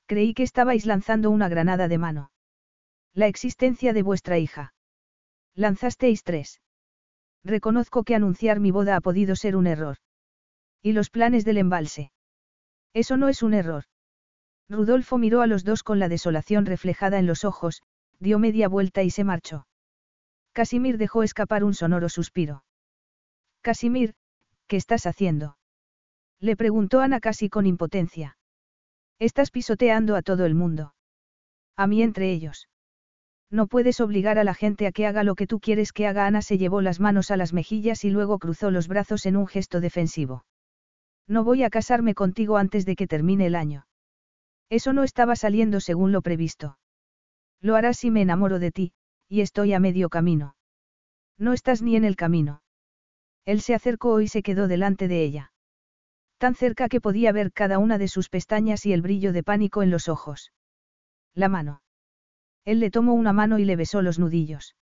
Speaker 1: Creí que estabais lanzando una granada de mano. La existencia de vuestra hija. Lanzasteis tres. Reconozco que anunciar mi boda ha podido ser un error. ¿Y los planes del embalse? Eso no es un error. Rudolfo miró a los dos con la desolación reflejada en los ojos, dio media vuelta y se marchó. Casimir dejó escapar un sonoro suspiro. Casimir, ¿qué estás haciendo? Le preguntó Ana casi con impotencia. Estás pisoteando a todo el mundo. A mí entre ellos. No puedes obligar a la gente a que haga lo que tú quieres que haga. Ana se llevó las manos a las mejillas y luego cruzó los brazos en un gesto defensivo. No voy a casarme contigo antes de que termine el año. Eso no estaba saliendo según lo previsto. Lo harás si me enamoro de ti, y estoy a medio camino. No estás ni en el camino. Él se acercó y se quedó delante de ella. Tan cerca que podía ver cada una de sus pestañas y el brillo de pánico en los ojos. La mano. Él le tomó una mano y le besó los nudillos.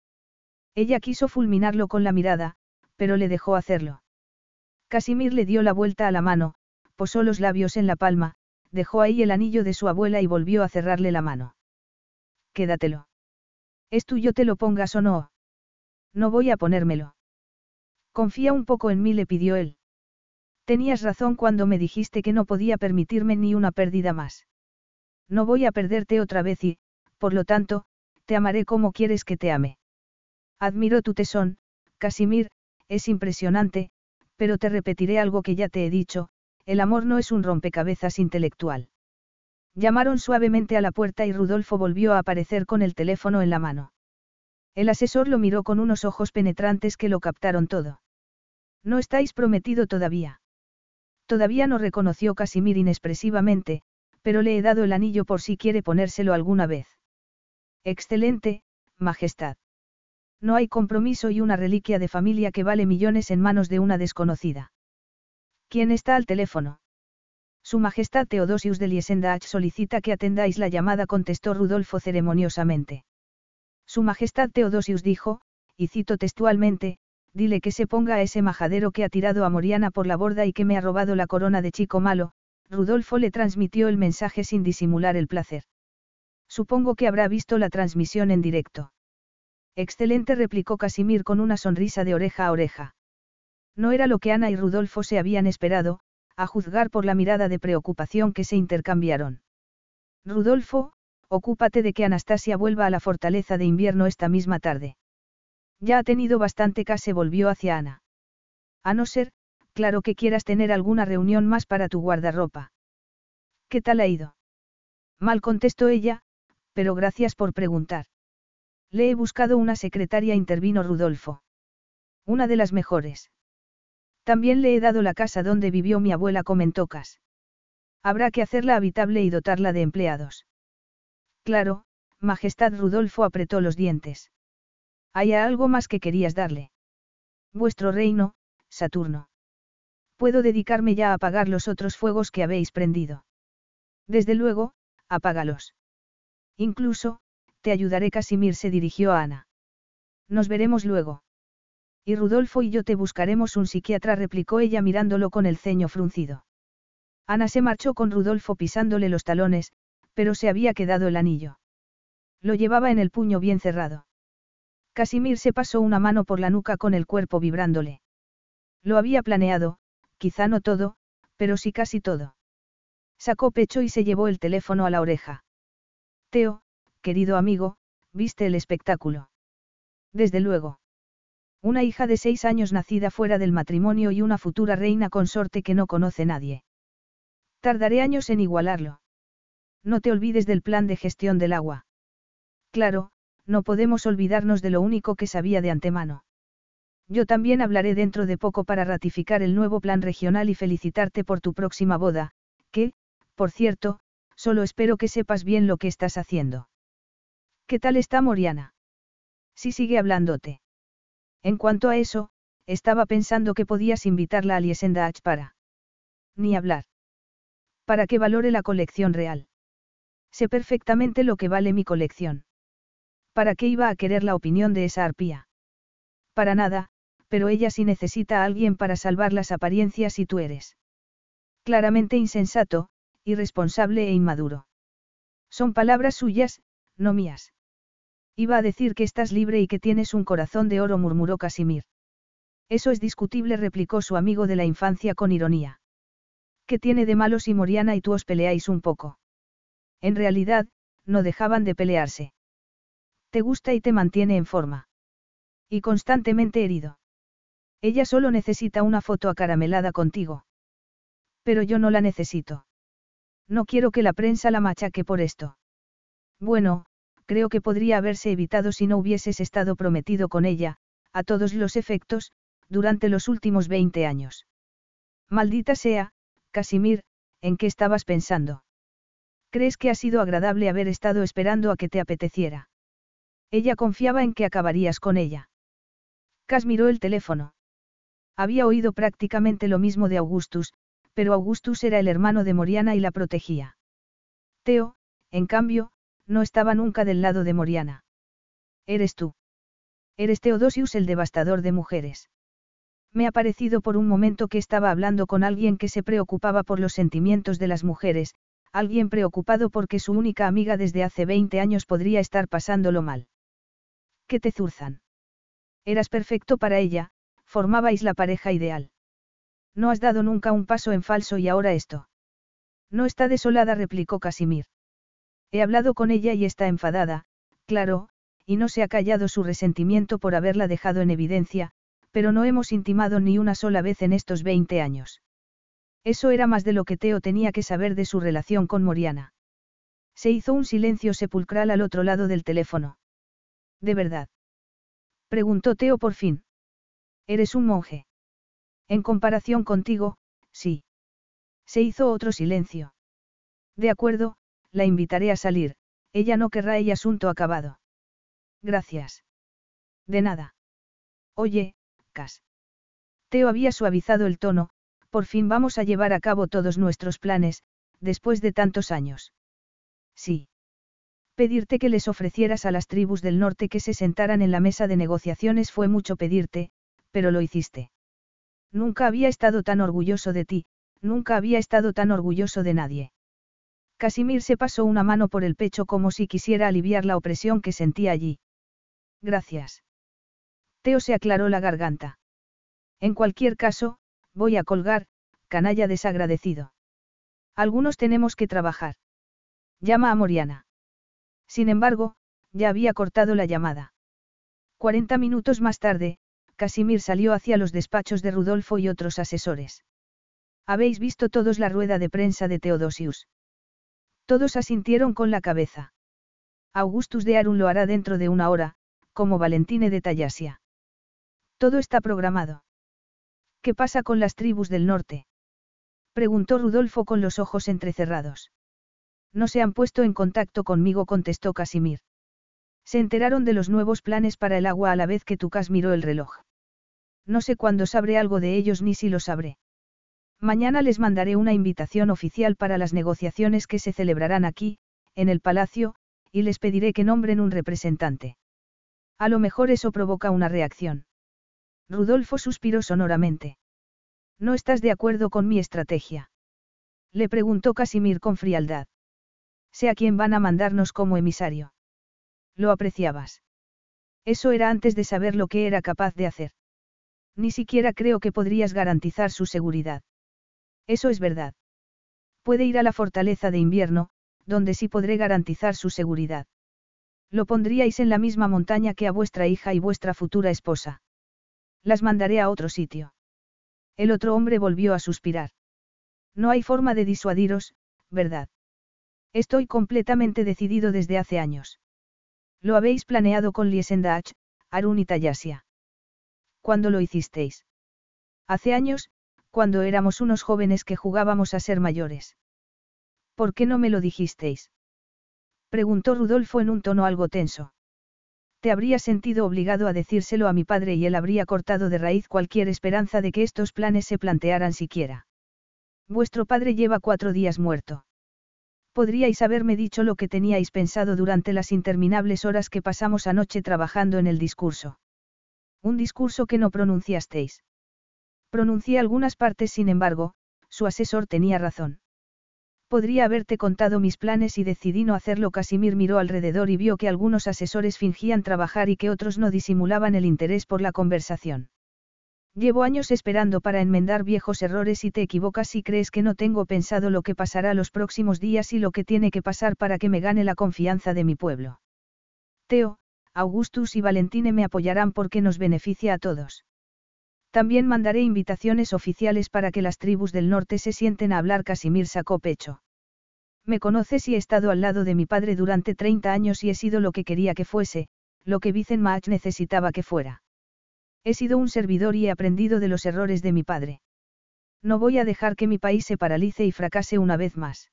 Speaker 1: Ella quiso fulminarlo con la mirada, pero le dejó hacerlo. Casimir le dio la vuelta a la mano, posó los labios en la palma, dejó ahí el anillo de su abuela y volvió a cerrarle la mano. Quédatelo. Es tuyo te lo pongas o no. No voy a ponérmelo. Confía un poco en mí, le pidió él. Tenías razón cuando me dijiste que no podía permitirme ni una pérdida más. No voy a perderte otra vez y, por lo tanto, te amaré como quieres que te ame. Admiro tu tesón, Casimir, es impresionante, pero te repetiré algo que ya te he dicho, el amor no es un rompecabezas intelectual. Llamaron suavemente a la puerta y Rudolfo volvió a aparecer con el teléfono en la mano. El asesor lo miró con unos ojos penetrantes que lo captaron todo. No estáis prometido todavía. Todavía no reconoció Casimir inexpresivamente, pero le he dado el anillo por si quiere ponérselo alguna vez. Excelente, Majestad. No hay compromiso y una reliquia de familia que vale millones en manos de una desconocida. ¿Quién está al teléfono? Su Majestad Teodosius de Liesendach solicita que atendáis la llamada, contestó Rudolfo ceremoniosamente. Su Majestad Teodosius dijo, y cito textualmente, dile que se ponga a ese majadero que ha tirado a Moriana por la borda y que me ha robado la corona de chico malo, Rudolfo le transmitió el mensaje sin disimular el placer. Supongo que habrá visto la transmisión en directo. Excelente, replicó Casimir con una sonrisa de oreja a oreja. No era lo que Ana y Rudolfo se habían esperado, a juzgar por la mirada de preocupación que se intercambiaron. Rudolfo, ocúpate de que Anastasia vuelva a la fortaleza de invierno esta misma tarde. Ya ha tenido bastante se volvió hacia Ana. A no ser, claro que quieras tener alguna reunión más para tu guardarropa. ¿Qué tal ha ido? Mal contestó ella, pero gracias por preguntar. Le he buscado una secretaria, intervino Rudolfo. Una de las mejores. También le he dado la casa donde vivió mi abuela, comentó Cas. Habrá que hacerla habitable y dotarla de empleados. Claro, Majestad Rudolfo apretó los dientes. ¿Hay algo más que querías darle? Vuestro reino, Saturno. Puedo dedicarme ya a apagar los otros fuegos que habéis prendido. Desde luego, apágalos. Incluso, te ayudaré. Casimir se dirigió a Ana. Nos veremos luego. Y Rudolfo y yo te buscaremos un psiquiatra, replicó ella mirándolo con el ceño fruncido. Ana se marchó con Rudolfo pisándole los talones, pero se había quedado el anillo. Lo llevaba en el puño bien cerrado. Casimir se pasó una mano por la nuca con el cuerpo vibrándole. Lo había planeado, quizá no todo, pero sí casi todo. Sacó pecho y se llevó el teléfono a la oreja. Teo, querido amigo, ¿viste el espectáculo? Desde luego. Una hija de seis años nacida fuera del matrimonio y una futura reina consorte que no conoce nadie. Tardaré años en igualarlo. No te olvides del plan de gestión del agua. Claro, no podemos olvidarnos de lo único que sabía de antemano. Yo también hablaré dentro de poco para ratificar el nuevo plan regional y felicitarte por tu próxima boda, que, por cierto, solo espero que sepas bien lo que estás haciendo. ¿Qué tal está Moriana? Sí sigue hablándote. En cuanto a eso, estaba pensando que podías invitarla a Liesendach para... Ni hablar. Para que valore la colección real. Sé perfectamente lo que vale mi colección. ¿Para qué iba a querer la opinión de esa arpía? Para nada, pero ella sí necesita a alguien para salvar las apariencias y tú eres. Claramente insensato, irresponsable e inmaduro. Son palabras suyas, no mías. Iba a decir que estás libre y que tienes un corazón de oro, murmuró Casimir. Eso es discutible, replicó su amigo de la infancia con ironía. ¿Qué tiene de malo si Moriana y tú os peleáis un poco? En realidad, no dejaban de pelearse. Te gusta y te mantiene en forma. Y constantemente herido. Ella solo necesita una foto acaramelada contigo. Pero yo no la necesito. No quiero que la prensa la machaque por esto. Bueno, creo que podría haberse evitado si no hubieses estado prometido con ella, a todos los efectos, durante los últimos 20 años. Maldita sea, Casimir, ¿en qué estabas pensando? ¿Crees que ha sido agradable haber estado esperando a que te apeteciera? Ella confiaba en que acabarías con ella. Cas miró el teléfono. Había oído prácticamente lo mismo de Augustus, pero Augustus era el hermano de Moriana y la protegía. Teo, en cambio, no estaba nunca del lado de Moriana. Eres tú. Eres Teodosius el devastador de mujeres. Me ha parecido por un momento que estaba hablando con alguien que se preocupaba por los sentimientos de las mujeres, alguien preocupado porque su única amiga desde hace 20 años podría estar pasándolo mal. ¿Qué te zurzan? Eras perfecto para ella, formabais la pareja ideal. No has dado nunca un paso en falso y ahora esto. No está desolada, replicó Casimir. He hablado con ella y está enfadada, claro, y no se ha callado su resentimiento por haberla dejado en evidencia, pero no hemos intimado ni una sola vez en estos 20 años. Eso era más de lo que Teo tenía que saber de su relación con Moriana. Se hizo un silencio sepulcral al otro lado del teléfono. ¿De verdad? Preguntó Teo por fin. Eres un monje. En comparación contigo, sí. Se hizo otro silencio. De acuerdo, la invitaré a salir, ella no querrá y asunto acabado. Gracias. De nada. Oye, Cas. Teo había suavizado el tono, por fin vamos a llevar a cabo todos nuestros planes, después de tantos años. Sí. Pedirte que les ofrecieras a las tribus del norte que se sentaran en la mesa de negociaciones fue mucho pedirte, pero lo hiciste. Nunca había estado tan orgulloso de ti, nunca había estado tan orgulloso de nadie. Casimir se pasó una mano por el pecho como si quisiera aliviar la opresión que sentía allí. Gracias. Teo se aclaró la garganta. En cualquier caso, voy a colgar, canalla desagradecido. Algunos tenemos que trabajar. Llama a Moriana. Sin embargo, ya había cortado la llamada. Cuarenta minutos más tarde, Casimir salió hacia los despachos de Rudolfo y otros asesores. Habéis visto todos la rueda de prensa de Teodosius. Todos asintieron con la cabeza. Augustus de Arun lo hará dentro de una hora, como Valentine de Tallasia. Todo está programado. ¿Qué pasa con las tribus del norte? Preguntó Rudolfo con los ojos entrecerrados. No se han puesto en contacto conmigo, contestó Casimir. Se enteraron de los nuevos planes para el agua a la vez que Tucas miró el reloj. No sé cuándo sabré algo de ellos ni si lo sabré. Mañana les mandaré una invitación oficial para las negociaciones que se celebrarán aquí, en el palacio, y les pediré que nombren un representante. A lo mejor eso provoca una reacción. Rudolfo suspiró sonoramente. ¿No estás de acuerdo con mi estrategia? Le preguntó Casimir con frialdad. Sé a quién van a mandarnos como emisario. Lo apreciabas. Eso era antes de saber lo que era capaz de hacer. Ni siquiera creo que podrías garantizar su seguridad. Eso es verdad. Puede ir a la fortaleza de invierno, donde sí podré garantizar su seguridad. Lo pondríais en la misma montaña que a vuestra hija y vuestra futura esposa. Las mandaré a otro sitio. El otro hombre volvió a suspirar. No hay forma de disuadiros, ¿verdad? Estoy completamente decidido desde hace años. Lo habéis planeado con Liesendach, Arun y Tayasia. ¿Cuándo lo hicisteis? Hace años, cuando éramos unos jóvenes que jugábamos a ser mayores. ¿Por qué no me lo dijisteis? Preguntó Rudolfo en un tono algo tenso. Te habría sentido obligado a decírselo a mi padre y él habría cortado de raíz cualquier esperanza de que estos planes se plantearan siquiera. Vuestro padre lleva cuatro días muerto. Podríais haberme dicho lo que teníais pensado durante las interminables horas que pasamos anoche trabajando en el discurso. Un discurso que no pronunciasteis. Pronuncié algunas partes, sin embargo, su asesor tenía razón. Podría haberte contado mis planes y decidí no hacerlo. Casimir miró alrededor y vio que algunos asesores fingían trabajar y que otros no disimulaban el interés por la conversación. Llevo años esperando para enmendar viejos errores y te equivocas si crees que no tengo pensado lo que pasará los próximos días y lo que tiene que pasar para que me gane la confianza de mi pueblo. Teo, Augustus y Valentine me apoyarán porque nos beneficia a todos. También mandaré invitaciones oficiales para que las tribus del norte se sienten a hablar. Casimir sacó pecho. Me conoces y he estado al lado de mi padre durante 30 años y he sido lo que quería que fuese, lo que Maach necesitaba que fuera. He sido un servidor y he aprendido de los errores de mi padre. No voy a dejar que mi país se paralice y fracase una vez más.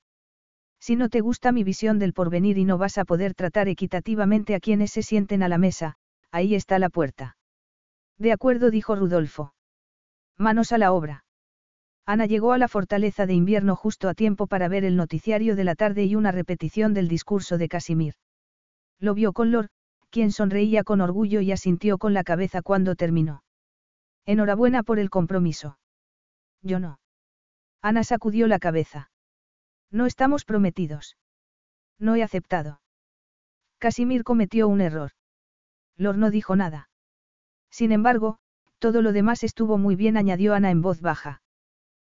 Speaker 1: Si no te gusta mi visión del porvenir y no vas a poder tratar equitativamente a quienes se sienten a la mesa, ahí está la puerta. De acuerdo, dijo Rudolfo. Manos a la obra. Ana llegó a la fortaleza de invierno justo a tiempo para ver el noticiario de la tarde y una repetición del discurso de Casimir. Lo vio con Lor, quien sonreía con orgullo y asintió con la cabeza cuando terminó. Enhorabuena por el compromiso. Yo no. Ana sacudió la cabeza. No estamos prometidos. No he aceptado. Casimir cometió un error. Lor no dijo nada. Sin embargo, todo lo demás estuvo muy bien, añadió Ana en voz baja.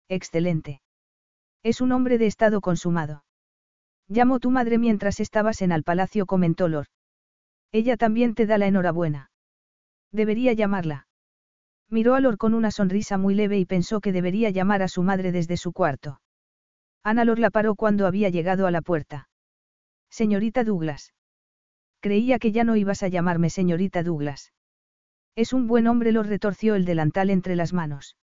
Speaker 1: Excelente. Es un hombre de estado consumado. Llamó tu madre mientras estabas en el palacio, comentó Lord. Ella también te da la enhorabuena. Debería llamarla. Miró a Lord con una sonrisa muy leve y pensó que debería llamar a su madre desde su cuarto. Ana Lord la paró cuando había llegado a la puerta. Señorita Douglas. Creía que ya no ibas a llamarme señorita Douglas. Es un buen hombre, lo retorció el delantal entre las manos.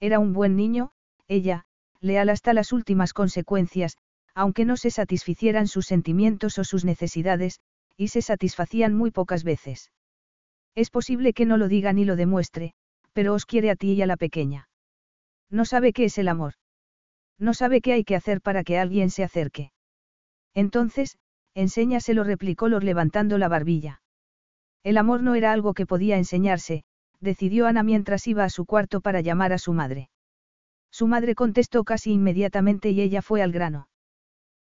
Speaker 1: Era un buen niño, ella, leal hasta las últimas consecuencias, aunque no se satisficieran sus sentimientos o sus necesidades, y se satisfacían muy pocas veces. Es posible que no lo diga ni lo demuestre, pero os quiere a ti y a la pequeña. No sabe qué es el amor. No sabe qué hay que hacer para que alguien se acerque. Entonces, enséñaselo, replicó Lor levantando la barbilla. El amor no era algo que podía enseñarse, decidió Ana mientras iba a su cuarto para llamar a su madre. Su madre contestó casi inmediatamente y ella fue al grano.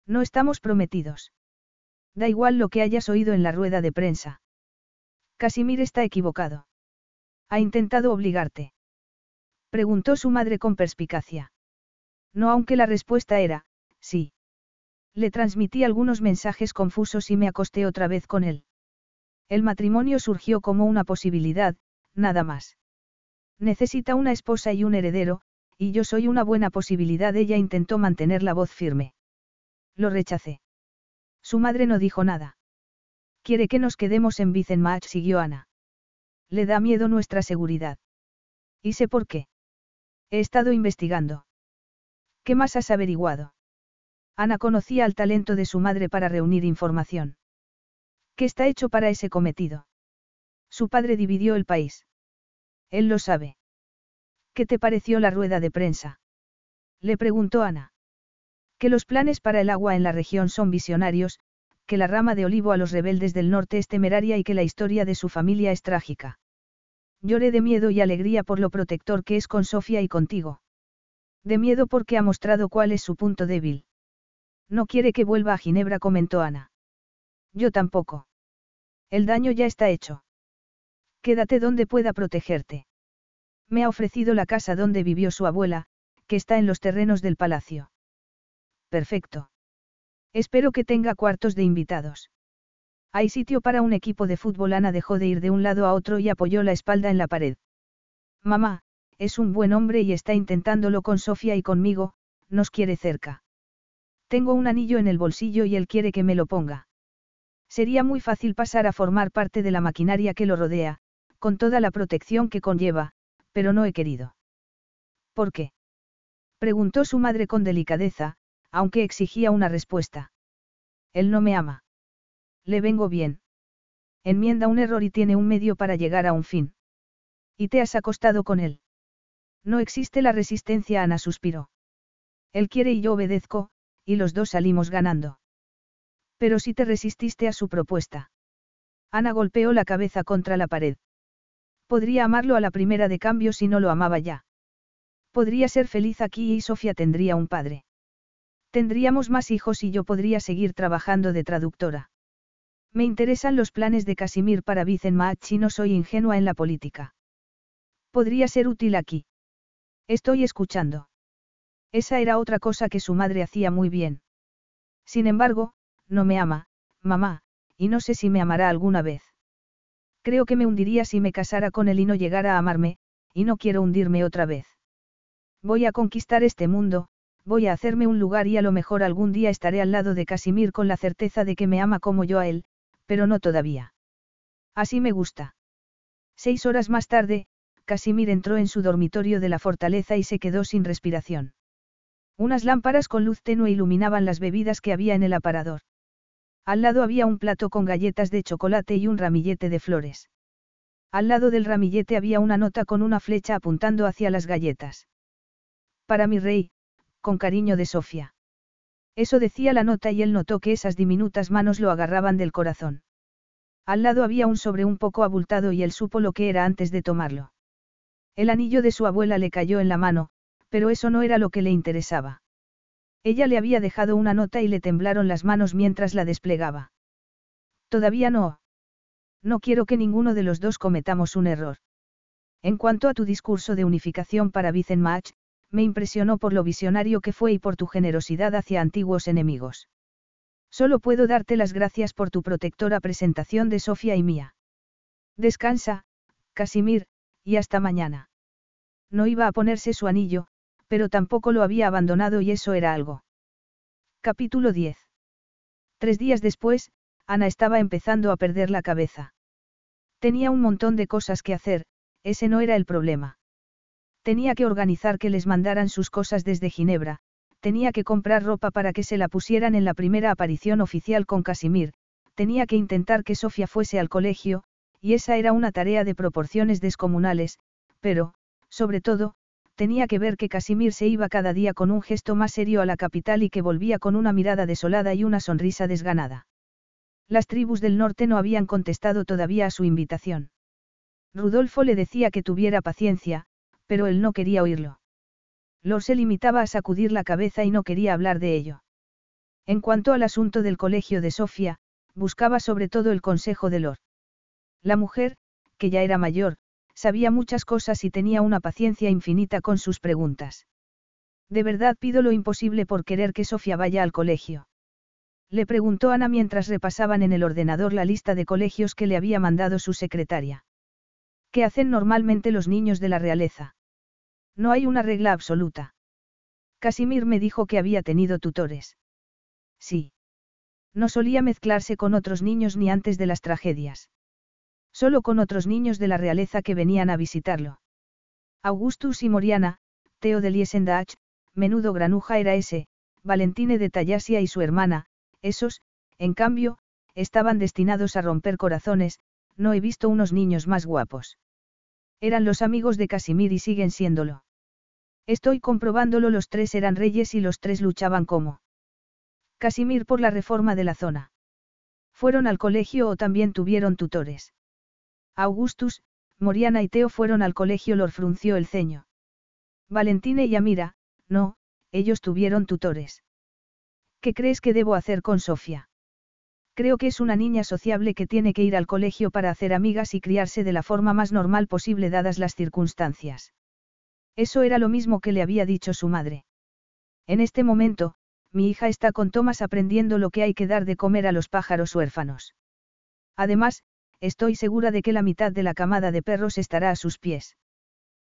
Speaker 1: No estamos prometidos. Da igual lo que hayas oído en la rueda de prensa. Casimir está equivocado. Ha intentado obligarte. Preguntó su madre con perspicacia. No aunque la respuesta era, sí. Le transmití algunos mensajes confusos y me acosté otra vez con él. El matrimonio surgió como una posibilidad, nada más. Necesita una esposa y un heredero, y yo soy una buena posibilidad. Ella intentó mantener la voz firme. Lo rechacé. Su madre no dijo nada. Quiere que nos quedemos en Vicenmach, siguió Ana. Le da miedo nuestra seguridad. ¿Y sé por qué? He estado investigando. ¿Qué más has averiguado? Ana conocía el talento de su madre para reunir información. ¿Qué está hecho para ese cometido? Su padre dividió el país. Él lo sabe. ¿Qué te pareció la rueda de prensa? Le preguntó Ana. Que los planes para el agua en la región son visionarios, que la rama de olivo a los rebeldes del norte es temeraria y que la historia de su familia es trágica. Lloré de miedo y alegría por lo protector que es con Sofía y contigo. De miedo porque ha mostrado cuál es su punto débil. No quiere que vuelva a Ginebra, comentó Ana. Yo tampoco. El daño ya está hecho. Quédate donde pueda protegerte. Me ha ofrecido la casa donde vivió su abuela, que está en los terrenos del palacio. Perfecto. Espero que tenga cuartos de invitados. Hay sitio para un equipo de fútbol. Ana dejó de ir de un lado a otro y apoyó la espalda en la pared. Mamá, es un buen hombre y está intentándolo con Sofía y conmigo, nos quiere cerca. Tengo un anillo en el bolsillo y él quiere que me lo ponga. Sería muy fácil pasar a formar parte de la maquinaria que lo rodea, con toda la protección que conlleva, pero no he querido. ¿Por qué? Preguntó su madre con delicadeza, aunque exigía una respuesta. Él no me ama. Le vengo bien. Enmienda un error y tiene un medio para llegar a un fin. Y te has acostado con él. No existe la resistencia, Ana suspiró. Él quiere y yo obedezco, y los dos salimos ganando. Pero si te resististe a su propuesta. Ana golpeó la cabeza contra la pared. Podría amarlo a la primera de cambio si no lo amaba ya. Podría ser feliz aquí y Sofía tendría un padre. Tendríamos más hijos y yo podría seguir trabajando de traductora. Me interesan los planes de Casimir para Vicenmaach y no soy ingenua en la política. Podría ser útil aquí. Estoy escuchando. Esa era otra cosa que su madre hacía muy bien. Sin embargo, no me ama, mamá, y no sé si me amará alguna vez. Creo que me hundiría si me casara con él y no llegara a amarme, y no quiero hundirme otra vez. Voy a conquistar este mundo, voy a hacerme un lugar y a lo mejor algún día estaré al lado de Casimir con la certeza de que me ama como yo a él, pero no todavía. Así me gusta. Seis horas más tarde, Casimir entró en su dormitorio de la fortaleza y se quedó sin respiración. Unas lámparas con luz tenue iluminaban las bebidas que había en el aparador. Al lado había un plato con galletas de chocolate y un ramillete de flores. Al lado del ramillete había una nota con una flecha apuntando hacia las galletas. Para mi rey, con cariño de Sofía. Eso decía la nota y él notó que esas diminutas manos lo agarraban del corazón. Al lado había un sobre un poco abultado y él supo lo que era antes de tomarlo. El anillo de su abuela le cayó en la mano, pero eso no era lo que le interesaba. Ella le había dejado una nota y le temblaron las manos mientras la desplegaba. Todavía no. No quiero que ninguno de los dos cometamos un error. En cuanto a tu discurso de unificación para Vicenmach, me impresionó por lo visionario que fue y por tu generosidad hacia antiguos enemigos. Solo puedo darte las gracias por tu protectora presentación de Sofía y mía. Descansa, Casimir, y hasta mañana. No iba a ponerse su anillo, pero tampoco lo había abandonado y eso era algo. Capítulo 10. Tres días después, Ana estaba empezando a perder la cabeza. Tenía un montón de cosas que hacer, ese no era el problema. Tenía que organizar que les mandaran sus cosas desde Ginebra, tenía que comprar ropa para que se la pusieran en la primera aparición oficial con Casimir, tenía que intentar que Sofía fuese al colegio, y esa era una tarea de proporciones descomunales, pero, sobre todo, tenía que ver que Casimir se iba cada día con un gesto más serio a la capital y que volvía con una mirada desolada y una sonrisa desganada. Las tribus del norte no habían contestado todavía a su invitación. Rudolfo le decía que tuviera paciencia, pero él no quería oírlo. Lor se limitaba a sacudir la cabeza y no quería hablar de ello. En cuanto al asunto del colegio de Sofía, buscaba sobre todo el consejo de Lor. La mujer, que ya era mayor, sabía muchas cosas y tenía una paciencia infinita con sus preguntas. De verdad pido lo imposible por querer que Sofía vaya al colegio. Le preguntó Ana mientras repasaban en el ordenador la lista de colegios que le había mandado su secretaria. ¿Qué hacen normalmente los niños de la realeza? No hay una regla absoluta. Casimir me dijo que había tenido tutores. Sí. No solía mezclarse con otros niños ni antes de las tragedias. Solo con otros niños de la realeza que venían a visitarlo. Augustus y Moriana, Teo de Liesendach, menudo granuja era ese, Valentine de Tallasia y su hermana, esos, en cambio, estaban destinados a romper corazones, no he visto unos niños más guapos. Eran los amigos de Casimir y siguen siéndolo. Estoy comprobándolo, los tres eran reyes y los tres luchaban como. Casimir por la reforma de la zona. Fueron al colegio o también tuvieron tutores. Augustus, Moriana y Teo fueron al colegio, Lor frunció el ceño. Valentine y Amira, no, ellos tuvieron tutores. ¿Qué crees que debo hacer con Sofía? Creo que es una niña sociable que tiene que ir al colegio para hacer amigas y criarse de la forma más normal posible dadas las circunstancias. Eso era lo mismo que le había dicho su madre. En este momento, mi hija está con Thomas aprendiendo lo que hay que dar de comer a los pájaros huérfanos. Además, estoy segura de que la mitad de la camada de perros estará a sus pies.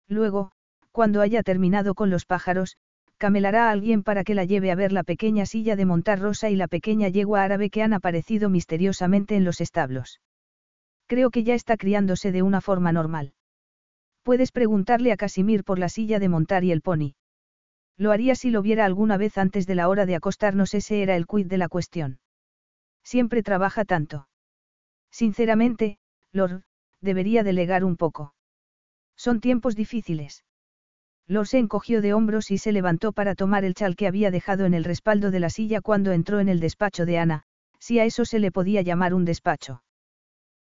Speaker 1: Luego, cuando haya terminado con los pájaros, camelará a alguien para que la lleve a ver la pequeña silla de montar rosa y la pequeña yegua árabe que han aparecido misteriosamente en los establos. Creo que ya está criándose de una forma normal. Puedes preguntarle a Casimir por la silla de montar y el pony. Lo haría si lo viera alguna vez antes de la hora de acostarnos, ese era el quid de la cuestión. Siempre trabaja tanto. Sinceramente, Lord, debería delegar un poco. Son tiempos difíciles. Lord se encogió de hombros y se levantó para tomar el chal que había dejado en el respaldo de la silla cuando entró en el despacho de Ana, si a eso se le podía llamar un despacho.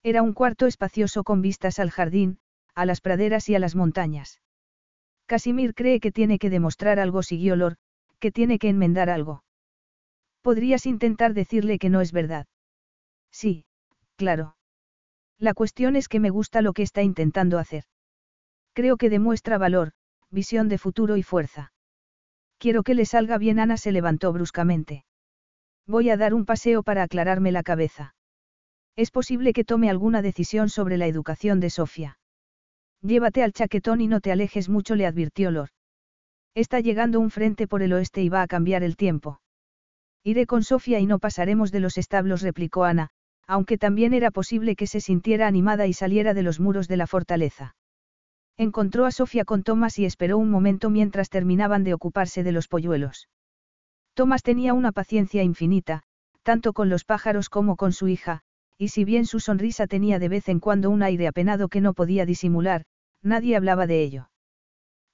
Speaker 1: Era un cuarto espacioso con vistas al jardín, a las praderas y a las montañas. Casimir cree que tiene que demostrar algo, siguió Lord, que tiene que enmendar algo. Podrías intentar decirle que no es verdad. Sí, claro. La cuestión es que me gusta lo que está intentando hacer. Creo que demuestra valor, visión de futuro y fuerza. Quiero que le salga bien. Ana se levantó bruscamente. Voy a dar un paseo para aclararme la cabeza. Es posible que tome alguna decisión sobre la educación de Sofía. Llévate al chaquetón y no te alejes mucho, le advirtió Lor. Está llegando un frente por el oeste y va a cambiar el tiempo. Iré con Sofía y no pasaremos de los establos, replicó Ana, aunque también era posible que se sintiera animada y saliera de los muros de la fortaleza. Encontró a Sofía con Tomás y esperó un momento mientras terminaban de ocuparse de los polluelos. Tomás tenía una paciencia infinita, tanto con los pájaros como con su hija, y si bien su sonrisa tenía de vez en cuando un aire apenado que no podía disimular, nadie hablaba de ello.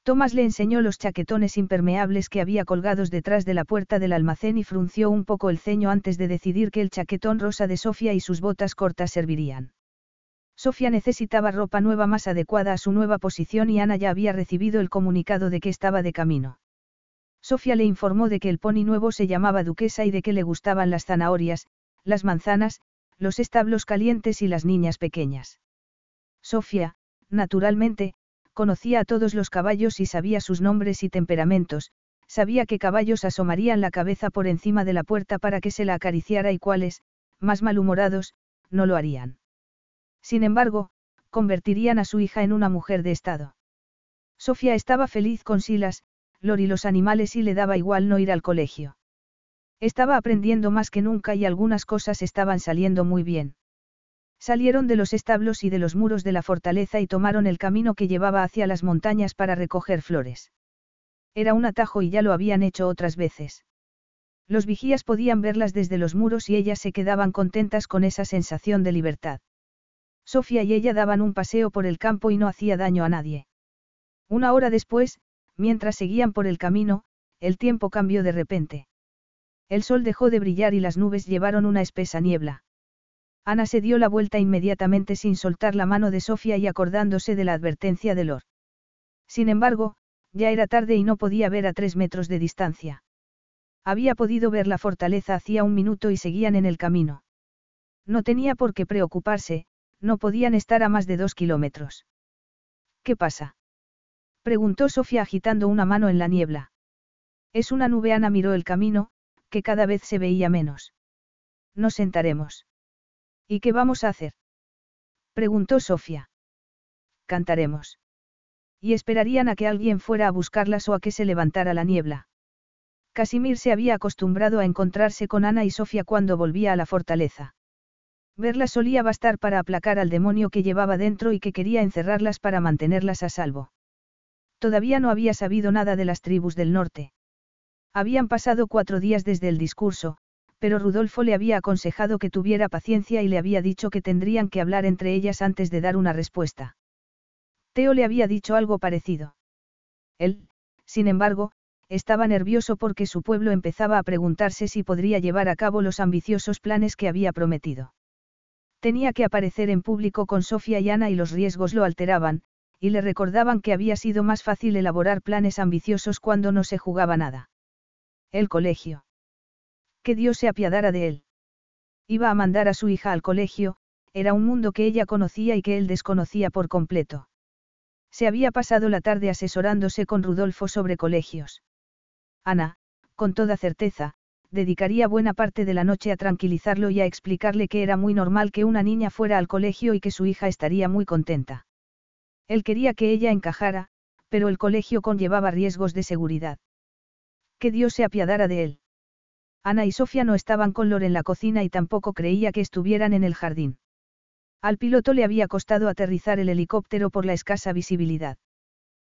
Speaker 1: Tomás le enseñó los chaquetones impermeables que había colgados detrás de la puerta del almacén y frunció un poco el ceño antes de decidir que el chaquetón rosa de Sofía y sus botas cortas servirían. Sofía necesitaba ropa nueva más adecuada a su nueva posición y Ana ya había recibido el comunicado de que estaba de camino. Sofía le informó de que el pony nuevo se llamaba Duquesa y de que le gustaban las zanahorias, las manzanas, los establos calientes y las niñas pequeñas. Sofía, naturalmente, conocía a todos los caballos y sabía sus nombres y temperamentos, sabía qué caballos asomarían la cabeza por encima de la puerta para que se la acariciara y cuáles, más malhumorados, no lo harían. Sin embargo, convertirían a su hija en una mujer de Estado. Sofía estaba feliz con Silas, Lor y los animales y le daba igual no ir al colegio. Estaba aprendiendo más que nunca y algunas cosas estaban saliendo muy bien. Salieron de los establos y de los muros de la fortaleza y tomaron el camino que llevaba hacia las montañas para recoger flores. Era un atajo y ya lo habían hecho otras veces. Los vigías podían verlas desde los muros y ellas se quedaban contentas con esa sensación de libertad. Sofía y ella daban un paseo por el campo y no hacía daño a nadie. Una hora después, mientras seguían por el camino, el tiempo cambió de repente. El sol dejó de brillar y las nubes llevaron una espesa niebla. Ana se dio la vuelta inmediatamente sin soltar la mano de Sofía y acordándose de la advertencia de Lord. Sin embargo, ya era tarde y no podía ver a tres metros de distancia. Había podido ver la fortaleza hacía un minuto y seguían en el camino. No tenía por qué preocuparse, no podían estar a más de dos kilómetros. ¿Qué pasa? preguntó Sofía agitando una mano en la niebla. Es una nube. Ana miró el camino, que cada vez se veía menos. Nos sentaremos. ¿Y qué vamos a hacer? preguntó Sofía. Cantaremos. Y esperarían a que alguien fuera a buscarlas o a que se levantara la niebla. Casimir se había acostumbrado a encontrarse con Ana y Sofía cuando volvía a la fortaleza. Verlas solía bastar para aplacar al demonio que llevaba dentro y que quería encerrarlas para mantenerlas a salvo. Todavía no había sabido nada de las tribus del norte. Habían pasado cuatro días desde el discurso, pero Rudolfo le había aconsejado que tuviera paciencia y le había dicho que tendrían que hablar entre ellas antes de dar una respuesta. Teo le había dicho algo parecido. Él, sin embargo, estaba nervioso porque su pueblo empezaba a preguntarse si podría llevar a cabo los ambiciosos planes que había prometido. Tenía que aparecer en público con Sofía y Ana y los riesgos lo alteraban, y le recordaban que había sido más fácil elaborar planes ambiciosos cuando no se jugaba nada. El colegio. Que Dios se apiadara de él. Iba a mandar a su hija al colegio, era un mundo que ella conocía y que él desconocía por completo. Se había pasado la tarde asesorándose con Rudolfo sobre colegios. Ana, con toda certeza, dedicaría buena parte de la noche a tranquilizarlo y a explicarle que era muy normal que una niña fuera al colegio y que su hija estaría muy contenta. Él quería que ella encajara, pero el colegio conllevaba riesgos de seguridad. Que Dios se apiadara de él. Ana y Sofía no estaban con Lor en la cocina y tampoco creía que estuvieran en el jardín. Al piloto le había costado aterrizar el helicóptero por la escasa visibilidad.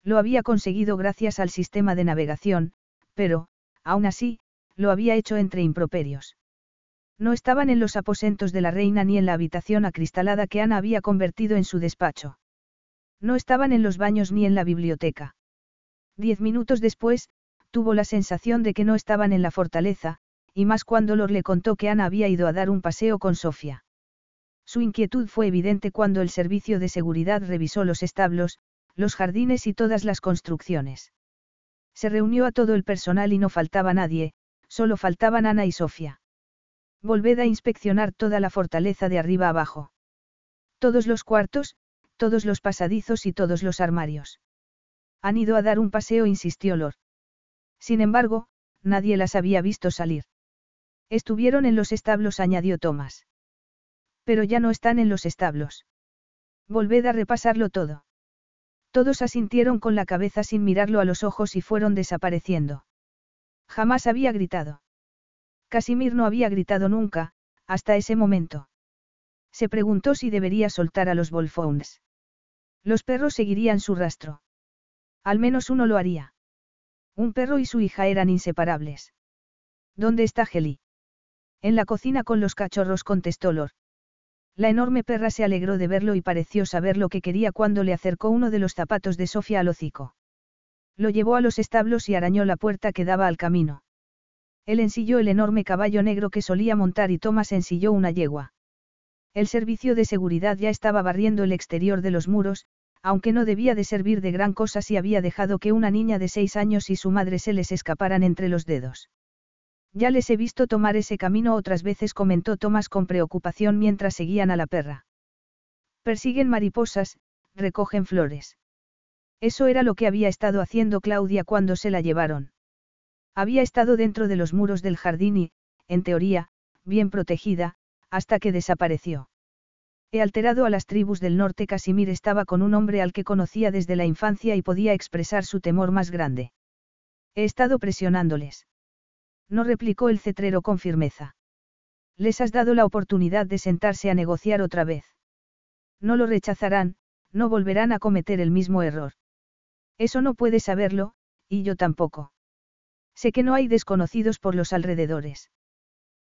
Speaker 1: Lo había conseguido gracias al sistema de navegación, pero, aún así, lo había hecho entre improperios. No estaban en los aposentos de la reina ni en la habitación acristalada que Ana había convertido en su despacho. No estaban en los baños ni en la biblioteca. Diez minutos después, tuvo la sensación de que no estaban en la fortaleza, y más cuando Lor le contó que Ana había ido a dar un paseo con Sofía. Su inquietud fue evidente cuando el servicio de seguridad revisó los establos, los jardines y todas las construcciones. Se reunió a todo el personal y no faltaba nadie, solo faltaban Ana y Sofía. Volved a inspeccionar toda la fortaleza de arriba abajo. Todos los cuartos, todos los pasadizos y todos los armarios. Han ido a dar un paseo, insistió Lor. Sin embargo, nadie las había visto salir. Estuvieron en los establos, añadió Tomás. Pero ya no están en los establos. Volved a repasarlo todo. Todos asintieron con la cabeza sin mirarlo a los ojos y fueron desapareciendo. Jamás había gritado. Casimir no había gritado nunca, hasta ese momento. Se preguntó si debería soltar a los Wolfhounds. Los perros seguirían su rastro. Al menos uno lo haría. Un perro y su hija eran inseparables. ¿Dónde está Heli? En la cocina con los cachorros contestó Lor. La enorme perra se alegró de verlo y pareció saber lo que quería cuando le acercó uno de los zapatos de Sofía al hocico. Lo llevó a los establos y arañó la puerta que daba al camino. Él ensilló el enorme caballo negro que solía montar y Thomas ensilló una yegua. El servicio de seguridad ya estaba barriendo el exterior de los muros, aunque no debía de servir de gran cosa si había dejado que una niña de seis años y su madre se les escaparan entre los dedos. Ya les he visto tomar ese camino otras veces, comentó Tomás con preocupación mientras seguían a la perra. Persiguen mariposas, recogen flores. Eso era lo que había estado haciendo Claudia cuando se la llevaron. Había estado dentro de los muros del jardín y, en teoría, bien protegida, hasta que desapareció. He alterado a las tribus del norte. Casimir estaba con un hombre al que conocía desde la infancia y podía expresar su temor más grande. He estado presionándoles. No replicó el cetrero con firmeza. Les has dado la oportunidad de sentarse a negociar otra vez. No lo rechazarán, no volverán a cometer el mismo error. Eso no puedes saberlo, y yo tampoco. Sé que no hay desconocidos por los alrededores.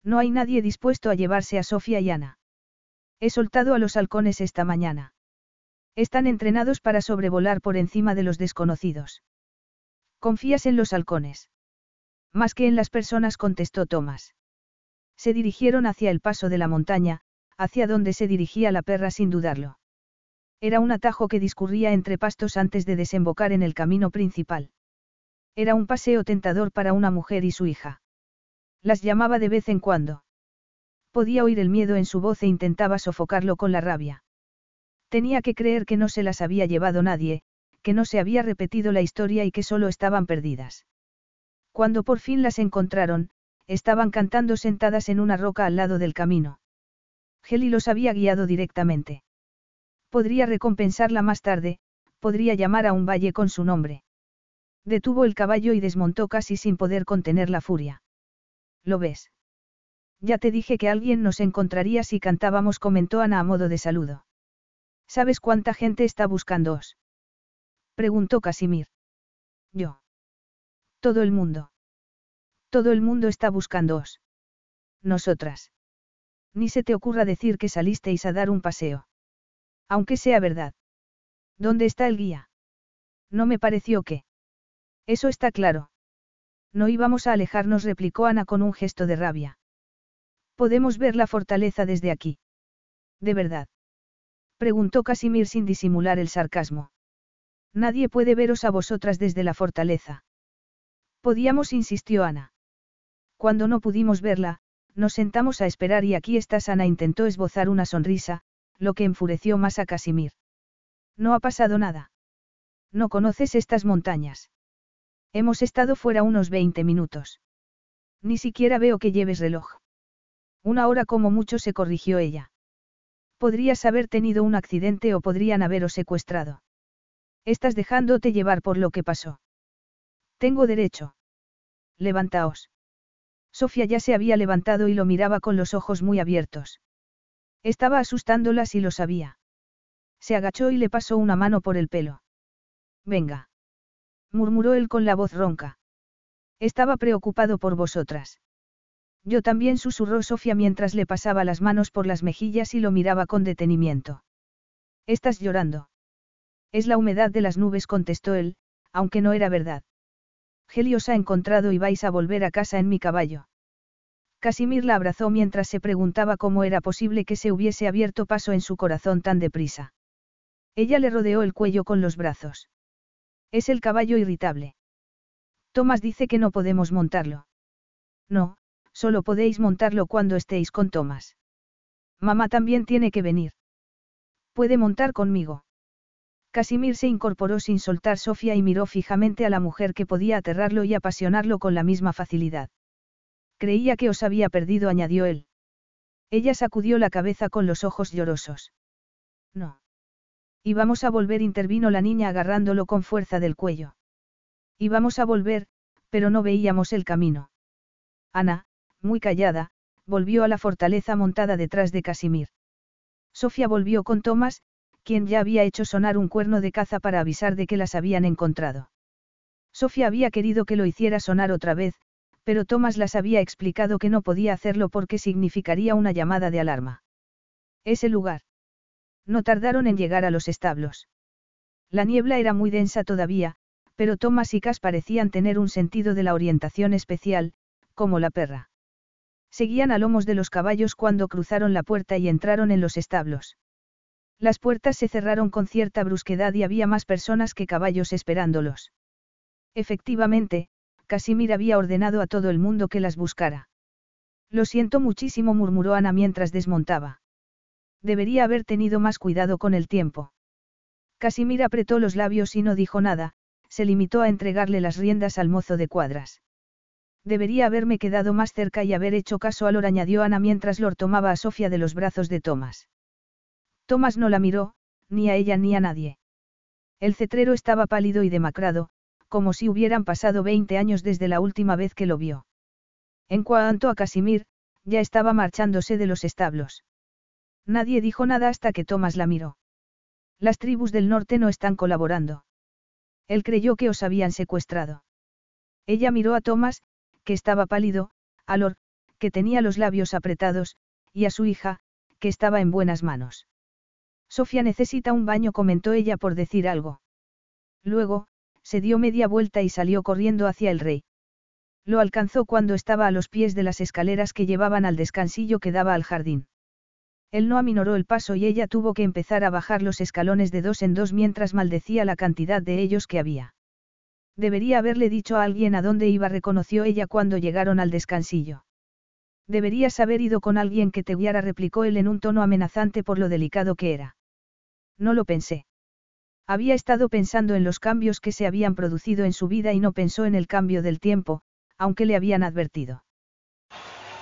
Speaker 1: No hay nadie dispuesto a llevarse a Sofía y Ana. He soltado a los halcones esta mañana. Están entrenados para sobrevolar por encima de los desconocidos. ¿Confías en los halcones? Más que en las personas, contestó Tomás. Se dirigieron hacia el paso de la montaña, hacia donde se dirigía la perra sin dudarlo. Era un atajo que discurría entre pastos antes de desembocar en el camino principal. Era un paseo tentador para una mujer y su hija. Las llamaba de vez en cuando. Podía oír el miedo en su voz e intentaba sofocarlo con la rabia. Tenía que creer que no se las había llevado nadie, que no se había repetido la historia y que solo estaban perdidas. Cuando por fin las encontraron, estaban cantando sentadas en una roca al lado del camino. Heli los había guiado directamente. Podría recompensarla más tarde, podría llamar a un valle con su nombre. Detuvo el caballo y desmontó casi sin poder contener la furia. ¿Lo ves? Ya te dije que alguien nos encontraría si cantábamos, comentó Ana a modo de saludo. ¿Sabes cuánta gente está buscándoos? Preguntó Casimir. Yo. Todo el mundo. Todo el mundo está buscándoos. Nosotras. Ni se te ocurra decir que salisteis a dar un paseo. Aunque sea verdad. ¿Dónde está el guía? No me pareció que. Eso está claro. No íbamos a alejarnos, replicó Ana con un gesto de rabia. Podemos ver la fortaleza desde aquí. ¿De verdad? Preguntó Casimir sin disimular el sarcasmo. Nadie puede veros a vosotras desde la fortaleza. Podíamos, insistió Ana. Cuando no pudimos verla, nos sentamos a esperar y aquí está Ana intentó esbozar una sonrisa, lo que enfureció más a Casimir. No ha pasado nada. No conoces estas montañas. Hemos estado fuera unos 20 minutos. Ni siquiera veo que lleves reloj. Una hora como mucho se corrigió ella. Podrías haber tenido un accidente o podrían haberos secuestrado. Estás dejándote llevar por lo que pasó. Tengo derecho. Levantaos. Sofía ya se había levantado y lo miraba con los ojos muy abiertos. Estaba asustándolas y lo sabía. Se agachó y le pasó una mano por el pelo. Venga. murmuró él con la voz ronca. Estaba preocupado por vosotras. Yo también susurró Sofía mientras le pasaba las manos por las mejillas y lo miraba con detenimiento. Estás llorando. Es la humedad de las nubes, contestó él, aunque no era verdad. Helios ha encontrado y vais a volver a casa en mi caballo. Casimir la abrazó mientras se preguntaba cómo era posible que se hubiese abierto paso en su corazón tan deprisa. Ella le rodeó el cuello con los brazos. Es el caballo irritable. Tomás dice que no podemos montarlo. No, solo podéis montarlo cuando estéis con Tomás. Mamá también tiene que venir. Puede montar conmigo. Casimir se incorporó sin soltar Sofía y miró fijamente a la mujer que podía aterrarlo y apasionarlo con la misma facilidad. Creía que os había perdido, añadió él. Ella sacudió la cabeza con los ojos llorosos. No. Y vamos a volver, intervino la niña agarrándolo con fuerza del cuello. Y vamos a volver, pero no veíamos el camino. Ana, muy callada, volvió a la fortaleza montada detrás de Casimir. Sofía volvió con Tomás, quien ya había hecho sonar un cuerno de caza para avisar de que las habían encontrado. Sofía había querido que lo hiciera sonar otra vez, pero Thomas las había explicado que no podía hacerlo porque significaría una llamada de alarma. Ese lugar. No tardaron en llegar a los establos. La niebla era muy densa todavía, pero Thomas y Cass parecían tener un sentido de la orientación especial, como la perra. Seguían a lomos de los caballos cuando cruzaron la puerta y entraron en los establos. Las puertas se cerraron con cierta brusquedad y había más personas que caballos esperándolos. Efectivamente, Casimir había ordenado a todo el mundo que las buscara. Lo siento muchísimo, murmuró Ana mientras desmontaba. Debería haber tenido más cuidado con el tiempo. Casimir apretó los labios y no dijo nada, se limitó a entregarle las riendas al mozo de cuadras. Debería haberme quedado más cerca y haber hecho caso a Lor, añadió Ana mientras Lor tomaba a Sofía de los brazos de Tomás. Tomás no la miró, ni a ella ni a nadie. El cetrero estaba pálido y demacrado, como si hubieran pasado 20 años desde la última vez que lo vio. En cuanto a Casimir, ya estaba marchándose de los establos. Nadie dijo nada hasta que Tomás la miró. Las tribus del norte no están colaborando. Él creyó que os habían secuestrado. Ella miró a Tomás, que estaba pálido, a Lor, que tenía los labios apretados, y a su hija, que estaba en buenas manos. Sofía necesita un baño, comentó ella por decir algo. Luego, se dio media vuelta y salió corriendo hacia el rey. Lo alcanzó cuando estaba a los pies de las escaleras que llevaban al descansillo que daba al jardín. Él no aminoró el paso y ella tuvo que empezar a bajar los escalones de dos en dos mientras maldecía la cantidad de ellos que había. Debería haberle dicho a alguien a dónde iba, reconoció ella cuando llegaron al descansillo. Deberías haber ido con alguien que te guiara, replicó él en un tono amenazante por lo delicado que era. No lo pensé. Había estado pensando en los cambios que se habían producido en su vida y no pensó en el cambio del tiempo, aunque le habían advertido.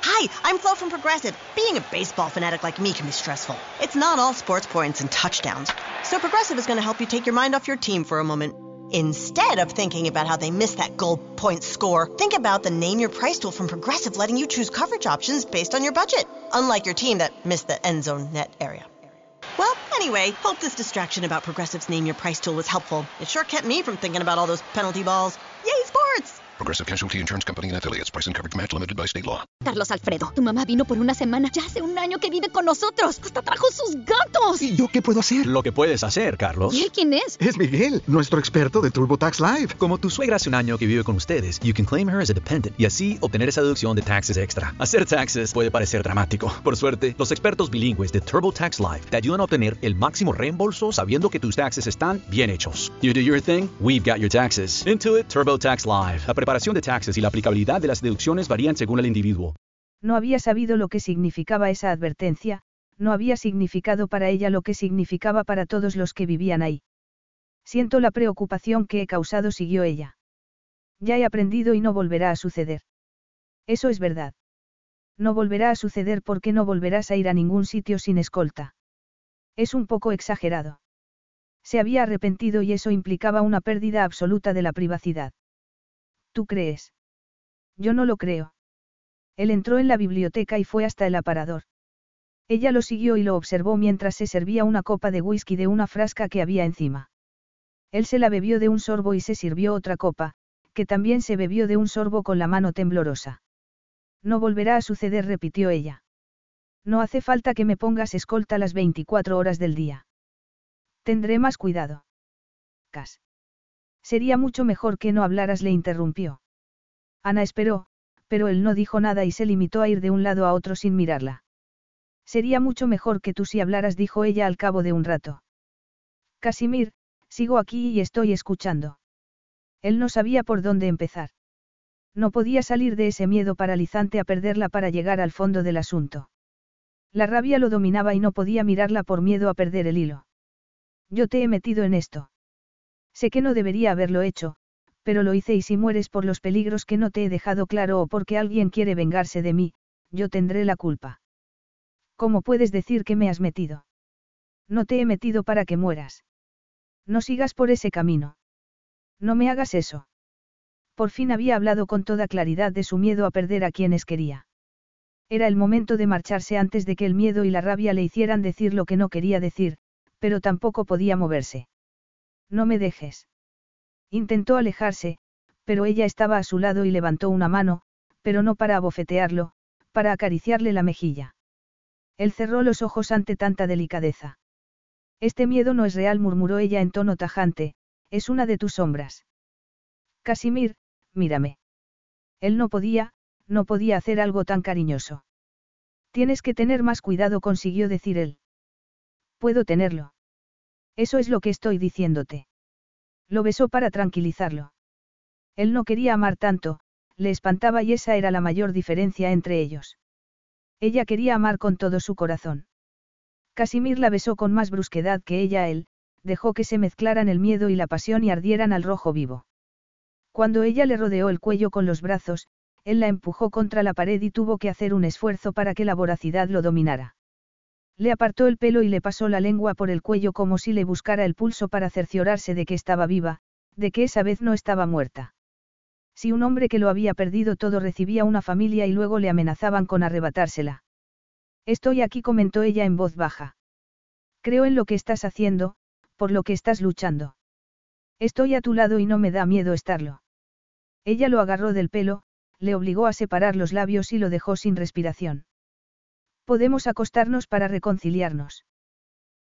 Speaker 5: Hi, I'm Flo from Progressive. Being a baseball fanatic like me can be stressful. It's not all sports points and touchdowns. So Progressive is going to help you take your mind off your team for a moment. Instead of thinking about how they missed that goal point score, think about the Name Your Price tool from Progressive letting you choose coverage options based on your budget, unlike your team that missed the end zone net area. Well, anyway, hope this distraction about Progressive's Name Your Price tool was helpful. It sure kept me from thinking about all those penalty balls. Yay, sports!
Speaker 6: Progressive Casualty Insurance Company and affiliates. Price and coverage match limited by state law.
Speaker 7: Carlos Alfredo, tu mamá vino por una semana. Ya hace un año que vive con nosotros. Hasta trajo sus gatos.
Speaker 8: ¿Y yo qué puedo hacer?
Speaker 9: Lo que puedes hacer, Carlos.
Speaker 7: ¿Y él quién es?
Speaker 8: Es Miguel, nuestro experto de TurboTax Live.
Speaker 9: Como tu suegra hace un año que vive con ustedes, you can claim her as a dependent y así obtener esa deducción de taxes extra. Hacer taxes puede parecer dramático. Por suerte, los expertos bilingües de TurboTax Live te ayudan a obtener el máximo reembolso sabiendo que tus taxes están bien hechos. You do your thing, we've got your taxes. Intuit TurboTax Live. Preparación de taxes y la aplicabilidad de las deducciones varían según el individuo.
Speaker 1: No había sabido lo que significaba esa advertencia, no había significado para ella lo que significaba para todos los que vivían ahí. Siento la preocupación que he causado, siguió ella. Ya he aprendido y no volverá a suceder. Eso es verdad. No volverá a suceder porque no volverás a ir a ningún sitio sin escolta. Es un poco exagerado. Se había arrepentido y eso implicaba una pérdida absoluta de la privacidad. ¿Tú crees? Yo no lo creo. Él entró en la biblioteca y fue hasta el aparador. Ella lo siguió y lo observó mientras se servía una copa de whisky de una frasca que había encima. Él se la bebió de un sorbo y se sirvió otra copa, que también se bebió de un sorbo con la mano temblorosa. No volverá a suceder, repitió ella. No hace falta que me pongas escolta las 24 horas del día. Tendré más cuidado. Cas. Sería mucho mejor que no hablaras, le interrumpió. Ana esperó, pero él no dijo nada y se limitó a ir de un lado a otro sin mirarla. Sería mucho mejor que tú si hablaras, dijo ella al cabo de un rato. Casimir, sigo aquí y estoy escuchando. Él no sabía por dónde empezar. No podía salir de ese miedo paralizante a perderla para llegar al fondo del asunto. La rabia lo dominaba y no podía mirarla por miedo a perder el hilo. Yo te he metido en esto. Sé que no debería haberlo hecho, pero lo hice y si mueres por los peligros que no te he dejado claro o porque alguien quiere vengarse de mí, yo tendré la culpa. ¿Cómo puedes decir que me has metido? No te he metido para que mueras. No sigas por ese camino. No me hagas eso. Por fin había hablado con toda claridad de su miedo a perder a quienes quería. Era el momento de marcharse antes de que el miedo y la rabia le hicieran decir lo que no quería decir, pero tampoco podía moverse. No me dejes. Intentó alejarse, pero ella estaba a su lado y levantó una mano, pero no para abofetearlo, para acariciarle la mejilla. Él cerró los ojos ante tanta delicadeza. Este miedo no es real, murmuró ella en tono tajante, es una de tus sombras. Casimir, mírame. Él no podía, no podía hacer algo tan cariñoso. Tienes que tener más cuidado, consiguió decir él. Puedo tenerlo. Eso es lo que estoy diciéndote. Lo besó para tranquilizarlo. Él no quería amar tanto, le espantaba y esa era la mayor diferencia entre ellos. Ella quería amar con todo su corazón. Casimir la besó con más brusquedad que ella a él, dejó que se mezclaran el miedo y la pasión y ardieran al rojo vivo. Cuando ella le rodeó el cuello con los brazos, él la empujó contra la pared y tuvo que hacer un esfuerzo para que la voracidad lo dominara. Le apartó el pelo y le pasó la lengua por el cuello como si le buscara el pulso para cerciorarse de que estaba viva, de que esa vez no estaba muerta. Si un hombre que lo había perdido todo recibía una familia y luego le amenazaban con arrebatársela. Estoy aquí, comentó ella en voz baja. Creo en lo que estás haciendo, por lo que estás luchando. Estoy a tu lado y no me da miedo estarlo. Ella lo agarró del pelo, le obligó a separar los labios y lo dejó sin respiración. Podemos acostarnos para reconciliarnos.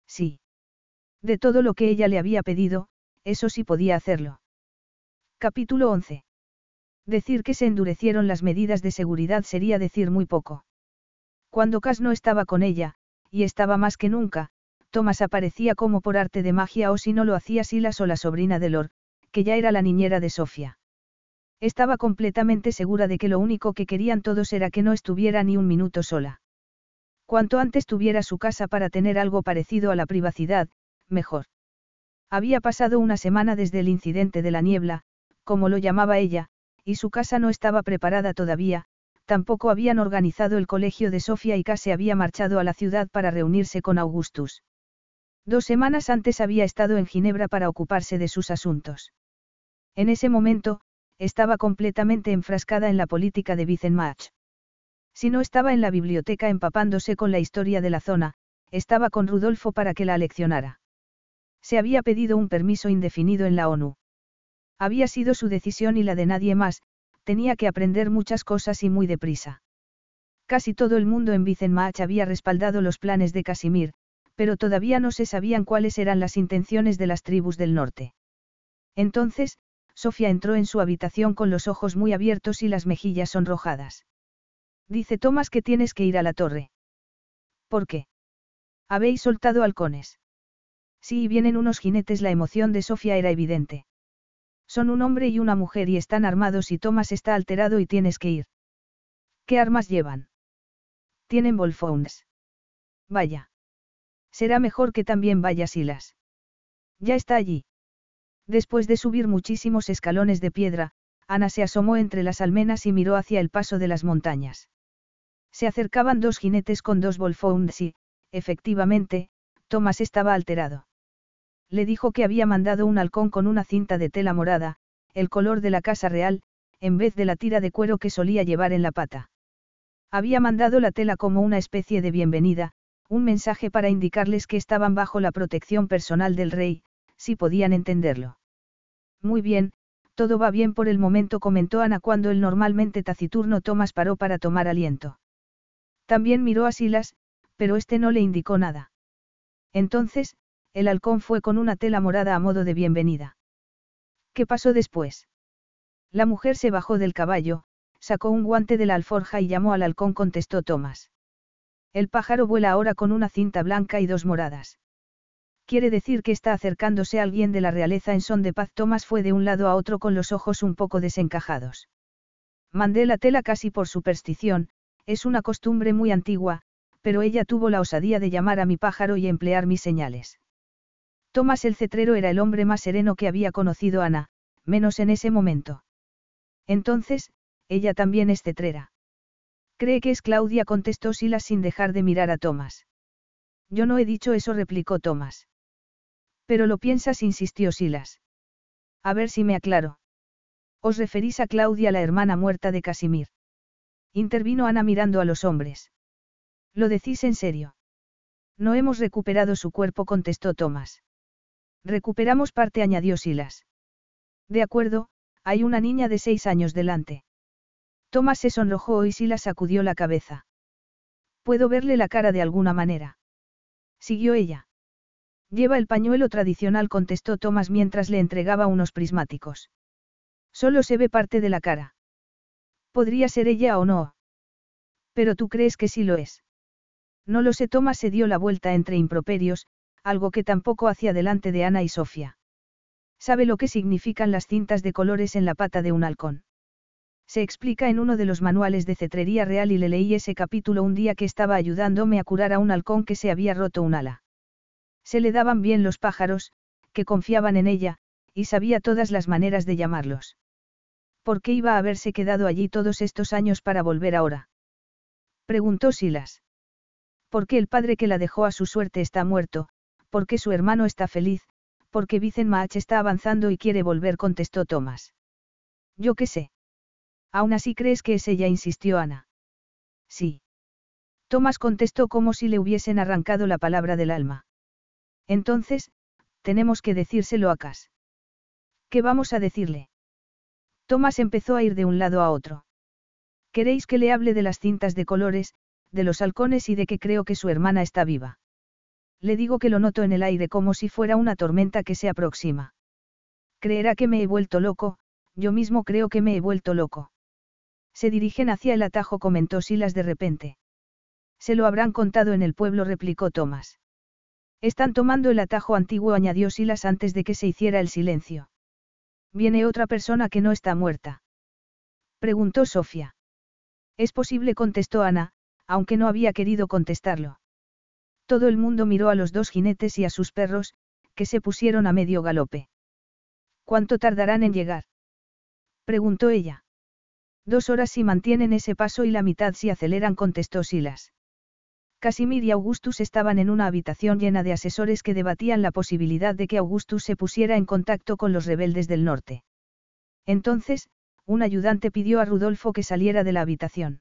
Speaker 1: Sí. De todo lo que ella le había pedido, eso sí podía hacerlo. Capítulo 11. Decir que se endurecieron las medidas de seguridad sería decir muy poco. Cuando Cas no estaba con ella, y estaba más que nunca, Thomas aparecía como por arte de magia o si no lo hacía Silas o la sobrina de Lord, que ya era la niñera de Sofía. Estaba completamente segura de que lo único que querían todos era que no estuviera ni un minuto sola. Cuanto antes tuviera su casa para tener algo parecido a la privacidad, mejor. Había pasado una semana desde el incidente de la niebla, como lo llamaba ella, y su casa no estaba preparada todavía, tampoco habían organizado el colegio de Sofía y casi había marchado a la ciudad para reunirse con Augustus. Dos semanas antes había estado en Ginebra para ocuparse de sus asuntos. En ese momento, estaba completamente enfrascada en la política de Wittenmach. Si no estaba en la biblioteca empapándose con la historia de la zona, estaba con Rudolfo para que la leccionara. Se había pedido un permiso indefinido en la ONU. Había sido su decisión y la de nadie más, tenía que aprender muchas cosas y muy deprisa. Casi todo el mundo en Vicenmach había respaldado los planes de Casimir, pero todavía no se sabían cuáles eran las intenciones de las tribus del norte. Entonces, Sofía entró en su habitación con los ojos muy abiertos y las mejillas sonrojadas. Dice Tomás que tienes que ir a la torre. ¿Por qué? Habéis soltado halcones. Sí, vienen unos jinetes. La emoción de Sofía era evidente. Son un hombre y una mujer y están armados y Tomás está alterado y tienes que ir. ¿Qué armas llevan? Tienen Wolfhounds. Vaya. Será mejor que también vaya Silas. Ya está allí. Después de subir muchísimos escalones de piedra, Ana se asomó entre las almenas y miró hacia el paso de las montañas. Se acercaban dos jinetes con dos Wolfhounds y, efectivamente, Thomas estaba alterado. Le dijo que había mandado un halcón con una cinta de tela morada, el color de la casa real, en vez de la tira de cuero que solía llevar en la pata. Había mandado la tela como una especie de bienvenida, un mensaje para indicarles que estaban bajo la protección personal del rey, si podían entenderlo. Muy bien, todo va bien por el momento, comentó Ana cuando el normalmente taciturno Tomás paró para tomar aliento. También miró a Silas, pero este no le indicó nada. Entonces, el halcón fue con una tela morada a modo de bienvenida. ¿Qué pasó después? La mujer se bajó del caballo, sacó un guante de la alforja y llamó al halcón, contestó Tomás. El pájaro vuela ahora con una cinta blanca y dos moradas. Quiere decir que está acercándose alguien de la realeza en son de paz. Tomás fue de un lado a otro con los ojos un poco desencajados. Mandé la tela casi por superstición, es una costumbre muy antigua, pero ella tuvo la osadía de llamar a mi pájaro y emplear mis señales. Tomás el cetrero era el hombre más sereno que había conocido Ana, menos en ese momento. Entonces, ella también es cetrera. Cree que es Claudia, contestó Silas sin dejar de mirar a Tomás. Yo no he dicho eso, replicó Tomás. Pero lo piensas, insistió Silas. A ver si me aclaro. Os referís a Claudia, la hermana muerta de Casimir. Intervino Ana mirando a los hombres. ¿Lo decís en serio? No hemos recuperado su cuerpo, contestó Tomás. Recuperamos parte, añadió Silas. De acuerdo, hay una niña de seis años delante. Tomás se sonrojó y Silas sacudió la cabeza. Puedo verle la cara de alguna manera. Siguió ella. Lleva el pañuelo tradicional, contestó Tomás mientras le entregaba unos prismáticos. Solo se ve parte de la cara. Podría ser ella o no. Pero tú crees que sí lo es. No lo sé, Tomás se dio la vuelta entre improperios, algo que tampoco hacía delante de Ana y Sofía. ¿Sabe lo que significan las cintas de colores en la pata de un halcón? Se explica en uno de los manuales de cetrería real y le leí ese capítulo un día que estaba ayudándome a curar a un halcón que se había roto un ala. Se le daban bien los pájaros, que confiaban en ella, y sabía todas las maneras de llamarlos. ¿Por qué iba a haberse quedado allí todos estos años para volver ahora? Preguntó Silas. ¿Por qué el padre que la dejó a su suerte está muerto? ¿Por qué su hermano está feliz? ¿Por qué Vicenmach está avanzando y quiere volver? contestó Tomás. Yo qué sé. Aún así crees que es ella, insistió Ana. Sí. Tomás contestó como si le hubiesen arrancado la palabra del alma. Entonces, tenemos que decírselo a Cas. ¿Qué vamos a decirle? Tomás empezó a ir de un lado a otro. ¿Queréis que le hable de las cintas de colores, de los halcones y de que creo que su hermana está viva? Le digo que lo noto en el aire como si fuera una tormenta que se aproxima. Creerá que me he vuelto loco, yo mismo creo que me he vuelto loco. Se dirigen hacia el atajo, comentó Silas de repente. Se lo habrán contado en el pueblo, replicó Tomás. Están tomando el atajo antiguo, añadió Silas antes de que se hiciera el silencio. Viene otra persona que no está muerta. Preguntó Sofía. Es posible, contestó Ana, aunque no había querido contestarlo. Todo el mundo miró a los dos jinetes y a sus perros, que se pusieron a medio galope. ¿Cuánto tardarán en llegar? preguntó ella. Dos horas si mantienen ese paso y la mitad si aceleran, contestó Silas. Casimir y Augustus estaban en una habitación llena de asesores que debatían la posibilidad de que Augustus se pusiera en contacto con los rebeldes del norte. Entonces, un ayudante pidió a Rudolfo que saliera de la habitación.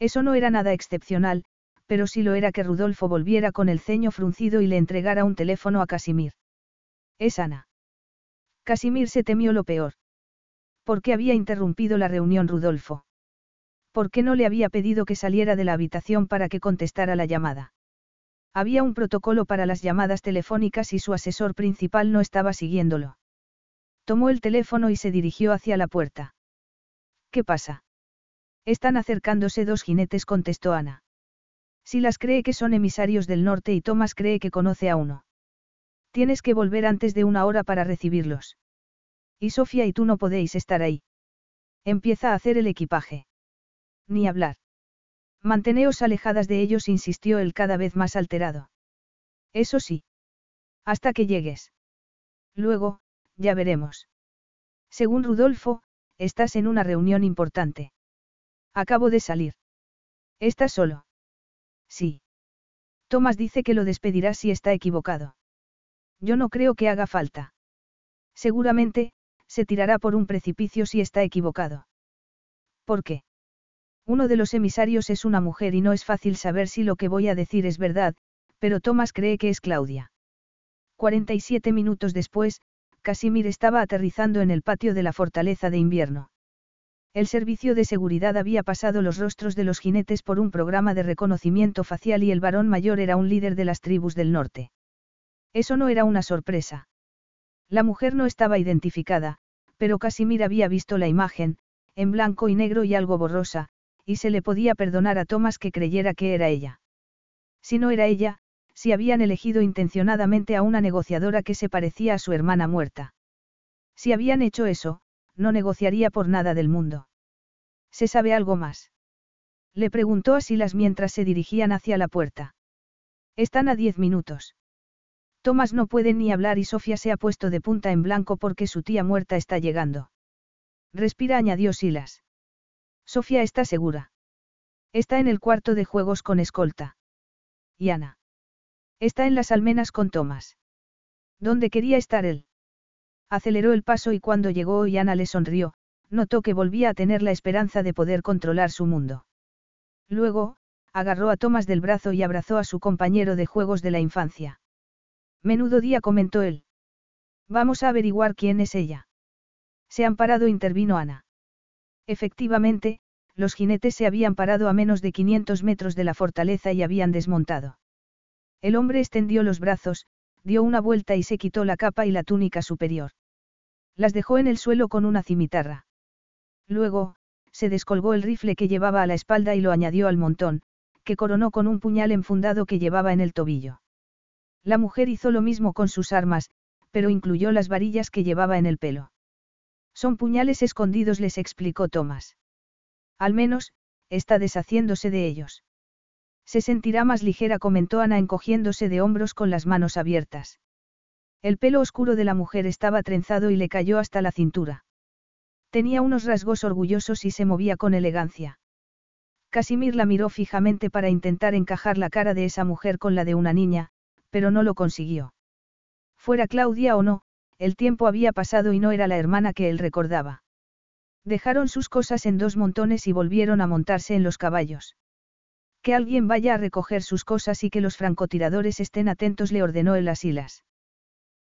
Speaker 1: Eso no era nada excepcional, pero sí lo era que Rudolfo volviera con el ceño fruncido y le entregara un teléfono a Casimir. Es Ana. Casimir se temió lo peor. ¿Por qué había interrumpido la reunión Rudolfo? ¿Por qué no le había pedido que saliera de la habitación para que contestara la llamada? Había un protocolo para las llamadas telefónicas y su asesor principal no estaba siguiéndolo. Tomó el teléfono y se dirigió hacia la puerta. ¿Qué pasa? Están acercándose dos jinetes, contestó Ana. las cree que son emisarios del norte y Thomas cree que conoce a uno. Tienes que volver antes de una hora para recibirlos. Y Sofía y tú no podéis estar ahí. Empieza a hacer el equipaje. Ni hablar. Manteneos alejadas de ellos, insistió él cada vez más alterado. Eso sí. Hasta que llegues. Luego, ya veremos. Según Rudolfo, estás en una reunión importante. Acabo de salir. ¿Estás solo? Sí. Tomás dice que lo despedirá si está equivocado. Yo no creo que haga falta. Seguramente, se tirará por un precipicio si está equivocado. ¿Por qué? Uno de los emisarios es una mujer y no es fácil saber si lo que voy a decir es verdad, pero Tomás cree que es Claudia. 47 minutos después, Casimir estaba aterrizando en el patio de la fortaleza de invierno. El servicio de seguridad había pasado los rostros de los jinetes por un programa de reconocimiento facial y el varón mayor era un líder de las tribus del norte. Eso no era una sorpresa. La mujer no estaba identificada, pero Casimir había visto la imagen, en blanco y negro y algo borrosa, y se le podía perdonar a Thomas que creyera que era ella. Si no era ella, si habían elegido intencionadamente a una negociadora que se parecía a su hermana muerta. Si habían hecho eso, no negociaría por nada del mundo. ¿Se sabe algo más? Le preguntó a Silas mientras se dirigían hacia la puerta. Están a diez minutos. Tomás no puede ni hablar y Sofía se ha puesto de punta en blanco porque su tía muerta está llegando. Respira, añadió Silas. Sofía está segura. Está en el cuarto de juegos con escolta. Y Ana. Está en las almenas con Tomás. ¿Dónde quería estar él? Aceleró el paso y cuando llegó y Ana le sonrió, notó que volvía a tener la esperanza de poder controlar su mundo. Luego, agarró a Tomás del brazo y abrazó a su compañero de juegos de la infancia. Menudo día comentó él. Vamos a averiguar quién es ella. Se han parado, intervino Ana. Efectivamente, los jinetes se habían parado a menos de 500 metros de la fortaleza y habían desmontado. El hombre extendió los brazos, dio una vuelta y se quitó la capa y la túnica superior. Las dejó en el suelo con una cimitarra. Luego, se descolgó el rifle que llevaba a la espalda y lo añadió al montón, que coronó con un puñal enfundado que llevaba en el tobillo. La mujer hizo lo mismo con sus armas, pero incluyó las varillas que llevaba en el pelo. Son puñales escondidos, les explicó Tomás. Al menos, está deshaciéndose de ellos. Se sentirá más ligera, comentó Ana encogiéndose de hombros con las manos abiertas. El pelo oscuro de la mujer estaba trenzado y le cayó hasta la cintura. Tenía unos rasgos orgullosos y se movía con elegancia. Casimir la miró fijamente para intentar encajar la cara de esa mujer con la de una niña, pero no lo consiguió. Fuera Claudia o no, el tiempo había pasado y no era la hermana que él recordaba. Dejaron sus cosas en dos montones y volvieron a montarse en los caballos. Que alguien vaya a recoger sus cosas y que los francotiradores estén atentos, le ordenó el Asilas.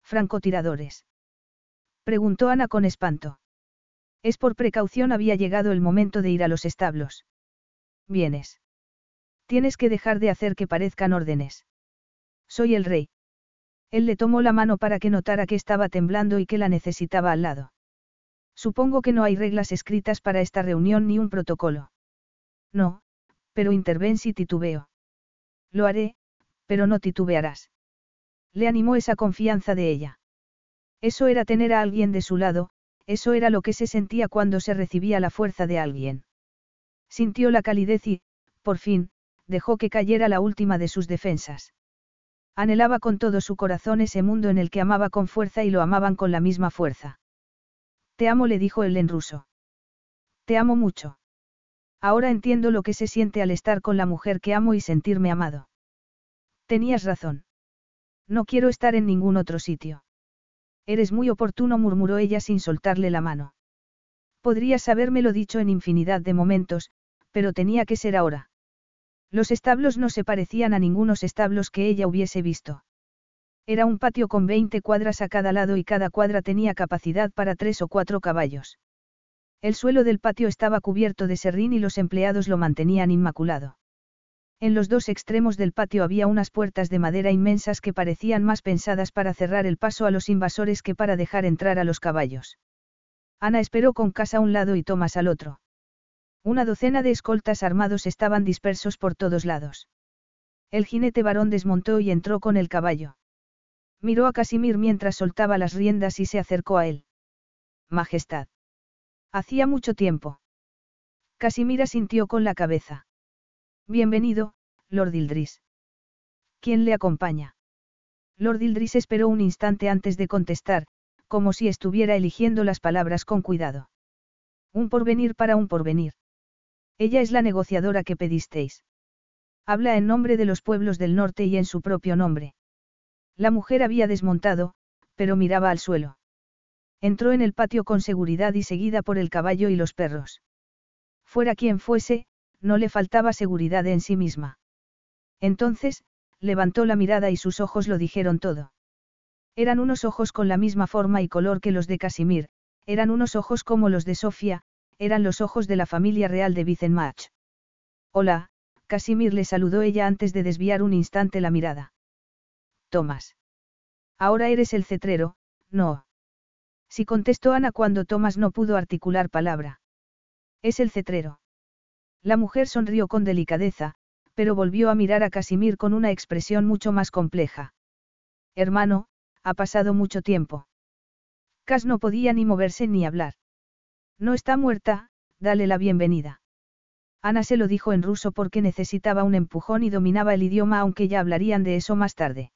Speaker 1: ¿Francotiradores? Preguntó Ana con espanto. Es por precaución había llegado el momento de ir a los establos. Vienes. Tienes que dejar de hacer que parezcan órdenes. Soy el rey. Él le tomó la mano para que notara que estaba temblando y que la necesitaba al lado. Supongo que no hay reglas escritas para esta reunión ni un protocolo. No, pero interven si titubeo. Lo haré, pero no titubearás. Le animó esa confianza de ella. Eso era tener a alguien de su lado, eso era lo que se sentía cuando se recibía la fuerza de alguien. Sintió la calidez y, por fin, dejó que cayera la última de sus defensas. Anhelaba con todo su corazón ese mundo en el que amaba con fuerza y lo amaban con la misma fuerza. Te amo, le dijo él en ruso. Te amo mucho. Ahora entiendo lo que se siente al estar con la mujer que amo y sentirme amado. Tenías razón. No quiero estar en ningún otro sitio. Eres muy oportuno, murmuró ella sin soltarle la mano. Podrías habérmelo dicho en infinidad de momentos, pero tenía que ser ahora. Los establos no se parecían a ningunos establos que ella hubiese visto. Era un patio con 20 cuadras a cada lado y cada cuadra tenía capacidad para tres o cuatro caballos. El suelo del patio estaba cubierto de serrín y los empleados lo mantenían inmaculado. En los dos extremos del patio había unas puertas de madera inmensas que parecían más pensadas para cerrar el paso a los invasores que para dejar entrar a los caballos. Ana esperó con casa a un lado y Tomás al otro. Una docena de escoltas armados estaban dispersos por todos lados. El jinete varón desmontó y entró con el caballo. Miró a Casimir mientras soltaba las riendas y se acercó a él. Majestad. Hacía mucho tiempo. Casimir asintió con la cabeza. Bienvenido, Lord Ildris. ¿Quién le acompaña? Lord Ildris esperó un instante antes de contestar, como si estuviera eligiendo las palabras con cuidado. Un porvenir para un porvenir. Ella es la negociadora que pedisteis. Habla en nombre de los pueblos del norte y en su propio nombre. La mujer había desmontado, pero miraba al suelo. Entró en el patio con seguridad y seguida por el caballo y los perros. Fuera quien fuese, no le faltaba seguridad en sí misma. Entonces, levantó la mirada y sus ojos lo dijeron todo. Eran unos ojos con la misma forma y color que los de Casimir, eran unos ojos como los de Sofía, eran los ojos de la familia real de Vicenmach. Hola, Casimir le saludó ella antes de desviar un instante la mirada. Tomás. Ahora eres el cetrero, no. Si contestó Ana cuando Tomás no pudo articular palabra. Es el cetrero. La mujer sonrió con delicadeza, pero volvió a mirar a Casimir con una expresión mucho más compleja. Hermano, ha pasado mucho tiempo. Cas no podía ni moverse ni hablar. No está muerta, dale la bienvenida. Ana se lo dijo en ruso porque necesitaba un empujón y dominaba el idioma aunque ya hablarían de eso más tarde.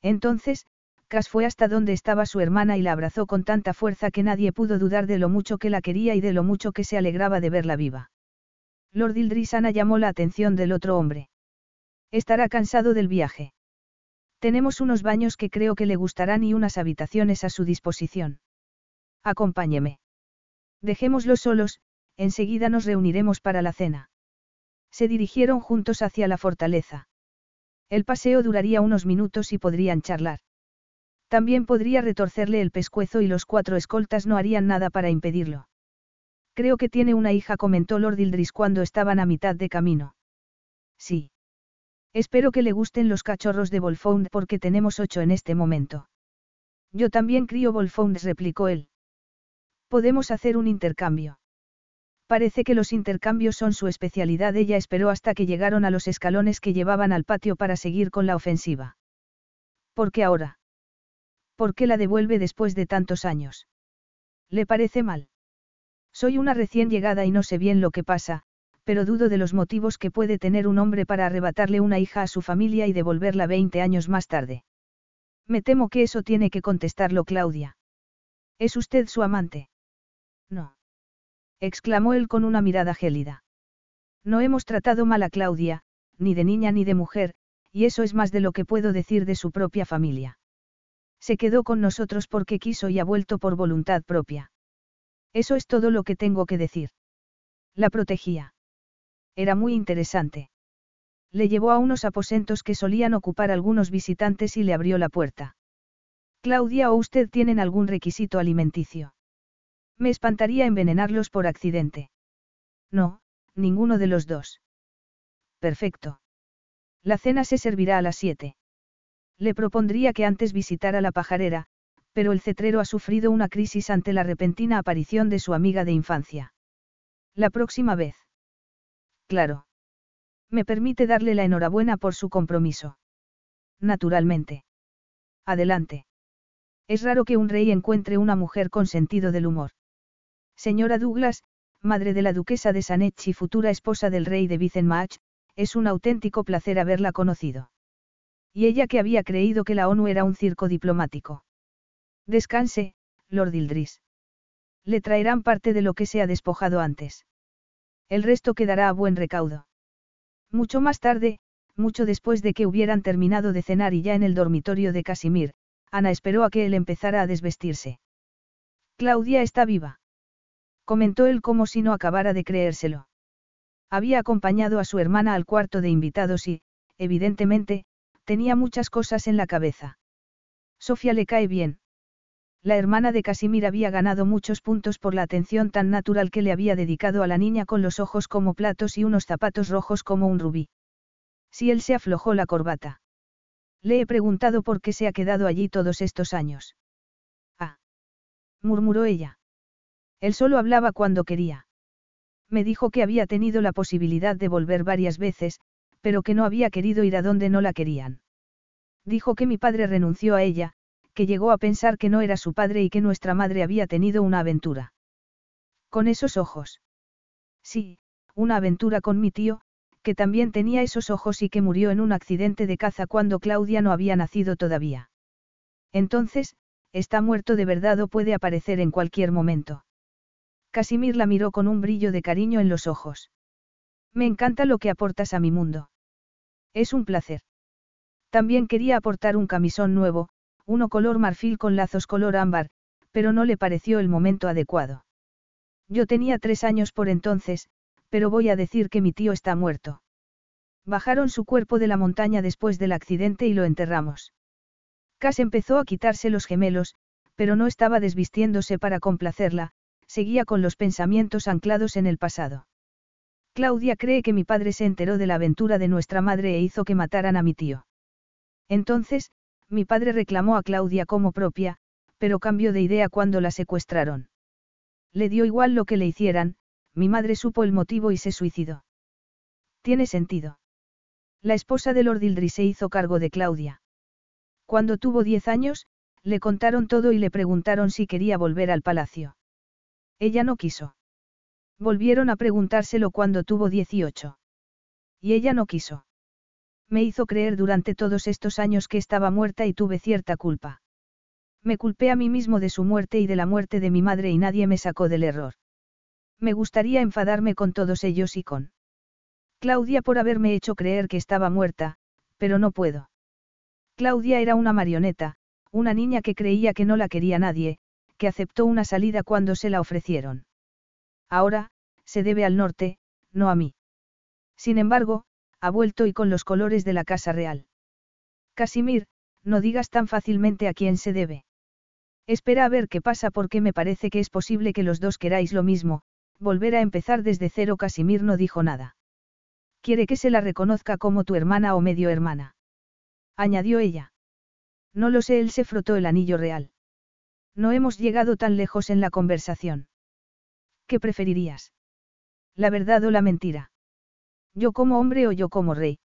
Speaker 1: Entonces, Cas fue hasta donde estaba su hermana y la abrazó con tanta fuerza que nadie pudo dudar de lo mucho que la quería y de lo mucho que se alegraba de verla viva. Lord Ildrisana llamó la atención del otro hombre. Estará cansado del viaje. Tenemos unos baños que creo que le gustarán y unas habitaciones a su disposición. Acompáñeme. Dejémoslos solos, enseguida nos reuniremos para la cena. Se dirigieron juntos hacia la fortaleza. El paseo duraría unos minutos y podrían charlar. También podría retorcerle el pescuezo y los cuatro escoltas no harían nada para impedirlo. Creo que tiene una hija, comentó Lord Ildris cuando estaban a mitad de camino. Sí. Espero que le gusten los cachorros de Wolfound porque tenemos ocho en este momento. Yo también crío Wolfounds, replicó él. Podemos hacer un intercambio. Parece que los intercambios son su especialidad. Ella esperó hasta que llegaron a los escalones que llevaban al patio para seguir con la ofensiva. ¿Por qué ahora? ¿Por qué la devuelve después de tantos años? ¿Le parece mal? Soy una recién llegada y no sé bien lo que pasa, pero dudo de los motivos que puede tener un hombre para arrebatarle una hija a su familia y devolverla 20 años más tarde. Me temo que eso tiene que contestarlo Claudia. ¿Es usted su amante? Exclamó él con una mirada gélida. No hemos tratado mal a Claudia, ni de niña ni de mujer, y eso es más de lo que puedo decir de su propia familia. Se quedó con nosotros porque quiso y ha vuelto por voluntad propia. Eso es todo lo que tengo que decir. La protegía. Era muy interesante. Le llevó a unos aposentos que solían ocupar algunos visitantes y le abrió la puerta. Claudia o usted tienen algún requisito alimenticio. Me espantaría envenenarlos por accidente. No, ninguno de los dos. Perfecto. La cena se servirá a las siete. Le propondría que antes visitara la pajarera, pero el cetrero ha sufrido una crisis ante la repentina aparición de su amiga de infancia. La próxima vez. Claro. Me permite darle la enhorabuena por su compromiso. Naturalmente. Adelante. Es raro que un rey encuentre una mujer con sentido del humor. Señora Douglas, madre de la duquesa de Sanechi y futura esposa del rey de Vicenmach, es un auténtico placer haberla conocido. Y ella que había creído que la ONU era un circo diplomático. Descanse, Lord Ildris. Le traerán parte de lo que se ha despojado antes. El resto quedará a buen recaudo. Mucho más tarde, mucho después de que hubieran terminado de cenar y ya en el dormitorio de Casimir, Ana esperó a que él empezara a desvestirse. Claudia está viva. Comentó él como si no acabara de creérselo. Había acompañado a su hermana al cuarto de invitados y, evidentemente, tenía muchas cosas en la cabeza. Sofía le cae bien. La hermana de Casimir había ganado muchos puntos por la atención tan natural que le había dedicado a la niña con los ojos como platos y unos zapatos rojos como un rubí. Si él se aflojó la corbata. Le he preguntado por qué se ha quedado allí todos estos años. Ah. murmuró ella. Él solo hablaba cuando quería. Me dijo que había tenido la posibilidad de volver varias veces, pero que no había querido ir a donde no la querían. Dijo que mi padre renunció a ella, que llegó a pensar que no era su padre y que nuestra madre había tenido una aventura. Con esos ojos. Sí, una aventura con mi tío, que también tenía esos ojos y que murió en un accidente de caza cuando Claudia no había nacido todavía. Entonces, está muerto de verdad o puede aparecer en cualquier momento. Casimir la miró con un brillo de cariño en los ojos. Me encanta lo que aportas a mi mundo. Es un placer. También quería aportar un camisón nuevo, uno color marfil con lazos color ámbar, pero no le pareció el momento adecuado. Yo tenía tres años por entonces, pero voy a decir que mi tío está muerto. Bajaron su cuerpo de la montaña después del accidente y lo enterramos. Cass empezó a quitarse los gemelos, pero no estaba desvistiéndose para complacerla, seguía con los pensamientos anclados en el pasado. Claudia cree que mi padre se enteró de la aventura de nuestra madre e hizo que mataran a mi tío. Entonces, mi padre reclamó a Claudia como propia, pero cambió de idea cuando la secuestraron. Le dio igual lo que le hicieran, mi madre supo el motivo y se suicidó. Tiene sentido. La esposa de Lord Ildri se hizo cargo de Claudia. Cuando tuvo diez años, le contaron todo y le preguntaron si quería volver al palacio. Ella no quiso. Volvieron a preguntárselo cuando tuvo dieciocho. Y ella no quiso. Me hizo creer durante todos estos años que estaba muerta y tuve cierta culpa. Me culpé a mí mismo de su muerte y de la muerte de mi madre y nadie me sacó del error. Me gustaría enfadarme con todos ellos y con Claudia por haberme hecho creer que estaba muerta, pero no puedo. Claudia era una marioneta, una niña que creía que no la quería nadie, que aceptó una salida cuando se la ofrecieron. Ahora, se debe al norte, no a mí. Sin embargo, ha vuelto y con los colores de la Casa Real. Casimir, no digas tan fácilmente a quién se debe. Espera a ver qué pasa porque me parece que es posible que los dos queráis lo mismo, volver a empezar desde cero Casimir no dijo nada. Quiere que se la reconozca como tu hermana o medio hermana. Añadió ella. No lo sé, él se frotó el anillo real. No hemos llegado tan lejos en la conversación. ¿Qué preferirías? ¿La verdad o la mentira? ¿Yo como hombre o yo como rey?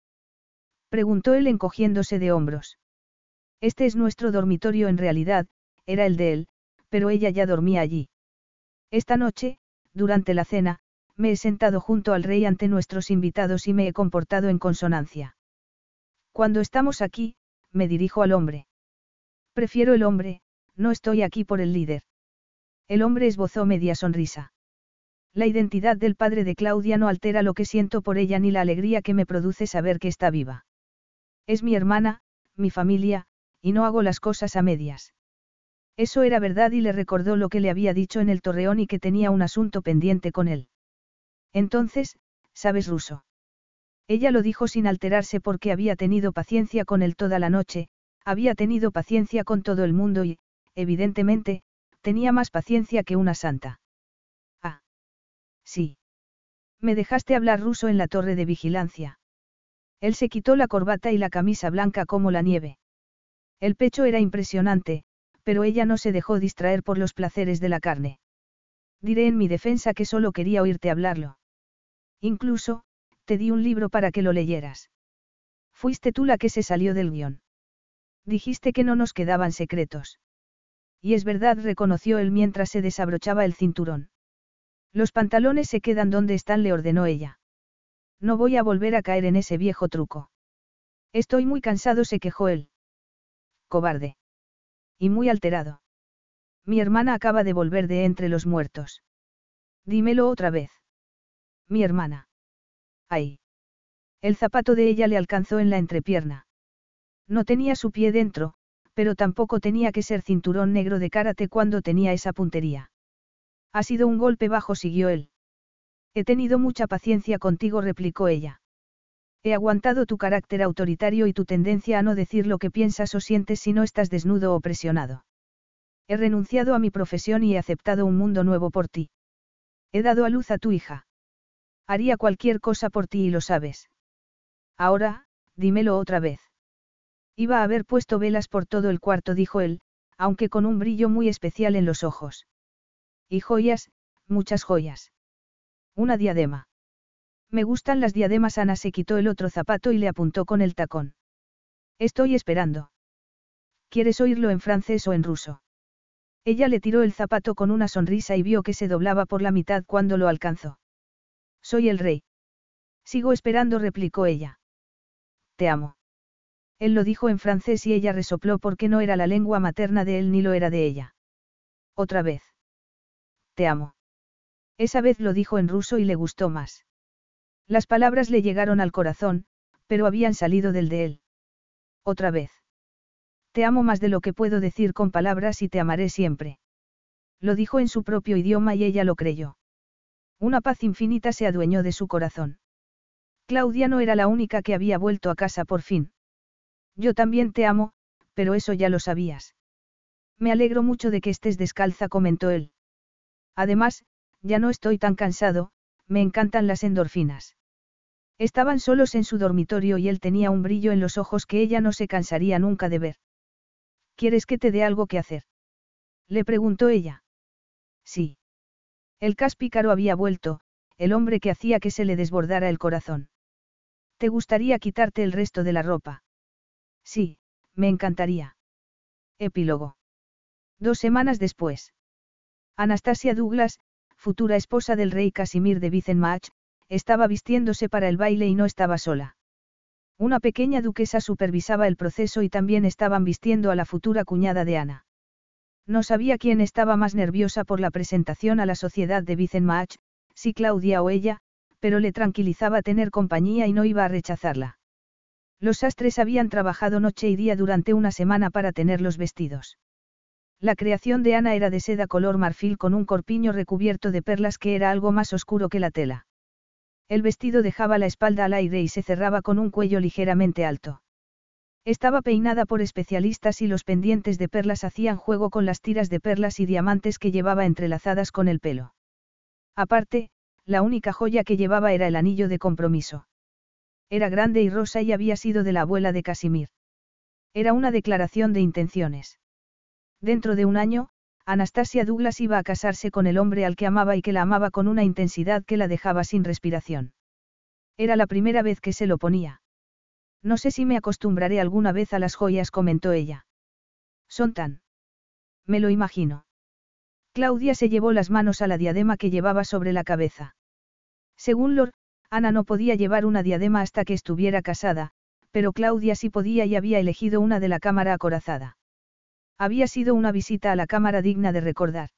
Speaker 1: Preguntó él encogiéndose de hombros. Este es nuestro dormitorio en realidad, era el de él, pero ella ya dormía allí. Esta noche, durante la cena, me he sentado junto al rey ante nuestros invitados y me he comportado en consonancia. Cuando estamos aquí, me dirijo al hombre. Prefiero el hombre, no estoy aquí por el líder. El hombre esbozó media sonrisa. La identidad del padre de Claudia no altera lo que siento por ella ni la alegría que me produce saber que está viva. Es mi hermana, mi familia, y no hago las cosas a medias. Eso era verdad y le recordó lo que le había dicho en el torreón y que tenía un asunto pendiente con él. Entonces, ¿sabes ruso? Ella lo dijo sin alterarse porque había tenido paciencia con él toda la noche, había tenido paciencia con todo el mundo y, evidentemente, tenía más paciencia que una santa. Ah. Sí. Me dejaste hablar ruso en la torre de vigilancia. Él se quitó la corbata y la camisa blanca como la nieve. El pecho era impresionante, pero ella no se dejó distraer por los placeres de la carne. Diré en mi defensa que solo quería oírte hablarlo. Incluso, te di un libro para que lo leyeras. Fuiste tú la que se salió del guion. Dijiste que no nos quedaban secretos. Y es verdad, reconoció él mientras se desabrochaba el cinturón. Los pantalones se quedan donde están, le ordenó ella. No voy a volver a caer en ese viejo truco. Estoy muy cansado, se quejó él. Cobarde. Y muy alterado. Mi hermana acaba de volver de entre los muertos. Dímelo otra vez. Mi hermana. Ay. El zapato de ella le alcanzó en la entrepierna. No tenía su pie dentro, pero tampoco tenía que ser cinturón negro de karate cuando tenía esa puntería. Ha sido un golpe bajo, siguió él. He tenido mucha paciencia contigo, replicó ella. He aguantado tu carácter autoritario y tu tendencia a no decir lo que piensas o sientes si no estás desnudo o presionado. He renunciado a mi profesión y he aceptado un mundo nuevo por ti. He dado a luz a tu hija. Haría cualquier cosa por ti y lo sabes. Ahora, dímelo otra vez. Iba a haber puesto velas por todo el cuarto, dijo él, aunque con un brillo muy especial en los ojos. Y joyas, muchas joyas. Una diadema. Me gustan las diademas. Ana se quitó el otro zapato y le apuntó con el tacón. Estoy esperando. ¿Quieres oírlo en francés o en ruso? Ella le tiró el zapato con una sonrisa y vio que se doblaba por la mitad cuando lo alcanzó. Soy el rey. Sigo esperando, replicó ella. Te amo. Él lo dijo en francés y ella resopló porque no era la lengua materna de él ni lo era de ella. Otra vez. Te amo. Esa vez lo dijo en ruso y le gustó más. Las palabras le llegaron al corazón, pero habían salido del de él. Otra vez. Te amo más de lo que puedo decir con palabras y te amaré siempre. Lo dijo en su propio idioma y ella lo creyó. Una paz infinita se adueñó de su corazón. Claudia no era la única que había vuelto a casa por fin. Yo también te amo, pero eso ya lo sabías. Me alegro mucho de que estés descalza, comentó él. Además, ya no estoy tan cansado, me encantan las endorfinas. Estaban solos en su dormitorio y él tenía un brillo en los ojos que ella no se cansaría nunca de ver. ¿Quieres que te dé algo que hacer? Le preguntó ella. Sí. El cáspicaro había vuelto, el hombre que hacía que se le desbordara el corazón. ¿Te gustaría quitarte el resto de la ropa? Sí, me encantaría. Epílogo. Dos semanas después. Anastasia Douglas, futura esposa del rey Casimir de Vicenmach, estaba vistiéndose para el baile y no estaba sola. Una pequeña duquesa supervisaba el proceso y también estaban vistiendo a la futura cuñada de Ana. No sabía quién estaba más nerviosa por la presentación a la sociedad de Vicenmach, si Claudia o ella, pero le tranquilizaba tener compañía y no iba a rechazarla. Los sastres habían trabajado noche y día durante una semana para tener los vestidos. La creación de Ana era de seda color marfil con un corpiño recubierto de perlas que era algo más oscuro que la tela. El vestido dejaba la espalda al aire y se cerraba con un cuello ligeramente alto. Estaba peinada por especialistas y los pendientes de perlas hacían juego con las tiras de perlas y diamantes que llevaba entrelazadas con el pelo. Aparte, la única joya que llevaba era el anillo de compromiso. Era grande y rosa y había sido de la abuela de Casimir. Era una declaración de intenciones. Dentro de un año, Anastasia Douglas iba a casarse con el hombre al que amaba y que la amaba con una intensidad que la dejaba sin respiración. Era la primera vez que se lo ponía. No sé si me acostumbraré alguna vez a las joyas, comentó ella. Son tan. Me lo imagino. Claudia se llevó las manos a la diadema que llevaba sobre la cabeza. Según Lord, Ana no podía llevar una diadema hasta que estuviera casada, pero Claudia sí podía y había elegido una de la cámara acorazada. Había sido una visita a la cámara digna de recordar.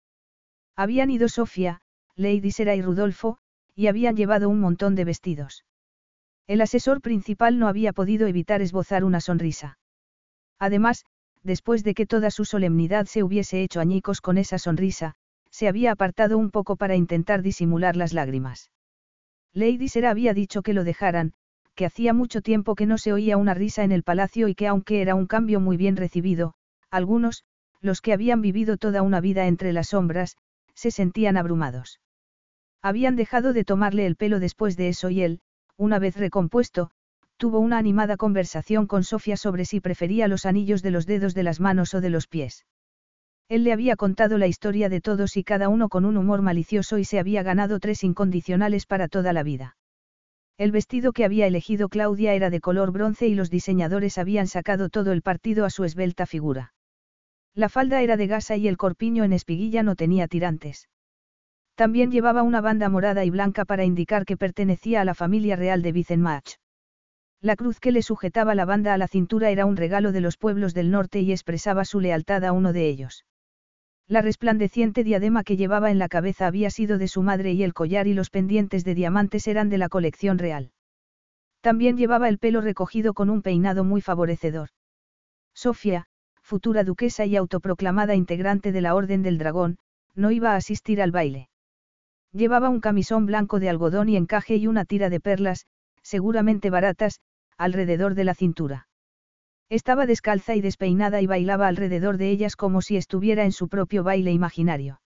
Speaker 1: Habían ido Sofía, Lady Sera y Rudolfo, y habían llevado un montón de vestidos. El asesor principal no había podido evitar esbozar una sonrisa. Además, después de que toda su solemnidad se hubiese hecho añicos con esa sonrisa, se había apartado un poco para intentar disimular las lágrimas. Lady Sera había dicho que lo dejaran, que hacía mucho tiempo que no se oía una risa en el palacio y que aunque era un cambio muy bien recibido, algunos, los que habían vivido toda una vida entre las sombras, se sentían abrumados. Habían dejado de tomarle el pelo después de eso y él, una vez recompuesto, tuvo una animada conversación con Sofía sobre si prefería los anillos de los dedos de las manos o de los pies. Él le había contado la historia de todos y cada uno con un humor malicioso y se había ganado tres incondicionales para toda la vida. El vestido que había elegido Claudia era de color bronce y los diseñadores habían sacado todo el partido a su esbelta figura. La falda era de gasa y el corpiño en espiguilla no tenía tirantes. También llevaba una banda morada y blanca para indicar que pertenecía a la familia real de Vicenmach. La cruz que le sujetaba la banda a la cintura era un regalo de los pueblos del norte y expresaba su lealtad a uno de ellos. La resplandeciente diadema que llevaba en la cabeza había sido de su madre y el collar y los pendientes de diamantes eran de la colección real. También llevaba el pelo recogido con un peinado muy favorecedor. Sofía, futura duquesa y autoproclamada integrante de la Orden del Dragón, no iba a asistir al baile. Llevaba un camisón blanco de algodón y encaje y una tira de perlas, seguramente baratas, alrededor de la cintura. Estaba descalza y despeinada y bailaba alrededor de ellas como si estuviera en su propio baile imaginario.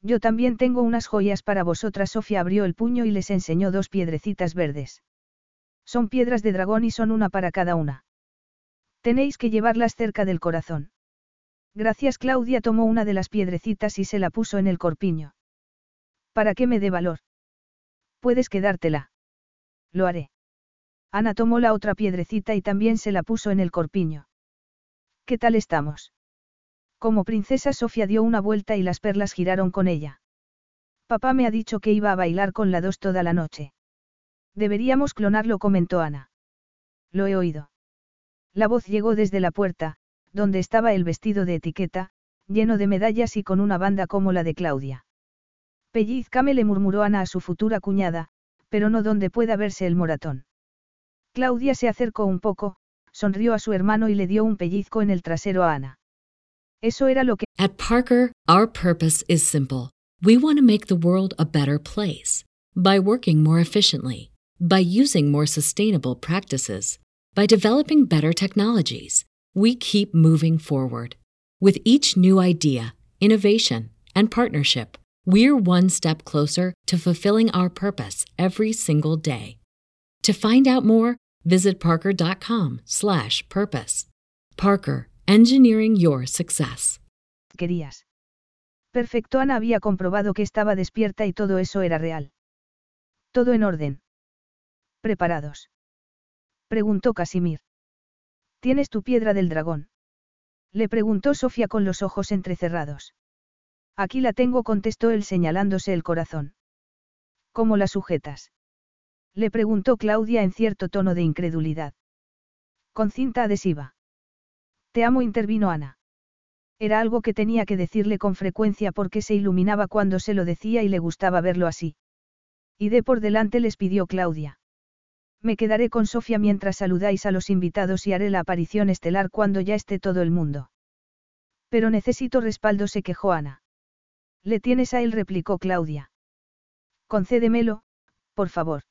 Speaker 1: Yo también tengo unas joyas para vosotras. Sofía abrió el puño y les enseñó dos piedrecitas verdes. Son piedras de dragón y son una para cada una. Tenéis que llevarlas cerca del corazón. Gracias Claudia tomó una de las piedrecitas y se la puso en el corpiño. ¿Para qué me dé valor? Puedes quedártela. Lo haré. Ana tomó la otra piedrecita y también se la puso en el corpiño. ¿Qué tal estamos? Como princesa Sofía dio una vuelta y las perlas giraron con ella. Papá me ha dicho que iba a bailar con la dos toda la noche. Deberíamos clonarlo, comentó Ana. Lo he oído. La voz llegó desde la puerta, donde estaba el vestido de etiqueta, lleno de medallas y con una banda como la de Claudia. Pellizcame le murmuró Ana a su futura cuñada, pero no donde pueda verse el moratón. Claudia se acercó un poco, sonrió a su hermano y le dio un pellizco en el trasero a Ana. Eso era lo que...
Speaker 2: At Parker, our purpose is simple. We want to make the world a better place. By working more efficiently, by using more sustainable practices, by developing better technologies, we keep moving forward. With each new idea, innovation, and partnership, we're one step closer to fulfilling our purpose every single day. To find out more, visit parker.com/purpose. Parker, engineering your success.
Speaker 1: Querías. Perfecto, Ana había comprobado que estaba despierta y todo eso era real. Todo en orden. ¿Preparados? Preguntó Casimir. ¿Tienes tu piedra del dragón? Le preguntó Sofía con los ojos entrecerrados. Aquí la tengo, contestó él señalándose el corazón. ¿Cómo la sujetas? Le preguntó Claudia en cierto tono de incredulidad. Con cinta adhesiva. Te amo, intervino Ana. Era algo que tenía que decirle con frecuencia porque se iluminaba cuando se lo decía y le gustaba verlo así. Y de por delante les pidió Claudia. Me quedaré con Sofía mientras saludáis a los invitados y haré la aparición estelar cuando ya esté todo el mundo. Pero necesito respaldo, se quejó Ana. Le tienes a él, replicó Claudia. Concédemelo, por favor.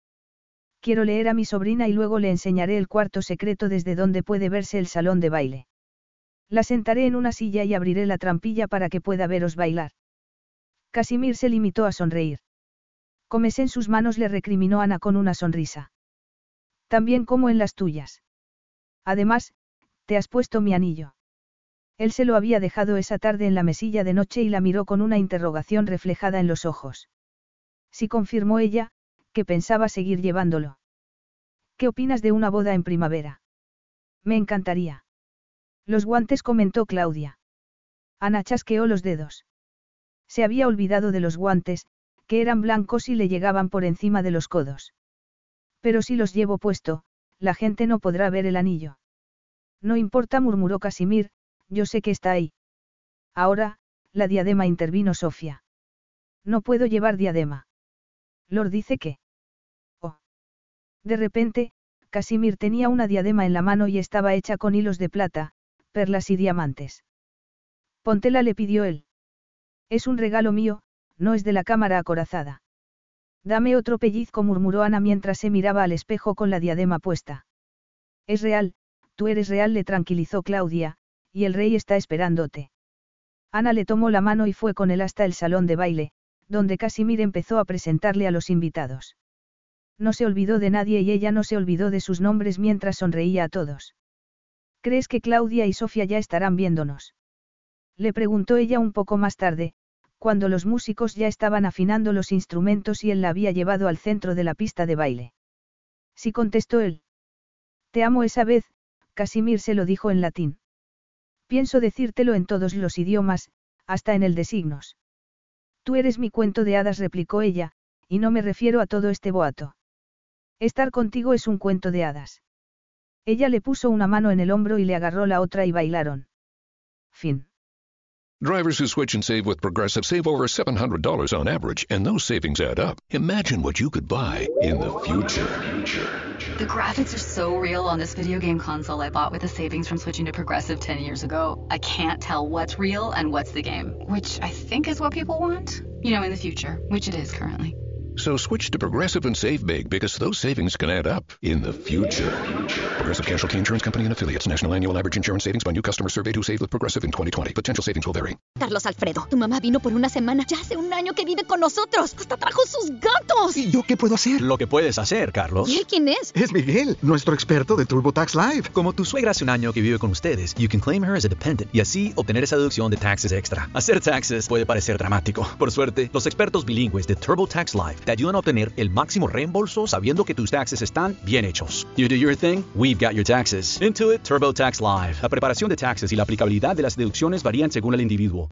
Speaker 1: Quiero leer a mi sobrina y luego le enseñaré el cuarto secreto desde donde puede verse el salón de baile. La sentaré en una silla y abriré la trampilla para que pueda veros bailar. Casimir se limitó a sonreír. Comes en sus manos le recriminó Ana con una sonrisa. También como en las tuyas. Además, te has puesto mi anillo. Él se lo había dejado esa tarde en la mesilla de noche y la miró con una interrogación reflejada en los ojos. Si confirmó ella, que pensaba seguir llevándolo. ¿Qué opinas de una boda en primavera? Me encantaría. Los guantes comentó Claudia. Ana chasqueó los dedos. Se había olvidado de los guantes, que eran blancos y le llegaban por encima de los codos. Pero si los llevo puesto, la gente no podrá ver el anillo. No importa, murmuró Casimir, yo sé que está ahí. Ahora, la diadema intervino Sofía. No puedo llevar diadema. Lord dice que. De repente, Casimir tenía una diadema en la mano y estaba hecha con hilos de plata, perlas y diamantes. Póntela le pidió él. Es un regalo mío, no es de la cámara acorazada. Dame otro pellizco, murmuró Ana mientras se miraba al espejo con la diadema puesta. Es real, tú eres real, le tranquilizó Claudia, y el rey está esperándote. Ana le tomó la mano y fue con él hasta el salón de baile, donde Casimir empezó a presentarle a los invitados. No se olvidó de nadie y ella no se olvidó de sus nombres mientras sonreía a todos. ¿Crees que Claudia y Sofía ya estarán viéndonos? Le preguntó ella un poco más tarde, cuando los músicos ya estaban afinando los instrumentos y él la había llevado al centro de la pista de baile. Sí contestó él. Te amo esa vez, Casimir se lo dijo en latín. Pienso decírtelo en todos los idiomas, hasta en el de signos. Tú eres mi cuento de hadas, replicó ella, y no me refiero a todo este boato. Estar contigo es un cuento de hadas. Ella le puso una mano en el hombro y le agarró la otra y bailaron. Fin.
Speaker 6: Drivers who switch and save with Progressive save over $700 on average, and those savings add up. Imagine what you could buy in the future.
Speaker 10: The graphics are so real on this video game console I bought with the savings from switching to Progressive 10 years ago. I can't tell what's real and what's the game, which I think is what people want. You know, in the future, which it is currently.
Speaker 6: So switch to Progressive and save big because those savings can add up in the future. Progressive Casualty Insurance Company and affiliates. National annual average insurance savings by new customer surveyed who saved with Progressive in 2020. Potential savings will vary.
Speaker 7: Carlos Alfredo, tu mamá vino por una semana. Ya hace un año que vive con nosotros. Hasta trajo sus gatos.
Speaker 8: ¿Y yo qué puedo hacer?
Speaker 9: Lo que puedes hacer, Carlos.
Speaker 7: ¿Y él quién es?
Speaker 8: Es Miguel, nuestro experto de TurboTax Live.
Speaker 9: Como tu suegra hace un año que vive con ustedes, you can claim her as a dependent y así obtener esa deducción de taxes extra. Hacer taxes puede parecer dramático. Por suerte, los expertos bilingües de TurboTax Live te ayudan a obtener el máximo reembolso sabiendo que tus taxes están bien hechos. You do your thing, we've got your taxes. Intuit TurboTax Live. La preparación de taxes y la aplicabilidad de las deducciones varían según el individuo.